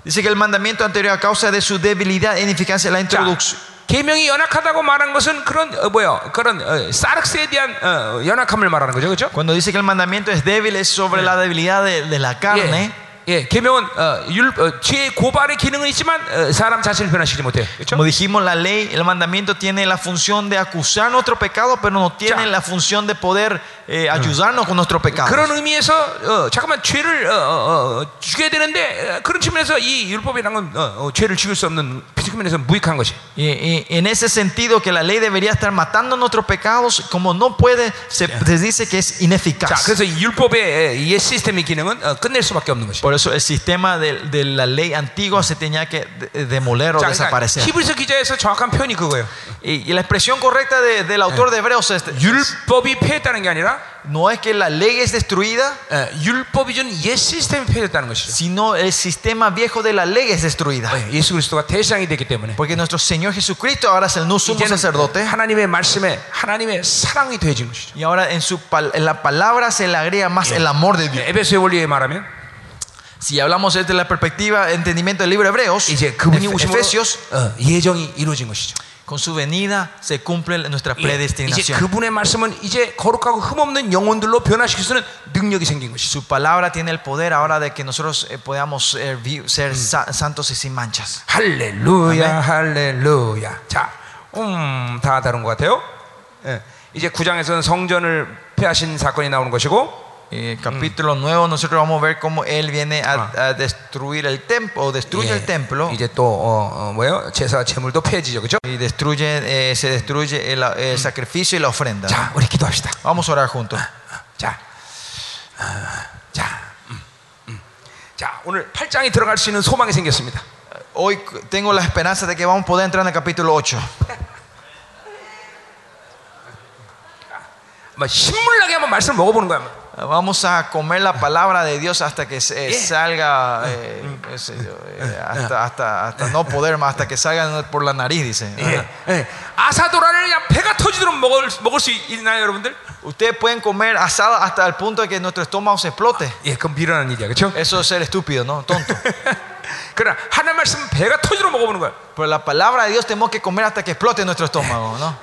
dice que el mandamiento anterior a causa de su debilidad e ineficacia la introducción. 계명이 연약하다고 말한 것은 그런 어, 뭐야 그런 어, 사르스에 대한 어, 연약함을 말하는 거죠, 그렇죠? Cuando dice que el mandamiento es débil es sobre la debilidad de, de la carne. 예, 예, 계명은 어, 율, 어, 죄 고발의 기능은 있지만 어, 사람 자신을 변화시키지 못해요, 그렇죠? Como dijimos, la ley, el mandamiento tiene la función de acusar nuestro pecado, pero no tiene Ya. la función de poder eh, ayudarnos con nuestro pecado. 그런 의미에서 어, 잠깐만 죄를 어, 어, 어, 죽여야 되는데 어, 그런 측면에서 이 율법이라는 건 어, 어, 죄를 죽일 수 없는 그 측면에서 무익한 것이. Y, y en ese sentido que la ley debería estar matando nuestros pecados, como no puede, se, se dice que es 자, ineficaz. 그래서 이 율법의 이 시스템의 기능은 어, 끝낼 수밖에 없는 것이. Por eso el sistema de, de la ley antigua se tenía que de- demoler o 자, 그러니까 desaparecer. 히브리서 기자에서 정확한 표현이 그거예요. Y, y la expresión correcta de- del autor de Hebreos es, 율법이 폐했다는 게 아니라 no es que la ley es destruida, 예, 율법이 준 옛 시스템이 폐했다는 것이죠. sino el sistema viejo de la ley es destruida. 예, 예수 그리스도가 대상이 되기 때문에 Porque nuestro Señor Jesucristo ahora es el no sumo 이제는 sacerdote. 하나님의 말씀에 하나님의 사랑이 더해진 것이죠. Y ahora en, su, pal- en la palabra se le agrega más el amor de Dios. 예, 에베소의 원리에 말하면 Si hablamos desde la perspectiva, entendimiento del libro de Hebreos, 이제 그분이 Efe- 오심으로 Efesios, 어, 예정이 이루어진 것이죠. con su venida se cumple nuestra 예, 이제 predestinación. 그분의 말씀은 이제 거룩하고 흠없는 영혼들로 변화시킬 수 있는 능력이 생긴 것이죠. Su palabra tiene el poder ahora de que nosotros eh, podamos eh, vi- ser sa- santos y sin manchas. 할렐루야, 할렐루야. 자, 음, 다 다른 것 같아요. 예, 이제 9장에서는 성전을 폐하신 사건이 나오는 것이고, Eh, capítulo nuevo, nosotros vamos a ver cómo Él viene a, a destruir el templo, o destruye 예, el templo, 이제 또 어, 어, 뭐예요? 제사 제물도 폐해지죠, 그렇죠? y destruye, eh, se destruye el, el sacrificio y la ofrenda. 자, 우리 기도합시다. Vamos a orar juntos. 자, 아, 자, 음, 음. 자, 오늘 8장에 들어갈 수 있는 소망이 생겼습니다. Hoy tengo la esperanza de que vamos a poder entrar en el capítulo 8. 뭐 신물나게 한번 말씀을 먹어보는 거야. 한번. Vamos a comer la palabra de Dios hasta que se- Yeah. salga, eh, qué sé yo, eh, hasta, hasta, hasta no poder más, hasta que salga por la nariz, dice. 예, 예. 아사도라를 그냥 배가 터지도록 먹을, 먹을 수 있나요, 여러분들? Ustedes pueden comer asado hasta el punto de que nuestro estómago se explote. 예, 그건 미련한 일이야, 그렇죠? Eso es ser estúpido, ¿no? Tonto. 그러나 하나님 말씀 배가 터지러 먹어보는 거야. Pero la palabra de Dios tenemos que comer hasta que explote nuestro estómago, ¿no?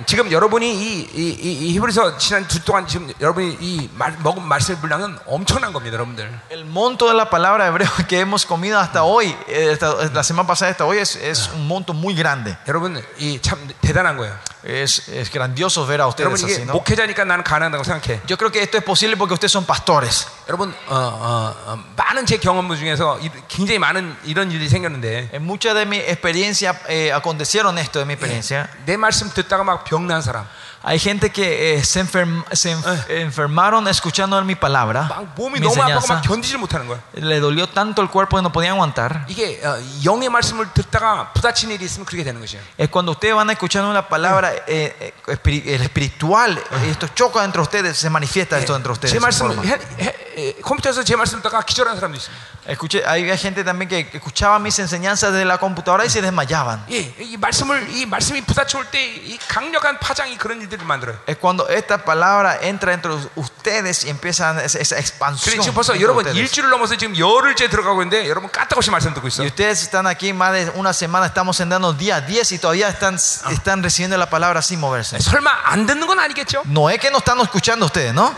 아, 지금 여러분이 이, 이, 이, 이 히브리서 지난 주 동안 지금 여러분이 이 말, 먹은 말씀의 분량은 엄청난 겁니다, 여러분들. El monto de la palabra hebreo que hemos comido hasta hoy, eh, esta- la semana pasada hasta hoy, es, es un monto muy grande. 여러분 이 참 대단한 거예요. Es, es grandioso ver a 여러분 ustedes 이게 así, ¿no? 목회자니까 나는 가능하다고 생각해. Yo creo que esto es posible porque ustedes son pastores. 여러분 어, 어, 어, 많은 제 경험들 중에서 이- 굉장히 많은 이런 일이 생겼는데 En muchas de mi experiencia eh, acontecieron esto de mi experiencia. 내 말씀 듣다가 막 병난 사람, Hay gente que eh, se, enferm- se enf- enfermaron escuchando mi palabra, 막 몸이 mi 너무 아파서 enseñanza. 막 견디질 못하는 거야. Le dolió tanto el cuerpo que no podían aguantar. 이게 어, 영의 말씀을 듣다가 부딪히는 일이 있으면 그렇게 되는 것이에요. Es cuando ustedes van escuchando una palabra eh, eh, espiri- el espiritual, eh, esto choca entre ustedes, se manifiesta esto entre ustedes. 제 말씀 Por- 해, 해, 에, 컴퓨터에서 제 말씀 듣다가 기절하는 사람도 있습니다. Escuché, había gente también que escuchaba mis enseñanzas de la computadora y se desmayaban. 예, 이 말씀을 이 말씀이 부딪혀올 때 이 강력한 파장이 그런 일들을 만들어요. Es cuando esta palabra entra entre ustedes y empiezan esa, esa 그래 expansión. 지금 벌써 entre 여러분 ustedes. 일주를 넘어서 지금 열흘째 들어가고 있는데 여러분 까딱없이 말씀 듣고 있어. Y ustedes están aquí más de una semana, estamos entrando día 10 y todavía están, están recibiendo la palabra sin moverse. 설마 안 듣는 건 아니겠죠? No es que no están escuchando ustedes, ¿no?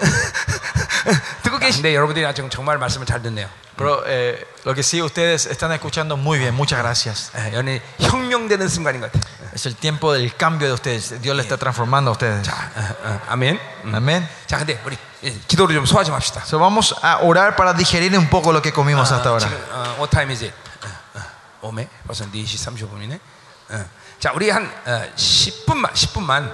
듣고 계신데 여러분들이 아직 정말 말씀을 잘 듣네요. Pero eh, lo que sí, ustedes están escuchando muy bien. Muchas gracias. 예, 연애 혁명되는 순간인 것 같아요. Es el tiempo del cambio de ustedes. Dios le está transformando a ustedes. 자, 어, 어, 아멘. 음. Amén. 자, 근데 우리 예, 기도를 좀 소화 좀 합시다. So, vamos a orar para digerir un poco lo que comimos hasta 어, ahora. 지금 어, what time is it? 어, 어, 오메 벌써 4시 35분이네. 어. 자, 우리 한 어, 10분만 10분만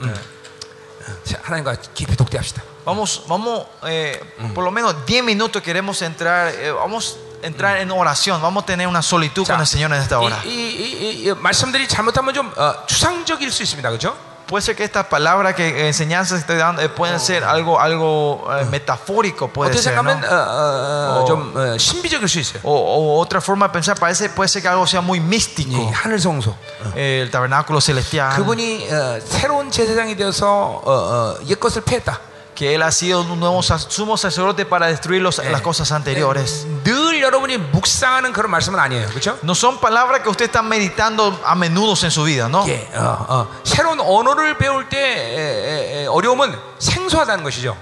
음. 어, 자, 하나님과 깊이 독대합시다. Vamos, vamos eh, por lo menos 10 minutos queremos entrar, eh, vamos a entrar en oración, vamos a tener una solitud con el Señor en esta hora. 이, 이, 이, 이, 이 말씀들이 잘못하면 좀 어, 추상적일 수 있습니다. 그렇죠? Puede ser que estas palabras que eh, enseñanzas que estoy dando eh, pueden ser algo, algo eh, metafórico, puede 어떻게 ser, ¿no? 생각하면 어, 어, 어, 어. 좀 어, 신비적일 수 있어요. O, o otra forma de pensar, parece, puede ser que algo sea muy 이 místico. 하늘 성소. Eh, el tabernáculo celestial, 그분이 어, 새로운 제사장이 되어서 어, 어, 옛 것을 패했다. que Él ha sido un nuevo sa- sumo sacerdote para destruir los- las cosas anteriores. 늘 여러분이 묵상하는 그런 말씀은 아니에요. 그렇죠? No son palabras que usted está meditando a menudo en su vida, ¿no? 예, 어, 어. 새로운 언어를 배울 때 에, 에, 에, 어려움은 생소하다는 것이죠.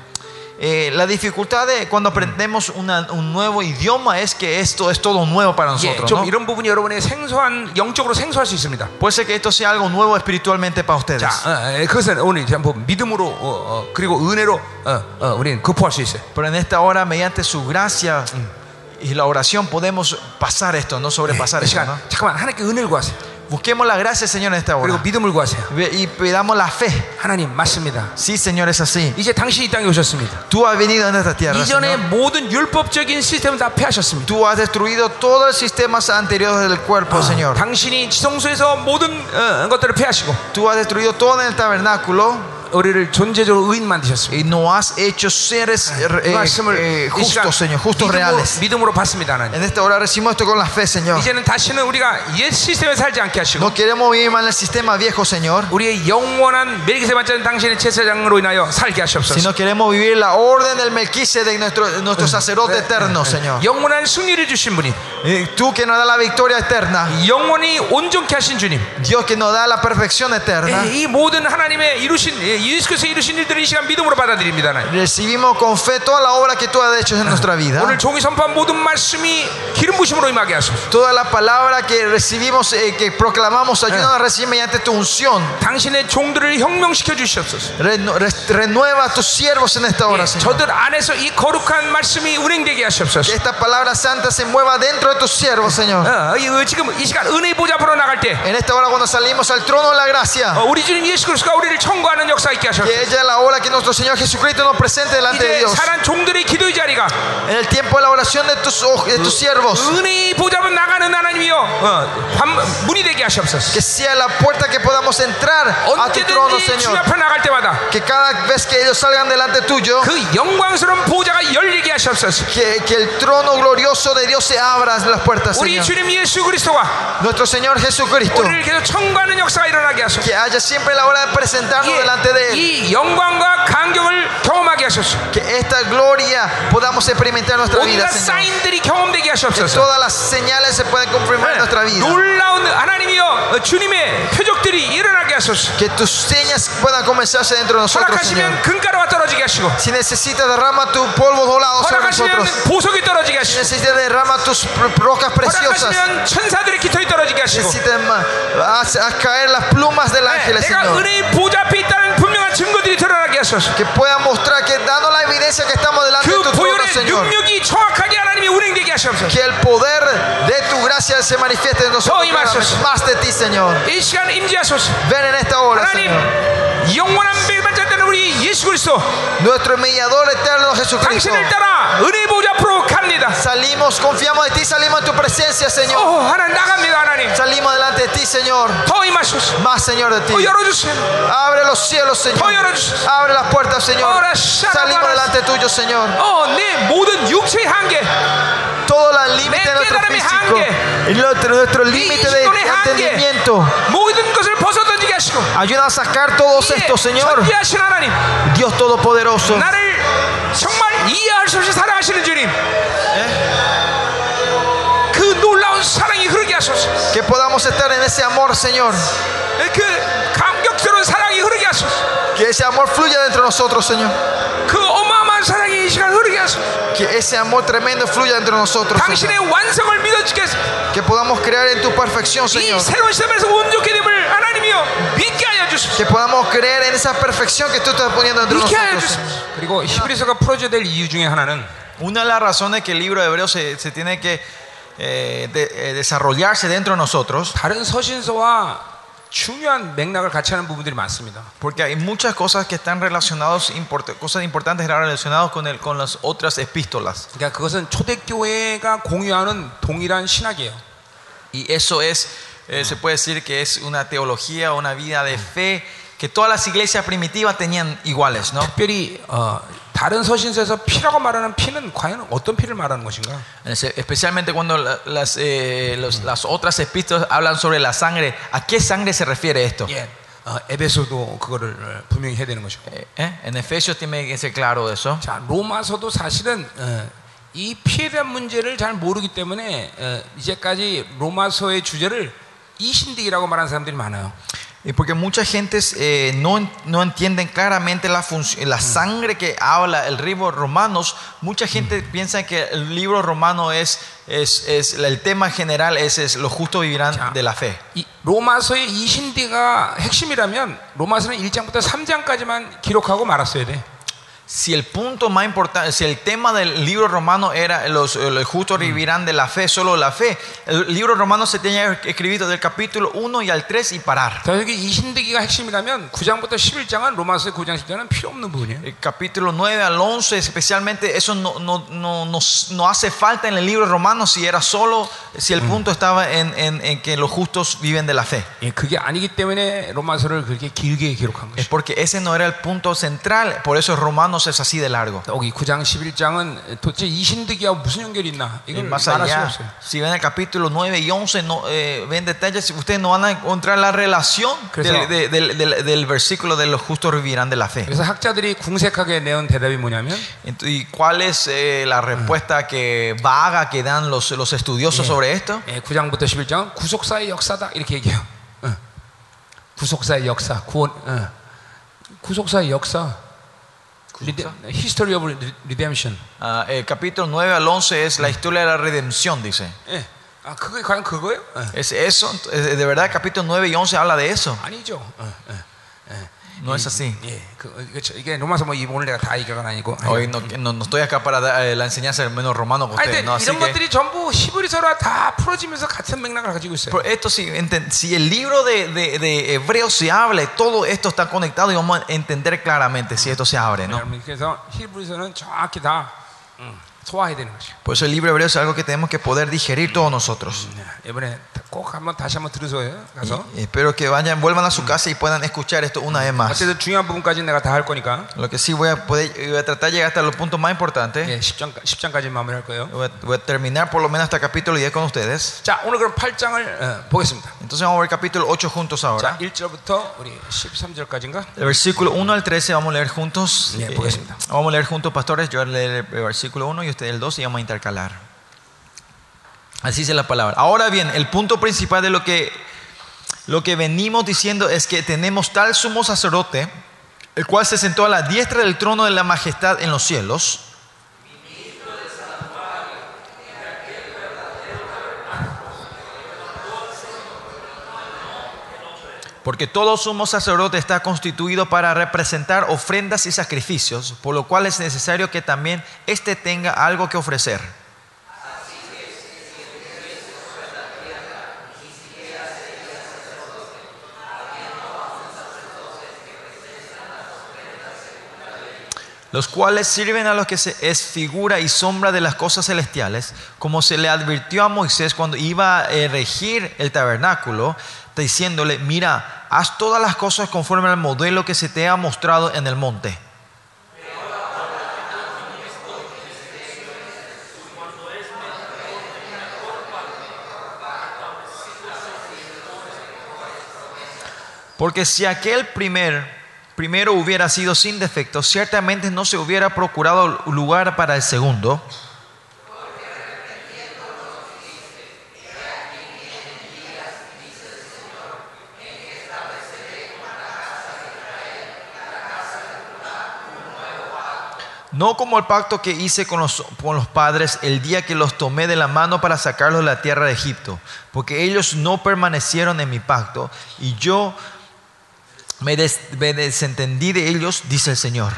Eh, la dificultad de cuando aprendemos una- un nuevo idioma es que esto es todo nuevo para 예, nosotros. 좀 ¿no? 이런 부분이 여러분의 생소한 영적으로 생소할 수 있습니다. Puede ser que esto sea algo nuevo espiritualmente para ustedes. 자, 어, 에, 그것은 오늘 전부 믿음으로 어, 어, 그리고 은혜로 어, 어, 우리는 극복할 수 있어요. Pero en esta hora, mediante su gracia y la oración, podemos pasar esto, no sobrepasar 이 esto. 시간 ¿no? 잠깐만 하나님께 은혜를 구하세요. Busquemos la gracia, Señor, en esta 그리고 hora. 믿음을 구하세요. Y pidamos la fe. 하나님 맞습니다. Sí, Señor, es así. 이제 당신이 이 땅에 오셨습니다. Tú has venido en esta tierra. 이전에 Señor. 모든 율법적인 시스템을 다 폐하셨습니다. Tú has destruido todos los sistemas anteriores del cuerpo, Señor. 당신이 지성소에서 모든 어, 것들을 폐하시고 Tú has destruido todo en el tabernáculo 우리를 존재적으로 의인 만드셨습니다. y nos has hecho seres eh, 이 eh, 말씀을 eh, 이 시간 justos, Señor, justos 믿음으로, reales. 믿음으로 받습니다, 하나님. En esta hora recibimos esto con la fe, Señor. 이제는 다시는 우리가 옛 시스템에 살지 않게 하시고 No queremos vivir más en el sistema viejo, Señor, 우리의 영원한 멜기세 받자는 당신의 제사장으로 인하여 살게 하시옵소서. sino queremos vivir la orden del Melquisedec, nuestro, nuestro sacerdote eterno, Señor. 영원한 승리를 주신 분이 Y tú que nos da la victoria eterna, 영원히 온전케 하신 주님 Dios que nos da la perfección eterna, 이 모든 하나님의 이루신 예, 예수께서 이루신 일들을 이 시간 믿음으로 받아들입니다 하나님. recibimos con fe toda la obra que tú has hecho en nuestra vida. 오늘 종이 선포한 모든 말씀이 기름 부심으로 임하게 하소서 Toda la palabra que recibimos, eh, que proclamamos, ayúdanos a recibir mediante tu unción. 당신의 종들을 혁명시켜 주시옵소서 Reno- re- renueva a tus siervos en esta hora, 예, Señor. 저들 안에서 이 거룩한 말씀이 운행되게 Que 하시옵소서 esta palabra santa se mueva dentro de tus siervos, Señor. 어, 이, 어, 지금 이 시간 은혜 보좌 앞으로 나갈 때 En esta hora cuando salimos al trono de la gracia, 어, 우리 주님 예수 그리스도가 우리를 청구하는 역사 있게 하소서 que ella es la hora que nuestro Señor Jesucristo nos presente delante de 이제 Dios. 사랑 종들의 기도의 자리가 En el tiempo de la oración de tus, oj- de tus siervos, 은혜의 보좌 앞으로 나가는 하나님이여 어, 관- 문이 되게 하시옵소서 que sea la puerta que podamos entrar a tu trono, 언제든지 주님 Señor. 앞에 나갈 때마다 Que cada vez que ellos salgan delante tuyo, 그 영광스러운 보좌가 열리게 하시옵소서 que, que el trono glorioso de Dios se abra las puertas, 우리 Señor. 주님 예수 그리스도가 Nuestro Señor Jesucristo, 우리를 계속 청구하는 역사가 일어나게 하소서 que haya siempre la hora de presentarnos 예, delante de que esta gloria podamos experimentar en nuestra vida. Señor. Que todas las señales se puedan confirmar en nuestra vida. Que tus señas puedan comenzarse dentro de nosotros. Señor. Si necesitas, derrama tu polvo volado sobre nosotros. Si necesitas, derrama tus rocas preciosas. Si necesitas, haz caer las plumas del ángel, Señor. 증거들이 드러나게 하소서. Que pueda mostrar que dando la evidencia que estamos delante de 그 tu trono, 보혈의 Señor. 능력이 정확하게 하나님이 운행되게 하시옵소서. Que el poder de tu gracia se manifieste en nosotros. Oh, y más. claramente. Más de ti, Señor. 이 시간 임재하소서. Ven en esta hora, 하나님 Señor. 그리스도 Nuestro mediador eterno Jesucristo. 당신을 따라 은혜 보좌 앞으로 갑니다. Salimos, confiamos en ti, salimos en tu presencia, Señor. 어, 하나님 나갑니다, 하나님. Salimos delante de ti, Señor. 더 임하소서. Más, Señor, de ti. 더 열어주세요. Abre los cielos, Señor. 더 열어주세요. Abre las puertas, Señor. Ahora, shara, Salimos para- delante tuyo, Señor. 어, 내 모든 육체의 한계, Todo el límite de nuestro 깨달음의 físico. 한계. Y nuestro, nuestro límite de, 인식론의 de 한계. entendimiento. 모든 것을 벗어던지게 하시고 Ayuda a sacar todos estos, Señor. Dios Todopoderoso. Que podamos estar en ese amor, Señor. Que ese amor fluya dentro de nosotros, Señor. Que ese amor tremendo fluya entre nosotros. Señor. Que podamos crear en tu perfección, Señor Que podamos creer en esa perfección que tú estás poniendo dentro de 믿게 하여 nosotros. 주소서. Señor. 그리고 히브리서가 풀어줘야 될 이유 중에 하나는 Una de las razones que el libro de Hebreos se, se tiene que eh, de- eh, desarrollarse dentro de nosotros, 다른 서신서와 중요한 맥락을 같이 하는 부분들이 많습니다. porque hay muchas cosas que están relacionadas, import- cosas importantes relacionadas con, el, con las otras epístolas. 그러니까 그것은 초대교회가 공유하는 동일한 신학이에요. Y eso es, eh, se puede decir que es una teología, una vida de fe que todas las iglesias primitivas tenían iguales, ¿no? 특별히 어, 다른 서신서에서 피라고 말하는 피는 과연 어떤 피를 말하는 것인가? Ese- Especialmente cuando la- las, eh, los- las otras epístolas hablan sobre la sangre, ¿a qué sangre se refiere esto? 예, 어, 에베소도 그거를 어, 분명히 해야 되는 것이고. Eh, ¿eh? En Efesios tiene que ser claro de eso. 자, 로마서도 사실은 어, 이 피에 대한 문제를 잘 모르기 때문에 어, 이제까지 로마서의 주제를 이신득이라고 말하는 사람들이 많아요. Y porque mucha gente eh, no, en- no entienden claramente la, func- la sangre que habla el libro Romanos, mucha gente piensa que el libro romano es, es, es el tema general es, es los justos vivirán 자, de la fe. 이 로마서의 이신득가 핵심이라면 로마서는 1장부터 3장까지만 기록하고 말았어야 돼. Si el punto más importante, si el tema del libro romano era los, los justos vivirán de la fe, solo la fe, el libro romano se tenía escrito del capítulo 1 y al 3 y parar. 자, 여기 이신득이가 핵심이라면 9장부터 11장은 로마서의 9장 10장은 필요 없는 부분이에요. El capítulo 9 al 11, especialmente, eso no, no, no, no, no hace falta en el libro romano si era solo, si el punto estaba en, en- en que los justos viven de la fe. 예, 그게 아니기 때문에 로마서를 그렇게 길게 기록한 Es 것이죠. porque ese no era el punto central, por eso Romanos es así de largo. 여기 9장 11장은 도대체 이신득이와 무슨 연결이 있나? Y 이걸 más 말할 수 allá, 없어요. si ven el capítulo 9 y 11, no, eh, ven detalles, ustedes no van a encontrar la relación 그래서- del, de- del- del- del versículo de los justos vivirán de la fe. 그래서 학자들이 궁색하게 내온 대답이 뭐냐면 Ent- ¿Y cuál es eh, la respuesta que vaga que dan los, los estudiosos sobre esto? 예, 9장부터 11장은 구속사의 역사다 이렇게 얘기해요. 어. 구속사의 역사, 구원, 어. 구속사의 역사, 구속사? History of Redemption. Ah, el capítulo 9 al 11 es la historia de la redención, dice. 예. 아, 그게 과연 그거예요? 어. ¿Es eso? Eh, ¿De verdad el capítulo 9 y 11 habla de eso? 아니죠. 어, 어. No es así. 예, 그, 그렇죠. 이게 로마서 뭐 이- 오늘 내가 다 얘기가 아니고. Hoy no, no, no estoy acá para dar, eh, la enseñanza del menos romano con 아니, ustedes. 근데 No, así 이런 que, 것들이 전부 히브리서라 다 풀어지면서 같은 맥락을 가지고 있어요. Pero esto sí, enten- si el libro de, de, de Hebreos se abre, todo esto está conectado y vamos a entender claramente si esto se abre, ¿no? 여러분, 그래서 히브리서는 정확히 다 음, 소화해야 되는 것이죠. Por eso el libro hebreo es algo que tenemos que poder digerir todos nosotros. 네, 이번에 꼭 한번 다시 한번 들으세요. 가서. Y espero que vayan, vuelvan a su casa y puedan escuchar esto una vez más. 어쨌든 중요한 부분까지 내가 다 할 거니까 Lo que sí voy a poder voy a tratar de llegar hasta los puntos más importantes. 예, 10장 10장까지 마무리할 거예요. Voy a, voy a terminar por lo menos hasta capítulo 10 con ustedes. 자, 오늘 그럼 8장을 어, 보겠습니다. Entonces vamos a ver capítulo 8 juntos 자, ahora. 1절부터 우리 13절까지인가? El versículo 1 al 13 vamos a leer juntos. Bien, Eh, 보겠습니다. vamos a leer juntos, pastores. Yo voy a leer el versículo 1 y el 2 y vamos a intercalar. Así dice la palabra. Ahora bien, el punto principal de lo que, lo que venimos diciendo es que tenemos tal sumo sacerdote, el cual se sentó a la diestra del trono de la majestad en los cielos. Porque todo sumo sacerdote está constituido para representar ofrendas y sacrificios, por lo cual es necesario que también éste tenga algo que ofrecer. los cuales sirven a los que se es figura y sombra de las cosas celestiales, como se le advirtió a Moisés cuando iba a regir el tabernáculo, diciéndole, mira, haz todas las cosas conforme al modelo que se te ha mostrado en el monte. Porque si aquel primer, primero hubiera sido sin defecto, ciertamente no se hubiera procurado lugar para el segundo. No como el pacto que hice con los, con los padres el día que los tomé de la mano para sacarlos de la tierra de Egipto, porque ellos no permanecieron en mi pacto y yo me, des- me desentendí de ellos, dice el Señor.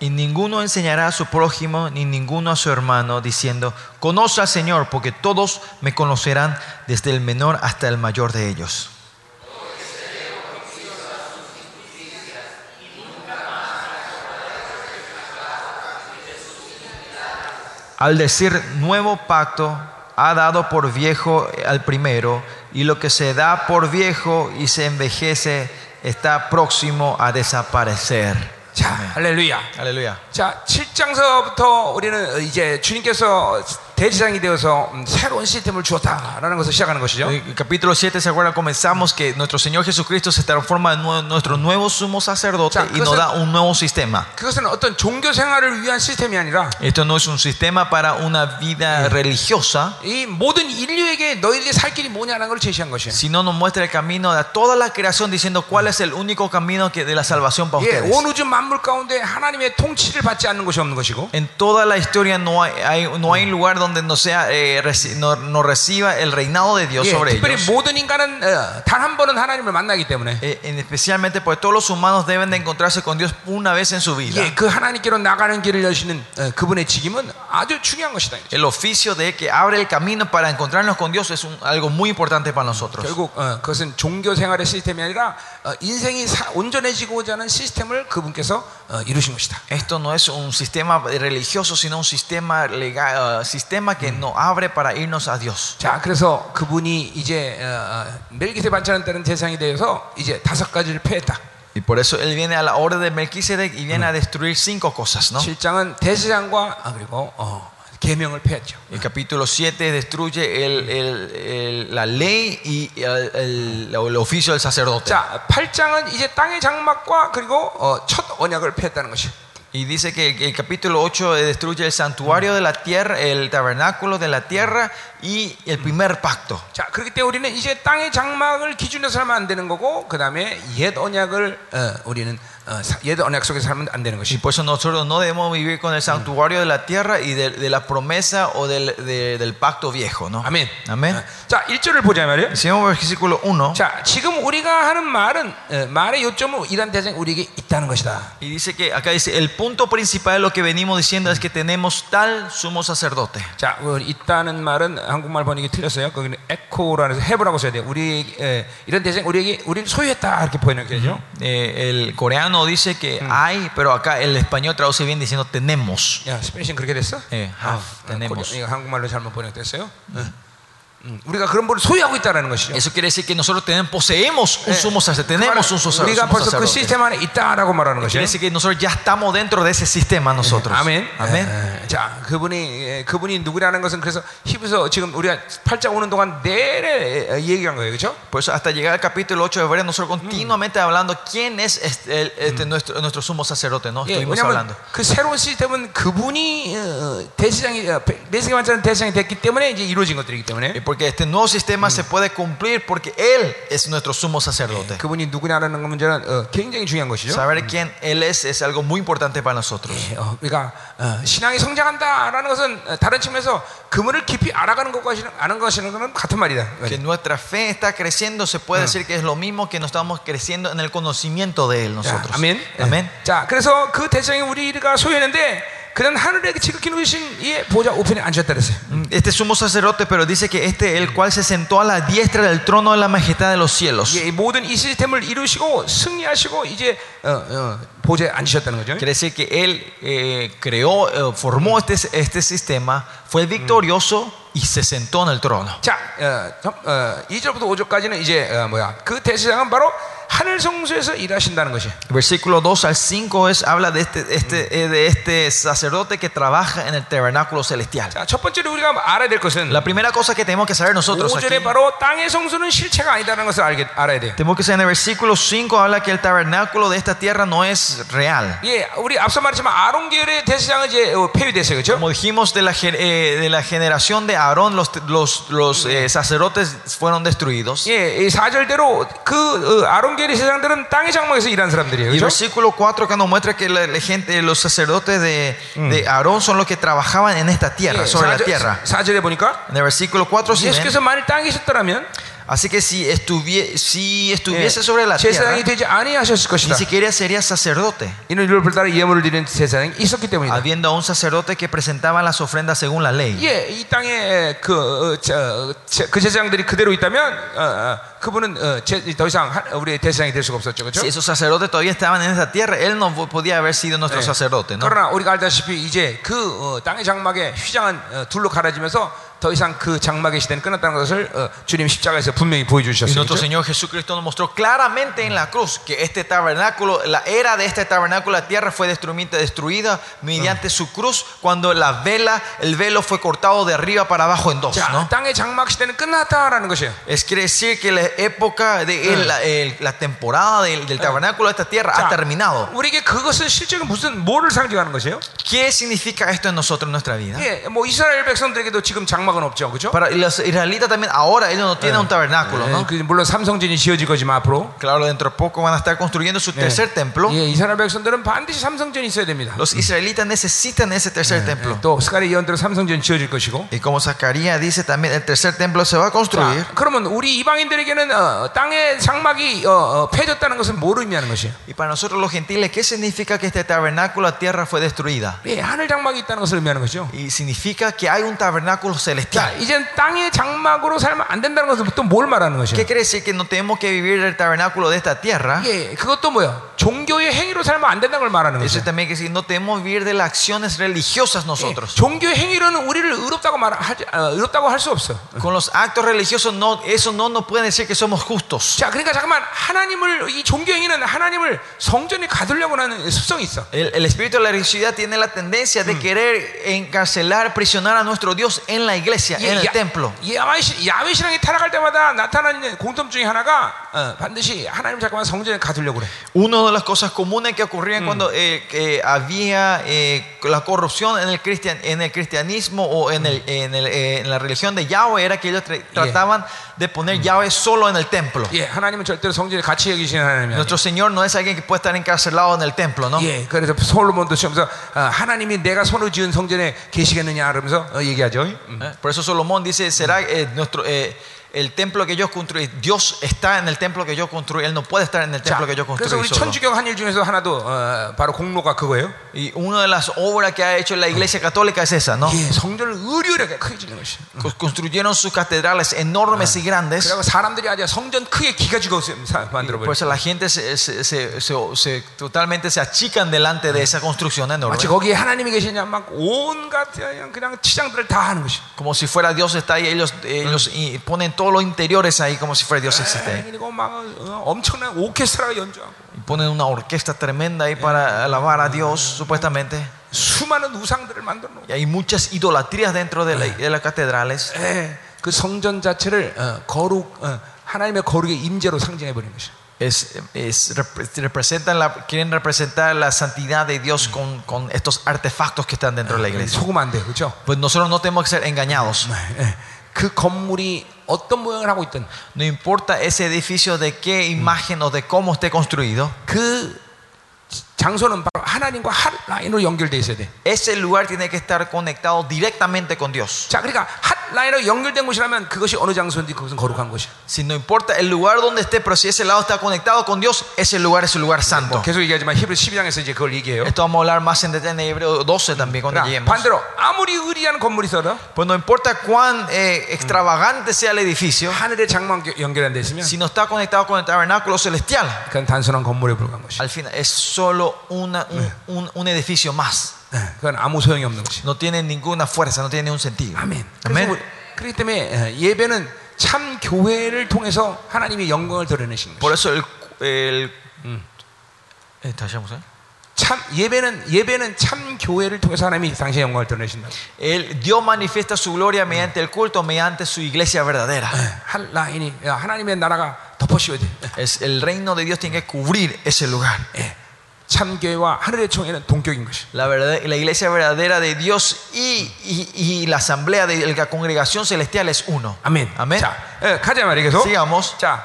Y ninguno enseñará a su prójimo ni ninguno a su hermano, diciendo, conoce al Señor, porque todos me conocerán desde el menor hasta el mayor de ellos. Al decir nuevo pacto, ha dado por viejo al primero, y lo que se da por viejo y se envejece está próximo a desaparecer. 자, 할렐루야. Aleluya. 자, 7장서부터 우리는 이제 주님께서 대지상이 되어서 음, 새로운 시스템을 주었다라는 것을 시작하는 것이죠. En el capítulo 7, ¿se acuerdan? Comenzamos que nuestro Señor Jesucristo se transforma en nue- nuestro nuevo sumo sacerdote Ya, y nos da un nuevo sistema. 그것은 어떤 종교 생활을 위한 시스템이 아니라 Esto no es un sistema para una vida religiosa, 이 모든 인류에게 너희들이 살 길이 뭐냐는 걸 제시한 것이에요. sino nos muestra el camino a toda la creación diciendo cuál es el único camino que de la salvación para 예, ustedes. 온 우주 만물 가운데 하나님의 통치를 받지 않는 것이 없는 것이고 En toda la historia no hay, hay- no hay lugar donde no, sea, eh, reci- no, no reciba el reinado de Dios 예, sobre 특별히 ellos. 모든 인간은 어, 단 한 번은 하나님을 만나기 때문에 Eh, en- especialmente porque todos los humanos deben de encontrarse con Dios una vez en su vida. 예, 그 하나님께로 나가는 길을 여시는 어, 그분의 직임은 아주 중요한 것이다. El oficio de que abre el camino para encontrarnos con Dios es un- algo muy importante para nosotros. 결국 어, 그것은 종교 생활의 시스템이 아니라 어, 인생이 사- 온전해지고자 하는 시스템을 그분께서 어, 이루신 것이다. Esto no es un sistema religioso, sino un sistema legal, uh, sistema que nos abre para irnos a Dios. 자, 그래서 그분이 이제 어, 어, 멜기세 따른 대상이 되어서 이제 다섯 가지를 폐했다. Y por eso él viene a la orden de Melquisedec y viene a destruir cinco cosas, ¿no? 7장은 대제사장과 아, 그리고 어, 계명을 폐했죠. El capítulo 7 destruye el- el- el- la ley y el, el- el oficio del sacerdote. 자, 8장은 이제 땅의 장막과 그리고 어, 첫 언약을 폐했다는 것이. Y dice que el capítulo 8 destruye el santuario de la tierra, el tabernáculo de la tierra y el primer pacto. 자, 그렇기 때문에 우리는 이제 땅의 장막을 기준으로 살면 안 되는 거고, 그 다음에 옛 언약을 어, 우리는 어, 사- 옛 언약 속에 살면 안 되는 Y 것이. por eso nosotros no debemos vivir con el santuario de la tierra y de, de la promesa o del, de- del pacto viejo. ¿no? 아멘. Amén. 어, 자, 1절을 보자 말이에요. Si vamos al versículo 1, 자, 지금 우리가 하는 말은 어, 말의 요점은 이란 대상이 우리에게 있다는 것이다. y dice que acá dice: el punto principal de lo que venimos diciendo es que tenemos tal sumo sacerdote. 자, 어, 있다는 말은 한국말 번역이 틀렸어요. 거기는 에코라는 해서 해보라고 써야 돼요. 우리 에, 이런 대상 우리에게 우리를 소유했다 이렇게 번역되죠. Eh, el coreano dice que hay, pero acá el español traduce bien diciendo tenemos. 야, 스페인은 그렇게 됐어? 예, have, 어, tenemos. 코리아- 이거 한국말로 잘못 번역됐어요. 어. 음, 우리가 그런 분을 소유하고 있다는 것이죠. Eso quiere decir que nosotros tenemos, poseemos un sumo sacerdote. Tenemos un sumo 우리가 sumo 벌써 그 sacerdote. 시스템 안에 있다라고 말하는 Quiere 것이죠. decir que nosotros ya estamos dentro de ese sistema nosotros. 아멘. Amén. 에, 에, 자, 그분이 에, 그분이 누구라는 것은 그래서 히브리서 지금 우리가 8장 오는 동안 내내 에, 얘기한 거예요, 그렇죠? Por eso hasta llegar al capítulo 8 de Hebreos nosotros continuamente hablando quién es este, el- este nuestro, nuestro sumo sacerdote, ¿no? 예, Estuvimos 왜냐하면 hablando. 그 새로운 시스템은 그분이 어, 대시장이 어, 내세계 완전한 대시장이 됐기 때문에 이제 이루어진 것들이기 Y 때문에 porque este nuevo sistema se puede cumplir porque Él es nuestro sumo sacerdote. 그분이 누구냐라는 문제는 어, 굉장히 중요한 것이죠. Saber quién Él es es algo muy importante para nosotros. 예, 어, 그러니까 어, 신앙이 성장한다라는 것은 어, 다른 측면에서 그분을 깊이 알아가는 것과 시- 아는 것이는 거는 같은 말이다. Que nuestra fe está creciendo, se puede decir que es lo mismo que nos estamos creciendo en el conocimiento de Él 자, nosotros. 아멘. Amén. 예. 자, 그래서 그 대장이 우리가 소유했는데 그는 하늘에 지극히 높으신 이의 보좌 우편에 앉았다 그랬어요. Este sumo sacerdote, pero dice que este, el cual se sentó a la diestra del trono de la majestad de los cielos. 이게 이 모든 이 시스템을 이루시고 승리하시고 이제 어, 어, 보좌에 앉으셨다는 거죠. Quiere decir que Él eh, creó, eh, formó este, este sistema, fue victorioso y se sentó en el trono. 자, 어, 어, 2절부터 5절까지는 이제 어, 뭐야? 그 대제사장은 바로 하늘 성소에서 일하신다는 것이. Versículo 2 al 5 es, habla de este, este, eh, de este sacerdote que trabaja en el tabernáculo celestial. 자, 첫 번째로 우리가 알아야 될 것은 La primera cosa que tenemos que saber nosotros aquí, 5절에 바로 땅의 성소는 실체가 아니다는 것을 알게, 알아야 돼. tenemos que saber en el versículo 5 habla que el tabernáculo de esta tierra no es real. 예, 우리 앞서 말했지만 아론 계열의 대제사장은 이제 어, 폐위됐어요, 그렇죠? Como dijimos de la, gen- eh, de la generación de Aarón, los, los, los eh, sacerdotes fueron destruidos. 예, 이 4절대로 그 어, 아론 계열의 제사장들은 땅의 장막에서 일한 사람들이에요, Y el 그렇죠? versículo 4 que nos muestra que la, la gente, los sacerdotes de, de Aarón son los que trabajaban en esta tierra, sobre la tierra. 4절에 보니까 En el versículo 4 si ven, 예수께서 만일 땅에 계셨더라면 así que si, estuvie, si estuviese sobre la tierra, 제사장이 되지 아니하셨을 ni 것이다. siquiera sería sacerdote, 이는 이를 따라 예물을 드리는 제사장이 있었기 때문이다. habiendo un sacerdote que presentaba las ofrendas según la ley. 예, 이 땅에 그, 어, 저, 저, 그 제사장들이 그대로 있다면 어, 어, 그분은 어, 제, 더 이상 하- 우리의 대사장이 될 수가 없었죠, 그렇죠? Si esos sacerdotes todavía estaban en esta tierra, él no podía haber sido nuestro sacerdote. ¿no? 그러나 우리가 알다시피 이제 그 어, 땅의 장막에 휘장한 어, 둘로 갈아지면서 더 이상 그 장막의 시대는 끝났다는 것을 어, 주님 십자가에서 분명히 Y 보여주셨어요. nuestro 그렇죠? Señor Jesucristo nos mostró claramente en la cruz que este tabernáculo, la era de este tabernáculo, la tierra fue destruida, destruida mediante su cruz cuando la vela, el velo fue cortado de arriba para abajo en dos. 자, ¿no? 땅의 장막 시대는 끝났다라는 것이에요. Es quiere decir que la época de el- la, el- la temporada del, del tabernáculo de esta tierra 자, ha terminado. 우리에게 그것은 실제로 무슨 뭐를 상징하는 것이에요? ¿Qué significa esto en nosotros en nuestra vida? 예, 뭐 이스라엘 백성들에게도 지금 장막 은 없죠, 그렇죠? Para los israelitas también ahora ellos no tienen un tabernáculo, 예, ¿no? 그 물론 삼성전이 지어질 거지만 앞으로. Claro, dentro de poco van a estar construyendo su tercer templo. 예, 이스라엘 백성들은 반드시 삼성전이 있어야 됩니다. Los israelitas necesitan ese tercer templo. 또 스가리 예언대로 삼성전 지어질 것이고. Y como Zacarías dice también, el tercer templo se va a construir. 자, 그러면 우리 이방인들에게는 어, 땅의 장막이 어, 어, 폐졌다는 것은 뭘 의미하는 것이에요? Y para nosotros los gentiles, ¿qué significa que este tabernáculo, la tierra fue destruida? 예, 하늘 장막이 있다는 것을 의미하는 것이죠. Y significa que hay un tabernáculo 자, celestial. 이젠 땅의 장막으로 살면 안 된다는 것은 또 뭘 말하는 것이에요? ¿Qué quiere decir que no tenemos que vivir el tabernáculo de esta tierra? 예, 그것도 뭐야? 종교의 행위로 살면 안 된다는 걸 말하는 Eso 것이에요. también quiere decir que no tenemos que vivir de las acciones religiosas 예, nosotros. 종교의 행위로는 우리를 의롭다고 말 하지, 어, 의롭다고 할 수 없어. Con los actos religiosos, no, eso no nos puede decir que somos justos. 자, 그러니까 잠깐만 하나님을 이 종교 행위는 하나님을 성전에 가두려고 하는 습성이 있어. El, el espíritu de la religiosidad tiene la tendencia de querer encarcelar, prisionar a nuestro Dios en la iglesia. iglesia, en el 야- templo. 야외 신- 야외 신앙이 타락할 때마다 나타나는 공통 중에 하나가 어, 반드시 하나님 잠깐만 성전에 가두려고 그래. Una de las cosas comunes que ocurrían cuando eh, que había eh, la corrupción en el, cristian, en el cristianismo o en, el, en, el, eh, en la religión de Yahweh era que ellos tra- trataban de poner Yahweh solo en el templo. 예, 하나님은 절대로 성전에 같이 여기시는 하나님이 아니에요. Nuestro Señor no es alguien que puede estar encarcelado en el templo, ¿no? 예, 그래서 솔로몬도 시험에서 어, 하나님이 내가 손을 지은 성전에 계시겠느냐 그러면서 어, 얘기하죠. 음. por eso Solomón dice, será eh, nuestro eh, el templo que yo construí, Dios está en el templo que yo construí, Él no puede estar en el 자, templo que yo 그래서 construí 우리 solo. 천주교 한일 중에서 하나도 어, 바로 공로가 그거예요. Y una de las obras que ha hecho la iglesia católica es esa, ¿no? 예, 성전을 의리하게 크게 짓는 것이. Cos- Construyeron sus catedrales enormes y grandes. 그리고 사람들이 아주 성전 크게 기가 죽어 만들어 Por 버려. eso la gente se, se- se- se- se- totalmente se achican delante de esa construcción enorme. 마치 거기에 하나님이 계시냐 막 온갖 그냥, 그냥 치장들을 다 하는 것이. Como si fuera Dios está ahí, ellos, ellos y ponen todos los interiores ahí como si fuera Dios 예, existe. 그리고 막 어, 엄청난 오케스트라가 연주하고 Y ponen una orquesta tremenda ahí para alabar a Dios, supuestamente. 수많은 우상들을 만들어 놓고 Y hay muchas idolatrías dentro de, la- de las catedrales. 예, 그 성전 자체를 어, 거룩 어, 하나님의 거룩의 임재로 상징해 버린 것이. Es, es- rep- representan la, quieren representar la santidad de Dios con, con estos artefactos que están dentro de la iglesia. 속으면 안 돼, 그렇죠? Pues nosotros no tenemos que ser engañados. 예, 그 건물이 어떤 모양을 하고 있든 No importa ese edificio de qué imagen o de cómo esté construido, 그 장소는 바로 하나님과 한 라인으로 연결돼 있어야 돼. ese lugar tiene que estar conectado directamente con Dios. 자, 그러니까 한 라인으로 연결된 곳이라면 그것이 어느 장소인지 그것은 거룩한 것이야. Si no importa el lugar donde esté, pero si ese lado está conectado con Dios, ese lugar es el lugar santo. 계속 얘기하지만 히브리 12장에서 이제 그걸 얘기해요. Esto vamos a hablar más en detalle en Hebreo 12 también cuando 그러나 lleguemos. 반대로 아무리 의리한 건물이 있어도 Pues no importa cuán eh, extravagante sea el edificio, 하늘의 장만 연결한 데 있으면 si no está conectado con el tabernáculo celestial, 그건 단순한 건물에 불과한 것이야. al final es solo una- un, un- un edificio más. 예, 그건 아무 소용이 없는 것이. No tiene ninguna fuerza, no tiene ningún sentido. 아멘. 그래서 Amén. 우리- 그렇기 때문에 예, 예배는 참 교회를 통해서 하나님의 영광을 드러내신 Por 것이. eso el, el eh, 다시 한번 보세요. 참 예배는 예배는 참 교회를 통해서 하나님이 당신의 영광을 드러내신다. El, Dios manifiesta su gloria mediante el culto, mediante su iglesia verdadera. 예, 한 라인이 야, 하나님의 나라가 덮어씌워야 돼. Es, el reino de Dios tiene que cubrir ese lugar. 예, 참 교회와 하늘의 총회는 동격인 것이. La, verdad, la iglesia verdadera de Dios y, y- y la asamblea de la congregación celestial es uno. 아멘. 아멘. 자, 예, 가자 말이야 계속. Sigamos. 자,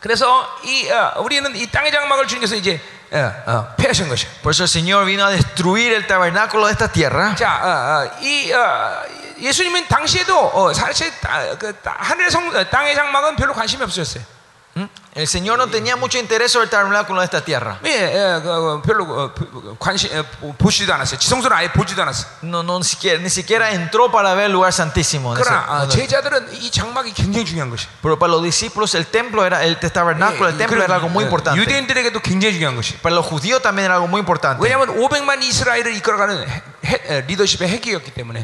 그래서 이 어, 우리는 이 땅의 장막을 주님께서 이제 어, 어, 폐하신 것이야. Por eso el Señor vino a destruir el tabernáculo de esta tierra. 자, 어, 어, 이 어, 예수님은 당시에도 어, 사실 따- 그 따- 하늘의 성 어, 땅의 장막은 별로 관심이 없으셨어요. El Señor no tenía mucho interés sobre el tabernáculo de esta tierra. No, no, ni siquiera, ni siquiera entró para ver el lugar santísimo. Pero para los discípulos el templo era el tabernáculo, el templo era algo muy importante. Para los judíos también era algo muy importante.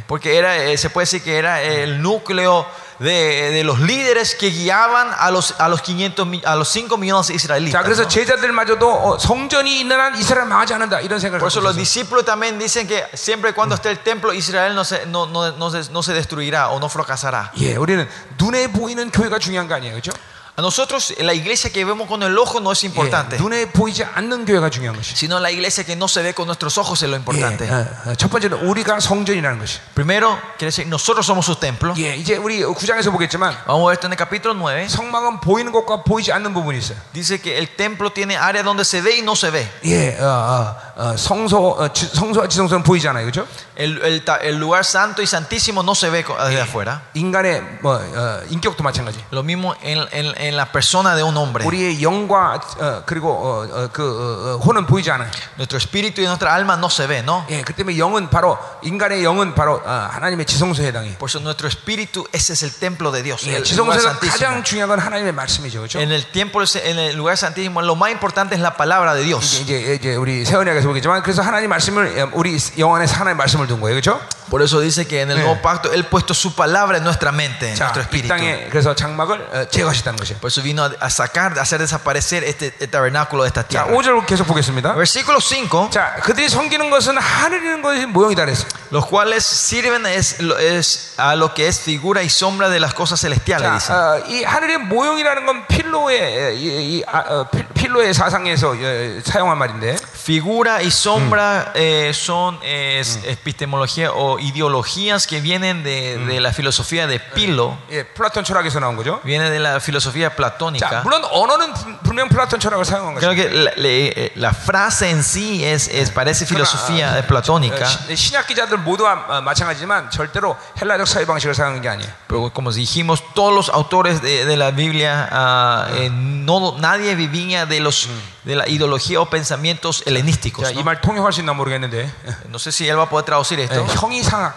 Porque era, eh, se puede decir que era el núcleo de, de los líderes que guiaban a los, a los 500, mi- a los 5 millones de 자, israelitas. 그래서 ¿no? 제자들마저도 어, 성전이 있는 한 이스라엘 망하지 않는다 이런 생각을 Por eso 갖고 los 있었어요. discípulos también dicen que siempre y cuando esté el templo, Israel no se, no, no, no se, no se destruirá o no fracasará. 예, 우리는 눈에 보이는 교회가 중요한 거 아니에요, 그렇죠? A nosotros, la iglesia que vemos con el ojo no es importante, 예, 눈에 보이지 않는 교회가 중요한 것이. sino la iglesia que no se ve con nuestros ojos es lo importante. 예, 어, 어, 첫 번째는 우리가 성전이라는 것이. Primero, quiere decir, nosotros somos su templo. 예, 이제 우리 구장에서 보겠지만 Vamos a ver esto en el capítulo 9. 성막은 보이는 것과 보이지 않는 부분이 있어요. Dice que el templo tiene área donde se ve y no se ve. 예, 어, 어, 어, 성소, 어, 지- 성소와 지성소는 보이잖아요, 그렇죠? El, el ta- el lugar santo y santísimo no se ve co- de afuera. 인간의 뭐 어, 인격도 마찬가지. Lo mismo en, en- en la persona de un hombre. 우리의 영과 어, 그리고 어, 어, 그 어, 어, 혼은 보이지 않아요. Nuestro espíritu y nuestra alma no se ve, ¿no? 예, 그 때문에 영은 바로 인간의 영은 바로 어, 하나님의 지성소에 해당해. Por eso nuestro espíritu, ese es el templo de Dios, 예, el lugar 지성소에서 santísimo. 가장 중요한 건 하나님의 말씀이죠, 그렇죠? En el templo, en el lugar santísimo, lo más importante es la palabra de 이제, Dios. 이제 이제 우리 세원이에서 보겠지만 그래서 하나님 말씀을 예, 우리 영안에 하나님 말씀을 둔 거예요, 그렇죠? Por eso dice que en el Eh. nuevo pacto Él puesto su palabra en nuestra mente, en 자, nuestro 이 espíritu. 땅에 그래서 장막을 어, 제거하셨다는 것이에요. Por eso vino a a sacar, a hacer desaparecer este, este tabernáculo de esta 자, tierra. 5절 계속 보겠습니다. Versículo 5. 자, 그들이 섬기는 것은 하늘이는 것이 모형이다 그랬어요. Los cuales sirven es, lo- es a lo que es figura y sombra de las cosas celestiales. 자, dice. 어, 이 하늘의 모형이라는 건 필로의 이, 이, 아, 어, 필- 필로의 사상에서 어, 사용한 말인데 Figura y sombra eh, son es, epistemología o ideologías que vienen de, de la filosofía de Pilo, 예, 플라톤 철학에서 나온 거죠. viene de la filosofía 자, platónica. 물론 언어는 분- 분명 플라톤 철학을 사용한 거죠. Creo que la, le- la frase en sí es, es- parece filosofía platónica, 시- 신약 기자들 모두가 어, 마찬가지지만 절대로 헬라적 사회 방식을 사용한 게 아니에요. pero como dijimos, todos los autores de, de la Biblia, ah, eh, no, nadie vivía de, los, de la ideología o pensamientos helenísticos. 자, ¿no? 이 말 통역할 수 있나 모르겠는데 No sé si él va a poder traducir 예, esto. 형이상학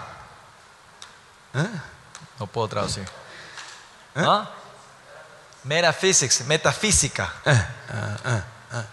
No puedo traducir. ¿Ah? Metaphysics, metafísica. 예, 어, 어, 어.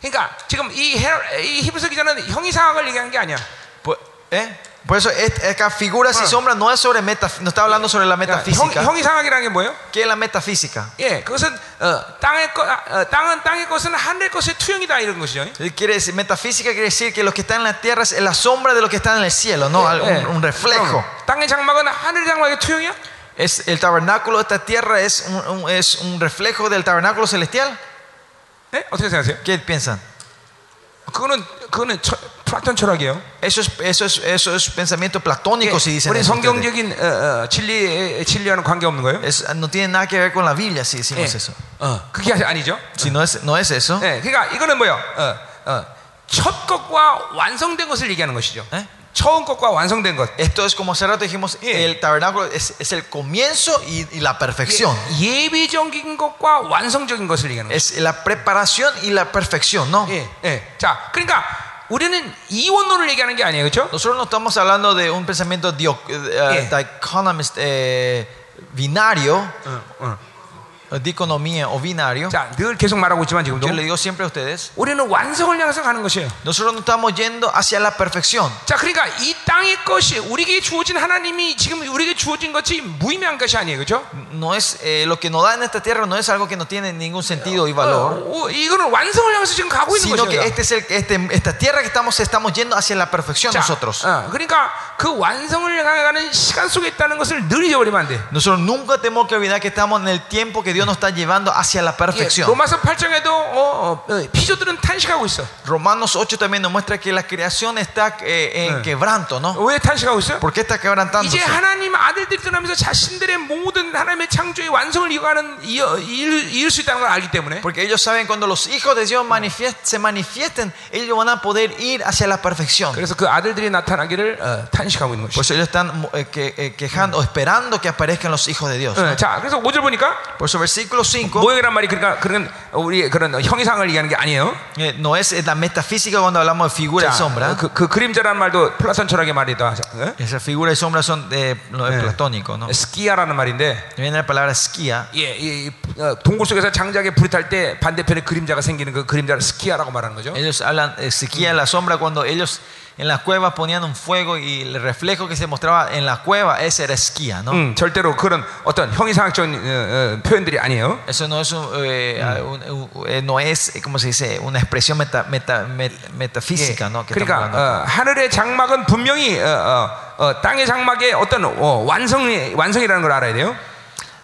그러니까 지금 이, 헤- 이 히브리서 기자는 형이상학을 얘기하는 게 아니야. Por, ¿eh? Por eso es- acá figuras y sombras no es sobre meta, no está hablando sobre la 그러니까 형, metafísica. 형이상학이라는 게 뭐예요? ¿Qué es la metafísica? 예, 그것은 어, 땅의 것, 아, 어, 땅은 땅의 것은 하늘의 것의 투영이다 이런 것이죠. Eh, Quiere decir, metafísica quiere decir que lo que está en la tierra es la sombra de lo que está en el cielo, no Al- 예. un, un reflejo. 그럼 땅의 장막은 하늘의 장막의 투영이야? Es, el tabernáculo de esta tierra es un, un- es un reflejo del tabernáculo celestial. 예? 어떻게 생각하세요? ¿Qué piensan? 그거는 그거는 철, 플라톤 철학이에요. Eso es, eso es, eso es pensamiento platónico, si dicen 우리. 성경적인 어, 어, 진리 진리와는 관계 없는 거예요. Es- no tiene nada que ver con la Biblia si 예. decimos eso. 어, 그게 아니죠. Si no es, no es eso, 예, 그러니까 이거는 뭐요? 어, 어, 첫 것과 완성된 것을 얘기하는 것이죠. 예? 처음 것과 완성된 것. esto es como hace rato dijimos, el tabernáculo es, es el comienzo y, y la perfección. 예, 예비적인 것과 완성적인 것을 얘기하는 거죠. Es la preparación y la perfección, ¿no? 예, 예. 자, 그러니까 우리는 이원론을 얘기하는 게 아니에요, 그렇죠? Nosotros no estamos hablando de un pensamiento dio- eh, dichotomist, eh, binario, 어, 어. o diconomía o binario. 자, 늘 계속 말하고 있지만 지금도 Yo le digo siempre a ustedes, 우리는 완성을 향해서 가는 것이에요. nosotros no estamos yendo hacia la perfección. 자, 그러니까 이 땅의 것이 우리에게 주어진 하나님이 지금 우리에게 주어진 것이 무의미한 것이 아니에요, 그렇죠? No es eh, lo que nos da en esta tierra no es algo que no tiene ningún sentido y 어, valor, 어, 이거는 완성을 향해서 지금 가고 있는 sino que 것이에요. este es el, este, esta tierra que estamos estamos yendo hacia la perfección 자, nosotros. 어, 그러니까 그 완성을 향해 가는 시간 속에 있다는 것을 늘 잊어버리면 안 돼. Nosotros nunca tenemos que olvidar que estamos en el tiempo que Dios nos está llevando hacia la 예, perfección. 로마서 8장에도 어, 어, 어, 피조들은 탄식하고 있어. Romanos 8 también nos muestra que la creación está eh, en Eh. quebranto, ¿no? 왜 탄식하고 있어요? ¿Por qué está quebrantándose? 이제 하나님 아들들이 떠나면서 자신들의 모든 하나님의 창조의 완성을 이어가는 이어, 이을, 이을 수 있다는 걸 알기 때문에 Porque ellos saben cuando los hijos de Dios manifiest- se manifiesten, ellos van a poder ir hacia la perfección. 그래서 그 아들들이 나타나기를 어, 탄식하고 있는 Por 것이죠. eso ellos están eh, que- eh, quejando o esperando que aparezcan los hijos de Dios. 어, 자, 그래서 5절 보니까 Por eso versículo 5 모형이란 말이 그러니까 그런 우리 그런 형이상을 얘기하는 게 아니에요. eh, no es eh, la metafísica cuando hablamos de figura y 자, sombra. 그, 그 그림자라는 말도 플라톤 철학의 말이다. 어? Esa figura y sombra son de, no, es Eh. platónico, ¿no? 스키야라는 말인데 Viene la palabra esquía. 예, 이, 어, 동굴 속에서 장작에 불이 탈 때 반대편에 그림자가 생기는 그 그림자를 스키야라고 말하는 거죠. Ellos hablan eh, esquía, la sombra, cuando ellos en la cueva ponían un fuego y el reflejo que se mostraba en la cueva, ese era esquía, ¿no? 음, 절대로 그런 어떤 형이상학적인 어, 어, 표현들이 아니에요. Eso no es, un, eh, un- un- eh, no es, eh, ¿cómo se dice? Una expresión meta- meta- met- 예, metafísica, ¿no? Que estamos 그러니까 hablando. 어, 하늘의 장막은 분명히 어, 어, 어, 땅의 장막의 어떤 어, 완성이 완성이라는 걸 알아야 돼요.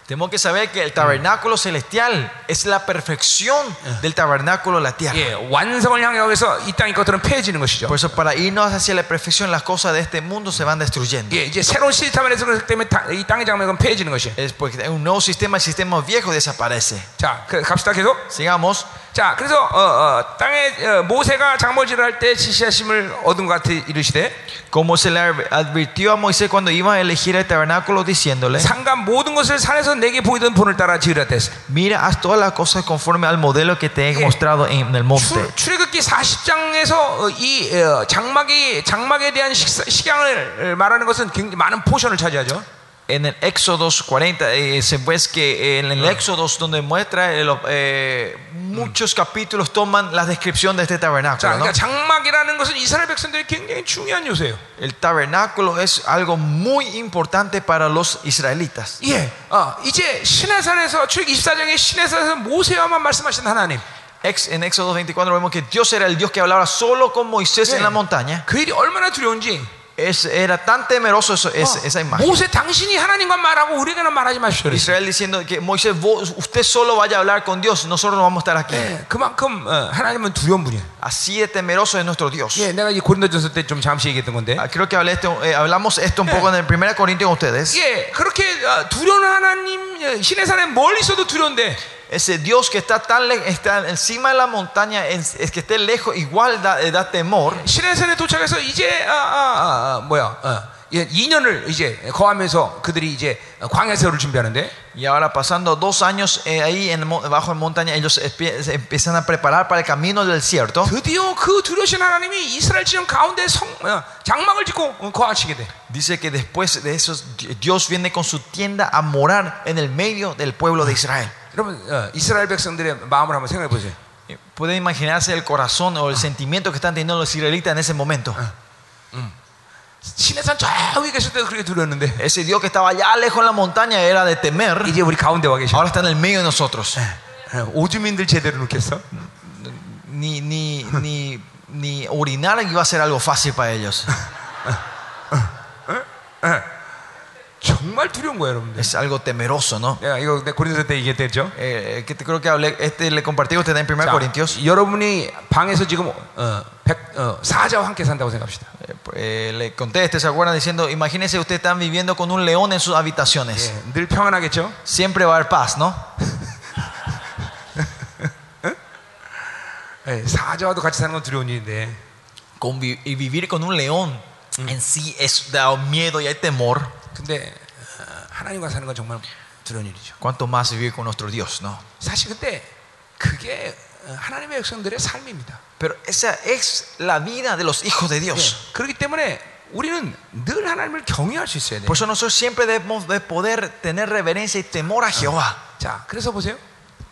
Tenemos que saber que el tabernáculo celestial es la perfección del tabernáculo de la tierra. 예, 완성을 향해서 이 땅의 것들은 폐해지는 것이죠. Por eso, para irnos hacia la perfección, las cosas de este mundo se van destruyendo. 예, 이제 새로운 시스템 안에서 그렇기 때문에 다- 이 땅의 장막은 폐해지는 것이에요. Es porque hay un nuevo sistema, el sistema viejo desaparece. 자, 그, 갑시다 계속. Sigamos. 자, 그래서 어, 어, 땅에 어, 모세가 장모지를 할때 지시하심을 얻은 것 같아 이르시되 Como se le advirtió a Moisés cuando iba a elegir el tabernáculo, diciéndole: 상간 모든 것을 산에서 내게 보이던 본을 따라 지으라 했어. Mira, haz todas las cosas conforme al modelo que te he 예. mostrado en el monte. 출- 출애굽기 40장에서 이 어, 장막이 장막에 대한 식사, 식양을 말하는 것은 굉장히 많은 포션을 차지하죠. En el Éxodo 40, eh, se ves que en el Éxodo donde muestra eh, lo- eh, muchos capítulos toman la descripción de este 자, tabernáculo. ¿no? 그러니까 장막이라는 것은 이스라엘 백성들이 굉장히 중요한 요소예요. El tabernáculo es algo muy importante para los israelitas. 예, 어, 이제 시내산에서 출애굽 24장의 시내산에서 모세와만 말씀하신 하나님. Ex- en Éxodo 24 vemos que Dios era el Dios que hablaba solo con Moisés en la montaña. 그 일이 얼마나 두려운지. Es- era tan temeroso eso- es- esa 어, imagen. 모세 당신이 하나님과 말하고 우리가는 말하지 마십시오. 그랬어요. Israel diciendo que Moisés, vos- usted solo vaya a hablar con Dios, nosotros no vamos a estar aquí. 예, 그만큼 어, 하나님은 두려운 분이에요. Así de temeroso es nuestro Dios. 예, 내가 이 고린도전서 때 좀 잠시 얘기했던 건데. Ah, Creo que hablé esto, eh, hablamos esto un poco en el 1 Corintios con ustedes. 예, 그렇게 어, 두려운 하나님 어, 시내산에 멀리 있어도 두려운데 Ese Dios que está tan le- está encima de la montaña, es, es que esté lejos, igual da, eh, da temor. 시내산에 도착해서 이제 아, 아, 아, 아, 뭐야? 어, 예, 2년을 이제 거하면서 그들이 이제 광야 세월을 준비하는데 Y ahora pasando dos años eh, ahí en, mo- bajo en montaña, ellos espie- se empiezan a preparar para el camino del desierto. 드디어 그 두려우신 하나님이 이스라엘 지형 가운데 성, 어, 장막을 짓고 어, 거하시게 돼. Dice que después de eso Dios viene con su tienda a morar en el medio del pueblo de Israel. 여러분 어, 이스라엘 백성들의 마음을 한번 생각해 보세요. Eh, Pueden imaginarse el corazón o el sentimiento que están teniendo los israelitas en ese momento. 시내산 저 위에 계실 때도 그렇게 두려웠는데 Ese Dios que estaba allá lejos en la montaña era de temer. 이제 우리 가운데 와 계셔. Ahora está en el medio de nosotros. 어, 오주민들 제대로 놓겠어? Ni, ni, ni, ni orinar iba a ser algo fácil para ellos. 정말 두려운 거예요, 여러분들. Es algo temeroso, ¿no? 내가 이거 내 고린도 때 얘기했댔죠. Eh, que te- creo que hablé, este le compartí a usted en 1 자, Corintios. 여러분이 방에서 지금 어, 백, 어, 사자와 함께 산다고 생각합시다. Eh, eh, le conté este, ¿se acuerdan? Diciendo, imagínense ustedes están viviendo con un león en sus habitaciones. 예, 늘 평안하겠죠? Siempre va a haber paz, ¿no? 예, 사자와도 같이 사는 건 두려운 일인데 Convi- y vivir con un león en sí es da miedo y hay temor. 근데 어, 하나님과 사는 건 정말 두려운 일이죠. Cuanto más vivir con nuestro Dios, ¿no? 사실 근데 그게 어, 하나님의 백성들의 삶입니다. Pero esa es la vida de los hijos de Dios. 예, 그렇기 때문에 우리는 늘 하나님을 경외할 수 있어야 돼요. Por eso nosotros siempre debemos de poder tener reverencia y temor a Jehová. 자, 그래서 보세요.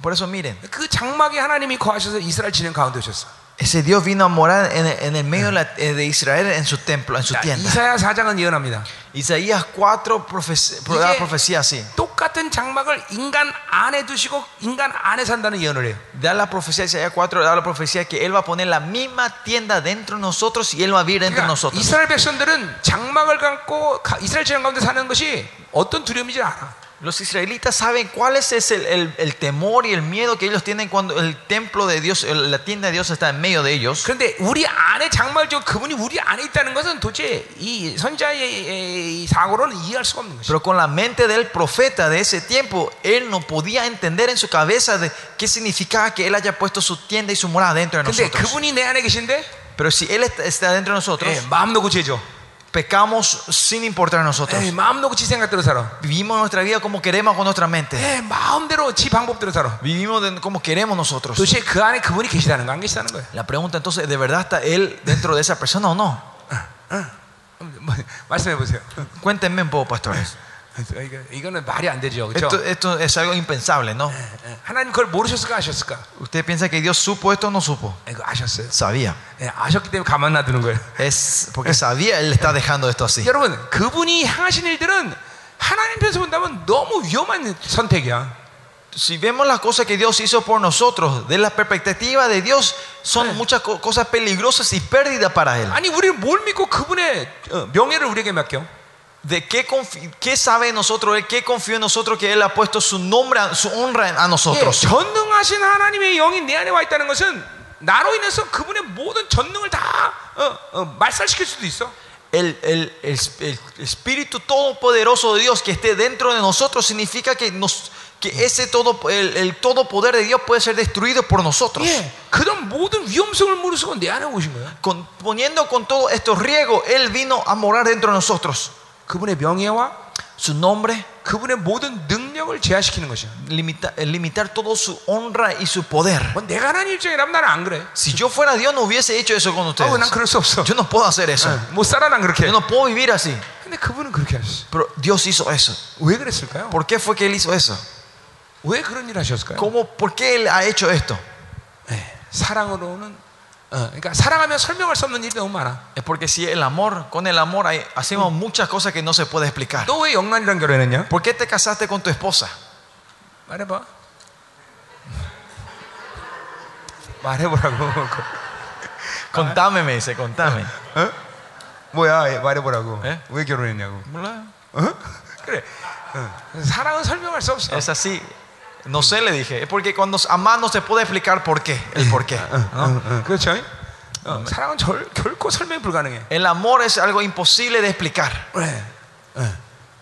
Por eso miren, 그 장막에 하나님이 거하셔서 이스라엘 진영 가운데 오셨어. ese Dios vino a morar en, en el medio de, la- eh, de Israel en su templo, en su 자, tienda. 이사야 4장은 예언합니다. Isaías 4 profecía, da profecía así. 똑같은 장막을 인간 안에 두시고 인간 안에 산다는 예언을 해요. Da la profecía, Isaías 4 da la profecía que Él va a poner la misma tienda dentro de nosotros y Él va a vivir dentro de 그러니까 nosotros. 이스라엘 백성들은 장막을 갖고 가- 이스라엘 지형 가운데 사는 것이 어떤 두려움인지 알아. Los israelitas saben cuál es ese- el, el- el temor y el miedo que ellos tienen cuando el templo de Dios, el- la tienda de Dios está en medio de ellos. 그런데 우리 안에 장막을 저 그분이 우리 안에 있다는 것은 도대체 이 선자의 이 사고로는 이해할 수가 없는 것이죠. Pero con la mente del profeta de ese tiempo, él no podía entender en su cabeza de qué significaba que él haya puesto su tienda y su morada dentro de 근데 nosotros. 그분이 내 안에 계신데 Pero si él está- está dentro de nosotros, 예, 마음 놓고 죄죠. pecamos sin importar a nosotros. 예, 마음 놓고 지 생각대로 살아. Vivimos nuestra vida como queremos con nuestra mente. 예, 마음대로 지 방법대로 살아. Vivimos de- como queremos nosotros. 도대체 그 안에 그분이 계시다는 거 안 계시다는 거예요. La pregunta entonces, ¿de verdad está él dentro de esa persona o no? 뭐, 말씀해 보세요. Cuéntenme un poco, pastores. 이거, 이거는 말이 안 되죠, 그렇죠? Esto, esto es algo impensable, ¿no? 하나님 그걸 모르셨을까 아셨을까? ¿Usted piensa que Dios supo esto o no supo? 이거 아셨어요. Sabía. 예, 아셨기 때문에 가만 놔두는 거예요. Es porque sabía, él está dejando esto así. 여러분, 그분이 향하신 일들은 하나님 편에서 본다면 너무 위험한 선택이야. Si vemos las cosas que Dios hizo por nosotros, de la perspectiva de Dios, son muchas co- cosas peligrosas y pérdidas para Él. 아니 우리는 뭘 믿고 그분의 어, 명예를 우리에게 맡겨? ¿De qué, confi- qué sabe de nosotros Él? ¿Qué confía en nosotros que Él ha puesto su nombre, a- su honra a 예, nosotros? 전능하신 하나님의 영이 내 안에 와 있다는 것은 나로 인해서 그분의 모든 전능을 다 어, 어, 말살시킬 수도 있어. El, el- el- el Espíritu Todopoderoso de Dios que esté dentro de nosotros significa que, nos, que ese todo, el, el todo poder de Dios puede ser destruido por nosotros. 예, 그런 모든 위험성을 무릅쓰고 내 안에 오신 거야. Con- poniendo con todos estos riesgos, Él vino a morar dentro de nosotros. 그분의 명예와 Su nombre, 그분의 모든 능력을 능력을 제한시키는 것이야. limita- eh, limitar todo su honra y su poder. 뭐 내가 하나님 입장이라면 나는 안 그래. Si yo fuera Dios no hubiese hecho eso con ustedes. 어, 난 그럴 수 없어. Yo no puedo hacer eso. 어, 못 살아 난 그렇게. Yo no puedo vivir así. 근데 그분은 그렇게 하셨어. Pero Dios hizo eso. 왜 그랬을까요? ¿Por qué fue que Él hizo eso? 왜 그런 일 하셨을까요? ¿Cómo, ¿Por qué Él ha hecho esto? 예, 사랑으로는 어, 그러니까 사랑하면 설명할 수 없는 일이 너무 많아. Es porque si el amor, con el amor hay- hacemos muchas cosas que no se puede explicar. 너 왜 영란이랑 결혼했냐? ¿Por qué te casaste con tu esposa? 말해봐. 말해보라고. Contame, me dice, contame. 어? 뭐야? 예, 말해보라고. 예? 왜 결혼했냐고. Hola. 어? 그래. 어. 사랑은 설명할 수 없어. Es así. No sé, le dije. Es porque cuando amás no se puede explicar por qué. El por qué. 어, 어, 그렇죠? 어, 사랑은 절, 결코 설명 불가능해. El amor es algo imposible de explicar. 그래. 어.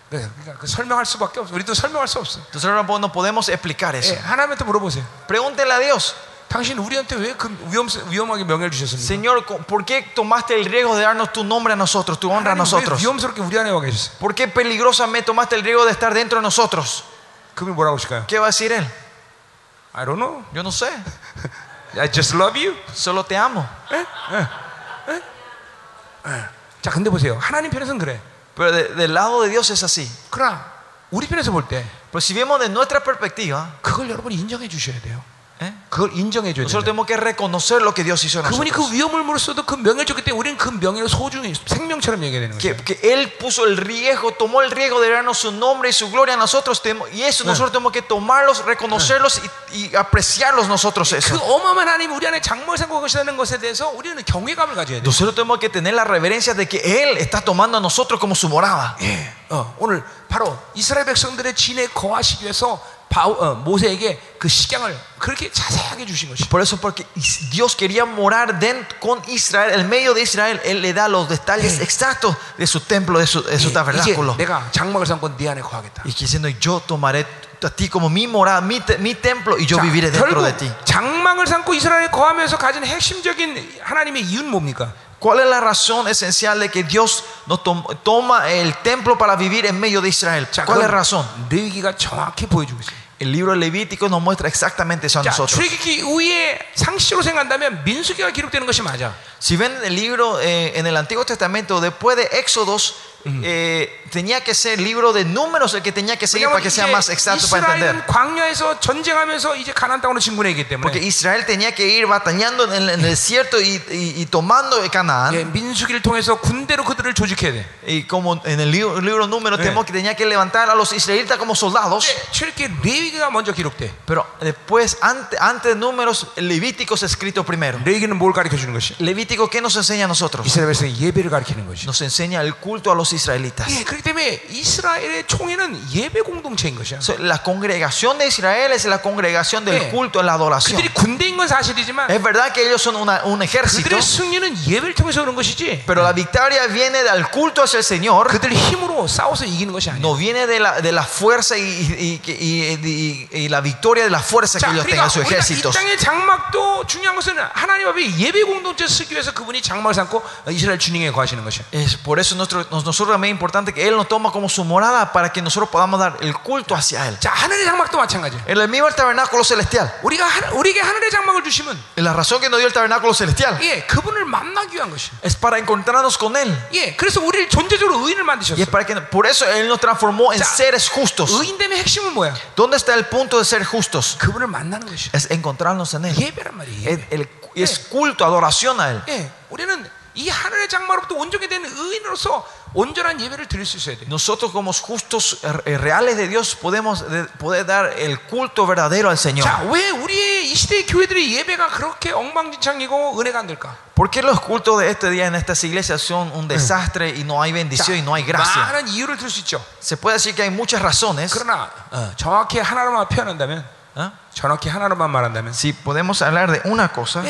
그래. 그러니까 그 설명할 수밖에 없어. 우리도 설명할 수 없어. Entonces ahora no podemos explicar eso. 예, 하나님한테 물어보세요. Pregúntele a Dios, 당신 우리한테 왜 그 위험 위험하게 명예를 주셨습니까? Señor, ¿por qué tomaste el riesgo de darnos tu nombre a nosotros, tu honra a 하나님 왜 nosotros? 위험스럽게 우리 안에 와 계셨어요? ¿Por qué peligrosamente tomaste el riesgo de estar dentro de nosotros? 그분이 뭐라고 하실까요? ¿Qué va a decir él? I don't know. Yo no sé, I just love you. solo te amo. 자, 근데 보세요. 하나님 편에서는 그래. Pero de- del lado de Dios es así. 그러나 우리 편에서 볼 때 Pero si vemos de nuestra perspectiva, 그걸 여러분이 인정해 주셔야 돼요. ¿eh? 그걸 인정해 줘야 nosotros 돼요. tenemos que reconocer lo que Dios hizo en 그분이 그 nosotros. 위험을 물었어도 그 명예를 줬기 때문에 우리는 그 명예를 소중히 생명처럼 얘기해야 되는 Que, 거죠. que Él puso el riesgo, tomó el riesgo de darnos su nombre y su gloria a nosotros. tenemos- Y eso nosotros tenemos que tomarlos, reconocerlos y, y apreciarlos nosotros 그 eso. 어마어마한 하나님 우리 안에 장막을 삼고 계시다는 것에 대해서 우리는 경외감을 가져야 돼요. Nosotros tenemos que tener la reverencia de que Él está tomando a nosotros como su morada. 예, 어, 오늘 바로 이스라엘 백성들의 진에 거하시기 위해서 바우, 어, 모세에게 그 식양을 그렇게 자세하게 주신 것이. Por eso, porque is- Dios quería morar den- con Israel, en medio de Israel, Él le da los detalles exactos de su templo, de su, de su 예, 이제 tabernáculo. 내가 장막을 삼고 네 안에 거하겠다. Y que diciendo, yo tomaré a ti como mi morada, mi, te- mi templo, y yo 자, viviré dentro 결국 de ti. 장막을 삼고 이스라엘에 거하면서 가진 핵심적인 하나님의 이유는 뭡니까? ¿Cuál es la razón esencial de que Dios nos tom- toma el templo para vivir en medio de Israel? 자, ¿Cuál es la 그건 razón? 레위기가 정확히 보여주고 있어요. El libro Levítico nos muestra exactamente eso a 자, nosotros. 출애굽기 이후에 상식으로 생각한다면 민수기가 기록되는 것이 맞아. Si ven el libro eh, en el Antiguo Testamento, después de Éxodos, eh, tenía que ser libro de números el que tenía que seguir para 왜냐하면 que sea 이제 más exacto para entender. 이스라엘은 광야에서 전쟁하면서 이제 가나안 땅으로 진군했기 때문에 Porque Israel tenía que ir batallando en el, en el desierto y, y- y tomando Canaán. 예, 민수기를 통해서 군대로 그들을 조직해야 돼. Y como en el libro, libro número tenemos que tenía que levantar a los israelitas como soldados. 근데 출애굽기 레위기가 먼저 기록돼. Pero después, antes, antes de números, el Levítico es escrito primero. 레위기는 뭘 가르쳐 주는 것이? Levítico, ¿qué nos enseña a nosotros? 이스라엘 백성의 예배를 가르치는 것이. Nos enseña el culto a los israelitas. 예, 그렇기 때문에 이스라엘의 총회는 예배 공동체인 것이야. So, La congregación de Israel es la congregación del 예. culto, en la adoración. 그들이 군대인 건 사실이지만 Es verdad que ellos son una- un ejército, 그들의 승리는 예배를 통해서 오는 것이지. pero la victoria viene del culto hacia el Señor, 그들의 힘으로 싸워서 이기는 것이 아니야. no viene de la, de la fuerza y, y- y- y- y- y la victoria de la fuerza que 자, ellos 그러니까 tengan en sus 우리가 이 ejércitos. 땅의 장막도 중요한 것은 하나님 앞에 예배 공동체 쓰기 위해서 그분이 장막을 삼고 이스라엘 주님에 거하시는 것이야. Es por eso nuestro, nosotros también es importante que Él nos toma como su morada para que nosotros podamos dar el culto hacia Él. 자, 하늘의 장막도 마찬가지야. En el mismo tabernáculo celestial. 우리가 하, 우리에게 하늘의 장막을 주시면 La razón que nos dio el tabernáculo celestial 예, 그분을 만나기 위한 것이야. es para encontrarnos con Él. 예, 그래서 우리를 존재적으로 의인을 Y 만드셨어. es para que, por eso Él nos transformó en 자, seres justos. 의인됨의 핵심은 뭐야? ¿Dónde está el punto de ser justos? 그분을 만나는 것이야. Es encontrarnos en Él. 예배란 말이에요. Es, el- es culto, adoración a Él. 예, 우리는 이 하늘의 장막으로부터 온전히 된 의인으로서 nosotros como justos eh, reales de Dios podemos poder dar el culto verdadero al Señor. ¿Por qué los cultos de este día en estas iglesias son un desastre y no hay bendición y no hay gracia? Se puede decir que hay muchas razones. ¿Eh? Si podemos hablar de una cosa,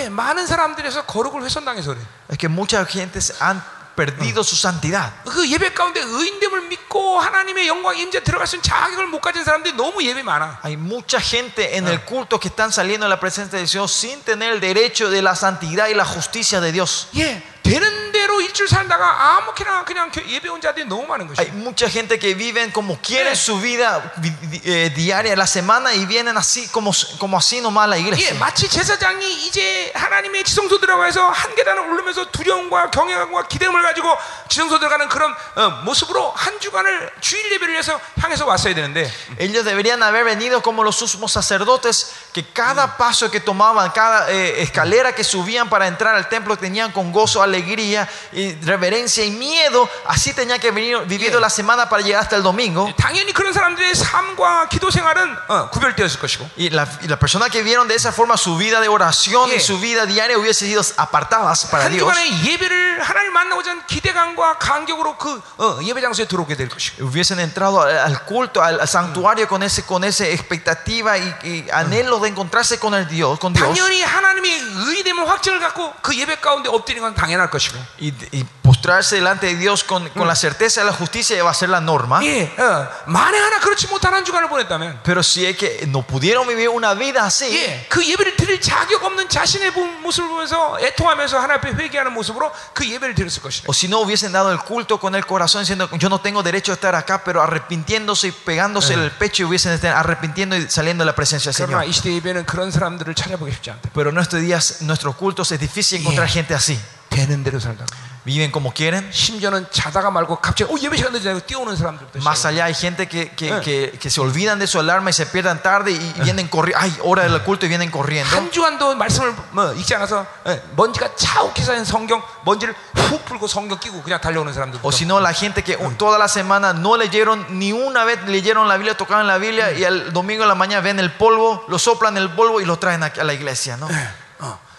es que muchas gentes han perdido su santidad. 그 예배 가운데 의인됨을 믿고 하나님의 영광 임재 들어갈 수 있는 자격을 못 가진 사람들이 너무 예배 많아. Hay mucha gente en el culto que están saliendo de la presencia de Dios sin tener el derecho de la santidad y la justicia de Dios. 예, 되는데 마음대로 일주일 살다가 아무렇게나 그냥 교- 예배 온 자들이 너무 많은 Hay 것이. mucha gente que viven como quieren Eh. su vida vi- di- eh, diaria, la semana, y vienen así como, como así nomás a la 예, iglesia. 마치 제사장이 이제 하나님의 지성소 들어가서 한 계단을 오르면서 두려움과 경외감과 기대감을 가지고 지성소 들어가는 그런 어, 모습으로 한 주간을 주일 예배를 위해서 향해서 왔어야 되는데 Ellos deberían haber venido como los sumos sacerdotes, que cada paso que tomaban, cada eh, escalera que subían para entrar al templo tenían con gozo, alegría, y reverencia y miedo. Así tenía que venir vivido la semana para llegar hasta el domingo. 당연히 그런 사람들의 삶과 기도 생활은 어, 구별되었을 것이고 Y la, y la persona que vieron de esa forma su vida de oración Yeah. y su vida diaria hubiese sido apartadas para 한 Dios. 주간의 예배를 하나님 만나고자 하는 기대감과 간격으로 그 어, 예배 장소에 들어오게 될 것이고 hubiesen entrado al, al culto, al, al santuario con ese con esa expectativa y, y anhelo de encontrarse con el Dios, con Dios 당연히 하나님의 의됨을 확증을 갖고 그 예배 가운데 엎드리는 건 당연 할 것이고 y, y postrarse delante de Dios con, con la certeza de la justicia va a ser la norma. 예, 어, 만에 하나 그렇지 못한 한 주간을 보냈다면 Pero si es que no pudieron vivir una vida así, 예, 그 예배를 드릴 자격 없는 자신의 보- 모습을 보면서 애통하면서 하나님 앞에 회개하는 모습으로 그 예배를 드렸을 것이다. o si no hubiesen dado el culto con el corazón diciendo yo no tengo derecho a estar acá, pero arrepintiéndose y pegándose el pecho y hubiesen estado arrepintiendo y saliendo de la presencia del 그러나 Señor. 이 시대 예배는 그런 사람들을 찾아보기 쉽지 않다. Pero en nuestros días, nuestros cultos es difícil encontrar Yeah. gente así. 되는 대로 살다가 Viven como quieren. 심지어는 자다가 말고 갑자기 어 예배 시간 되지 않고 뛰어오는 사람들도 Más 있어요. allá hay gente que, que, Eh. que- que se olvidan de su alarma y se pierdan tarde y vienen corriendo. Ay, hora del culto y vienen corriendo. 한 주간도 말씀을 뭐 읽지 않아서 예, 먼지가 자욱히 쌓인 성경 먼지를 훅 풀고 성경 끼고 그냥 달려오는 사람들. O si no, la gente que uh, toda la semana no leyeron, ni una vez leyeron la Biblia, tocaron la Biblia y el domingo en la mañana ven el polvo, lo soplan el polvo y lo traen aquí a la iglesia, ¿no? 어, 이런 엉망진창의 모습을 가지고 예배 들어오기 때문에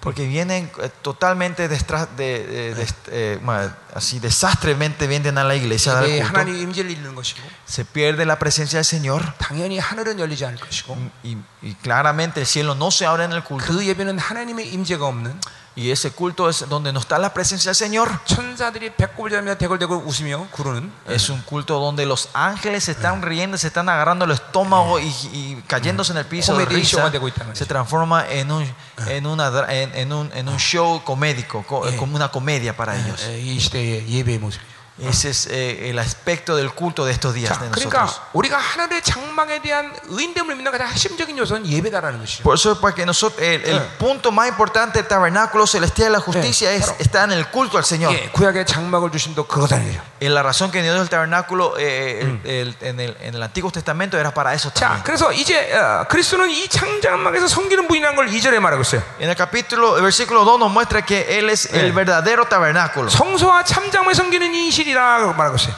Porque vienen eh, totalmente de, de, de, eh, así desastremente vienen a la iglesia. Se pierde la presencia del Señor. Y, y claramente el cielo no se abre en el culto. Y ese culto es donde no está la presencia del Señor. Es un culto donde los ángeles se están riendo, se están agarrando el estómago y, y cayéndose en el piso de risa. Se transforma en un, en un show comédico, como una comedia para ellos. 예, 이 시대의 예배의 모습이죠. Ese es eh, el aspecto del culto de estos días 자, de 그러니까 nosotros. 우리가 하늘의 장막에 대한 의인됨을 믿는 가장 핵심적인 요소는 예배다라는 것이죠. Por eso, para que nosotros, el, el Eh. punto más importante del tabernáculo celestial de la justicia Eh, es, claro. está en el culto al Señor. 예, 구약의 장막을 주심도 그거다니요. Y la razón que Dios dio el tabernáculo eh, el- el- en, el, en el Antiguo Testamento era para eso 자, también. 그래서 이제 어, 그리스도는 이 장장막에서 섬기는 분이라는 걸 2절에 말하고 있어요. En el capítulo, el versículo 2 nos muestra que Él es Eh. el verdadero tabernáculo. 성소와 참장막에 섬기는 이실이 라 말하고 있어요.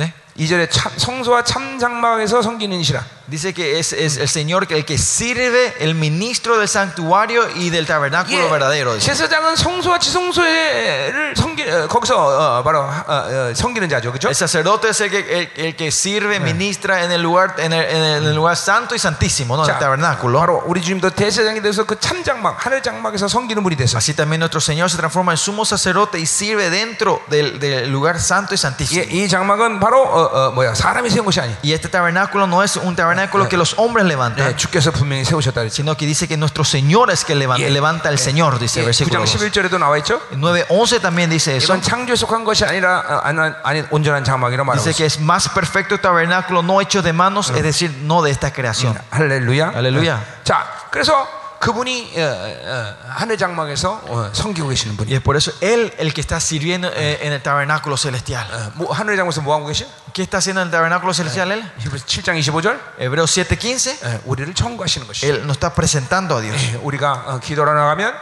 ¿Eh? 2절에 참, 성소와 참장막에서 섬기는 이시라. Dice que es, es el Señor que- el que sirve, el ministro del santuario y del tabernáculo verdadero. dice. 제사장은 성소와 지성소를 섬기 어, 거기서 어, 바로 어, 어, 섬기는 자죠, 그렇죠? El sacerdote es el que, el, el que sirve, ministra en el lugar, en el, en el- en el lugar santo y santísimo, ¿no? 자, el tabernáculo. 바로 우리 주님도 대제사장이 돼서 그 참장막, 하늘 장막에서 섬기는 분이 됐어. Así también nuestro Señor se transforma en sumo sacerdote y sirve dentro del, del lugar santo y 이, santísimo. 이 장막은 바로 어, 어, 뭐야 사람이 세운 것이 아니. Y este tabernáculo no es un tabernáculo que los hombres levantan, 네, 주께서 분명히 세우셨다 그랬지. sino que dice que nuestro Señor es que levanta, Yeah. levanta el Señor, dice el 예, versículo 9장 2. 11절에도 나와 있죠. 9.11 también dice eso. 이건 창조에 속한 것이 아니라 어, 아니, 아니 온전한 장막이라 말하고 Dice 있어. que es más perfecto el tabernáculo no hecho de manos, es decir, no de esta creación. 할렐루야. 할렐루야. 어. 자, 그래서 그분이 어, 어, 하늘 장막에서 어, 섬기고 계시는 분이. Y es por eso Él el que está sirviendo eh, en el tabernáculo celestial. 어, 뭐, 하늘 장막에서 뭐 하고 계시? ¿Qué está haciendo en el tabernáculo celestial Él? 히브리서 7장 25절. Hebreos 7:15. 어, 우리를 청구하시는 것이. Él nos está presentando a Dios. 예, 우리가 어, 기도로 나가면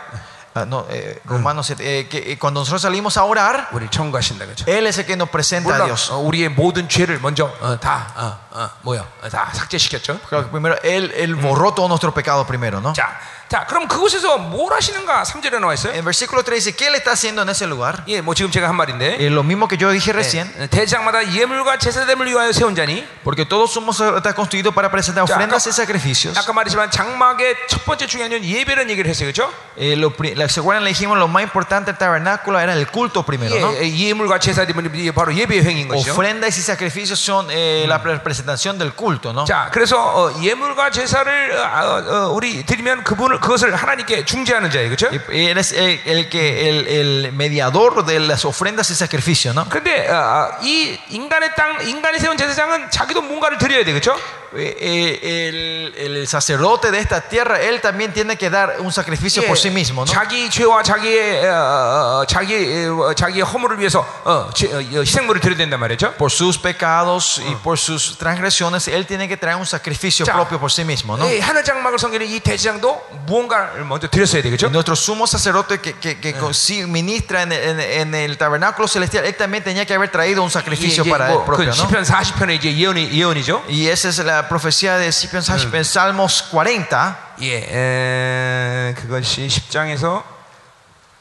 Ah, no, eh, Romanos 7, eh, que eh, cuando nosotros salimos a orar, 우리를 청구하신다 그죠? Él es el que nos presenta a 물론 Dios. 어, 우리의 모든 죄를 먼저 어, 다 어, 어, 뭐야 어, 다 삭제시켰죠. Claro que primero Él, él borró todo nuestro pecado primero, ¿no? 자, 자, 그럼 그곳에서 뭘 하시는가? 3절에 나와 있어요. En versículo 3 dice, ¿qué Él está haciendo en ese lugar? 예, 뭐 지금 제가 한 말인데. Eh, lo mismo que yo dije recién, 예, 대장마다 예물과 제사됨을 위하여 세운 자니 porque todos somos está constituidos para presentar Ya, ofrendas acá- y sacrificios. 아까 말했지만 장막의 첫 번째 중요한 건 예배라는 얘기를 했어요. 그렇죠? Eh, lo pri- la la- ¿se acuerdan? Le dijimos lo más importante del tabernáculo era el culto primero, ¿no? 예, 예물과 제사들이 이게 바로 예배의 행인 것이죠. Ofrendas y sacrificios son eh, la representación del culto, ¿no? 자, 그래서 어, 예물과 제사를 어, 어, 어, 우리 드리면 그분을 그것을 하나님께 중재하는 자예요, 그렇죠? Eres el, el que el, el mediador de las ofrendas y sacrificios, ¿no? 근데 어, 어, 이 인간의 땅, 인간이 세운 제사장은 자기도 뭔가를 드려야 돼, 그렇죠? Eh, eh, el, el sacerdote de esta tierra, él también tiene que dar un sacrificio por sí mismo, ¿no? 자기 죄와 자기의 어, 어, 어, 자기 어, 자기의 허물을 위해서 어, 제- 어, 희생물을 드려야 된단 말이죠. Por sus pecados y por sus transgresiones, él tiene que traer un sacrificio 자, propio por sí mismo, ¿no? 이 하늘 장막을 섬기는 이 대제장도 무언가를 먼저 드렸어야 되겠죠. Y nuestro sumo sacerdote que, que, que con- sí ministra en, el- en- en el tabernáculo celestial, él también tenía que haber traído un sacrificio 이게 para él 뭐, 그 propio, ¿no? 시편 40편의 이제 예언이 예언이죠. Y esa es la profecía de Sipión en Salmos 40. 예, 에, 그것이 10장에서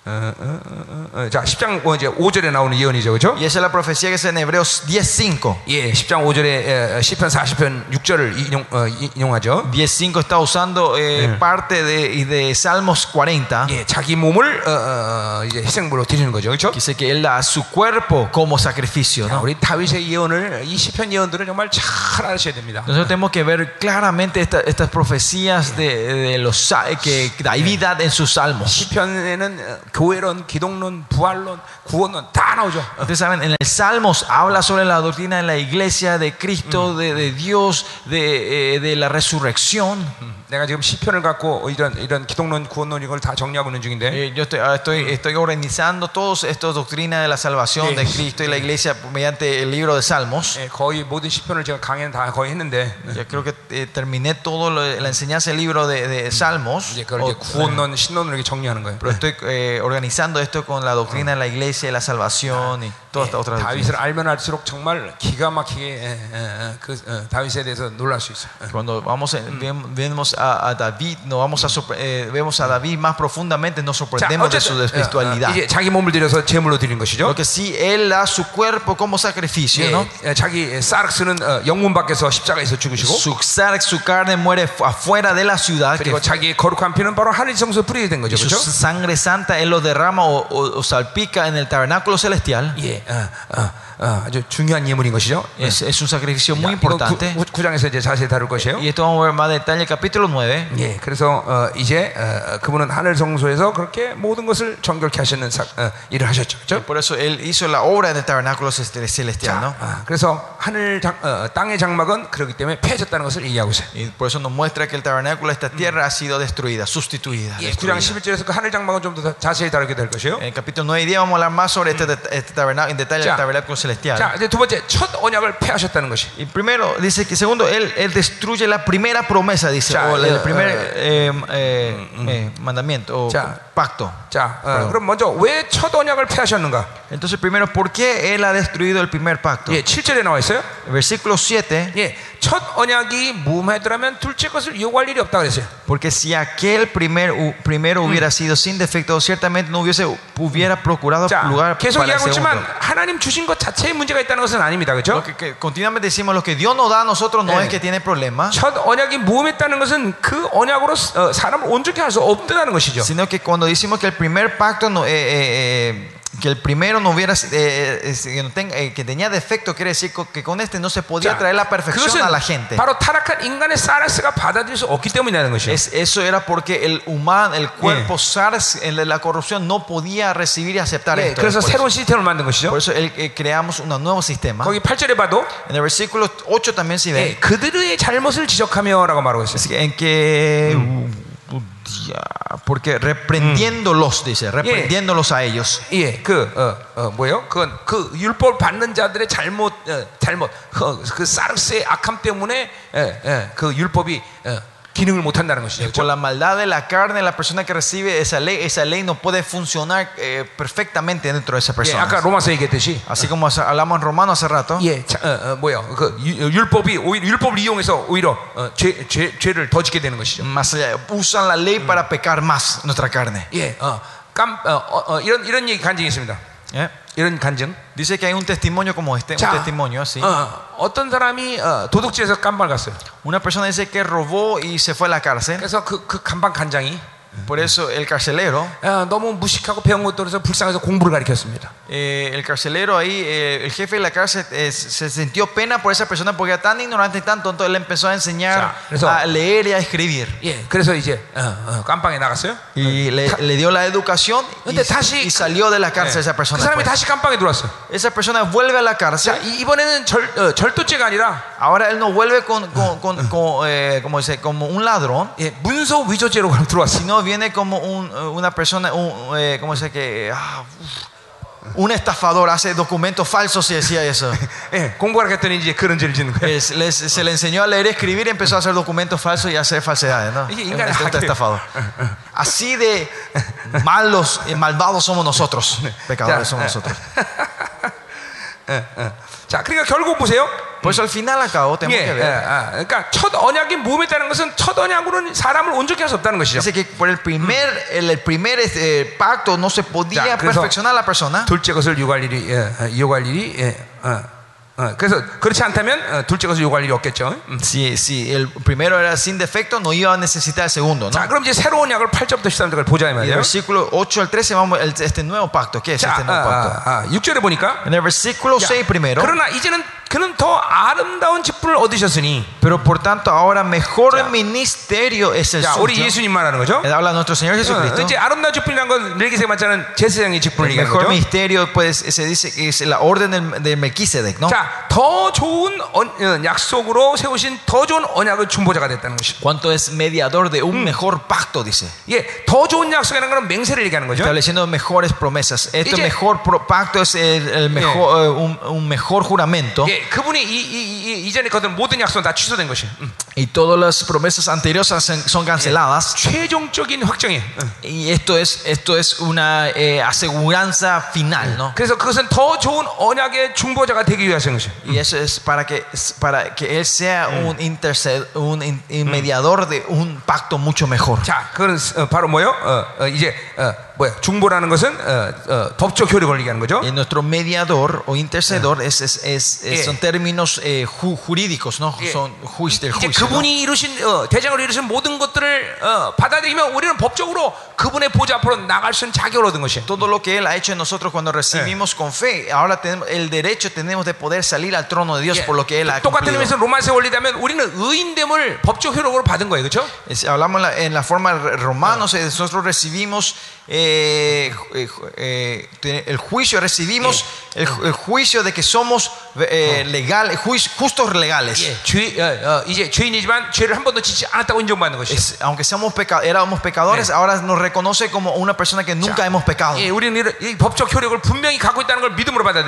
어, 어, 어, 어, 자, 10장 뭐 이제 5절에 나오는 예언이죠. 그렇죠? Y esa es la profecía que es en Hebreos 10.5. 예, 10장 5절에 에, 10편 40편 6절을 인용, 어, 이- 인용하죠. 10.5 está usando eh, parte de, y de Salmos 40. 예, 자기 몸을 어, 어, 어, 이제 희생물로 드리는 거죠. 그렇죠? Dice que él da su cuerpo como sacrificio. 자, ¿no? 우리 다윗의 예언을 이 시편 예언들을 정말 잘 아셔야 됩니다. Nosotros tenemos que ver claramente esta- estas profecías de, de los sa- que David da en sus salmos. 시편에는 어, 교회론, 기독론, 부활론, 구원론 다 나오죠. Ustedes saben, en el Salmos habla sobre la doctrina de la iglesia, de Cristo, de, de Dios, de, eh, de la resurrección. 내가 지금 시편을 갖고 이런 이런 기독론, 구원론 이걸 다 정리하고 있는 중인데 Eh, yo estoy, ahora estoy, estoy organizando todas estas doctrinas de la salvación Sí. de Cristo y la iglesia mediante el libro de Salmos. 예, 거의 모든 시편을 제가 강의는 다 거의 했는데 Ya creo que eh, terminé todo lo- la enseñanza del libro de, de Salmos. 이제 그걸 O- 이제 구원론, 신론으로 이렇게 정리하는 거예요. pero estoy eh, organizando esto con la doctrina de la iglesia y la salvación y todas estas otras doctrinas. 다윗을 알면 알수록 정말 기가 막히게 예, 예, 예, 그 어, 다윗에 대해서 놀랄 수 있어요. 예. Cuando vamos, en- vem- vemos a, a David, nos vamos a sorpre- eh, vemos a David más profundamente, nos 자, sorprendemos de su 어쨌든 어, 어, espiritualidad. 이제 자기 몸을 들여서 제물로 드리는 것이죠. Lo que sí, él da su cuerpo como sacrificio, 예, ¿no? 예, 자기 사르스는 어, 영문 밖에서 십자가에서 죽으시고 Su, sar- su carne muere fu- afuera de la ciudad. que- 그리고 자기의 거룩한 피는 바로 하늘 성소 뿌리게 된 거죠. y su 그렇죠? sangre santa él lo derrama o, salpica en el tabernáculo celestial. Uh, uh, 어, 아주 중요한 예물인 것이죠. Es, es un sacrificio muy 이거 importante. 구, 장에서 이제 자세히 다룰 것이에요. Y esto vamos a ver más detalle, capítulo 9. 예, 그래서 어, 이제 어, 그분은 하늘 성소에서 그렇게 모든 것을 정결케 하시는 사, 어, 일을 하셨죠. 그렇죠? Por eso él hizo la obra en el tabernáculo celeste- celestial, ¿no? 아, 그래서 하늘 장, 어, 땅의 장막은 그렇기 때문에 폐해졌다는 것을 얘기하고 있어요. Y por eso nos muestra que el tabernáculo de esta tierra ha sido destruida, sustituida. 예, 9장 destruida. 11절에서 그 하늘 장막은 좀 더 자세히 다루게 될 것이에요. En el capítulo 9 y 10 vamos a hablar más sobre este, det- este tabernáculo, en detalle Ya. del tabernáculo celestial. 자, 이제 두 번째 첫 언약을 폐하셨다는 것이. Y primero, dice que segundo, él, él destruye la primera promesa, dice, Ya, o el, eh, primer eh, eh, eh, eh, mandamiento o Ya. pacto. 자, 어. 그럼 먼저 왜 첫 언약을 폐하셨는가? Entonces, primero, ¿por qué él ha destruido el primer pacto? 예, 7절에 나와 있어요. Versículo 7, 예, 첫 언약이 무음하더라면 둘째 것을 요구할 일이 없다 그랬어요. porque si aquel primer, primero hubiera sido sin defecto, ciertamente no hubiese, hubiera procurado 자, lugar 계속 para el segundo. 하나님 주신 것 자체에 문제가 있다는 것은 아닙니다. 그렇죠? que, que continuamente decimos, lo que Dios nos da a nosotros no Eh. es que tiene problema, 첫 언약이 무음했다는 것은 그 언약으로 어, 사람을 온전케 할수 없다는 것이죠. sino que cuando decimos que el primer pacto no, eh, eh, eh, que el primero no hubiera eh, eh, que, no tenga- eh, que tenía defecto quiere decir co- que con este no se podía 자, traer la perfección 그것은 a la gente 바로 타락한 인간의 사라스가 받아들일 수 없기 때문이라는 것이죠. es, eso era porque el humano el cuerpo SARS el de la corrupción no podía recibir y aceptar 예, esto 그래서 por, 새로운 eso, 시스템을 만든 것이죠. por eso el- eh, creamos un nuevo sistema 거기 8절에 봐도 en el versículo 8 también si ven 예, 그들의 잘못을 지적하며라고 말하고 있어요. es que- en que uh, uh, ya, porque reprendiéndolos dice reprendiéndolos a ellos 예, 그, 어, 어, 뭐요? 그건 그 율법 받는 자들의 잘못, 어, 잘못, 그, 그 사르스의 악함 때문에, 예, 예, 그 율법이 어, 기능을 못 한다는 것이죠. Por 그렇죠? la maldad de la carne, la persona que recibe esa ley, esa ley no puede funcionar eh, perfectamente dentro de esa 예, persona. 아까 로마서 얘기했듯이, Así como hace- hablamos en Romano hace rato, 예, 자, 어, 어, 뭐요? 그 유- 율법이 오히려 율법을 이용해서 오히려 어, 죄, 죄, 죄를 더 짓게 되는 것이죠. más allá, usan la ley para pecar más nuestra carne. 예, 어, 깜, 어, 어, 어, 이런 이런 얘기 간증이 있습니다. ¿Eh? 이런 간증. Dice que hay un testimonio como este, un 자, testimonio así. 어, 어떤 사람이 어, 도둑질에서 깜발 갔어요. Una persona dice que robó y se fue a la cárcel. 그래서 그, 그 간방 간장이 Por eso el carcelero, 어, 너무 무식하고 배운 것도 그래서 불쌍해서 공부를 가르쳤습니다. eh, el carcelero ahí, eh, el jefe de la cárcel eh, se sintió pena por esa persona porque era tan ignorante y tan tonto, él le empezó a enseñar Ya, eso. a leer y a escribir. 예, 그래서 이제 어, 어, 깜빵에 나갔어요. Y le, le dio la educación y, 근데 다시 y salió de la cárcel 예, esa 그 persona. 사람이 pues. 다시 깜빵에 들어왔어. Esa persona vuelve a la 자, cárcel. 이- 이번에는 절, 어, 절도죄가 아니라 Ahora él no vuelve con, con- con- con, eh, como, dice, como un ladrón, 예, 문서 위조죄로 들어왔어. sino viene como un, eh, una persona, un, eh, ¿cómo se dice? Que, ah, uf, un estafador hace documentos falsos y decía eso. 예, 공부하라 했더니 이제 그런 죄를 짓는 거예요. Es- les- se le enseñó a leer y escribir y empezó a hacer documentos falsos y a hacer falsedades. ¿no? Oye, Es 인간의 un 악이에요. estafador. Así de malos y malvados somos nosotros. Pecadores somos nosotros. 예, 예. 자, 그러니까 결국 보세요. Al final acabo tenemos 예, que 예, ver. 아, 그러니까 첫 언약이 모험했다는 것은 첫 언약으로는 사람을 온전히 할수 없다는 것이죠. Dice que por el primer, el, el primer este, pacto no se podía 그래서- perfeccionar la persona. 둘째 것을 요구할 일이 예, 어, 요구할 일이 예, 어, 어, 그래서 그렇지 않다면 어, 둘째 것을 요구할 일이 없겠죠. 음. Si, si el primero era sin defecto, no iba a necesitar el segundo. ¿no? 자, 그럼 이제 새로운 약을 8절부터 13절까지 보자 이 el 말이에요. versículo 8 al 13 vamos a este nuevo pacto. ¿Qué es 자, este nuevo 아, pacto? 아, 아, 6절에 보니까 En el versículo 야, 6 primero. 그러나 이제는 그는 더 아름다운 직분을 얻으셨으니 Pero por tanto, ahora mejor Ya. ministerio es el 자, suyo. 우리 예수님 말하는 거죠. Él habla de nuestro Señor 어, Jesucristo. 이제 아름다운 직분이라는 건 멜기세 맞자는 제사장의 직분을 El 얘기하는 mejor 거죠. ministerio, pues, se dice que es la orden del- de Melquisedec, ¿no? 자, 더 좋은 언- 어, 약속으로 세우신 더 좋은 언약의 중보자가 됐다는 것이. ¿Cuánto es mediador de un mejor pacto? Dice. 예, 더 좋은 약속이라는 건 맹세를 얘기하는 거죠. Estableciendo mejores promesas. Este Iye. mejor pro- pacto es el, el mejor, eh, un, un mejor juramento. 예, 그분이 이, 이, 이, 이전에 거둔 모든 약속은 다 취소된 것이. 음. Y todas las promesas anteriores son- son canceladas. 최종적인 확정이에요. 음. Y esto es, esto es una eh, aseguranza final, ¿no? 그래서 그것은 더 좋은 언약의 중보자가 되기 위해서 한 것이에요. Y eso es para que, para que Él sea un, interced, un in- in- mediador de un pacto mucho mejor. 자, 그건 어, 바로 뭐요? 어, 어, 이제 어, 뭐야? 중보라는 것은 어, 어, 법적 효력을 얘기하는 거죠. Y nuestro mediador o intercedor es, es- es- es- Yeah. son términos eh, ju- jurídicos, ¿no? Yeah. Son juicio del 이제 juicio. ¿no? 그분이 이루신 어, 대장으로 이루신 모든 것들을 어, 받아들이면 우리는 법적으로 그분의 보좌 앞으로 나갈 수 있는 자격을 얻은 것이에요. Todo lo que Él ha hecho en nosotros cuando recibimos con fe, ahora tenemos el derecho tenemos de poder salir al trono de Dios 예. por lo que Él ha 똑같은 cumplido. 의미에서 로마서 원리다면 우리는 의인됨을 법적 효력으로 받은 거예요, 그렇죠? Es- hablamos en la, en la forma de romanos, eh, nosotros recibimos eh, eh eh, eh, eh, el juicio, recibimos el, el, juicio de que somos eh, legal, justos legales. Es, aunque seamos peca éramos pecadores, ahora nos reconoce como una persona que nunca hemos pecado.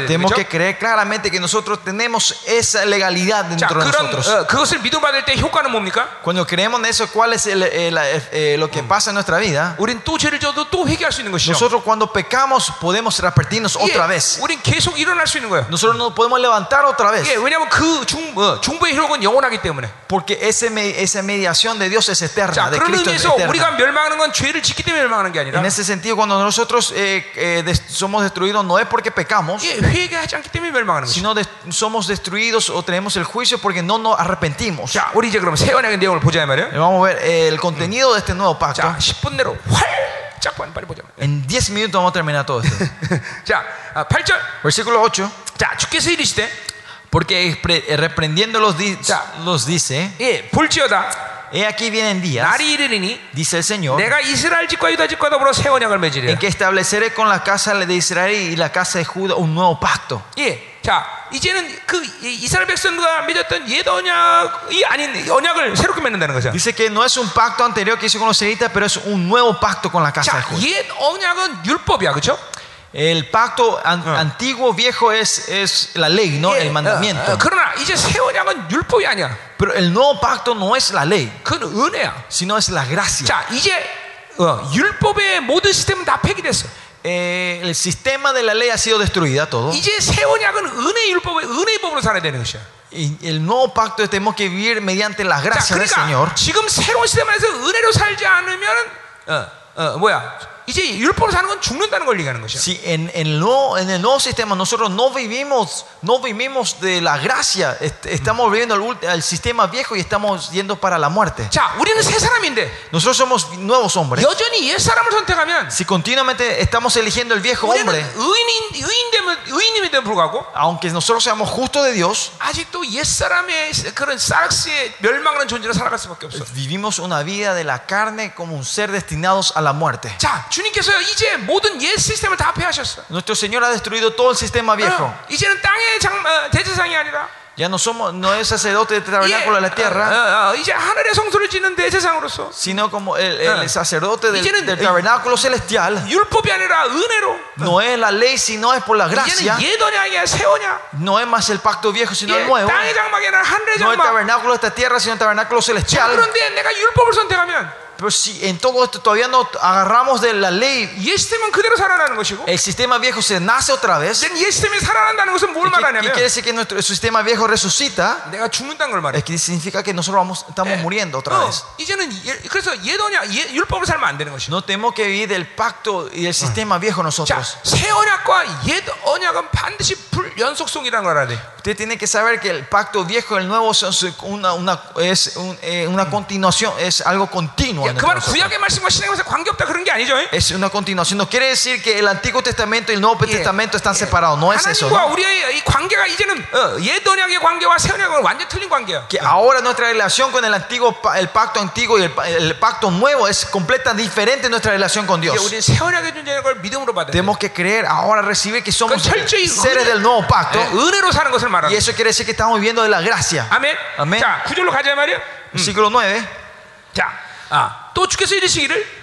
Tenemos que creer claramente que nosotros tenemos esa legalidad dentro de nosotros. Cuando creemos en eso, ¿cuál es el, el, lo que pasa en nuestra vida? 우린 또 죄를 져도 또 회개할 수 있는 것이죠. Nosotros cuando pecamos podemos repetirnos 예, otra vez. 우린 계속 일어날 수 있는 거예요. Nosotros nos podemos levantar otra vez. 예, 왜냐하면 그 중, 어, 중보의 효력은 영원하기 때문에. Porque ese me- esa mediación de Dios es eterna, 자, de 그런 Cristo es 의미에서 eterna. 우리가 멸망하는 건 죄를 짓기 때문에 멸망하는 게 아니라 En ese sentido, cuando nosotros eh, eh, des- somos destruidos, no es porque pecamos, 예, 회개하지 않기 때문에 멸망하는 것이죠. sino des- somos destruidos o tenemos el juicio porque no nos arrepentimos. 자, 우리 이제 그럼 새 언약의 내용을 보자 이 말이에요. Eh, Vamos a ver eh, el contenido de este nuevo pacto. 자, 10분 내로 활 짝 빨리 빨리 보자. En 10 minutos vamos a terminar todo esto. 자, 아, 8절. Versículo 8. 자, 주께서 이르시되 Porque repre- eh, reprendiéndolos di- Ya. los dice, 예, 볼지어다 he aquí vienen días, 날이 이르리니 dice el Señor, 내가 이스라엘 집과 유다 집과 더불어 새 언약을 맺으리라. en que estableceré con la casa de Israel y la casa de Judá un nuevo pacto. 예. 자, 이제는 그 이- 이스라엘 백성과 맺었던 옛 언약이 아닌 이 언약을 새롭게 맺는다는 거죠. Dice que no es un pacto anterior que hizo con los israelitas, pero es un nuevo pacto con la casa de 자, Judá. 옛 언약은 율법이야, 그렇죠? El pacto an- antiguo, viejo, es, es la ley, ¿no? El mandamiento. 그러나 이제 새 언약은 율법이 아니야. Pero el nuevo pacto no es la ley, 그건 은혜야. sino es la gracia. 자, 이제 어, 율법의 모든 시스템은 다 폐기됐어. Eh, el sistema de la ley ha sido destruida todo. 이제 새 언약은 은혜 율법의 은혜의 법으로 살아야 되는 것이야. Y el nuevo pacto tenemos que vivir mediante la 자, gracia del 그러니까 Señor. 지금 새로운 시스템 안에서 은혜로 살지 않으면 어, 어, 뭐야? 이제 율법으로 사는 건 죽는다는 걸 얘기하는 것이야. Si en, en el nuevo, en el nuevo sistema nosotros no vivimos, no vivimos de la gracia, est- estamos viviendo el, ult- el sistema viejo y estamos yendo para la muerte. 자, 우리는 새 사람인데 Nosotros somos nuevos hombres. 여전히 옛 사람을 선택하면 Si continuamente estamos eligiendo el viejo 우리는 hombre, 의인인 의인되면 의인임에도 불구하고 aunque nosotros seamos justos de Dios, 아직도 옛 사람의 그런 사락스의 멸망하는 존재로 살아갈 수밖에 없어. vivimos una vida de la carne como un ser destinados a la muerte. 자, 주님께서 이제 모든 옛 시스템을 다 폐하셨어. Nuestro Señor ha destruido todo el sistema viejo. 어, 이제는 땅의 장, 어, 대제사장이 아니라 Ya no somos, no es sacerdote del tabernáculo de la 어, tierra, 어, 어, 이제 하늘의 성소를 짓는 대제사장으로서 sino como el, el Ah. sacerdote del, I제는- del tabernáculo celestial. 율법이 아니라 은혜로 No es la ley, sino es por la gracia. 이제는 옛 언약이야 새 언약 No es más el pacto viejo, sino 예, el nuevo. 땅의 장막이 아니라 하늘의 No el 장막 tabernáculo de esta tierra, sino el tabernáculo 자, celestial. 그런데 내가 율법을 선택하면 Pero si en todo esto todavía no agarramos de la ley, 옛 시스템은 그대로 살아나는 것이고 el sistema viejo se nace otra vez. 이제 옛 시스템이 살아난다는 것은 뭘 ¿Qué, qué 말하냐면 quiere decir que nuestro sistema viejo resucita? 내가 죽는다는 걸 말해 Es que significa que nosotros vamos, estamos muriendo otra 어, vez. 이제는 예- 그래서 옛 언약 옛 율법을 살면 안 되는 것이죠 No tenemos que vivir del pacto y el sistema viejo 자, nosotros. 새 언약과 옛 언약은 반드시 불 연속성이라는 걸 알아야 돼. Usted tiene que saber que el pacto viejo y el nuevo son su- una, una- es un- eh, una continuación, es algo continuo. 야, en 그 말은 nosotros. 구약의 말씀과 신약의 말씀 관계 없다 그런 게 아니죠. 예? Es una continuación. No quiere decir que el Antiguo Testamento y el Nuevo 예. Testamento están separados. No es eso. 하나님과 ¿no? 우리의 이 관계가 이제는 어, 옛 언약의 관계와 새 언약은 완전 틀린 관계야. Que ahora nuestra relación con el antiguo, pa- el pacto antiguo y el, pa- el pacto nuevo es completa diferente nuestra relación con 이제 Dios. 우리는 새 언약의 존재라는 걸 믿음으로 받아야 돼. Tenemos que creer ahora recibir que somos 그건 철저히 seres 은혜- del nuevo pacto 예, 은혜로 사는 것을 말하는 y eso quiere decir que estamos viviendo de la gracia. 아멘. 아멘. 자, 구절로 가자 말이야. Versículo 9. 자, 아, 또 주께서 이르시기를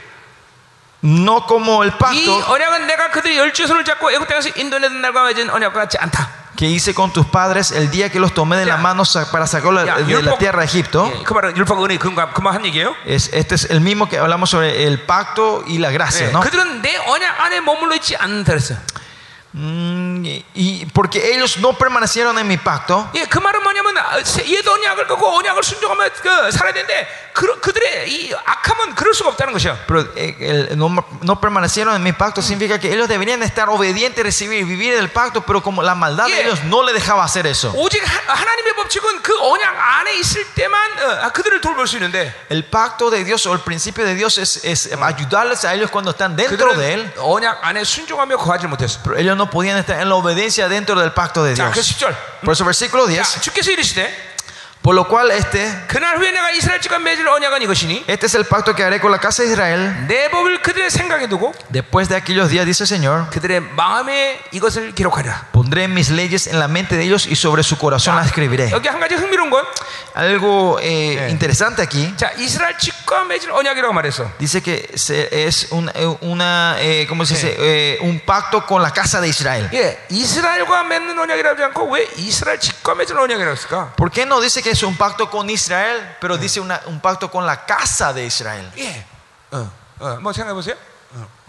No como el 이 pacto 언약은 내가 그들의 열주 손을 잡고 애굽 땅에서 인도내던 날과 맺은 언약과 같지 않다. que hice con tus padres el día que los tomé de Ya. la mano sa- para sacarlos 야, de la tierra de Egipto. 예, 그 말은 율법 은혜 그만 그만 한 얘기예요. Es, este es el mismo que hablamos sobre el pacto y la gracia, 예, ¿no? 음, 이, porque ellos no permanecieron en mi pacto. 예, 그 말은 뭐냐면 옛 언약을 끄고 언약을 순종하며 그, 살아야 되는데 그, 그들의 이 악함은 그럴 수가 없다는 것이야. pero eh, el- no, no permanecieron en mi pacto significa que ellos deberían estar obedientes, recibir y vivir el pacto, pero como la maldad de Yeah. ellos no les dejaba hacer eso. 오직 하, 하나님의 법칙은 그 언약 안에 있을 때만 어, 아, 그들을 돌볼 수 있는데 El pacto de Dios o el principio de Dios es, es ayudarles a ellos cuando están dentro de Él, 그들은 언약 안에 순종하며 거하지 못했어. pero ellos no podían estar en la obediencia dentro del pacto de 자, 그 Dios. 10절. Por eso versículo 자, 10, 주께서 이르시되 por lo cual este, 그날 후에 내가 이스라엘 집과 맺을 언약은 이것이니 este es el pacto que haré con la casa de Israel. 내 법을 그들의 생각에 두고 Después de aquellos días, dice el Señor, 그들의 마음에 이것을 기록하리라. pondré mis leyes en la mente de ellos y sobre su corazón las escribiré. 여기 한 가지 흥미로운 건 Algo eh, interesante aquí. 자, 이스라엘 집과 맺을 언약이라고 말했어. Dice que se- es un, eh, una, eh, ¿cómo se dice? Eh, un pacto con la casa de Israel. 예, 이스라엘과 맺는 언약이라고 하지 않고 왜 이스라엘 집과 맺을 언약이라고 했을까? ¿Por qué no dice que es un pacto con Israel, pero dice una- un pacto con la casa de Israel? 예, 어, 어, 뭐 생각해 보세요.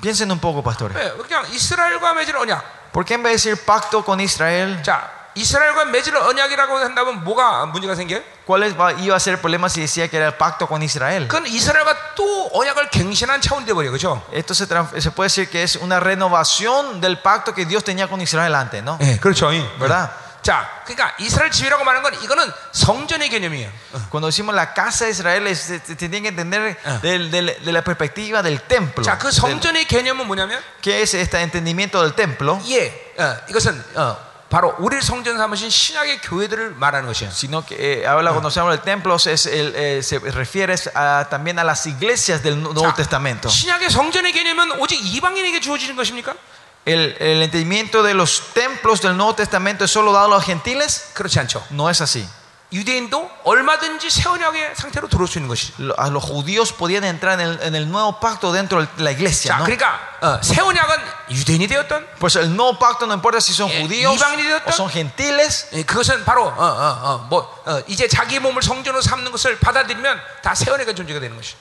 Piensen un poco, pastores. 예, 그냥 이스라엘과 맺을 언약. ¿Por qué en vez de decir pacto con Israel, 자, 이스라엘과 맺을 언약이라고 한다면 뭐가 문제가 생겨요? cuál es- va- iba a ser el problema si decía que era el pacto con Israel? 그건 이스라엘과 또 언약을 갱신한 차원이 되버려, 그렇죠? Esto se, tran- se puede decir que es una renovación del pacto que Dios tenía con Israel antes, ¿no? 예, 그렇죠. ¿Verdad? 자, 그러니까 이스라엘 집이라고 말하는 건 이거는 성전의 개념이에요. Cuando decimos la casa de Israel, es- se, se tiene que entender Ah. del- del- de la perspectiva del templo. 자, 그 Del- 성전의 개념은 뭐냐면 ¿Qué es este entendimiento del templo? 예, 어, 이것은 어, 바로 우리를 성전 삼으신 신약의 교회들을 말하는 것이에요. Sino que eh, habla cuando se habla del templo, es el, eh, se refiere a- también a las iglesias del Nuevo 자, Testamento. 신약의 성전의 개념은 오직 이방인에게 주어지는 것입니까? El, el entendimiento de los templos del Nuevo Testamento es solo dado a los gentiles? 그렇지 않죠. No es así. 유대인도 얼마든지 새 언약의 상태로 들어올 수 있는 것이죠. Lo- A los judíos podían entrar en el, en el nuevo pacto dentro de la iglesia. 자, ¿no? 그러니까 어, 새 언약은 유대인이 되었던 Pues el nuevo pacto no importa si son Eh, judíos 이방인이 되었던- o son gentiles. 예, 그것은 바로 어, 어, 어, 뭐 어, 이제 자기 몸을 성전으로 삼는 것을 받아들이면 다 새 언약의 존재가 되는 것이.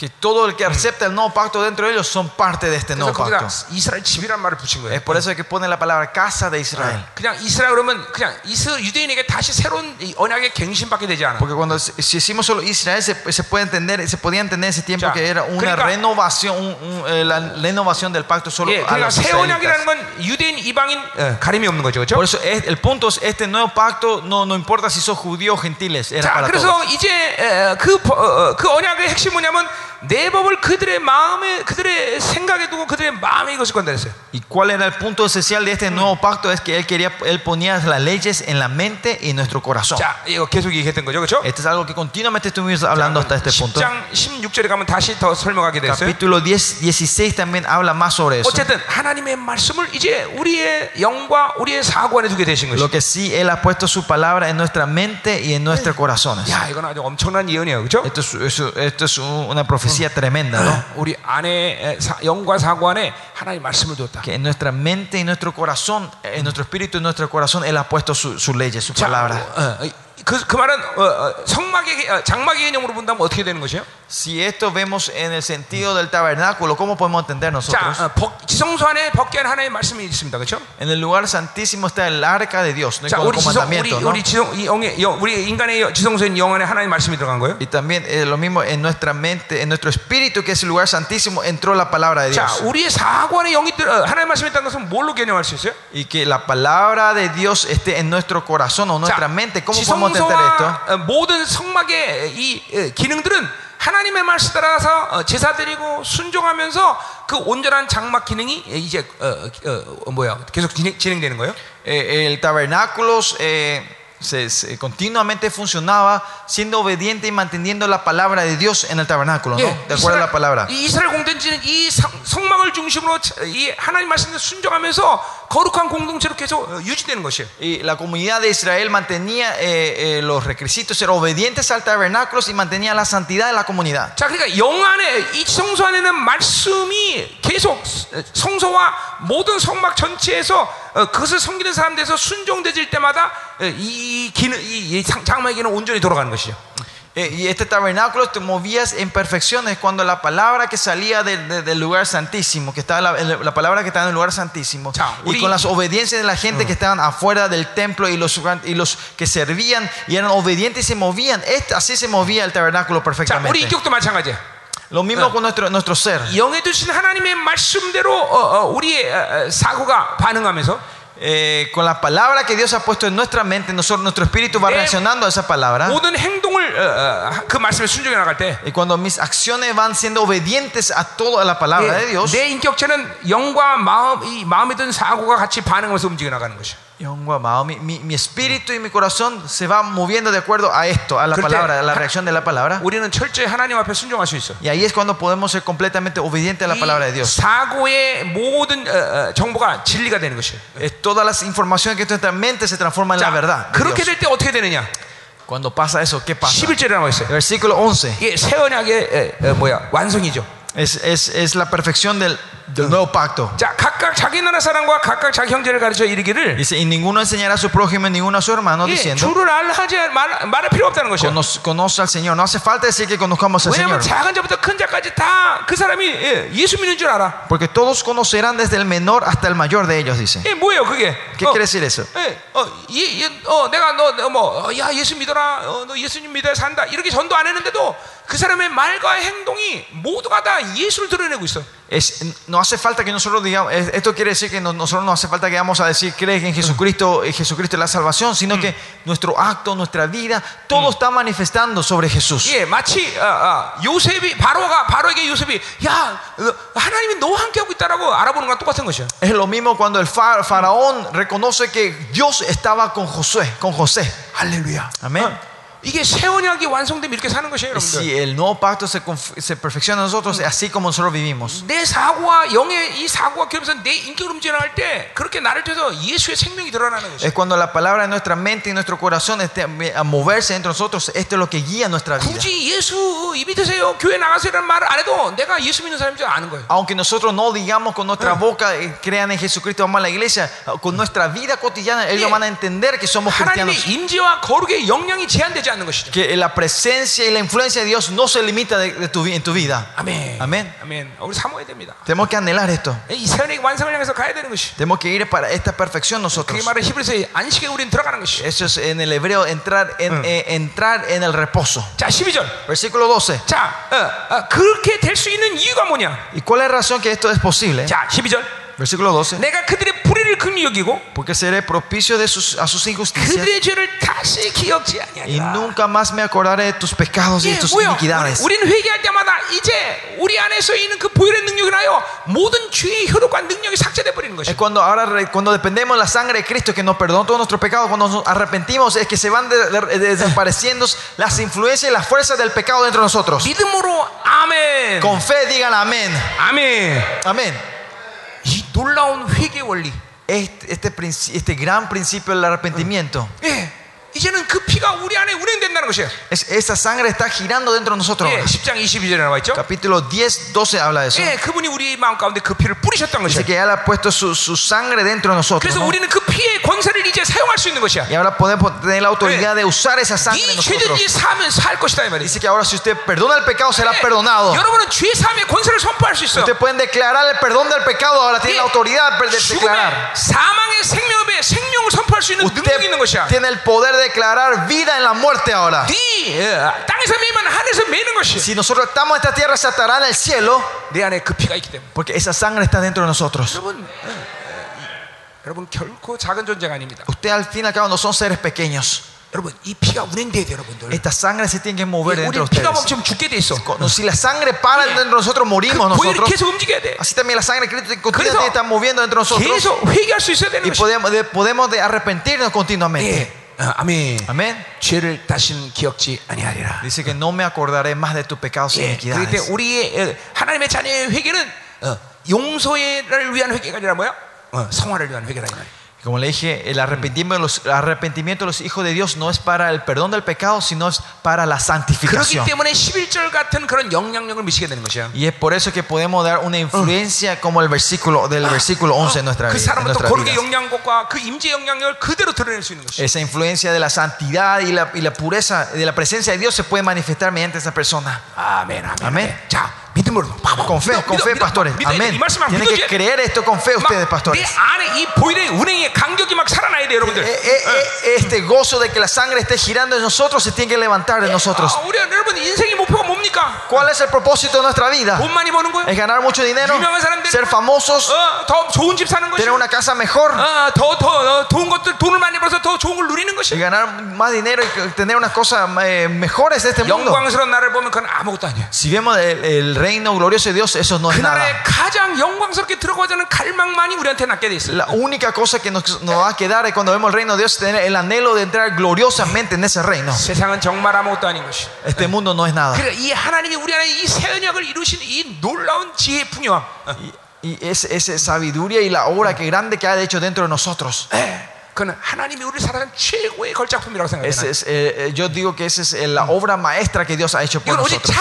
que todo el que acepta el nuevo pacto dentro de ellos son parte de este 그래서 nuevo 거기다 pacto. 이스라엘 집이란 말을 붙인 거예요. Es por eso que pone la palabra casa de Israel. 그냥 이스라엘 그러면 그냥 이스 유대인에게 다시 새로운 이 언약의 갱신받게 되지 않아. Porque cuando si si decimos solo Israel se, se puede entender, se podía entender ese tiempo Ya. que era una 그러니까- renovación, un- un, eh, la renovación del pacto solo 예, a 그러니까 los 새 israelitas. 언약이라는 건 유대인 이방인 어, 가림이 없는 거죠, 그렇죠? Por eso es- el punto es este nuevo pacto no, no importa si sos judíos o gentiles, era 자, para 그래서 todos. 이제 에, 그, 버- 어, 어, 그 언약의 핵심 뭐냐면 내 법을 그들의 마음에 그들의 생각에 두고 그들의 마음에 이것을 건다 했어요. ¿Y cuál era el punto esencial de este nuevo pacto? Es que él quería, él ponía las leyes en la mente y en nuestro corazón. 자, 이거 계속 얘기했던 거죠, 그렇죠? Esto es algo que continuamente estuvimos hablando hasta este punto. 10장 16절에 가면 다시 더 설명하게 됐어요. Capítulo 10, 16 también habla más sobre eso. 어쨌든 하나님의 말씀을 이제 우리의 영과 우리의 사고 안에 두게 되신 Lo 것이. que sí, Él ha puesto su palabra en nuestra mente y en nuestros corazones. 야, 이건 아주 엄청난 예언이에요, 그렇죠? Esto es, eso- esto es un- una profecía tremenda, ¿no? 우리 안에 에, 사- 영과 사고 안에 하나님의 말씀을 두었다. Que en nuestra mente y nuestro corazón, en nuestro espíritu y nuestro corazón, Él ha puesto su- sus leyes, su 자, palabra. 어, 어, 그, 그 말은 어, 어, 성막의 개- 어, 장막의 개념으로 본다면 어떻게 되는 것이에요? Si esto vemos en el sentido del tabernáculo, ¿cómo podemos entender 자, nosotros? 어, 복- 지성소 안에 벗게 한 하나님의 말씀이 있습니다, 그렇죠? En el lugar santísimo está el arca de Dios, ¿no? 자, con 우리 los 지성, 우리 mandamientos, ¿no? 우리 지성, 이 영의 영, 우리 인간의 영- 지성소인 영 안에 하나님의 말씀이 들어간 거예요. Y también eh, lo mismo en nuestra mente, en nuestro espíritu, que es el lugar santísimo, entró la palabra de 자, Dios. 우리의 사고 안에 영이 들, 어, 하나님의 말씀이 있다는 것은 뭘로 개념할 수 있어요? Y que la palabra de Dios esté en nuestro corazón o nuestra mente. ¿Cómo podemos entender esto? 지성소와 어, 모든 성막의 이 어, 기능들은 하나님의 말씀 따라서 어, 제사 드리고 순종하면서 그 온전한 장막 기능이 이제 어, 어, 어, 뭐야 계속 진행, 진행 되는 거예요. Eh, el tabernáculo eh, se- se- continuamente funcionaba siendo obediente y manteniendo la palabra de Dios en el tabernáculo, ¿no? 예, De acuerdo a la palabra. 이 이스라엘 공동체는 이 성- 성막을 중심으로 차- 이 하나님 말씀에 순종하면서 거룩한 공동체로 계속 어, 유지되는 것이에요. Y la comunidad de Israel mantenía eh, eh, los requisitos, eran obedientes al tabernáculo y mantenía la santidad de la comunidad. 자, 그러니까 영 안에 이 성소 안에는 말씀이 계속 성소와 모든 성막 전체에서 어, 그것을 섬기는 사람들에서 순종되질 때마다 어, 이 기능, 이, 이 장- 장막의 기능 온전히 돌아가는 것이죠. Eh, y este tabernáculo te movías en perfecciones cuando la palabra que salía del- de- del lugar santísimo, que estaba la, la palabra que estaba en el lugar santísimo, Chao. y Uri- con las obediencias de la gente que estaban afuera del templo y los, y los que servían y eran obedientes y se movían, este- así se movía el tabernáculo 자, 우리 perfectamente. 인격도 마찬가지야. Lo mismo con nuestro, nuestro ser. 영에 두신 하나님의 말씀대로 어, 어, 우리의 어, 어, 사고가 반응하면서 Eh, con la palabra que Dios ha puesto en nuestra mente, nosotros, nuestro espíritu va Eh, reaccionando a esa palabra. 모든 행동을 어, 어, 그 말씀에 순종해 나갈 때 Y cuando mis acciones van siendo obedientes a toda la palabra de 예, Dios, 내 인격체는 영과 마음, 이 마음에 든 사고가 같이 반응하면서 움직여 나가는 것이야. Yongwa Mao, mi, mi- mi espíritu y mi corazón se van moviendo de acuerdo a esto, a la 그럴 때 palabra, a la 하- reacción de la palabra. 우리는 철저히 하나님 앞에 순종할 수 있어. Y ahí es cuando podemos ser completamente obedientes a la palabra de 이 Dios. 사고의 모든 어, 어, 정보가 진리가 되는 것이에요. Es todas las informaciones que está en nuestra mente se transforman en la verdad. de 그렇게 Dios. 될 때 어떻게 되느냐? Cuando pasa eso, ¿qué pasa? 11절에 나와 있어요. Versículo 11 이게 새 언약의 에, 에, 뭐야 완성이죠. es, es, es la perfección del, del nuevo pacto. 자, 각각 자기 나라 사람과 각각 자기 형제를 가르쳐 이르기를 Dice, y ninguno enseñará a su prójimo, ninguno a su hermano, 예, diciendo, 주를 알하지 말, 말할 필요 없다는 것이야. conoce, conoce al Señor. No hace falta decir que conozcamos al 왜냐하면 Señor. 작은 자부터 큰 자까지 다 그 사람이 예, 예수 믿는 줄 알아. Porque todos conocerán desde el menor hasta el mayor de ellos, dice. 예, 뭐예요 그게? ¿Qué 어, quiere decir eso? 예, 어, 예, 예, 어, 내가 너뭐야 예수 믿어라, 어, 너 예수님 믿어야 산다 이렇게 전도 안 했는데도 그 사람의 말과 행동이 모두가 다 예수를 드러내고 있어. Es, no hace falta que nosotros digamos, es- esto quiere decir que no- nosotros no hace falta que vamos a decir crees en Jesucristo, eh, Jesucristo es la salvación, sino que nuestro acto, nuestra vida, todo está manifestando sobre Jesús. 예, 마치 어, 어, 요셉이 바로가 바로에게 요셉이 야 어, 하나님이 너와 함께하고 있다라고 알아보는 거랑 똑같은 것이야. Es lo mismo cuando el fa- faraón reconoce que Dios estaba con Josué, con José. 할렐루야. Amén. 어, Si el nuevo pacto se, se perfecciona en nosotros, es así como nosotros vivimos. Es cuando la palabra de nuestra mente y nuestro corazón esté a moverse entre nosotros, esto es lo que guía nuestra vida. Aunque nosotros no digamos con nuestra boca, eh, crean en Jesucristo, vamos a la iglesia, con nuestra vida cotidiana, ellos van a entender que somos cristianos. 임재와 거룩의 영향이 제한되지 않는 것이죠. Que la presencia y la influencia de Dios no se limita de, de tu, vi- en tu vida. 아멘. 아멘. 아멘. 우리 사모해야 됩니다. Tenemos que anhelar esto. 이 세원의 완성을 향해서 가야 되는 것이. Tenemos que ir para esta perfección 그게 nosotros. 말은 히브리서 안식에 우리는 들어가는 것이. Eso es en el hebreo entrar en, eh, entrar en el reposo. 자, 12절. Versículo 12. 자, 어, 어, 그렇게 될 수 있는 이유가 뭐냐? ¿Y cuál es la razón que esto es posible? 자, 12절. Versículo 12. 내가 그들의 불의를 긍휼히 여기고 Porque seré propicio de sus, a sus injusticias 그들의 죄를 다시 기억지 y 아니하리라. nunca más me acordaré de tus pecados y 예, de tus 뭐요? iniquidades. 우리, 는 회개할 때마다 이제 우리 안에서 있는 그 보혈의 능력이 나요 모든 죄의 효력과 능력이 삭제돼 버리는 Es 것이. cuando ahora re- cuando dependemos de la sangre de Cristo que nos perdonó todos nuestros pecados, cuando nos arrepentimos es que se van de- de- de- desapareciendo las influencias y las fuerzas del pecado dentro de nosotros. 믿음으로 아멘. Con fe digan amén. 아멘. Amén. 이 놀라운 회개 원리. Este, este, princi- este gran principio del arrepentimiento, 예. 이제는 그 피가 우리 안에 운행된다는 것이에요. es, esa sangre está girando dentro de nosotros. 예, ahora. 10장 22절에 나와 있죠. Capítulo 10, 12 habla de eso. 예, 그분이 우리 마음 가운데 그 피를 뿌리셨다는 Dice 것이에요. que Él ha puesto su, su sangre dentro de nosotros. 그래서 ¿no? 우리는 그 피의 권세를 이제 사용할 수 있는 것이야. Y ahora podemos tener la autoridad de usar esa sangre en 이 nosotros. 죄들이 사면 살 것이다 이 말이야. Dice que ahora si usted perdona el pecado será 예, perdonado. 여러분은 죄 사함의 권세를 선포할 수 있어. Ustedes pueden declarar el perdón del pecado, ahora tienen la autoridad de declarar. 죽음의 사망의 생명 의 생명을 선포할 수 있는 능력이 있는 것이야. Usted tiene el poder de declarar vida en la muerte ahora. 네 예, 땅에서 매면 하늘에서 매는 것이. Si nosotros estamos en esta tierra, se atará en el cielo, 내 안에 그 피가 있기 때문에. porque esa sangre está dentro de nosotros. 여러분, 예, 예, 이- 여러분 결코 작은 존재가 아닙니다. Usted al fin y al cabo no son seres pequeños. 여러분 이 피가 운행돼야 돼요, 여러분들. Esta sangre se tiene que mover 예, dentro 우리 de 피가 ustedes. 멈추면 죽게 돼 있어. Cuando- Si la sangre para dentro de nosotros, morimos 그 보혈이 nosotros. 계속 움직여야 돼. Así también la sangre de Cristo 그래서 continuamente está moviendo dentro de nosotros. 계속 회개할 수 있어야 되는 Y 것이. podemos de, podemos de arrepentirnos continuamente. 예, 어, 아멘. Amén. 죄를 다시는 기억지 아니하리라. Dice que no me acordaré más de tus pecados y 예, 그럴 때 iniquidades. 우리의 어, 하나님의 자녀의 회개는 어, 용서를 위한 회개가 아니라 뭐야? 어, 성화를 위한 회개라 이 말이야. como le dije, el arrepentimiento, los, arrepentimiento de los hijos de Dios no es para el perdón del pecado, sino es para la santificación. Y es por eso que podemos dar una influencia como el versículo del versículo 11 en nuestra, vida. Esa influencia de la santidad y la, y pureza de la presencia de Dios se puede manifestar mediante esa persona. Amén. amén. amén con fe, con fe, pastores. Amén. Tienen que creer esto con fe ustedes, pastores. Eh, eh, eh, este gozo de que la sangre esté girando en nosotros se tiene que levantar en nosotros. ¿Cuál es el propósito de nuestra vida? ¿Es ganar mucho dinero? ¿Ser famosos? ¿Tener una casa mejor? ¿Y ganar más dinero y tener unas cosas mejores de este mundo? Si vemos el, el reino glorioso de Dios, eso no es nada. La única cosa que nos, nos va a quedar es cuando vemos el reino de Dios es tener el anhelo de entrar gloriosamente en ese reino. Este mundo no es nada. Y, y esa sabiduría y la obra que grande que ha hecho dentro de nosotros. Eh, eh, yo digo que esa es eh, la obra maestra que Dios ha hecho por nosotros.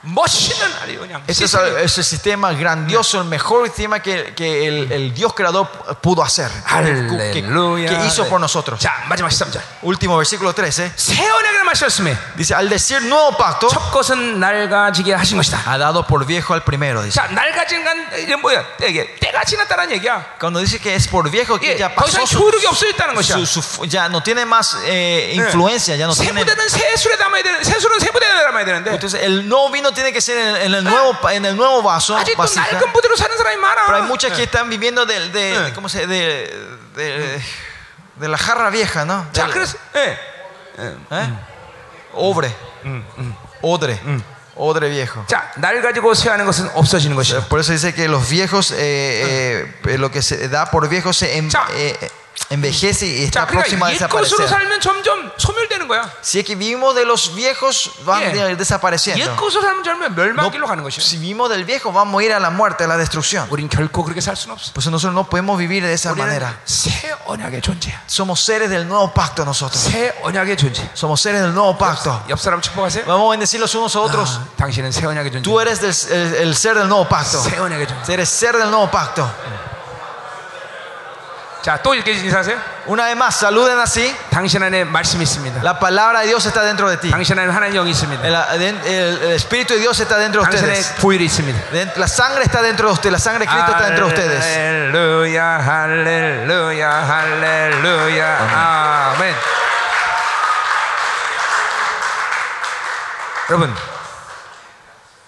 창조주가 할 수 있는 가장 멋있는 아니 그냥 Ese es, 시스템이에요. ese sistema grandioso, el mejor sistema que, que el, el Dios creador pudo hacer, que, 할렐루야. que hizo por nosotros. 자 마지막 13절. Último versículo 13. 새 언약을 마셨음에 Dice, al decir nuevo pacto, 첫 것은 낡아지게 하신 것이다. ha dado por viejo al primero. Dice. 자 낡아진 건 이게 뭐야? 이게 때가 지났다는 얘기야. Cuando dice que es por viejo, que 예, ya 더 이상 pasó su, 효력이 없어졌다는 것이야. su- su- ya no tiene más eh, influencia, ya no 새 tiene. 부대는 새 술에 담아야 되는 새 술은 새 부대에 담아야 되는데 Entonces el nuevo vino tiene que ser en, en el nuevo pa- en el nuevo vaso, 아직도 vasija. 낡은 부대로 사는 사람이 많아. Pero hay muchas que están viviendo de, de, de- ¿cómo se de, de, de la jarra vieja, ¿no? 자 Del- 그래서 예. ¿eh? Obre, odre, odre viejo. 자 낡아지고 쇠하는 것은 없어지는 것이야. Por eso dice que los viejos, eh, eh, lo que se da por viejo se em- Ya. eh, envejece y está 자 próximo a 그러니까 옛 것으로 desaparecer. 살면 점점 소멸되는 거야. Si es que vivimos de los viejos, van Yeah. de- desapareciendo. 옛 것으로 살면 점점 No, 멸망길로 가는 것이야. si vivimos del viejo, vamos a ir a la muerte, a la destrucción. 우린 결코 그렇게 살 수는 없어. Pues nosotros no podemos vivir de esa 우리는 manera. 새 언약의 존재야. Somos seres del nuevo pacto nosotros. 새 언약의 존재. Somos seres del nuevo pacto. 옆 사람 축복하세요. Vamos a bendecir los unos a otros. 아, 당신은 새 언약의 존재. Tú eres del- el, el ser del nuevo pacto. 새 언약의 존재. Eres ser del nuevo pacto. 자, 또 이렇게 인사하세요. Una vez más, saluden así. 당신 안에 말씀이 있습니다. La palabra de Dios está dentro de ti. 당신 안에 하나님 영이 있습니다. El, el- el Espíritu de Dios está dentro de 당신의 ustedes. 보혈이 있습니다. Den- La sangre está dentro de ustedes. La sangre de Cristo está dentro de ustedes. 할렐루야, 할렐루야, 할렐루야. 아멘. 여러분,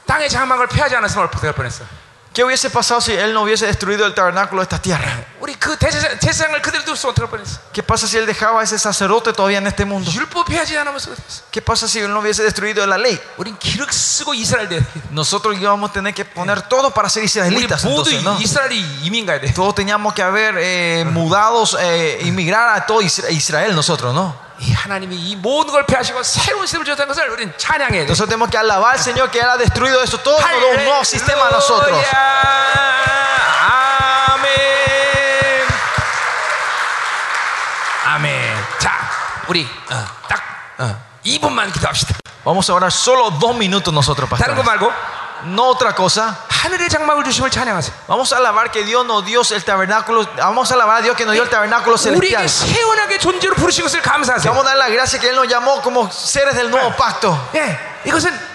땅의 장막을 폐하지 않았으면 어떻게 할 뻔했어? ¿Qué hubiese pasado si Él no hubiese destruido el tabernáculo de esta tierra? 우리 그 대제사- 제사장을 그대로 둘수 어떻게 할 뻔했어? ¿Qué pasa si Él dejaba a ese sacerdote todavía en este mundo? 율법 폐하지 않으면서 어떻게 했어? ¿Qué pasa si Él no hubiese destruido la ley? 우린 기록 쓰고 이스라엘 돼. Nosotros íbamos a tener que poner todo para ser 우리 israelitas. 모두 Entonces, ¿no? 이스라엘이 이민 가야 돼. Todos teníamos que haber eh, mudados, eh, inmigrar a todo Isra- Israel nosotros, ¿no? 이 하나님이 이 모든 걸 폐하시고 새로운 시스템을 주었다는 것을 우리는 찬양해야 돼. Nosotros tenemos que alabar al Señor que Él ha destruido eso todo y nos da un nuevo sistema a nosotros. 할렐루야. 아멘. 아멘. 자, 우리 어, 딱 어, 2분만 기도합시다. Vamos a orar solo dos minutos nosotros, 다른 거 pastor. 말고 No otra cosa. 하늘의 장막을 주심을 찬양하세요. Vamos a alabar que Dios nos dio el tabernáculo. Vamos a alabar a Dios que nos dio el tabernáculo 우리에게 celestial. 세원하게 존재로 부르신 것을 Que 감사하세요. Vamos a dar la gracia que Él nos llamó como seres del nuevo pacto. 예, 이것은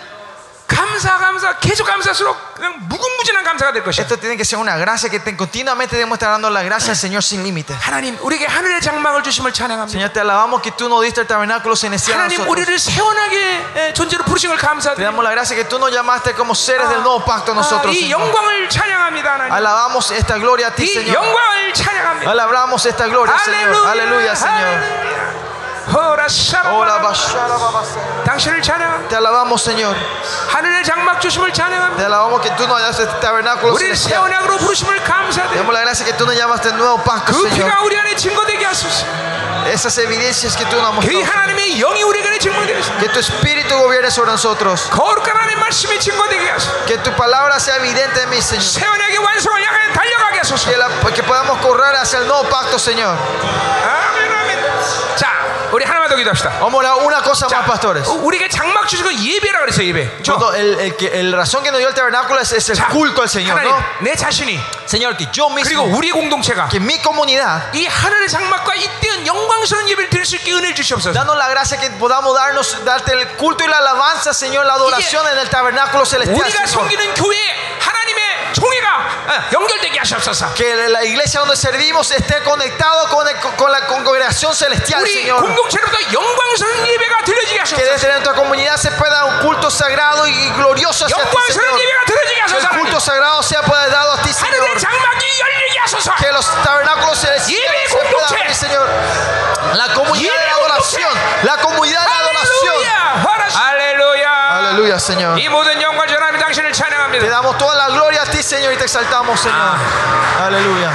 감사 감사 계속 감사할수록 그냥 무궁무진한 감사가 될 것이야. Esto tiene que ser una gracia que te- continuamente debemos estar dando la gracia al Señor sin límites. 하나님 우리에게 하늘의 장막을 주심을 찬양합니다. Señor, te alabamos que tú nos diste el tabernáculo celestial a 하나님 nosotros. 우리를 세원하게 예, 존재로 부르신 걸 Te 감사드립니다. damos la gracia que tú nos llamaste como seres del nuevo pacto a nosotros. 이 Señor. 영광을 찬양합니다, 하나님. Alabamos esta gloria a ti, 이 Señor. 영광을 찬양합니다. Alabamos esta gloria, Señor. Aleluya, Señor. 당신을 찬양합니다. Te alabamos, Señor. 하늘의 장막 주심을 찬양합니다. Te alabamos que tú nos das este tabernáculo 우리를 celestial. 세원약으로 부르심을 Te 감사드립니다. damos la gracia que tú nos llamaste el nuevo pacto, 그 Señor. 피가 우리 안에 증거되게 하소서. Esas evidencias que tú nos has 그 mostrado. 하나님의 영이 우리 안에 증거되게 하소서. Que tu espíritu gobierne sobre nosotros. 거룩한 하나님의 말씀이 증거되게 하소서. Que tu palabra sea evidente en mí, Señor. 세원약의 완성을 향해 달려가게 하소서. Que, la- que podamos correr hacia el nuevo pacto, Señor. 아멘 아멘. 우리한 하나만 더 기도합시다. Vamos a orar una cosa 자, más, pastores. 우리에게 장막 주신 거 예배라 그랬어요 예배. 저, Cuando el, el, que- el razón que nos dio el tabernáculo es, es el 자, culto al Señor, 하나님, ¿no? 내 자신이 Señor, que yo 그리고 mismo, 우리의 공동체가 que mi comunidad, 이 하늘의 장막과 이때는 영광스러운 예배를 드릴 수 있게 은혜를 주시옵소서. danos la gracia que podamos darnos, darte el culto y la alabanza, Señor, la adoración en el tabernáculo celestial. 우리가 Señor. 섬기는 교회 하나님의 총회가 어, 연결되게 하시옵소서. Que la iglesia donde servimos esté conectado con, el- con la congregación celestial, 우리 Señor. 공동체로도 영 que desde nuestra comunidad se pueda un culto sagrado y glorioso hacia ti, Señor. Que el culto sagrado sea pueda dado a ti, Señor. Que los tabernáculos se puedan abrir, Señor. La comunidad de la adoración. La comunidad de la adoración. Aleluya. Aleluya, Señor. Te damos toda la gloria a ti, Señor, y te exaltamos, Señor. Aleluya.